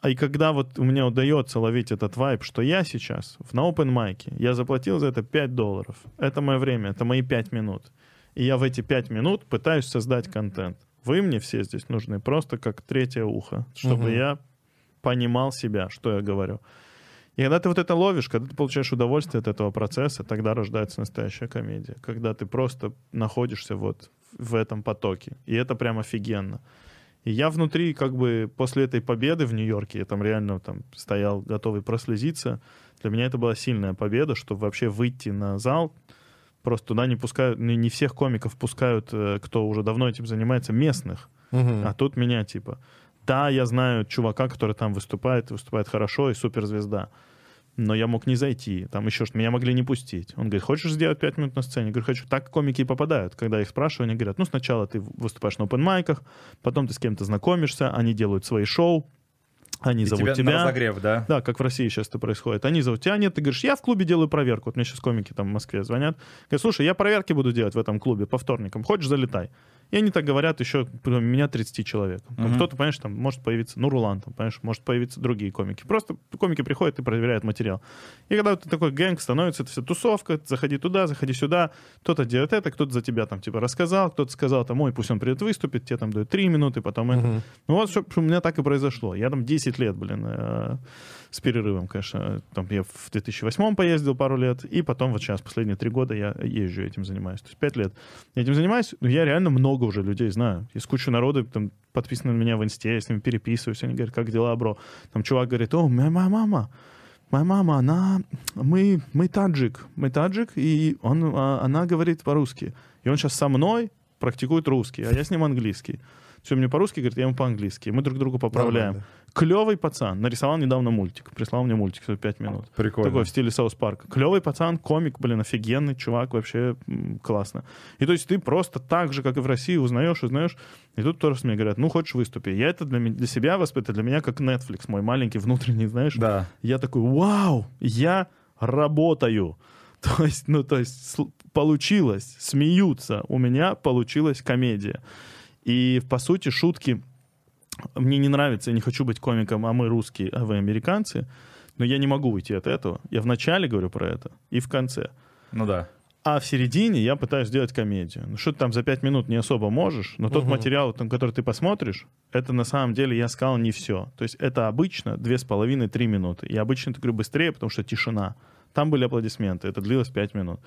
[SPEAKER 2] А и когда вот меня удается ловить этот вайб, что я сейчас в, на open майке, я заплатил за это 5 долларов. Это мое время, это мои 5 минут. И я в эти 5 минут пытаюсь создать контент. Вы мне все здесь нужны просто как третье ухо, чтобы
[SPEAKER 4] Мгм.
[SPEAKER 2] я понимал себя, что я говорю. И когда ты вот это ловишь, когда ты получаешь удовольствие от этого процесса, тогда рождается настоящая комедия. Когда ты просто находишься вот в этом потоке. И это прям офигенно. И я внутри, как бы, после этой победы в Нью-Йорке, я там реально там стоял, готовый прослезиться. Для меня это была сильная победа, чтобы вообще выйти на зал. Просто туда не пускают, не, не всех комиков пускают, э, кто уже давно этим занимается, местных.
[SPEAKER 4] Мгм.
[SPEAKER 2] А тут меня, типа, да, я знаю чувака, который там выступает, выступает хорошо и суперзвезда. Но я мог не зайти, там еще что-то, меня могли не пустить. Он говорит, хочешь сделать пять минут на сцене? Я говорю, хочу. Так комики и попадают. Когда их спрашиваю, они говорят, ну, сначала ты выступаешь на open потом ты с кем-то знакомишься, они делают свои шоу, они
[SPEAKER 3] И
[SPEAKER 2] зовут
[SPEAKER 3] тебя,
[SPEAKER 2] тебя.
[SPEAKER 3] на разогрев, да?
[SPEAKER 2] Да, как в России сейчас это происходит. Они зовут тебя, нет, ты говоришь, я в клубе делаю проверку. Вот мне сейчас комики там в Москве звонят. Говорят, слушай, я проверки буду делать в этом клубе по вторникам. Хочешь, залетай. И они так говорят еще, у меня 30 человек.
[SPEAKER 3] Мгм.
[SPEAKER 2] Кто-то, понимаешь, там может появиться, ну, Рулан, там, понимаешь, может появиться другие комики. Просто комики приходят и проверяют материал. И когда ты такой гэнг становится, это вся тусовка, заходи туда, заходи сюда, кто-то делает это, кто-то за тебя там типа рассказал, кто-то сказал, там, ой, пусть он придет выступит, тебе там дают 3 минуты, потом это.
[SPEAKER 4] Мгм.
[SPEAKER 2] Ну вот что у меня так и произошло. Я там 10 лет, блин, э, с перерывом, конечно. Там я в 2008 поездил пару лет, и потом вот сейчас, последние три года я езжу, этим занимаюсь. То есть 5 лет. Я этим занимаюсь, но я реально много уже людей знаю. Есть куча народу, там, подписаны на меня в инсте, я с ними переписываюсь, они говорят, как дела, бро? Там чувак говорит, о, моя мама, моя мама, она, мы, мы таджик, мы таджик, и он, а, она говорит по-русски. И он сейчас со мной практикует русский, а я с ним английский. Все мне по-русски говорит, я ему по-английски. Мы друг друга поправляем.
[SPEAKER 4] Нормально.
[SPEAKER 2] Клевый пацан. Нарисовал недавно мультик. Прислал мне мультик за 5 минут.
[SPEAKER 3] Прикольно.
[SPEAKER 2] Такой в стиле Саус Парка. Клевый пацан, комик, блин, офигенный чувак, вообще м, классно. И то есть ты просто так же, как и в России, узнаешь, узнаешь. И тут тоже мне говорят, ну, хочешь выступи. Я это для, для себя воспитываю, для меня как Netflix, мой маленький внутренний, знаешь.
[SPEAKER 3] Да.
[SPEAKER 2] Я такой, вау, я работаю. [LAUGHS] То есть, ну, то есть получилось, смеются, у меня получилась комедия. И, по сути, шутки мне не нравится, я не хочу быть комиком, а мы русские, а вы американцы, но я не могу уйти от этого. Я в начале говорю про это и в конце.
[SPEAKER 3] Ну да.
[SPEAKER 2] А в середине я пытаюсь сделать комедию. Ну что ты там за пять минут не особо можешь, но тот
[SPEAKER 4] Мгм.
[SPEAKER 2] материал, там, который ты посмотришь, это на самом деле, я сказал, не все. То есть это обычно две с половиной-три минуты. Я обычно это говорю быстрее, потому что тишина. Там были аплодисменты, это длилось пять минут.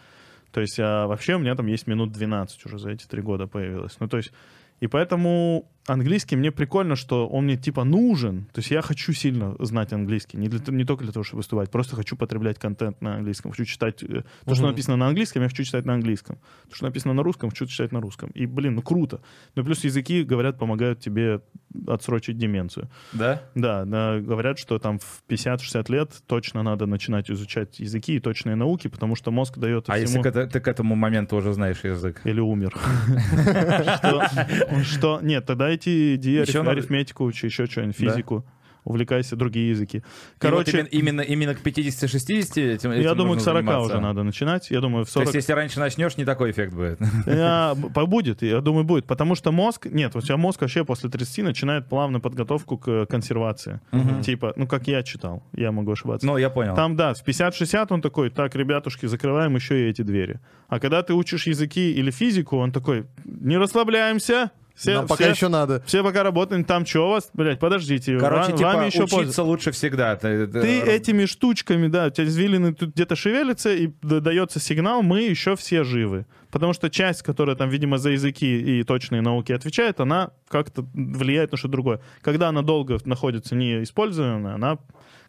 [SPEAKER 2] То есть а, вообще у меня там есть минут 12 уже за эти три года появилось. Ну то есть и поэтому английский мне прикольно, что он мне типа нужен. То есть я хочу сильно знать английский. Не, для, не только для того, чтобы выступать. Просто хочу потреблять контент на английском. Хочу читать... э, То, что написано на английском, я хочу читать на английском. То, что написано на русском, хочу читать на русском. И, блин, ну круто. Ну плюс языки, говорят, помогают тебе отсрочить деменцию.
[SPEAKER 3] Да?
[SPEAKER 2] Да, да, говорят, что там в 50-60 лет точно надо начинать изучать языки и точные науки, потому что мозг дает
[SPEAKER 3] А
[SPEAKER 2] всему...
[SPEAKER 3] если к ты к этому моменту уже знаешь язык?
[SPEAKER 2] Или умер. [LAUGHS] Что? Нет, тогда иди иди
[SPEAKER 3] Ещё
[SPEAKER 2] ариф-
[SPEAKER 3] надо-
[SPEAKER 2] арифметику учи, еще что-нибудь,
[SPEAKER 3] Да?
[SPEAKER 2] физику. Увлекайся другие языки.
[SPEAKER 3] Короче,
[SPEAKER 2] Короче,
[SPEAKER 3] именно, именно к 50-60 этим,
[SPEAKER 2] я
[SPEAKER 3] этим
[SPEAKER 2] думаю, к
[SPEAKER 3] нужно
[SPEAKER 2] 40
[SPEAKER 3] заниматься.
[SPEAKER 2] уже надо начинать. Я думаю, в
[SPEAKER 3] То
[SPEAKER 2] 40...
[SPEAKER 3] есть, если раньше начнешь, не такой эффект будет.
[SPEAKER 2] Я- [LAUGHS] б- [LAUGHS] будет, я думаю, будет. Потому что мозг... Нет, у тебя мозг вообще после 30 начинает плавно подготовку к консервации. Типа, ну, как я читал. Я могу ошибаться.
[SPEAKER 3] Ну, я понял.
[SPEAKER 2] Там, да, в 50-60 он такой, так, ребятушки, закрываем еще и эти двери. А когда ты учишь языки или физику, он такой, не расслабляемся. Все,
[SPEAKER 4] Нам пока
[SPEAKER 2] все-
[SPEAKER 4] еще надо.
[SPEAKER 2] все пока работаем, там что у вас? Блять, подождите,
[SPEAKER 3] Короче,
[SPEAKER 2] ва-
[SPEAKER 3] типа,
[SPEAKER 2] вами еще
[SPEAKER 3] учиться
[SPEAKER 2] пользуются.
[SPEAKER 3] лучше всегда. Ты,
[SPEAKER 2] Ты этими штучками, да, у тебя извилины тут где-то шевелятся, и дается сигнал, мы еще все живы. Потому что часть, которая там, видимо, за языки и точные науки отвечает, она как-то влияет на что-то другое. Когда она долго находится неиспользованная, она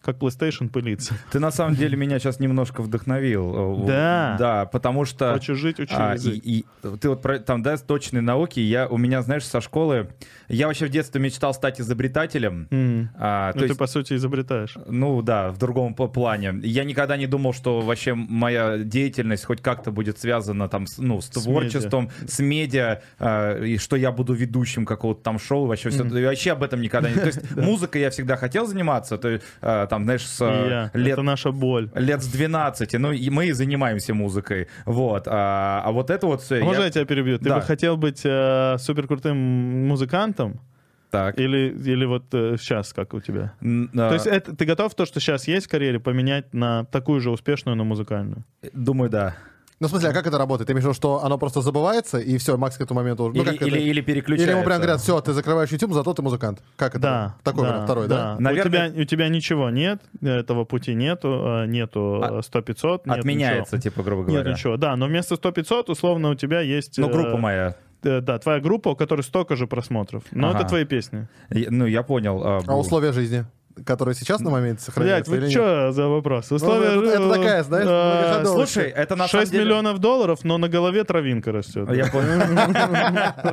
[SPEAKER 2] как PlayStation пылится.
[SPEAKER 3] Ты на самом деле меня сейчас немножко вдохновил. Э,
[SPEAKER 2] Да.
[SPEAKER 3] Да, потому что...
[SPEAKER 2] Хочешь жить, учи
[SPEAKER 3] А,
[SPEAKER 2] язык.
[SPEAKER 3] и, и ты вот про, там, да, точные науки, я, у меня, знаешь, со школы, я вообще в детстве мечтал стать изобретателем.
[SPEAKER 2] М.
[SPEAKER 3] А,
[SPEAKER 2] Ну, ты,
[SPEAKER 3] есть,
[SPEAKER 2] по сути, изобретаешь.
[SPEAKER 3] ну да, в другом плане. Я никогда не думал, что вообще моя деятельность хоть как-то будет связана там с, ну, с
[SPEAKER 2] С
[SPEAKER 3] творчеством, с медиа, а, и что я буду ведущим какого-то там шоу, вообще все. Я вообще об этом никогда не... То есть [LAUGHS] музыкой я всегда хотел заниматься, то есть, а, там, знаешь, с а,
[SPEAKER 2] я.
[SPEAKER 3] лет
[SPEAKER 2] Это наша боль.
[SPEAKER 3] лет с 12, ну и мы и занимаемся музыкой, вот, а, а вот это вот все.
[SPEAKER 2] А Можно я тебя перебью? Ты
[SPEAKER 3] Да.
[SPEAKER 2] бы хотел быть э, суперкрутым музыкантом?
[SPEAKER 3] Так.
[SPEAKER 2] Или, или вот сейчас, как у тебя?
[SPEAKER 3] Н- а,
[SPEAKER 2] То есть это, ты готов то, что сейчас есть в карьере, поменять на такую же успешную, но музыкальную?
[SPEAKER 3] Думаю, да.
[SPEAKER 4] Ну, в смысле, а как это работает? Ты имеешь в виду, что оно просто забывается, и все, Макс к этому моменту... Ну,
[SPEAKER 3] или,
[SPEAKER 4] как
[SPEAKER 3] или,
[SPEAKER 4] это?
[SPEAKER 3] или переключается.
[SPEAKER 4] Или ему прям говорят, все, ты закрываешь YouTube, зато ты музыкант. Как это?
[SPEAKER 2] Да.
[SPEAKER 4] Такой
[SPEAKER 2] да,
[SPEAKER 4] вариант, второй, да?
[SPEAKER 3] Наверное-
[SPEAKER 2] У, тебя, у тебя ничего нет, этого пути нету, э, нету
[SPEAKER 3] А-
[SPEAKER 2] 100-500, нет
[SPEAKER 3] Отменяется,
[SPEAKER 2] ничего.
[SPEAKER 3] типа, грубо
[SPEAKER 2] Нет
[SPEAKER 3] говоря.
[SPEAKER 2] ничего, да, но вместо 100-500 условно у тебя есть...
[SPEAKER 3] Ну,
[SPEAKER 2] э,
[SPEAKER 3] группа моя.
[SPEAKER 2] э, да, твоя группа, у которой столько же просмотров. Но
[SPEAKER 3] Ага.
[SPEAKER 2] это твои песни.
[SPEAKER 3] Я- Ну, я понял. а,
[SPEAKER 4] А условия жизни, которые сейчас на моменте
[SPEAKER 2] Блять,
[SPEAKER 4] сохраняются
[SPEAKER 2] вы
[SPEAKER 4] или нет?
[SPEAKER 2] что за вопрос? Условия...
[SPEAKER 4] это- это
[SPEAKER 2] э,
[SPEAKER 4] такая, знаешь, многоходовочка.
[SPEAKER 3] Слушай, это на
[SPEAKER 2] 6
[SPEAKER 3] самом деле...
[SPEAKER 2] миллионов долларов, но на голове травинка растет.
[SPEAKER 3] Я понял.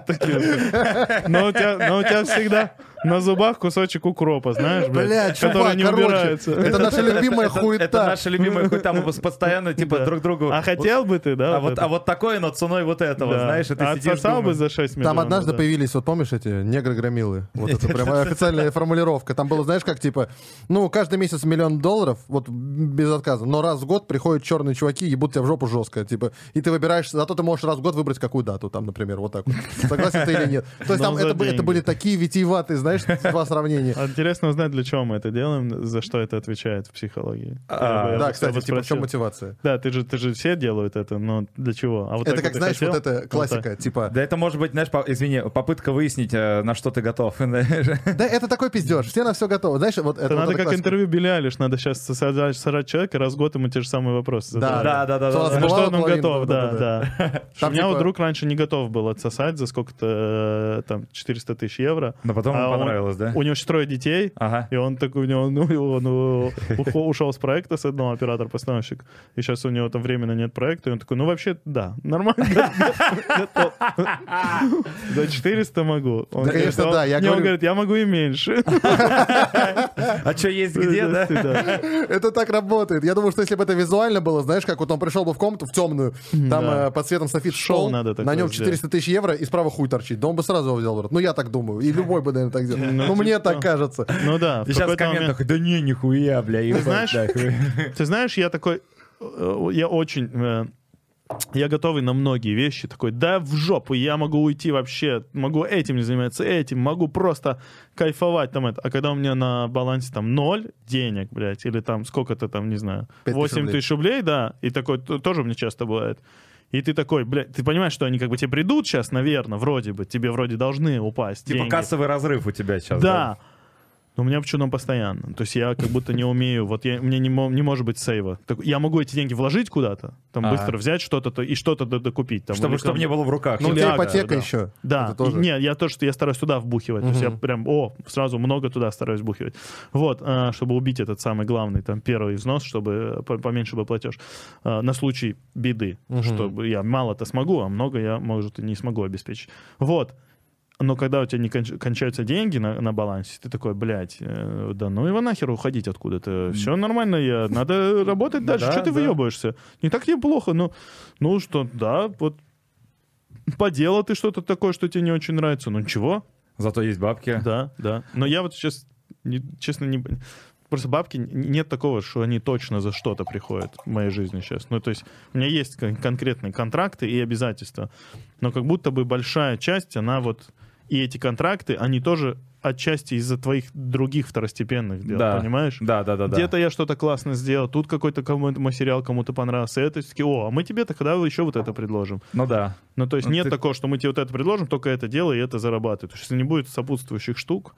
[SPEAKER 3] [LAUGHS]
[SPEAKER 2] Такие вот. Но у тебя, но у тебя всегда, на зубах кусочек укропа, знаешь, блядь,
[SPEAKER 4] Блядь,
[SPEAKER 2] который не
[SPEAKER 4] короче,
[SPEAKER 2] убирается.
[SPEAKER 4] это наша любимая хуета.
[SPEAKER 3] Это наша любимая хуета, мы постоянно, типа, друг другу...
[SPEAKER 2] А хотел бы ты, да?
[SPEAKER 3] А вот, а вот такое, но ценой вот этого, знаешь, и ты
[SPEAKER 2] А
[SPEAKER 3] сидишь,
[SPEAKER 2] бы за 6 миллионов.
[SPEAKER 4] Там однажды появились, вот помнишь эти негры-громилы? [LAUGHS] Вот это прям официальная формулировка. Там было, знаешь, как типа, ну, каждый месяц миллион долларов, вот без отказа, но раз в год приходят черные чуваки, ебут тебя в жопу жестко, типа, и ты выбираешь, зато ты можешь раз в год выбрать какую дату, там, например, вот так вот. Согласен ты или нет? То есть
[SPEAKER 2] Но
[SPEAKER 4] там это, были такие витиеватые, знаешь, два сравнения. [LAUGHS]
[SPEAKER 2] Интересно узнать, для чего мы это делаем, за что это отвечает в психологии.
[SPEAKER 3] А,
[SPEAKER 4] Да, кстати, типа, в чем мотивация?
[SPEAKER 2] Да, ты же, ты же все делают это, но для чего? А вот
[SPEAKER 4] Это как, знаешь, вот это
[SPEAKER 2] Вот
[SPEAKER 4] классика, типа,
[SPEAKER 3] Да это может быть, знаешь, извини, попытка выяснить, э, на что ты готов. [LAUGHS]
[SPEAKER 4] да, это такой пиздеж, все на все готовы. Знаешь, вот это
[SPEAKER 2] надо
[SPEAKER 4] эта
[SPEAKER 2] как интервью Билли Алиш, надо сейчас сажать, человека, раз в год ему те же самые вопросы
[SPEAKER 4] Да,
[SPEAKER 2] задавать.
[SPEAKER 3] Да, да, да.
[SPEAKER 2] На что он готов, да, да. [LAUGHS] У меня вот
[SPEAKER 4] типа-
[SPEAKER 2] друг раньше не готов был отсосать за сколько-то, э, там, 400 тысяч евро.
[SPEAKER 3] Но потом
[SPEAKER 2] А
[SPEAKER 3] понравилось, да?
[SPEAKER 2] У него еще трое детей,
[SPEAKER 3] Ага.
[SPEAKER 2] и он такой, у него, ну, он ухо- ушел с проекта с одного оператор-постановщик, и сейчас у него там временно нет проекта, и он такой, ну, вообще, да, нормально. За 400 могу. Он
[SPEAKER 4] Да, конечно, да,
[SPEAKER 2] он-
[SPEAKER 4] я
[SPEAKER 2] не, он
[SPEAKER 4] говорю-
[SPEAKER 2] говорит, я могу и меньше.
[SPEAKER 3] А что есть где, да?
[SPEAKER 4] Это так работает. Я думаю, что если бы это визуально было, знаешь, как вот он пришел бы в комнату, в темную, там э, под светом софит
[SPEAKER 2] надо
[SPEAKER 4] на нем
[SPEAKER 2] сделать.
[SPEAKER 4] 400 тысяч евро и справа хуй торчит. Да он бы сразу его взял в рот. Ну, я так думаю. И [LAUGHS] любой бы, наверное, так сделал. Ну, мне
[SPEAKER 2] типа
[SPEAKER 4] так кажется.
[SPEAKER 2] Ну да,
[SPEAKER 3] сейчас в комментах, да не, нихуя, бля. ебать,
[SPEAKER 2] знаешь,
[SPEAKER 3] да, хуй». [LAUGHS]
[SPEAKER 2] Ты знаешь, я такой, э, я очень, э, я готовый на многие вещи, такой, да в жопу, я могу уйти вообще, могу этим не заниматься, этим, могу просто кайфовать там это. А когда у меня на балансе там ноль денег, блядь, или там сколько-то там, не знаю,
[SPEAKER 4] Пять тысяч
[SPEAKER 2] 8
[SPEAKER 4] рублей.
[SPEAKER 2] тысяч рублей, да, и такой т- тоже мне часто бывает. И ты такой, блядь, ты понимаешь, что они как бы тебе придут сейчас, наверное, вроде бы, тебе вроде должны упасть
[SPEAKER 3] Типа
[SPEAKER 2] деньги.
[SPEAKER 3] кассовый разрыв у тебя сейчас.
[SPEAKER 2] Да. Но у меня почему-то постоянно. То есть я как будто не умею, вот я, мне не, мо- не может быть сейва. Так, я могу эти деньги вложить куда-то, там
[SPEAKER 3] Ага.
[SPEAKER 2] быстро взять что-то то- и что-то докупить. Там,
[SPEAKER 3] Чтобы,
[SPEAKER 2] или
[SPEAKER 3] чтобы
[SPEAKER 2] там-
[SPEAKER 3] не было в руках.
[SPEAKER 4] Ну, у тебя ипотека
[SPEAKER 2] да.
[SPEAKER 4] еще.
[SPEAKER 2] Да,
[SPEAKER 4] тоже.
[SPEAKER 2] и- не, я тоже, что я стараюсь туда вбухивать. То есть я прям, о, сразу много туда стараюсь вбухивать. Вот, а, чтобы убить этот самый главный, там, первый взнос, чтобы по- поменьше был платеж. А, На случай беды,
[SPEAKER 4] Мгм.
[SPEAKER 2] чтобы я мало-то смогу, а много я, может, и не смогу обеспечить. Вот. Но когда у тебя не конч- кончаются деньги на, на балансе, ты такой, блядь, э, да ну его нахер уходить откуда-то. Все нормально, я, надо [LAUGHS] работать дальше.
[SPEAKER 3] Да,
[SPEAKER 2] Что ты
[SPEAKER 3] да.
[SPEAKER 2] выебываешься? Не так тебе плохо, ну, ну что, да, вот поделал ты что-то такое, что тебе не очень нравится. Ну ничего,
[SPEAKER 3] Зато есть бабки.
[SPEAKER 2] да, да. Но я вот сейчас, не- честно, не... Просто бабки, нет такого, что они точно за что-то приходят в моей жизни сейчас. Ну, то есть у меня есть кон- конкретные контракты и обязательства, но как будто бы большая часть, она вот... И эти контракты, они тоже отчасти из-за твоих других второстепенных дел,
[SPEAKER 3] Да.
[SPEAKER 2] понимаешь?
[SPEAKER 3] Да, да, да. да.
[SPEAKER 2] Где-то я что-то классно сделал, тут какой-то кому-то сериал кому-то понравился, это такие, о, а мы тебе тогда еще вот это предложим.
[SPEAKER 3] Ну да.
[SPEAKER 2] Ну, то есть
[SPEAKER 3] Ну,
[SPEAKER 2] нет
[SPEAKER 3] ты-
[SPEAKER 2] такого, что мы тебе вот это предложим, только это делай и это зарабатывай. То есть если не будет сопутствующих штук,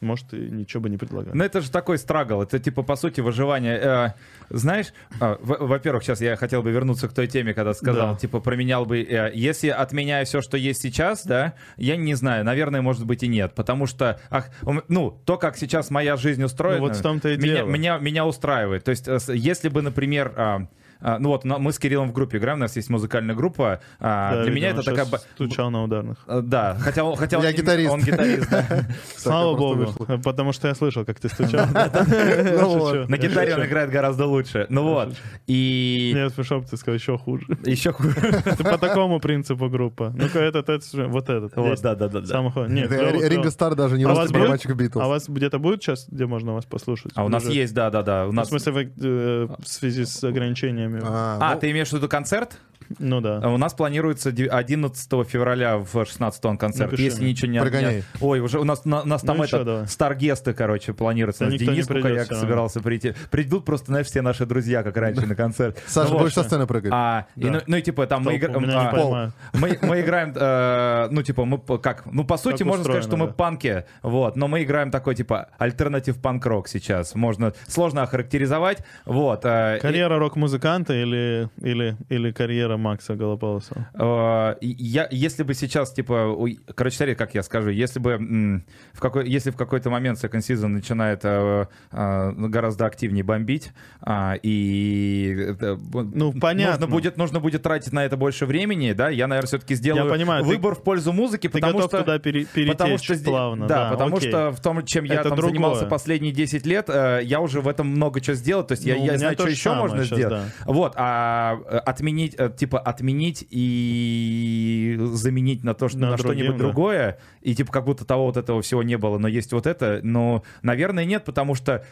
[SPEAKER 2] может, и ничего бы не предлагали.
[SPEAKER 3] Ну, это же такой страгл. Это, типа, по сути, выживание. Э, знаешь, в- во-первых, сейчас я хотел бы вернуться к той теме, когда сказал,
[SPEAKER 2] Да.
[SPEAKER 3] типа, променял бы... э, если отменяю все, что есть сейчас, да, я не знаю, наверное, может быть и нет. Потому что, ах, ну, то, как сейчас моя жизнь устроена...
[SPEAKER 2] Ну, вот в том-то и
[SPEAKER 3] меня,
[SPEAKER 2] дело.
[SPEAKER 3] Меня, меня устраивает. То есть, э, если бы, например... а, а, ну вот, мы с Кириллом в группе играем, у нас есть музыкальная группа. а,
[SPEAKER 2] Да,
[SPEAKER 3] для меня это такая...
[SPEAKER 2] Стучал на ударных.
[SPEAKER 3] э, Да, хотя, хотя он,
[SPEAKER 4] Я гитарист.
[SPEAKER 3] он гитарист, да. [LAUGHS]
[SPEAKER 2] Слава богу, потому что я слышал, как ты стучал. [LAUGHS] [LAUGHS]
[SPEAKER 4] Ну.
[SPEAKER 3] На гитаре он играет гораздо лучше. Ну вот. И
[SPEAKER 2] Нет, пришел бы ты сказал, еще хуже.
[SPEAKER 3] еще хуже.
[SPEAKER 2] По такому принципу группа. Ну-ка, этот, этот, вот этот.
[SPEAKER 3] Вот, да, да, да.
[SPEAKER 2] Нет.
[SPEAKER 4] Ринго Стар даже не
[SPEAKER 2] А у вас
[SPEAKER 4] русский барабанщик
[SPEAKER 2] А
[SPEAKER 4] Битлз.
[SPEAKER 2] у вас где-то будет сейчас, где можно вас послушать?
[SPEAKER 3] А у нас есть, да, да, да. У
[SPEAKER 2] В
[SPEAKER 3] нас...
[SPEAKER 2] смысле, вы, э, в связи с ограничениями?
[SPEAKER 3] А,
[SPEAKER 4] ну,
[SPEAKER 3] ты имеешь в виду концерт?
[SPEAKER 2] Ну да.
[SPEAKER 3] У нас планируется де- 11 февраля в 16 он концерт.
[SPEAKER 2] Напиши
[SPEAKER 3] Если
[SPEAKER 2] мне.
[SPEAKER 3] ничего не... Не- Ой, уже у нас, на- у нас там
[SPEAKER 2] Ну
[SPEAKER 3] это, старгесты, короче, планируется.
[SPEAKER 2] Да
[SPEAKER 3] Денис Кукаяк собирался прийти. Придут просто, знаешь, все наши друзья, как раньше, на концерт. [LAUGHS]
[SPEAKER 4] Саша,
[SPEAKER 3] Ну,
[SPEAKER 4] будешь со сцены прыгать?
[SPEAKER 3] А, и
[SPEAKER 2] Да.
[SPEAKER 3] ну, ну и типа там мы
[SPEAKER 2] Толпу не
[SPEAKER 3] а. [LAUGHS] Мы, мы играем, э, ну, типа, мы как, ну, по сути,
[SPEAKER 2] Как
[SPEAKER 3] можно сказать,
[SPEAKER 2] устроено,
[SPEAKER 3] что мы
[SPEAKER 2] да.
[SPEAKER 3] панки, вот, но мы играем такой, типа, альтернатив панк-рок сейчас. Можно, сложно охарактеризовать, вот. э, и-
[SPEAKER 2] Карьера рок-музыканта или, или, или карьера Макса Голополосова?
[SPEAKER 3] Э, Я, если бы сейчас, типа, короче, смотри, как я скажу, если бы в какой, если в какой-то момент Second Season начинает э, э, гораздо активнее бомбить, а, и э,
[SPEAKER 2] Ну, понятно.
[SPEAKER 3] нужно будет, нужно будет тратить на это больше времени, да, я, наверное, все-таки сделаю
[SPEAKER 2] Я понимаю, ты-
[SPEAKER 3] выбор в пользу музыки,
[SPEAKER 2] Ты
[SPEAKER 3] потому
[SPEAKER 2] готов
[SPEAKER 3] что...
[SPEAKER 2] туда пере- перетечь
[SPEAKER 3] Потому что
[SPEAKER 2] плавно.
[SPEAKER 3] да, потому
[SPEAKER 2] окей.
[SPEAKER 3] что в том, чем я
[SPEAKER 2] Это
[SPEAKER 3] там
[SPEAKER 2] другое.
[SPEAKER 3] занимался последние 10 лет, я уже в этом много чего сделал. То есть я,
[SPEAKER 2] Ну,
[SPEAKER 3] я
[SPEAKER 2] меня
[SPEAKER 3] знаю,
[SPEAKER 2] то
[SPEAKER 3] что еще
[SPEAKER 2] самое
[SPEAKER 3] можно
[SPEAKER 2] щас,
[SPEAKER 3] сделать. Вот, а отменить, типа отменить и заменить на то, что
[SPEAKER 2] На
[SPEAKER 3] на, что-нибудь
[SPEAKER 2] другим, да.
[SPEAKER 3] другое, и типа как будто того вот этого всего не было, но есть вот это, но, наверное, нет, потому что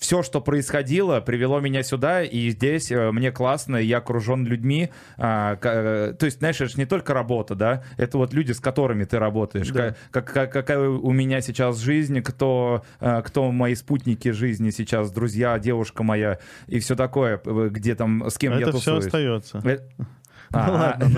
[SPEAKER 3] все, что происходило, привело меня сюда, и здесь э, мне классно, я окружен людьми. а, э, то есть, знаешь, это же не только работа, да, это вот люди, с которыми ты работаешь.
[SPEAKER 2] Да.
[SPEAKER 3] Ка- как, как- какая у меня сейчас жизнь, кто, э, кто мои спутники жизни сейчас, друзья, девушка моя, и все такое, где там, с кем я
[SPEAKER 2] Это все
[SPEAKER 3] тусуюсь.
[SPEAKER 2] остается. Ну
[SPEAKER 3] а,
[SPEAKER 2] ладно,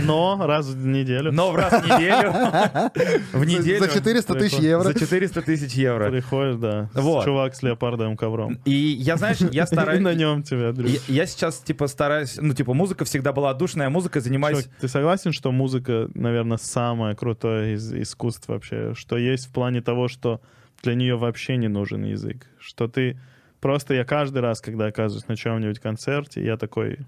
[SPEAKER 2] но, но раз в неделю
[SPEAKER 3] Но в раз в неделю. [LAUGHS] В неделю.
[SPEAKER 4] За 400 тысяч евро.
[SPEAKER 3] За 400 тысяч евро.
[SPEAKER 2] приходишь, да,
[SPEAKER 3] Вот.
[SPEAKER 2] чувак с леопардовым ковром.
[SPEAKER 3] И я, знаешь, я [LAUGHS] стараюсь...
[SPEAKER 2] на нем тебя, Дрю.
[SPEAKER 3] Я, я сейчас, типа, стараюсь... Ну, типа, музыка всегда была отдушная, музыка занимаюсь...
[SPEAKER 2] Чувак, ты согласен, что музыка, наверное, самое крутое из искусств вообще? Что есть в плане того, что для нее вообще не нужен язык. Что ты... Просто я каждый раз, когда оказываюсь на чем-нибудь концерте, я такой...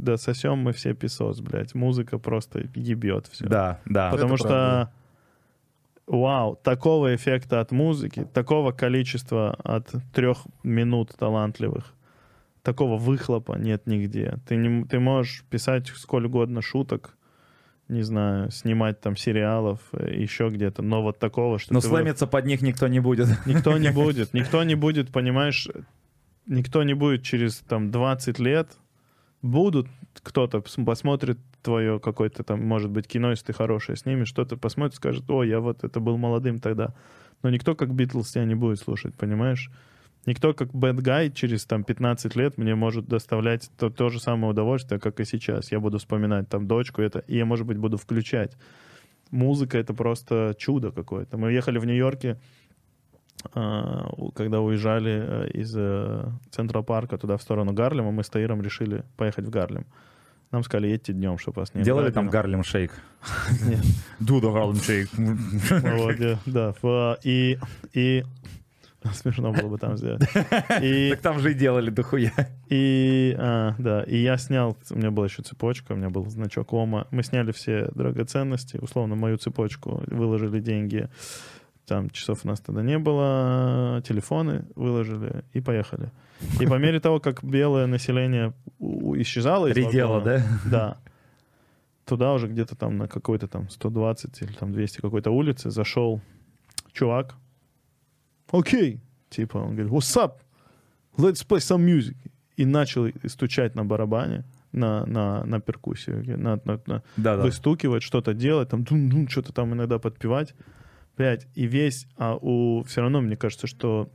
[SPEAKER 2] Да сосем мы все песос, блядь. Музыка просто ебет все.
[SPEAKER 3] Да, да.
[SPEAKER 2] Потому
[SPEAKER 4] Это
[SPEAKER 2] что,
[SPEAKER 4] правда.
[SPEAKER 2] вау, такого эффекта от музыки, такого количества от трех минут талантливых, такого выхлопа нет нигде. Ты, не, ты можешь писать сколь угодно шуток, не знаю, снимать там сериалов, э, еще где-то, но вот такого, что
[SPEAKER 3] Но
[SPEAKER 2] ты
[SPEAKER 3] слэмиться под них никто не будет. [LAUGHS]
[SPEAKER 2] Никто не [LAUGHS] будет. Никто не будет, понимаешь, никто не будет через там 20 лет. Будут кто-то пос- посмотрит твое какое-то там, может быть, кино, если ты хорошее снимешь, что-то посмотрит, скажет, о, я вот это был молодым тогда. Но никто как Битлз тебя не будет слушать, понимаешь? Никто как Bad Guy через там 15 лет мне может доставлять то, то же самое удовольствие, как и сейчас. Я буду вспоминать там дочку это, и я, может быть, буду включать. Музыка — это просто чудо какое-то. Мы ехали в Нью-Йорке, когда уезжали э, из Централ Парка туда в сторону Гарлема, мы с Таиром решили поехать в Гарлем. Нам сказали, едьте днем, чтобы вас не
[SPEAKER 3] Делали
[SPEAKER 2] отдали».
[SPEAKER 3] там Гарлем Шейк?
[SPEAKER 2] Нет. [LAUGHS]
[SPEAKER 3] Дуда Гарлем Шейк.
[SPEAKER 2] Э, да. в- И, и [LAUGHS] смешно было бы там сделать. [LAUGHS] И,
[SPEAKER 3] Так там же и делали дохуя.
[SPEAKER 2] и, а, да, и я снял, у меня была еще цепочка, у меня был значок Ома. Мы сняли все драгоценности, условно, мою цепочку, выложили деньги. Там часов у нас тогда не было, телефоны выложили и поехали. И по мере того, как белое население исчезало из
[SPEAKER 3] Редела,
[SPEAKER 2] вагона,
[SPEAKER 3] да?
[SPEAKER 2] да. Туда уже где-то там на какой-то там 120 или там 200 какой-то улице зашел чувак. Окей. Типа он говорит, what's up? Let's play some music. И начал стучать на барабане, на, на, на перкуссию, на, на- на-
[SPEAKER 3] Да, да.
[SPEAKER 2] выстукивать, что-то делать, там дум-дум, что-то там иногда подпевать. Блять, и весь, а у все равно мне кажется, что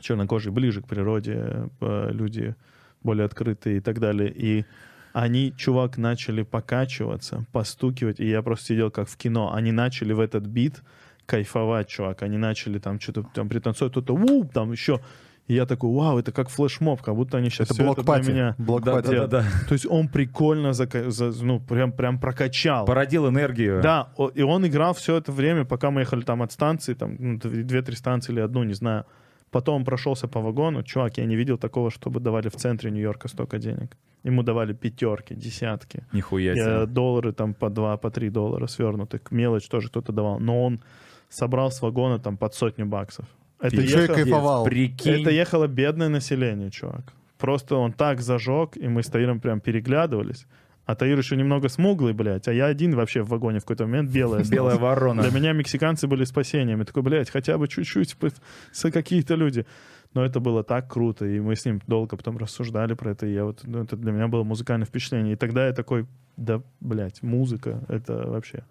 [SPEAKER 2] чернокожие ближе к природе, э, люди более открытые и так далее. И они, чувак, начали покачиваться, постукивать, и я просто сидел как в кино. Они начали в этот бит кайфовать, чувак. Они начали там что-то там пританцовать, кто-то у там еще. И я такой, вау, это как флешмоб, как будто они сейчас
[SPEAKER 4] Это
[SPEAKER 2] все это для меня...
[SPEAKER 3] Да,
[SPEAKER 4] Блокпати.
[SPEAKER 3] да, да, да. [LAUGHS]
[SPEAKER 2] То есть он прикольно, зака- за- ну, прям, прям прокачал.
[SPEAKER 3] Породил энергию.
[SPEAKER 2] Да, и он играл все это время, пока мы ехали там от станции, там, ну, две- две-три станции или одну, не знаю. Потом он прошелся по вагону. Чувак, я не видел такого, чтобы давали в центре Нью-Йорка столько денег. Ему давали пятерки, десятки.
[SPEAKER 3] Нихуя
[SPEAKER 2] Я-
[SPEAKER 3] себе.
[SPEAKER 2] доллары там по два, по три доллара свернутых. Мелочь тоже кто-то давал. Но он собрал с вагона там под сотню баксов. Это,
[SPEAKER 4] еще и
[SPEAKER 2] ехал-
[SPEAKER 4] кайфовал.
[SPEAKER 3] Прикинь.
[SPEAKER 2] это ехало бедное население, чувак. Просто он так зажег, и мы с Таиром прям переглядывались. А Таир еще немного смуглый, блядь, а я один вообще в вагоне в какой-то момент белый остался.
[SPEAKER 3] Белая ворона.
[SPEAKER 2] Для меня мексиканцы были спасением. Я такой, блядь, хотя бы чуть-чуть какие-то люди. Но это было так круто, и мы с ним долго потом рассуждали про это, и я вот, ну, это для меня было музыкальное впечатление. И тогда я такой, да, блядь, музыка, это вообще...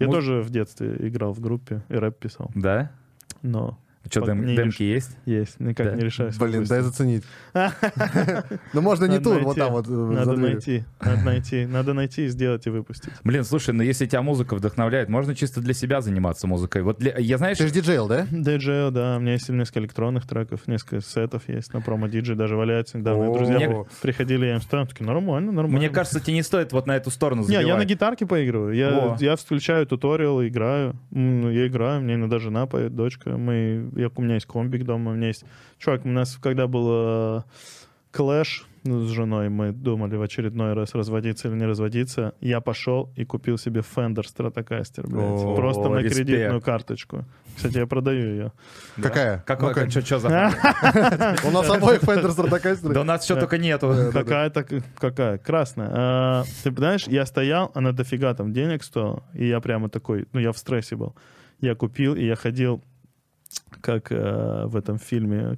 [SPEAKER 2] Я
[SPEAKER 3] Муз-
[SPEAKER 2] тоже в детстве играл в группе и рэп писал,
[SPEAKER 3] Да?
[SPEAKER 2] но
[SPEAKER 3] Что, дем-
[SPEAKER 2] не
[SPEAKER 3] демки есть?
[SPEAKER 2] Есть, никак
[SPEAKER 3] Да.
[SPEAKER 2] не решаюсь.
[SPEAKER 4] Блин, дай
[SPEAKER 2] выпустить.
[SPEAKER 4] заценить. [LAUGHS] Ну, можно не тут, вот там вот. э,
[SPEAKER 2] Надо найти, надо найти, надо найти, сделать и выпустить.
[SPEAKER 3] Блин, слушай, ну если тебя музыка вдохновляет, можно чисто для себя заниматься музыкой. Вот для- я, знаешь,
[SPEAKER 4] Ты же диджейл, да?
[SPEAKER 2] DJ, да, у меня есть несколько электронных треков, несколько сетов есть на промо диджей, даже валяются. Недавно друзья приходили, я им ставил, такие, нормально, нормально.
[SPEAKER 3] мне кажется, тебе не стоит вот на эту сторону
[SPEAKER 2] Не, я на гитарке поигрываю. Я, включаю туториал, играю. Я играю, мне иногда жена поет, дочка. Мы, я, у меня есть комбик дома, у меня есть... Чувак, у нас когда был э, клэш с женой, мы думали в очередной раз разводиться или не разводиться. Я пошел и купил себе Fender Stratocaster, блядь.
[SPEAKER 4] О,
[SPEAKER 2] просто на
[SPEAKER 3] респект.
[SPEAKER 2] кредитную карточку. Кстати, я продаю ее.
[SPEAKER 3] Да.
[SPEAKER 4] Какая? Ну-ка.
[SPEAKER 3] что, за...
[SPEAKER 4] У нас обоих Fender Stratocaster.
[SPEAKER 3] Да у нас
[SPEAKER 2] Да.
[SPEAKER 3] только нету.
[SPEAKER 2] Какая-то, какая? Красная. А, ты знаешь, я стоял, она дофига там денег стоила, и я прямо такой, ну, я в стрессе был. Я купил, и я ходил, как э, в этом фильме,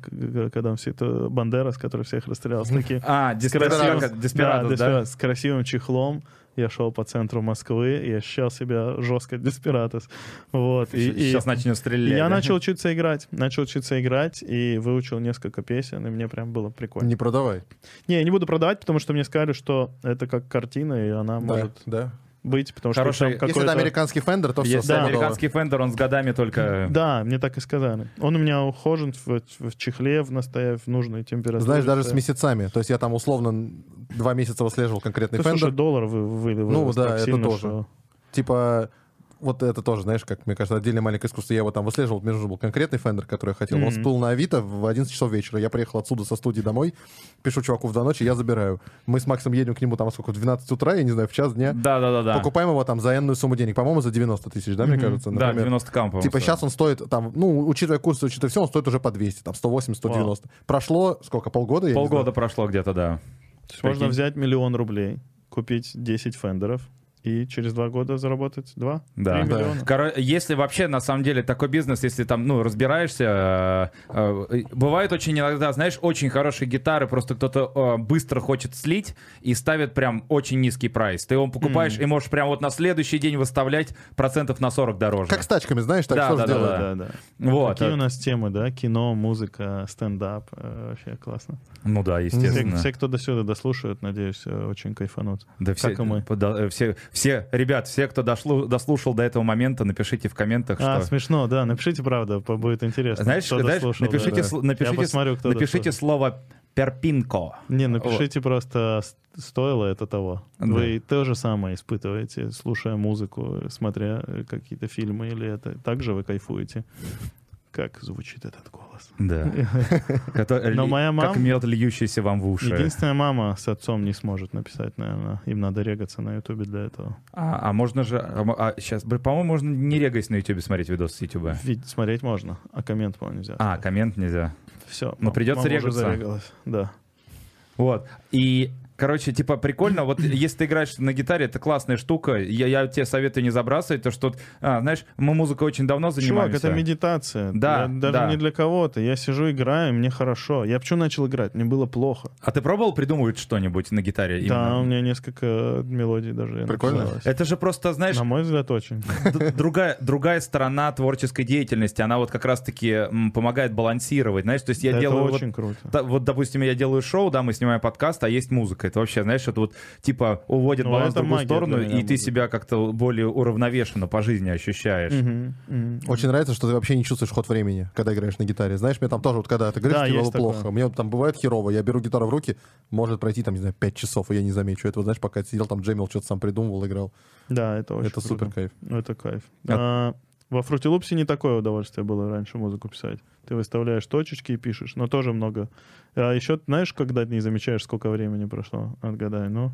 [SPEAKER 2] когда он все это Бандерас, который всех расстрелял, с таким... [LAUGHS]
[SPEAKER 3] А,
[SPEAKER 2] с
[SPEAKER 3] Деспирадос,
[SPEAKER 2] да,
[SPEAKER 3] Деспирадос, да?
[SPEAKER 2] Деспирадос, с красивым чехлом. Я шел по центру Москвы и ощущал себя жестко Деспиратос. Вот. И, и-
[SPEAKER 3] Сейчас начнем
[SPEAKER 2] и
[SPEAKER 3] стрелять.
[SPEAKER 2] я
[SPEAKER 3] да?
[SPEAKER 2] начал [LAUGHS] учиться играть. Начал учиться играть и выучил несколько песен, и мне прям было прикольно.
[SPEAKER 4] Не продавай.
[SPEAKER 2] Не, я не буду продавать, потому что мне сказали, что это как картина, и она
[SPEAKER 4] Да,
[SPEAKER 2] может
[SPEAKER 4] да.
[SPEAKER 2] Быть, потому что
[SPEAKER 3] Хороший-
[SPEAKER 2] там
[SPEAKER 4] Если это американский Fender, то все.
[SPEAKER 3] Если
[SPEAKER 2] Да.
[SPEAKER 3] американский фендер, он с годами только...
[SPEAKER 2] Да, мне так и сказали. Он у меня ухожен в, в чехле, в настояв, в нужной температуре.
[SPEAKER 4] Знаешь, даже с месяцами. То есть я там условно два месяца выслеживал конкретный
[SPEAKER 2] Да, слушай,
[SPEAKER 4] Fender.
[SPEAKER 2] доллар вы, вы,
[SPEAKER 4] Ну
[SPEAKER 2] вырос
[SPEAKER 4] да, это тоже.
[SPEAKER 2] что-
[SPEAKER 4] Типа, вот это тоже, знаешь, как, мне кажется, отдельное маленькое искусство. Я его там выслеживал, мне нужен был конкретный Fender, который я хотел. Он
[SPEAKER 2] Мгм.
[SPEAKER 4] всплыл на Авито в 11 часов вечера. Я приехал отсюда со студии домой, пишу чуваку в два ночи, я забираю. Мы с Максом едем к нему там, сколько, в 12 утра, я не знаю, в час дня.
[SPEAKER 3] Да-да-да.
[SPEAKER 4] Покупаем его там за энную сумму денег. По-моему, за 90 тысяч, да, мне
[SPEAKER 2] Мгм.
[SPEAKER 4] кажется?
[SPEAKER 3] Да,
[SPEAKER 4] например.
[SPEAKER 3] 90 кампов.
[SPEAKER 4] Типа сейчас он стоит там, ну, учитывая курсы, учитывая все, он стоит уже по 200, там 180, 190. Прошло сколько, полгода?
[SPEAKER 3] Полгода прошло где-то, да.
[SPEAKER 2] Можно взять миллион рублей, купить 10 фендеров, и через два года заработать 2
[SPEAKER 3] Да.
[SPEAKER 2] 3
[SPEAKER 4] Да.
[SPEAKER 2] миллиона.
[SPEAKER 3] Коро- если вообще на самом деле такой бизнес, если там, ну, разбираешься, э, э, бывает очень иногда, знаешь, очень хорошие гитары, просто кто-то э, быстро хочет слить и ставит прям очень низкий прайс. Ты его покупаешь
[SPEAKER 2] Мгм.
[SPEAKER 3] и можешь прям вот на следующий день выставлять процентов на 40 дороже.
[SPEAKER 4] Как с тачками, знаешь, так
[SPEAKER 3] Да,
[SPEAKER 4] что
[SPEAKER 3] да, да,
[SPEAKER 4] делают?
[SPEAKER 2] Да, да, да.
[SPEAKER 3] Вот.
[SPEAKER 2] Какие у нас темы, да? Кино, музыка, стендап. Вообще классно.
[SPEAKER 3] Ну да,
[SPEAKER 2] Все,
[SPEAKER 3] естественно.
[SPEAKER 2] все, кто до сюда дослушают, надеюсь, очень кайфанут.
[SPEAKER 3] Да все,
[SPEAKER 2] как и мы.
[SPEAKER 3] да, все, все, ребят, все, кто дошло, дослушал до этого момента, напишите в комментах,
[SPEAKER 2] А,
[SPEAKER 3] что...
[SPEAKER 2] смешно, да. Напишите, правда, будет интересно.
[SPEAKER 3] Знаешь,
[SPEAKER 2] кто
[SPEAKER 3] знаешь,
[SPEAKER 2] дослушал,
[SPEAKER 3] напишите,
[SPEAKER 2] да. Я
[SPEAKER 3] напишите,
[SPEAKER 2] посмотрю, кто
[SPEAKER 3] напишите
[SPEAKER 2] дослушал.
[SPEAKER 3] слово перпинко.
[SPEAKER 2] Не, напишите просто, с- стоило это того.
[SPEAKER 3] Да.
[SPEAKER 2] Вы то же самое испытываете, слушая музыку, смотря э, какие-то фильмы, или это так же вы кайфуете? Как звучит этот голос?
[SPEAKER 3] Да. [LAUGHS]
[SPEAKER 2] Но моя
[SPEAKER 3] Как
[SPEAKER 2] мама-
[SPEAKER 3] мед, льющийся вам в уши.
[SPEAKER 2] Единственная мама с отцом не сможет написать, наверное. Им надо регаться на ютубе для этого.
[SPEAKER 3] А, а можно же... А, сейчас, по-моему, можно не регаясь на ютубе смотреть видос с ютуба.
[SPEAKER 2] Ведь смотреть можно, а коммент, по-моему, нельзя.
[SPEAKER 3] А, коммент нельзя.
[SPEAKER 2] Все.
[SPEAKER 3] ну, придется регаться.
[SPEAKER 2] Да.
[SPEAKER 3] Вот. И, короче, типа, прикольно, вот [CLEARS THROAT] если ты играешь на гитаре, это классная штука. Я, я тебе советую не забрасывать, то что, а, знаешь, мы музыкой очень давно
[SPEAKER 2] Чувак,
[SPEAKER 3] занимаемся.
[SPEAKER 2] это медитация.
[SPEAKER 3] Да,
[SPEAKER 2] Я- даже
[SPEAKER 3] да.
[SPEAKER 2] не для кого-то. Я сижу, играю, мне хорошо. Я почему начал играть? Мне было плохо.
[SPEAKER 3] А ты пробовал придумывать что-нибудь на гитаре?
[SPEAKER 2] Да,
[SPEAKER 3] именно?
[SPEAKER 2] у меня несколько мелодий даже
[SPEAKER 4] Прикольно.
[SPEAKER 2] написалось.
[SPEAKER 3] Это же просто, знаешь,
[SPEAKER 2] На мой взгляд, очень. [LAUGHS]
[SPEAKER 3] другая, другая сторона творческой деятельности, она вот как раз-таки помогает балансировать, знаешь, то есть я
[SPEAKER 2] Да,
[SPEAKER 3] делаю
[SPEAKER 2] это
[SPEAKER 3] вот
[SPEAKER 2] очень круто.
[SPEAKER 3] Да, вот, допустим, я делаю шоу, да, мы снимаем подкаст, а есть музыка. Это вообще, знаешь, это вот, типа, уводит
[SPEAKER 2] Ну,
[SPEAKER 3] баланс в другую
[SPEAKER 2] магия
[SPEAKER 3] сторону, и ты
[SPEAKER 2] музыка.
[SPEAKER 3] себя как-то более уравновешенно по жизни ощущаешь.
[SPEAKER 2] Мгм, мгм.
[SPEAKER 4] Очень нравится, что ты вообще не чувствуешь ход времени, когда играешь на гитаре. Знаешь, мне там тоже, вот когда ты играешь,
[SPEAKER 2] Да,
[SPEAKER 4] тебе было плохо.
[SPEAKER 2] такое.
[SPEAKER 4] Мне вот там бывает херово. Я беру гитару в руки, может пройти там, не знаю, 5 часов, и я не замечу этого. Знаешь, пока я сидел там, джемил, что-то сам придумывал, играл.
[SPEAKER 2] Да, это очень
[SPEAKER 4] Это
[SPEAKER 2] круто.
[SPEAKER 4] супер кайф.
[SPEAKER 2] Ну, Это кайф. А, во Loops не такое удовольствие было раньше музыку писать. Ты выставляешь точечки и пишешь, но тоже много. А еще, знаешь, когда ты не замечаешь, сколько времени прошло? Отгадай, ну...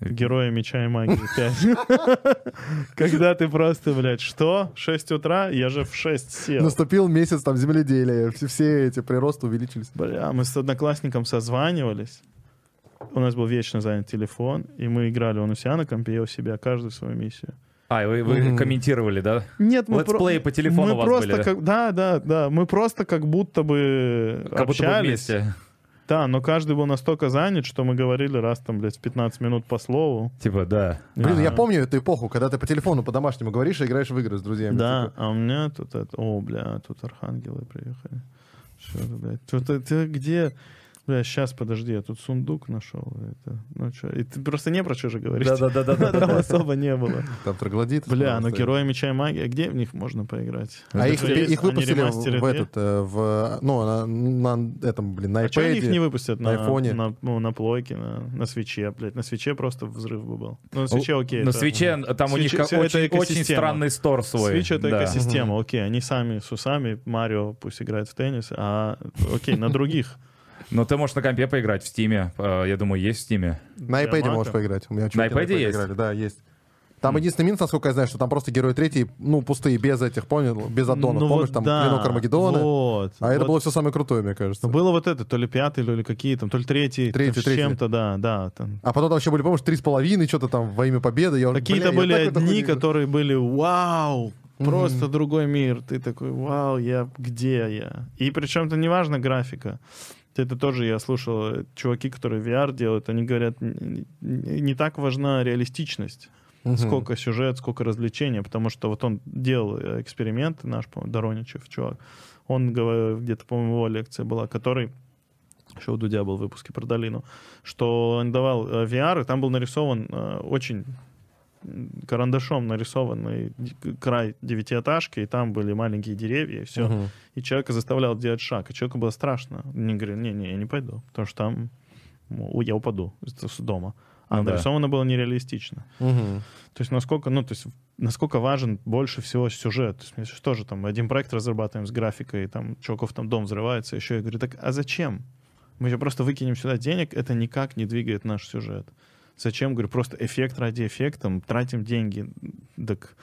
[SPEAKER 2] Герои меча и магии [LAUGHS] 5. Когда ты просто, блядь, что? 6 утра? Я же в 6 сел.
[SPEAKER 4] Наступил месяц там земледелия, все, все эти приросты увеличились.
[SPEAKER 2] Бля, мы с одноклассником созванивались. У нас был вечно занят телефон, и мы играли, он у себя на компе, я у себя, каждый свою миссию.
[SPEAKER 3] А, вы, вы
[SPEAKER 4] Мгм.
[SPEAKER 3] комментировали, да?
[SPEAKER 2] Нет, мы
[SPEAKER 3] Летсплеи по телефону
[SPEAKER 2] мы
[SPEAKER 3] у вас
[SPEAKER 2] просто
[SPEAKER 3] были, да?
[SPEAKER 2] как, да, да, да, мы просто как будто бы
[SPEAKER 3] Как будто бы
[SPEAKER 2] общались.
[SPEAKER 3] вместе.
[SPEAKER 2] Да, но каждый был настолько занят, что мы говорили раз там, блядь, 15 минут по слову.
[SPEAKER 3] Типа, да.
[SPEAKER 4] Блин, я
[SPEAKER 2] Ага.
[SPEAKER 4] помню эту эпоху, когда ты по телефону по-домашнему говоришь и играешь в игры с друзьями.
[SPEAKER 2] Да,
[SPEAKER 4] Типа,
[SPEAKER 2] а у меня тут это... О, бля, тут архангелы приехали. Что это, блядь? Тут это где... Бля, сейчас, подожди, я тут сундук нашел. Это, ну что, и ты просто не про что же говорить.
[SPEAKER 3] Да-да-да-да. [LAUGHS]
[SPEAKER 2] Там особо не было.
[SPEAKER 4] Там троглодит.
[SPEAKER 2] Бля, ну герои меча и магия, где в них можно поиграть?
[SPEAKER 4] А их, их выпустили в, этот, э, в, ну, на, на этом, блин, на
[SPEAKER 2] А что они их не
[SPEAKER 4] iPad.
[SPEAKER 2] выпустят
[SPEAKER 4] на айфоне?
[SPEAKER 2] на, ну, на плойке, на, на свече, блядь? На свече просто взрыв бы был. Ну, на свече окей.
[SPEAKER 3] На
[SPEAKER 2] это-
[SPEAKER 3] свече там у них очень, очень странный стор свой.
[SPEAKER 2] Switch это
[SPEAKER 3] Да.
[SPEAKER 2] экосистема, окей, они сами с усами, Марио пусть играет в теннис, а окей, на других.
[SPEAKER 3] Но ты можешь на компе поиграть в Стиме. э, Я думаю, есть в Стиме.
[SPEAKER 4] На iPad можешь поиграть. У меня чуваки
[SPEAKER 3] iPad есть?
[SPEAKER 4] играли, да, есть. Там единственный минус, насколько я знаю, что там просто герои третий, ну, пустые, без этих, понял, без аддонов.
[SPEAKER 2] Ну
[SPEAKER 4] Помнишь,
[SPEAKER 2] вот
[SPEAKER 4] там
[SPEAKER 2] да,
[SPEAKER 4] клинок Армагеддона?
[SPEAKER 2] Вот.
[SPEAKER 4] А это
[SPEAKER 2] Вот.
[SPEAKER 4] было все самое крутое, мне кажется.
[SPEAKER 2] Ну, Было вот это, то ли пятый, или какие там, то ли третий,
[SPEAKER 4] Третий, третий.
[SPEAKER 2] чем-то, да, да. там.
[SPEAKER 4] А потом там еще были, помнишь, три с половиной, что-то там во имя победы. Я уже,
[SPEAKER 2] Какие-то
[SPEAKER 4] бля, я
[SPEAKER 2] были
[SPEAKER 4] это ходил.
[SPEAKER 2] которые были вау, просто другой мир. Ты такой, вау, я где я? И причем это не важно графика. Это тоже я слушал, э, чуваки, которые VR делают, они говорят, не так важна реалистичность,
[SPEAKER 4] Мгм.
[SPEAKER 2] сколько сюжет, сколько развлечения, потому что вот он делал э, эксперимент, наш, по-моему, Дороничев, чувак, он говорил, где-то, по-моему, его лекция была, который еще у Дудя был в выпуске про долину, что он давал э, VR, и там был нарисован очень карандашом нарисованный край девятиэтажки, и там были маленькие деревья, и все.
[SPEAKER 4] Мгм.
[SPEAKER 2] И человека заставлял делать шаг, и человеку было страшно. Не говорил, не-не, я не пойду, потому что там я упаду с дома. А
[SPEAKER 3] Ну да.
[SPEAKER 2] нарисовано было нереалистично.
[SPEAKER 4] Мгм.
[SPEAKER 2] То есть насколько, ну, то есть насколько важен больше всего сюжет. То есть мы что же там, один проект разрабатываем с графикой, там чуваков там дом взрывается, еще я говорю, так а зачем? Мы же просто выкинем сюда денег, это никак не двигает наш сюжет. Зачем, говорю, просто эффект ради эффекта, там, тратим деньги. Так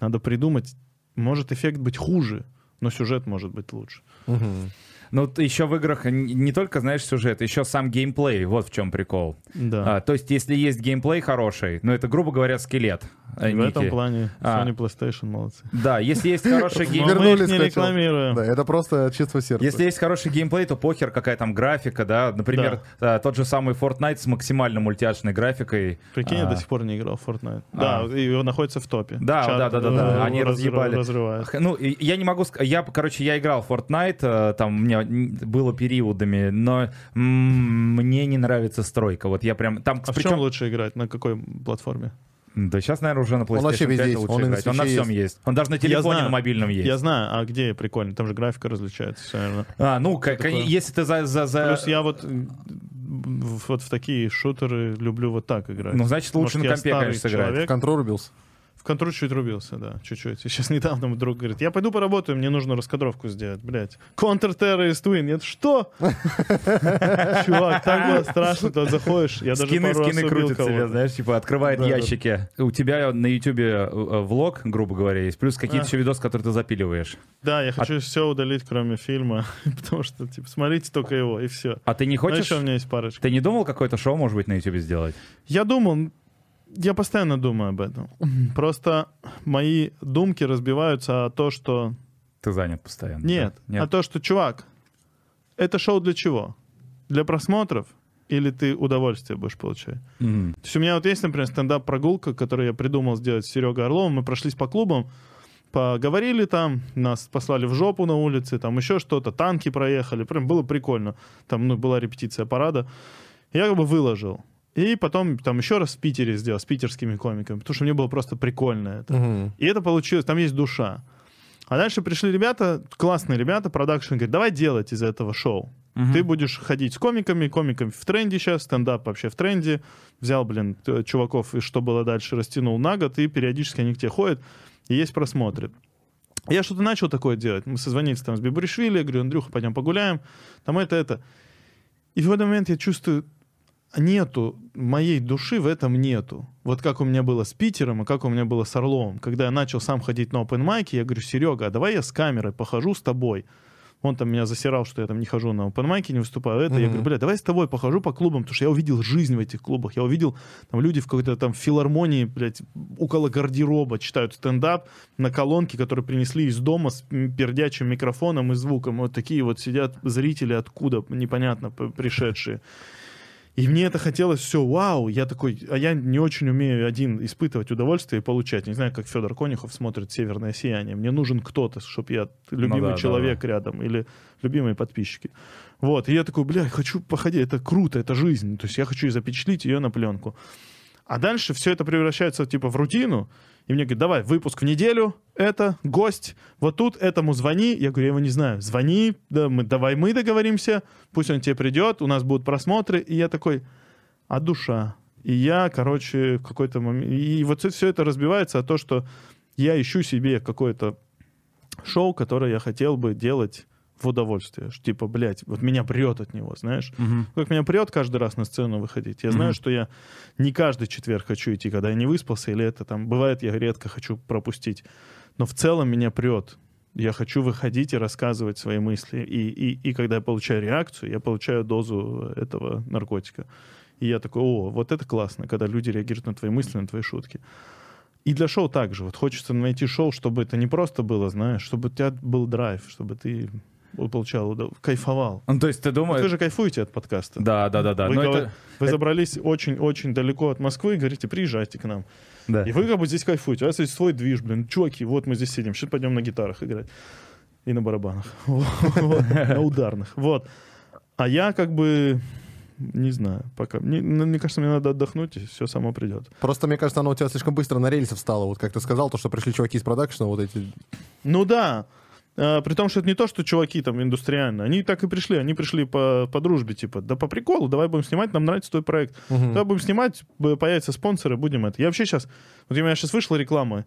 [SPEAKER 2] надо придумать, может эффект быть хуже, но сюжет может быть лучше.
[SPEAKER 4] Мгм.
[SPEAKER 3] Ну, еще в играх не только, знаешь, сюжет, еще сам геймплей. Вот в чем прикол.
[SPEAKER 2] Да.
[SPEAKER 3] А, то есть, если есть геймплей хороший, ну, это, грубо говоря, скелет. А,
[SPEAKER 2] в этом плане
[SPEAKER 3] А.
[SPEAKER 2] Sony PlayStation молодцы.
[SPEAKER 3] Да, если есть хороший [LAUGHS] геймплей...
[SPEAKER 4] Вернулись,
[SPEAKER 2] не рекламируем.
[SPEAKER 4] Да, это просто чувство сердца.
[SPEAKER 3] Если есть хороший геймплей, то похер, какая там графика, да. Например, а, тот же самый Fortnite с максимально мультяшной графикой.
[SPEAKER 2] Прикинь, я
[SPEAKER 3] А.
[SPEAKER 2] до сих пор не играл в Fortnite.
[SPEAKER 3] А.
[SPEAKER 2] Да, и он находится в топе.
[SPEAKER 3] Да,
[SPEAKER 2] Чат,
[SPEAKER 3] да, да, да, да.
[SPEAKER 2] э,
[SPEAKER 3] Они
[SPEAKER 2] разрыв-
[SPEAKER 3] разъебали.
[SPEAKER 2] разрывает.
[SPEAKER 3] Х- Ну, я не могу сказать, я, короче, я играл в Fortnite, э, там у меня было периодами, но мне не нравится стройка. Вот я прям там,
[SPEAKER 2] А в
[SPEAKER 3] причем,
[SPEAKER 2] чем лучше играть? На какой платформе?
[SPEAKER 3] Да сейчас, наверное, уже на PlayStation
[SPEAKER 4] вообще
[SPEAKER 3] 5
[SPEAKER 4] везде есть,
[SPEAKER 3] лучше
[SPEAKER 4] он
[SPEAKER 3] играть. Он на всем есть. Он даже на телефоне, на мобильном есть.
[SPEAKER 2] Я знаю, а где прикольно? Там же графика различается, все верно.
[SPEAKER 3] А, ну, к-
[SPEAKER 2] такое?
[SPEAKER 3] если ты за... за, за-
[SPEAKER 2] Плюс я вот, в- вот в такие шутеры люблю вот так играть.
[SPEAKER 3] Ну, значит, лучше
[SPEAKER 2] Может,
[SPEAKER 3] на компе, конечно, сыграть.
[SPEAKER 2] человек.
[SPEAKER 4] Контроль рубился.
[SPEAKER 2] Контроль чуть рубился, да, чуть-чуть. Сейчас [LAUGHS] недавно друг говорит, я пойду поработаю, мне нужно раскадровку сделать, блядь. Counter-Terrorist Win. Нет, что? [LAUGHS] Чувак, так было страшно, ты заходишь, я даже
[SPEAKER 3] Скины, скины крутят
[SPEAKER 2] кого-то.
[SPEAKER 3] знаешь, типа открывает ящики. У тебя на Ютубе э, э, влог, грубо говоря, есть, плюс какие-то еще видосы, которые ты запиливаешь.
[SPEAKER 2] Да, я хочу все удалить, кроме фильма, [LAUGHS] потому что, типа, смотрите только его, и все.
[SPEAKER 3] А ты не хочешь...
[SPEAKER 2] у меня есть парочка.
[SPEAKER 3] Ты не думал какое-то шоу, может быть, на Ютубе сделать?
[SPEAKER 2] Я думал, я постоянно думаю об этом. Просто мои думки разбиваются о то, что...
[SPEAKER 3] Ты занят постоянно.
[SPEAKER 2] Нет,
[SPEAKER 3] да? Нет.
[SPEAKER 2] а то, что, чувак, это шоу для чего? Для просмотров? Или ты удовольствие будешь получать?
[SPEAKER 3] Мгм.
[SPEAKER 2] То есть у меня вот есть, например, стендап-прогулка, которую я придумал сделать с Серегой Орловым. Мы прошлись по клубам, поговорили там, нас послали в жопу на улице, там еще что-то, танки проехали, прям было прикольно. Там ну, была репетиция парада. Я как бы выложил. И потом там еще раз в Питере сделал, с питерскими комиками, потому что мне было просто прикольно это.
[SPEAKER 4] Мгм.
[SPEAKER 2] И это получилось, там есть душа. А дальше пришли ребята, классные ребята, продакшн, говорит, давай делать из этого шоу.
[SPEAKER 3] Мгм.
[SPEAKER 2] Ты будешь ходить с комиками, комиками в тренде сейчас, стендап вообще в тренде. Взял, блин, чуваков, и что было дальше, растянул на год, и периодически они к тебе ходят, и есть просмотры. Я что-то начал такое делать. Мы созвонились там с Бибуришвили, говорю, Андрюха, пойдем погуляем. Там это, это. И в этот момент я чувствую, нету, моей души в этом нету. Вот как у меня было с Питером и как у меня было с Орловым. Когда я начал сам ходить на open майки, я говорю, Серега, а давай я с камерой похожу с тобой. Он там меня засирал, что я там не хожу на open не выступаю. Это, я
[SPEAKER 4] Мгм.
[SPEAKER 2] говорю, бля, давай с тобой похожу по клубам, потому что я увидел жизнь в этих клубах. Я увидел, там люди в какой-то там филармонии, блядь, около гардероба читают стендап на колонке, которые принесли из дома с пердячим микрофоном и звуком. Вот такие вот сидят зрители откуда, непонятно, пришедшие. И мне это хотелось все, вау, я такой, а я не очень умею один испытывать удовольствие и получать. Не знаю, как Федор Конюхов смотрит «Северное сияние». Мне нужен кто-то, чтобы я любимый
[SPEAKER 3] Ну да, да,
[SPEAKER 2] человек рядом или любимые подписчики. Вот, и я такой, бля, хочу походить, это круто, это жизнь. То есть я хочу и запечатлить ее на пленку. А дальше все это превращается типа в рутину. И мне говорят, давай, выпуск в неделю, это, гость, вот тут этому звони. Я говорю, я его не знаю. Звони, да, мы, давай мы договоримся, пусть он тебе придет, у нас будут просмотры. И я такой, а душа? И я, короче, в какой-то момент... И вот все это разбивается о то, что я ищу себе какое-то шоу, которое я хотел бы делать в удовольствие. Ш- Типа, блядь, вот меня прет от него, знаешь?
[SPEAKER 3] Мгм.
[SPEAKER 2] Как меня прет каждый раз на сцену выходить. Я знаю,
[SPEAKER 3] Мгм.
[SPEAKER 2] что я не каждый четверг хочу идти, когда я не выспался, или это там... Бывает, я редко хочу пропустить. Но в целом меня прет. Я хочу выходить и рассказывать свои мысли. И, и, и когда я получаю реакцию, я получаю дозу этого наркотика. И я такой, о, вот это классно, когда люди реагируют на твои мысли, на твои шутки. И для шоу также. Вот хочется найти шоу, чтобы это не просто было, знаешь, чтобы у тебя был драйв, чтобы ты получал, кайфовал.
[SPEAKER 3] Ну, то есть ты
[SPEAKER 2] Вот
[SPEAKER 3] думаешь...
[SPEAKER 2] вы же кайфуете от подкаста.
[SPEAKER 3] Да, да, да, да.
[SPEAKER 2] Вы,
[SPEAKER 3] Но
[SPEAKER 2] говор-
[SPEAKER 3] это...
[SPEAKER 2] вы забрались очень-очень далеко от Москвы и говорите, приезжайте к нам.
[SPEAKER 3] Да.
[SPEAKER 2] И вы как бы здесь кайфуете. У вас есть свой движ, блин. Чуваки, вот мы здесь сидим. Сейчас пойдем на гитарах играть. И на барабанах. [LAUGHS] Вот, На ударных. Вот. А я как бы... Не знаю, пока. Мне, ну, мне кажется, мне надо отдохнуть, и все само придет.
[SPEAKER 4] Просто, мне кажется, оно у тебя слишком быстро на рельсы встало. Вот как ты сказал, то, что пришли чуваки из продакшена, вот эти...
[SPEAKER 2] Ну да. А, при том, что это не то, что чуваки там индустриально. Они так и пришли. Они пришли по, по дружбе, типа, да по приколу, давай будем снимать, нам нравится твой проект.
[SPEAKER 4] Мгм.
[SPEAKER 2] Давай будем снимать, появятся спонсоры, будем это. Я вообще сейчас... Вот у меня сейчас вышла реклама.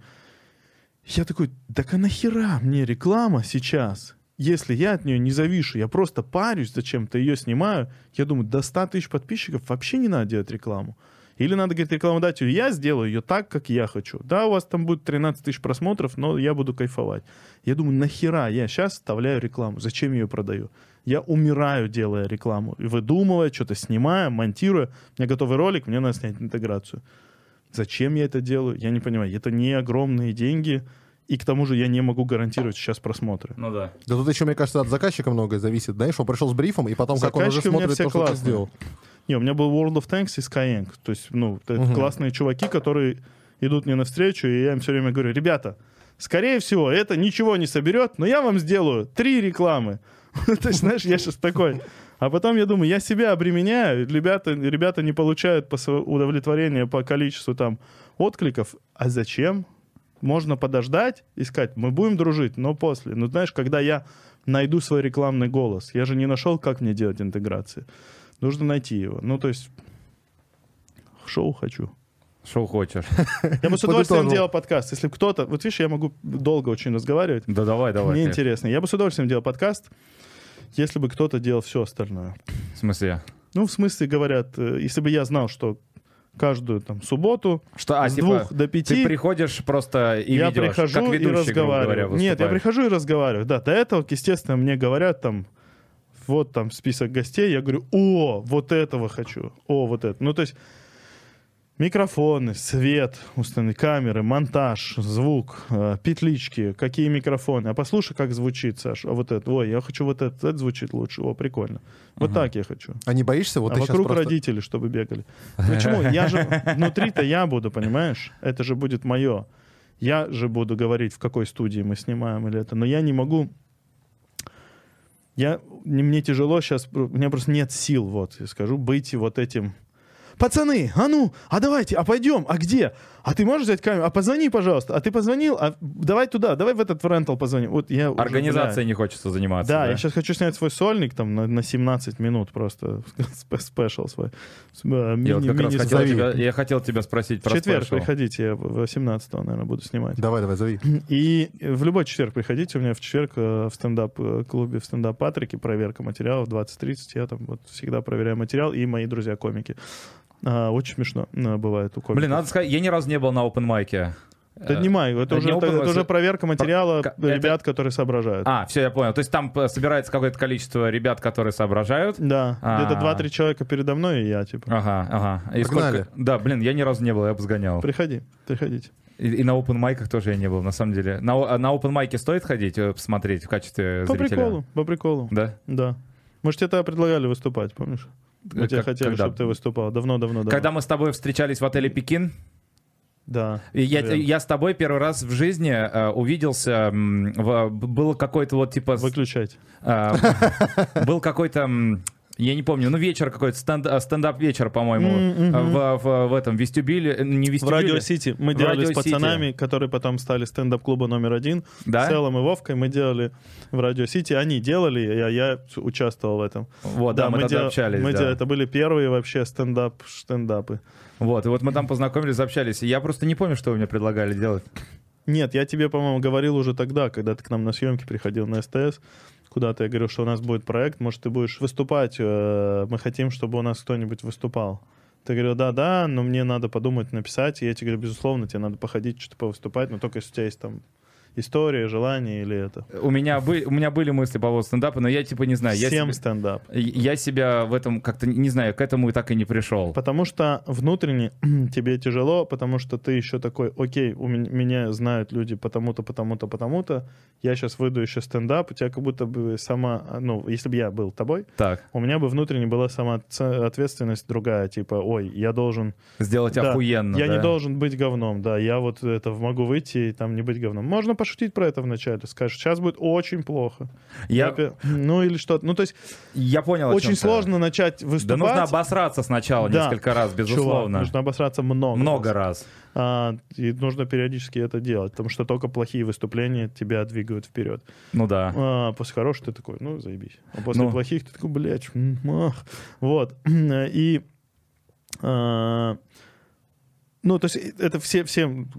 [SPEAKER 2] Я такой, так а нахера мне реклама сейчас? Если я от нее не завишу, я просто парюсь зачем-то, ее снимаю, я думаю, до 100 тысяч подписчиков вообще не надо делать рекламу. Или надо говорить рекламодателю, я сделаю ее так, как я хочу. Да, у вас там будет 13 тысяч просмотров, но я буду кайфовать. Я думаю, нахера я сейчас вставляю рекламу? Зачем я ее продаю? Я умираю, делая рекламу. И выдумывая, что-то снимая, монтируя. У меня готовый ролик, мне надо снять интеграцию. Зачем я это делаю? Я не понимаю. Это не огромные деньги. И к тому же я не могу гарантировать сейчас просмотры.
[SPEAKER 3] Ну да.
[SPEAKER 4] Да тут еще, мне кажется, от заказчика многое зависит. Знаешь, он пришел с брифом, и потом, как он уже
[SPEAKER 2] Заказчики
[SPEAKER 4] смотрит то, что ты сделал.
[SPEAKER 2] Не, у меня был World of Tanks и Skyeng. То есть, ну,
[SPEAKER 4] Мгм.
[SPEAKER 2] классные чуваки, которые идут мне навстречу, и я им все время говорю, ребята, скорее всего, это ничего не соберет, но я вам сделаю три рекламы. [LAUGHS] То есть, знаешь, я сейчас такой. А потом я думаю, я себя обременяю, ребята, ребята не получают удовлетворения по количеству там откликов. А зачем? Можно подождать и сказать, мы будем дружить, но после. Ну, знаешь, когда я найду свой рекламный голос, я же не нашел, как мне делать интеграции. Нужно найти его. Ну, то есть, шоу хочу.
[SPEAKER 3] Шоу хочешь.
[SPEAKER 2] Я бы с [LAUGHS] удовольствием делал подкаст. Если кто-то... Вот видишь, я могу долго очень разговаривать.
[SPEAKER 3] Да давай, давай.
[SPEAKER 2] Мне интересно. Я бы с удовольствием делал подкаст, если бы кто-то делал все остальное.
[SPEAKER 3] В смысле?
[SPEAKER 2] Ну, в смысле, говорят, э, если бы я знал, что каждую там субботу
[SPEAKER 3] Что, а,
[SPEAKER 2] с
[SPEAKER 3] типа,
[SPEAKER 2] двух до
[SPEAKER 3] ты
[SPEAKER 2] пяти
[SPEAKER 3] приходишь просто и
[SPEAKER 2] я
[SPEAKER 3] ведешь,
[SPEAKER 2] прихожу
[SPEAKER 3] как
[SPEAKER 2] и
[SPEAKER 3] ведущий, говоря,
[SPEAKER 2] разговариваю. Нет, я прихожу и разговариваю. Да, до этого, естественно, мне говорят там, вот там список гостей, я говорю, о, вот этого хочу, о, вот это. Ну, то есть микрофоны, свет, установить камеры, монтаж, звук, э, петлички, какие микрофоны. А послушай, как звучит, Саша. А вот это, ой, я хочу вот это, это звучит лучше. О, прикольно. Вот так я хочу.
[SPEAKER 4] А не боишься? Вот
[SPEAKER 2] а вокруг
[SPEAKER 4] просто...
[SPEAKER 2] родители, чтобы бегали. [LAUGHS] Почему? Я же внутри-то я буду, понимаешь? Это же будет мое. Я же буду говорить, в какой студии мы снимаем или это. Но я не могу... Я, не- мне тяжело сейчас, у меня просто нет сил, вот, я скажу, быть вот этим... Пацаны, а ну, а давайте, а пойдем, а где? А ты можешь взять камеру? А позвони, пожалуйста. А ты позвонил? А давай туда, давай в этот в rental позвоним. Вот я
[SPEAKER 3] Организацией
[SPEAKER 2] бля,
[SPEAKER 3] не хочется заниматься.
[SPEAKER 2] да, я сейчас хочу снять свой сольник там на, на 17 минут просто [LAUGHS] спе- special свой. С- э,
[SPEAKER 3] Я вот
[SPEAKER 2] мини-
[SPEAKER 3] как раз
[SPEAKER 2] мини-
[SPEAKER 3] хотел тебя, я хотел тебя спросить
[SPEAKER 2] В
[SPEAKER 3] про
[SPEAKER 2] четверг
[SPEAKER 3] special.
[SPEAKER 2] приходите, я 18 наверное, буду снимать.
[SPEAKER 4] Давай, давай, зови.
[SPEAKER 2] И в любой четверг приходите, у меня в четверг э, в стендап-клубе в стендап Патрике проверка материалов 20-30, я там вот всегда проверяю материал, и мои друзья-комики. А, очень смешно э, бывает у комиков.
[SPEAKER 3] Блин, надо сказать, я ни разу не был на open майке.
[SPEAKER 2] Это
[SPEAKER 3] Э,
[SPEAKER 2] не май, это,
[SPEAKER 3] э,
[SPEAKER 2] уже, это, это уже
[SPEAKER 3] это-
[SPEAKER 2] проверка материала
[SPEAKER 3] Ка-
[SPEAKER 2] ребят, которые соображают.
[SPEAKER 3] А, все, я понял. То есть там э, собирается какое-то количество ребят, которые соображают.
[SPEAKER 2] Да,
[SPEAKER 3] А.
[SPEAKER 2] где-то 2-3 человека передо мной и я, типа.
[SPEAKER 3] Ага, ага. И
[SPEAKER 4] Погнали.
[SPEAKER 3] сколько... Да, блин, я ни разу не был, я бы сгонял.
[SPEAKER 2] Приходи, приходите.
[SPEAKER 3] И, и на open майках тоже я не был, на самом деле. На, на open майке стоит ходить, э, посмотреть в качестве
[SPEAKER 2] По
[SPEAKER 3] зрителя?
[SPEAKER 2] приколу, по приколу.
[SPEAKER 3] Да?
[SPEAKER 2] Да. Мы же тебе тогда предлагали выступать, помнишь? Мы
[SPEAKER 3] Э, как-
[SPEAKER 2] хотели,
[SPEAKER 3] когда?
[SPEAKER 2] чтобы ты выступал. Давно-давно. давно.
[SPEAKER 3] Когда мы с тобой встречались в отеле Пекин,
[SPEAKER 2] Да.
[SPEAKER 3] я,
[SPEAKER 2] верно.
[SPEAKER 3] я с тобой первый раз в жизни э, увиделся, в- было какой-то вот типа...
[SPEAKER 2] Выключать.
[SPEAKER 3] а, был какой-то... Я не помню, ну вечер какой-то, стенд, а, стендап-вечер, по-моему,
[SPEAKER 2] мгм.
[SPEAKER 3] в, в, в этом вестибюле, э, не
[SPEAKER 2] В
[SPEAKER 3] вестибюле.
[SPEAKER 2] Радио Сити мы
[SPEAKER 3] В
[SPEAKER 2] делали
[SPEAKER 3] Радио
[SPEAKER 2] с пацанами, которые потом стали стендап-клуба номер один.
[SPEAKER 3] Да?
[SPEAKER 2] С Эллом и Вовкой мы делали в Радио Сити. Они делали, а я участвовал в этом.
[SPEAKER 3] Вот, да, мы, тогда
[SPEAKER 2] дел-
[SPEAKER 3] общались.
[SPEAKER 2] мы
[SPEAKER 3] да.
[SPEAKER 2] дел- Это были первые вообще стендап стендапы.
[SPEAKER 3] Вот, и вот мы там познакомились, общались. И Я просто не помню, что вы мне предлагали делать.
[SPEAKER 2] Нет, я тебе, по-моему, говорил уже тогда, когда ты к нам на съемки приходил на СТС, куда-то я говорил, что у нас будет проект, может, ты будешь выступать, э, мы хотим, чтобы у нас кто-нибудь выступал. Ты говорил, да, да, но мне надо подумать, написать. И я тебе говорю, безусловно, тебе надо походить, что-то повыступать, но только если у тебя есть там история, желание или это.
[SPEAKER 3] У меня, бы, у меня были мысли по поводу стендапа, но я типа не знаю. Я,
[SPEAKER 2] Всем
[SPEAKER 3] себе-
[SPEAKER 2] стендап.
[SPEAKER 3] я себя в этом как-то, не знаю, к этому и так и не пришел.
[SPEAKER 2] Потому что внутренне [CLEARS THROAT] тебе тяжело, потому что ты еще такой, окей, у меня, меня знают люди потому-то, потому-то, потому-то, я сейчас выйду еще стендап, у тебя как будто бы сама, ну, если бы я был тобой,
[SPEAKER 3] Так,
[SPEAKER 2] у меня бы внутренне была сама ответственность другая, типа, ой, я должен...
[SPEAKER 3] сделать
[SPEAKER 2] да,
[SPEAKER 3] охуенно,
[SPEAKER 2] Я
[SPEAKER 3] да?
[SPEAKER 2] не должен быть говном, да, я вот это могу выйти и там не быть говном. Можно пошутить про это вначале, скажешь, сейчас будет очень плохо.
[SPEAKER 3] Я,
[SPEAKER 2] Ну или что-то, ну то есть
[SPEAKER 3] я понял,
[SPEAKER 2] очень
[SPEAKER 3] чем ты.
[SPEAKER 2] сложно начать
[SPEAKER 3] Да
[SPEAKER 2] выступать.
[SPEAKER 3] нужно обосраться сначала
[SPEAKER 2] Да.
[SPEAKER 3] несколько раз,
[SPEAKER 2] Чувак,
[SPEAKER 3] безусловно.
[SPEAKER 2] нужно обосраться много.
[SPEAKER 3] Много
[SPEAKER 2] раз.
[SPEAKER 3] раз.
[SPEAKER 2] А, и нужно периодически это делать, потому что только плохие выступления тебя двигают вперед.
[SPEAKER 3] Ну да.
[SPEAKER 2] А после хороших ты такой, ну, заебись. А после
[SPEAKER 3] Ну.
[SPEAKER 2] плохих ты такой, блядь, ах. Вот. И... а, ну, то есть это все, всем,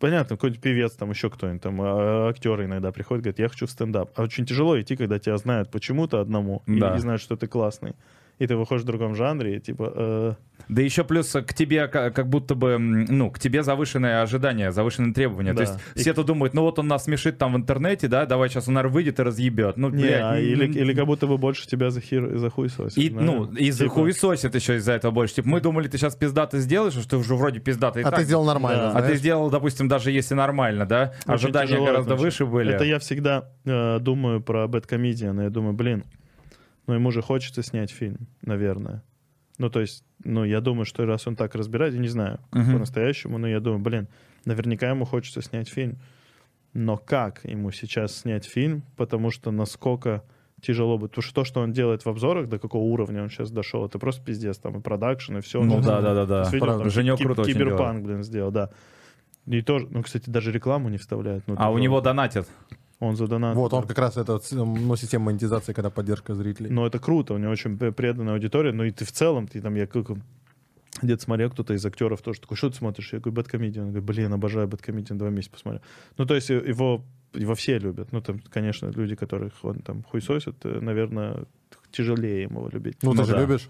[SPEAKER 2] понятно, какой-нибудь певец, там еще кто-нибудь, там а, актеры иногда приходят, говорят, я хочу в стендап. А очень тяжело идти, когда тебя знают почему-то одному и-
[SPEAKER 3] Да.
[SPEAKER 2] и, знают, что ты классный. И ты выходишь в другом жанре, и типа... э,
[SPEAKER 3] Да еще плюс к тебе ка- как будто бы, ну, к тебе завышенные ожидания, завышенные требования.
[SPEAKER 2] Да.
[SPEAKER 3] То есть
[SPEAKER 2] И-
[SPEAKER 3] все-то думают, ну вот он нас смешит там в интернете, да, давай сейчас он, наверное, выйдет и разъебет. Ну,
[SPEAKER 2] Не,
[SPEAKER 3] блядь,
[SPEAKER 2] а или, или как будто бы больше тебя захир, захуесосят.
[SPEAKER 3] И,
[SPEAKER 2] знаешь.
[SPEAKER 3] ну, и
[SPEAKER 2] Типа,
[SPEAKER 3] хуесосит еще из-за этого больше. Типа, мы думали, ты сейчас пиздато сделаешь, что ты уже вроде пиздато и
[SPEAKER 4] А
[SPEAKER 3] так.
[SPEAKER 4] ты сделал нормально,
[SPEAKER 2] Да.
[SPEAKER 3] А ты сделал, допустим, даже если нормально, да?
[SPEAKER 2] очень
[SPEAKER 3] Ожидания
[SPEAKER 2] тяжело
[SPEAKER 3] гораздо
[SPEAKER 2] это
[SPEAKER 3] выше были.
[SPEAKER 2] Это я всегда э, думаю про Бэткомедиан, и я думаю, блин, ну ему же хочется снять фильм, наверное. Ну, то есть, ну, я думаю, что раз он так разбирает, я не знаю, как
[SPEAKER 3] Мгм.
[SPEAKER 2] по-настоящему, но я думаю, блин, наверняка ему хочется снять фильм. Но как ему сейчас снять фильм, потому что насколько тяжело будет. Потому что то, что он делает в обзорах, до какого уровня он сейчас дошел, это просто пиздец. Там и продакшн, и все.
[SPEAKER 3] Ну да, да, да, да.
[SPEAKER 2] Видел,
[SPEAKER 3] Женек
[SPEAKER 2] ки-
[SPEAKER 3] круто
[SPEAKER 2] Киберпанк, блин, сделал, да. И тоже, ну, кстати, даже рекламу не вставляют. Ну,
[SPEAKER 3] А у него донатят.
[SPEAKER 2] Он за донат.
[SPEAKER 4] Вот, он как раз это, ну, система монетизации, когда поддержка зрителей.
[SPEAKER 2] Ну, это круто, у него очень преданная аудитория. Ну, и ты в целом, ты там, я как где-то смотрел, кто-то из актеров тоже такой, что ты смотришь? Я говорю, BadComedian. Он говорит, блин, обожаю BadComedian, два месяца посмотрю. Ну, то есть э, его, его все любят. Ну, там, конечно, люди, которых он там хуесосит, э, наверное, тяжелее ему его любить.
[SPEAKER 4] Ну,
[SPEAKER 3] Ну
[SPEAKER 4] ты же
[SPEAKER 3] да.
[SPEAKER 4] любишь?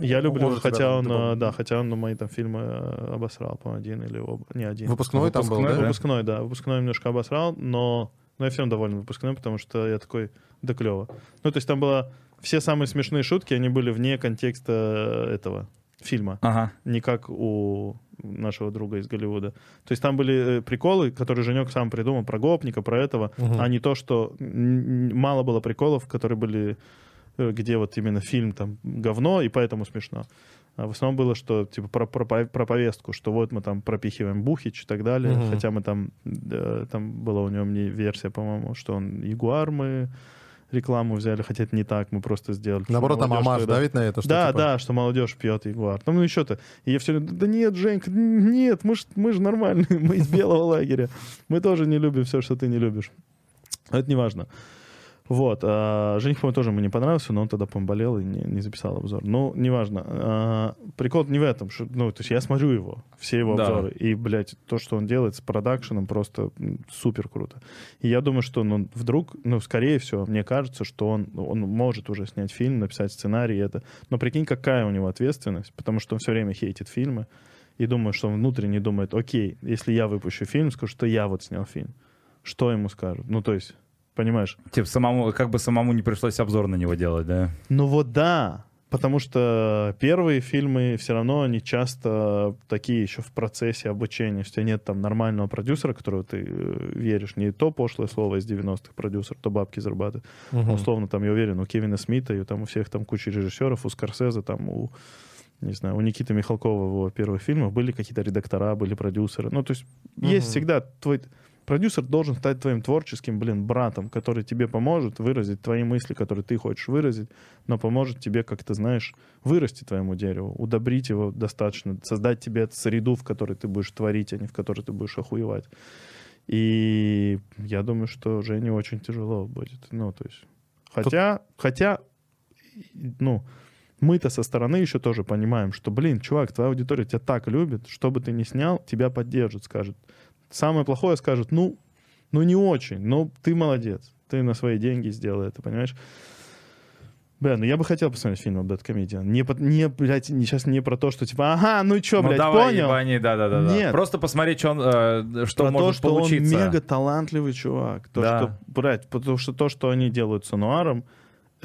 [SPEAKER 2] Я люблю,
[SPEAKER 4] Может,
[SPEAKER 2] хотя он, э, да, хотя он ну, мои там фильмы обосрал, по один или оба, не один.
[SPEAKER 4] Выпускной там был,
[SPEAKER 3] Выпускной,
[SPEAKER 4] да?
[SPEAKER 2] Выпускной, да. Выпускной немножко обосрал, но, но я всем доволен выпускным, потому что я такой, да клево. Ну, то есть там было... Все самые смешные шутки, они были вне контекста этого фильма.
[SPEAKER 3] Ага.
[SPEAKER 2] Не как у нашего друга из Голливуда. То есть там были э, приколы, которые Женек сам придумал, про гопника, про этого,
[SPEAKER 4] Мгм.
[SPEAKER 2] а не то, что мало было приколов, которые были, э, где вот именно фильм там говно, и поэтому смешно. А в основном было, что типа про, про, про повестку, что вот мы там пропихиваем Бухич и так далее.
[SPEAKER 4] Мгм.
[SPEAKER 2] Хотя мы там, э, там была у него мне версия, по-моему, что он Ягуар мы рекламу взяли, хотя это не так, мы просто сделали.
[SPEAKER 4] Наоборот, там амаш
[SPEAKER 2] тогда-
[SPEAKER 4] давит на это, что
[SPEAKER 2] да,
[SPEAKER 4] типа,
[SPEAKER 2] да, что молодежь пьет Ягуар. Там ну еще-то. И я все время, да нет, Женька, нет, мы ж, мы же нормальные, [LAUGHS] мы из белого лагеря. Мы тоже не любим все, что ты не любишь. Это не важно. Вот. А, Жених, по-моему, тоже мне не понравился, но он тогда, по болел и не, не записал обзор. Ну, неважно. А, прикол не в этом. Что, ну, то есть я смотрю его, все его
[SPEAKER 3] Да.
[SPEAKER 2] обзоры. И, блядь, то, что он делает с продакшеном, просто супер круто. И я думаю, что, ну, вдруг, ну, скорее всего, мне кажется, что он, он может уже снять фильм, написать сценарий это. Но прикинь, какая у него ответственность, потому что он все время хейтит фильмы. и думаю, что он внутренне думает, окей, если я выпущу фильм, скажу, что я вот снял фильм. Что ему скажут? Ну, то есть, понимаешь?
[SPEAKER 3] Типа самому, как бы самому не пришлось обзор на него делать, да?
[SPEAKER 2] Ну вот да, потому что первые фильмы все равно они часто такие еще в процессе обучения. У тебя нет там нормального продюсера, которого ты э, веришь. Не то пошлое слово из 90-х продюсер, то бабки зарабатывает. А Условно, там, я уверен, у Кевина Смита и там у всех там куча режиссеров, у Скорсезе, там у не знаю, у Никиты Михалкова в его первых фильмах были какие-то редактора, были продюсеры. Ну, то есть есть
[SPEAKER 4] Мгм.
[SPEAKER 2] всегда твой продюсер должен стать твоим творческим, блин, братом, который тебе поможет выразить твои мысли, которые ты хочешь выразить, но поможет тебе, как ты знаешь, вырасти твоему дереву, удобрить его достаточно, создать тебе среду, в которой ты будешь творить, а не в которой ты будешь охуевать. И я думаю, что Жене очень тяжело будет. Ну, то есть... Хотя, хотя, ну, мы-то со стороны еще тоже понимаем, что, блин, чувак, твоя аудитория тебя так любит, что бы ты ни снял, тебя поддержат, скажут. Самое плохое скажут, ну, ну не очень, но ты молодец, ты на свои деньги сделал это, понимаешь? Бля, ну я бы хотел посмотреть фильм об Comedian. Не, не, блядь, не, сейчас не про то, что типа, ага, ну чё,
[SPEAKER 3] ну
[SPEAKER 2] блядь,
[SPEAKER 3] давай,
[SPEAKER 2] понял?
[SPEAKER 3] ебани, да-да-да.
[SPEAKER 2] Нет.
[SPEAKER 3] Просто посмотреть, что, он, э, что
[SPEAKER 2] про
[SPEAKER 3] может
[SPEAKER 2] то, что
[SPEAKER 3] получиться.
[SPEAKER 2] он мега талантливый чувак. То,
[SPEAKER 3] Да.
[SPEAKER 2] что, блядь, потому что то, что они делают с Ануаром,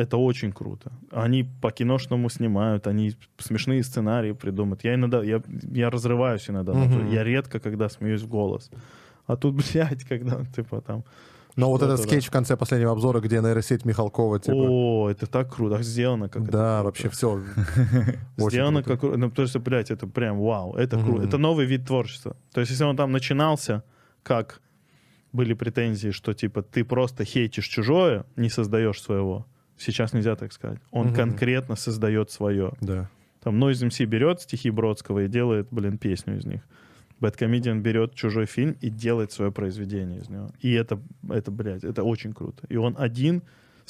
[SPEAKER 2] это очень круто. Они по киношному снимают, они смешные сценарии придумают. Я иногда, я, я разрываюсь иногда. то. Я редко, когда смеюсь в голос. А тут, [LAUGHS] блядь, когда, типа, там...
[SPEAKER 4] Но вот этот
[SPEAKER 2] да.
[SPEAKER 4] скетч в конце последнего обзора, где нейросеть Михалкова, типа...
[SPEAKER 2] О, это так круто. Сделано как
[SPEAKER 4] да, вообще все. [LAUGHS]
[SPEAKER 2] Сделано как... Ну, потому что, блядь, это прям вау. Это круто. Это новый вид творчества. То есть, если он там начинался, как были претензии, что, типа, ты просто хейтишь чужое, не создаешь своего. Сейчас нельзя так сказать. Он
[SPEAKER 4] Мгм.
[SPEAKER 2] конкретно создает свое.
[SPEAKER 4] Да.
[SPEAKER 2] Там Noise MC берет стихи Бродского и делает, блин, песню из них. Бэткомедиан берет чужой фильм и делает свое произведение из него. И это, это, блядь, это очень круто. И он один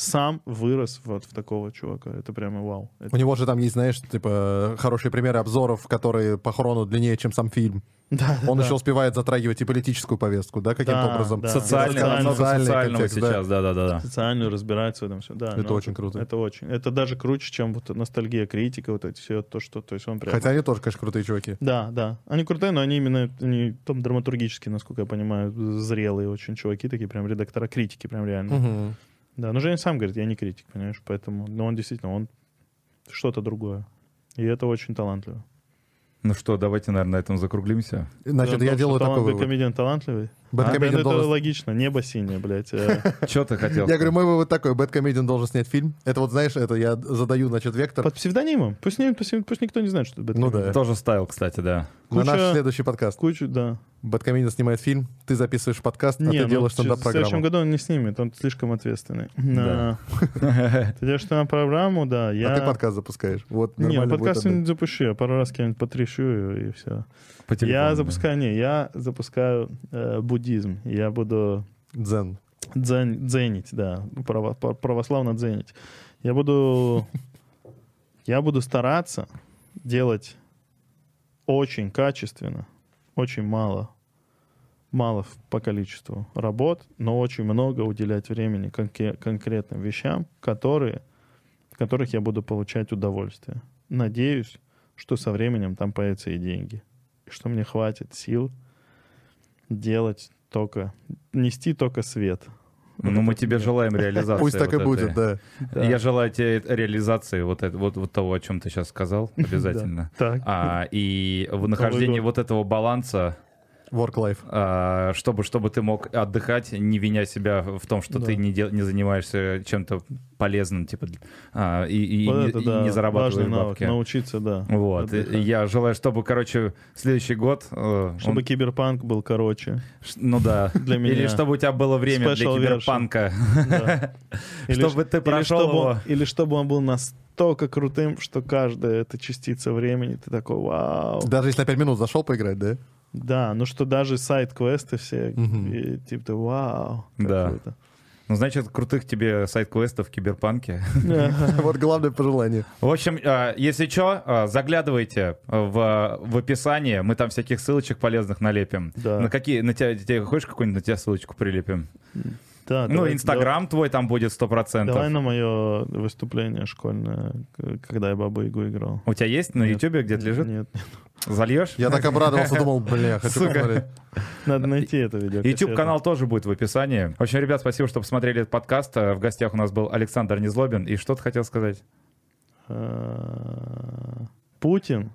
[SPEAKER 2] сам вырос вот в такого чувака. Это прямо вау. Это-
[SPEAKER 4] У него же там есть, знаешь, типа, хорошие примеры обзоров, которые по хрону длиннее, чем сам фильм.
[SPEAKER 2] Да,
[SPEAKER 4] Он
[SPEAKER 2] да.
[SPEAKER 4] еще успевает затрагивать и политическую повестку, да, каким-то
[SPEAKER 2] Да,
[SPEAKER 4] образом.
[SPEAKER 2] да.
[SPEAKER 3] Социальный,
[SPEAKER 2] Социальный-
[SPEAKER 4] социальный
[SPEAKER 3] социального
[SPEAKER 4] контекст, да.
[SPEAKER 3] сейчас, да-да-да.
[SPEAKER 2] социальную разбирается в этом все. Да,
[SPEAKER 4] Это
[SPEAKER 2] ну,
[SPEAKER 4] очень круто.
[SPEAKER 2] Это очень. Это даже круче, чем вот ностальгия, критика, вот эти все то, что, то есть он прям.
[SPEAKER 4] Хотя они тоже, конечно, крутые чуваки.
[SPEAKER 2] Да, да. Они крутые, но они именно они там драматургически, насколько я понимаю, зрелые очень чуваки, такие прям редактора критики, прям реально.
[SPEAKER 4] Мгм.
[SPEAKER 2] Да, но Женя сам говорит, я не критик, понимаешь, поэтому, но он действительно, он что-то другое. И это очень талантливо.
[SPEAKER 3] Ну что, давайте, наверное, на этом закруглимся.
[SPEAKER 4] Значит, я делаю такой вывод.
[SPEAKER 2] Бэткомедиан талантливый?
[SPEAKER 4] Бэткомедиан
[SPEAKER 2] А, это
[SPEAKER 4] должен-
[SPEAKER 2] логично, небо синее, блядь. э. [LAUGHS]
[SPEAKER 3] Что ты хотел?
[SPEAKER 4] Я говорю, мой вывод такой, Бэткомедиан должен снять фильм. Это вот, знаешь, это я задаю, значит, вектор
[SPEAKER 2] Под псевдонимом. Пусть, не- пусть, пусть никто не знает, что это
[SPEAKER 4] Ну да.
[SPEAKER 3] Тоже ставил, кстати, да.
[SPEAKER 4] на наш следующий подкаст.
[SPEAKER 2] Кучу, да.
[SPEAKER 4] Бэткомедиан снимает фильм, ты записываешь подкаст, а
[SPEAKER 2] Не,
[SPEAKER 4] ты
[SPEAKER 2] ну,
[SPEAKER 4] делаешь
[SPEAKER 2] в следующем
[SPEAKER 4] стендап-программу.
[SPEAKER 2] году он не снимет, он слишком ответственный. [LAUGHS]
[SPEAKER 3] Да. [LAUGHS]
[SPEAKER 2] Ты делаешь на программу, да. Я...
[SPEAKER 4] А ты подкаст запускаешь. Вот
[SPEAKER 2] Не,
[SPEAKER 4] будет
[SPEAKER 2] подкаст не запущу, я пару раз кем-нибудь потрещу и все.
[SPEAKER 3] По телефону,
[SPEAKER 2] Я
[SPEAKER 3] да.
[SPEAKER 2] запускаю, не, я запускаю э, буддизм. Я буду
[SPEAKER 4] Дзен.
[SPEAKER 2] дзен- дзенить, да, право- пр- православно дзенить. Я буду, [LAUGHS] я буду стараться делать очень качественно, очень мало, мало по количеству работ, но очень много уделять времени конке- конкретным вещам, которые, в которых я буду получать удовольствие. Надеюсь, что со временем там появятся и деньги, что мне хватит сил делать только, нести только свет.
[SPEAKER 3] Ну, мы тебе желаем реализации.
[SPEAKER 4] Пусть так и
[SPEAKER 3] вот
[SPEAKER 4] будет,
[SPEAKER 3] этой.
[SPEAKER 4] да.
[SPEAKER 2] Да.
[SPEAKER 3] Я желаю тебе реализации вот, это- вот, вот того, о чем ты сейчас сказал, [LAUGHS] обязательно.
[SPEAKER 2] Так.
[SPEAKER 3] А, и в нахождении вот этого баланса,
[SPEAKER 4] Work-life.
[SPEAKER 3] а, чтобы, чтобы ты мог отдыхать, не виня себя в том, что
[SPEAKER 2] Да.
[SPEAKER 3] ты не, дел- не занимаешься чем-то полезным, типа, а, и, и
[SPEAKER 2] Вот
[SPEAKER 3] не,
[SPEAKER 2] это,
[SPEAKER 3] и
[SPEAKER 2] да,
[SPEAKER 3] не зарабатываешь
[SPEAKER 2] навык,
[SPEAKER 3] бабки.
[SPEAKER 2] научиться, да.
[SPEAKER 3] Вот. И
[SPEAKER 2] отдыхать.
[SPEAKER 3] Я желаю, чтобы, короче, следующий год... э,
[SPEAKER 2] Чтобы
[SPEAKER 3] он-
[SPEAKER 2] киберпанк был короче
[SPEAKER 3] ну да. [LAUGHS]
[SPEAKER 2] для меня.
[SPEAKER 3] Или чтобы у тебя было время для
[SPEAKER 2] Special version.
[SPEAKER 3] киберпанка.
[SPEAKER 2] Да. [LAUGHS] Или
[SPEAKER 3] Чтобы ты
[SPEAKER 2] или
[SPEAKER 3] прошел
[SPEAKER 2] чтобы он-
[SPEAKER 3] его.
[SPEAKER 2] Или чтобы он был настолько крутым, что каждая эта частица времени, ты такой, вау.
[SPEAKER 4] Даже если на 5 минут зашел поиграть, да?
[SPEAKER 2] Да, ну что даже сайт-квесты все, и, типа, ты, вау. как
[SPEAKER 3] Да.
[SPEAKER 2] круто.
[SPEAKER 3] Ну, значит, крутых тебе сайт-квестов в киберпанке. [LAUGHS]
[SPEAKER 4] Вот главное пожелание.
[SPEAKER 3] В общем, э, если что, заглядывайте в, в описание, мы там всяких ссылочек полезных налепим.
[SPEAKER 2] Да.
[SPEAKER 3] На какие, на тебя, тебе хочешь какую-нибудь на тебя ссылочку прилепим?
[SPEAKER 2] Да,
[SPEAKER 3] ну,
[SPEAKER 2] давай-
[SPEAKER 3] Инстаграм твой там будет сто
[SPEAKER 2] Давай,
[SPEAKER 3] процентов.
[SPEAKER 2] давай на мое выступление школьное, когда я Бабу Ягу играл.
[SPEAKER 3] У тебя есть на
[SPEAKER 2] Нет.
[SPEAKER 3] Ютубе где-то лежит?
[SPEAKER 2] Нет.
[SPEAKER 3] Зальешь?
[SPEAKER 4] Я так обрадовался, думал, бля, хочу
[SPEAKER 3] Сука.
[SPEAKER 4] посмотреть.
[SPEAKER 2] Надо найти это видео.
[SPEAKER 3] YouTube-канал тоже будет в описании. В общем, ребят, спасибо, что посмотрели этот подкаст. Э, В гостях у нас был Александр Незлобин. И что ты хотел сказать?
[SPEAKER 2] Э, Путин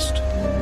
[SPEAKER 2] past.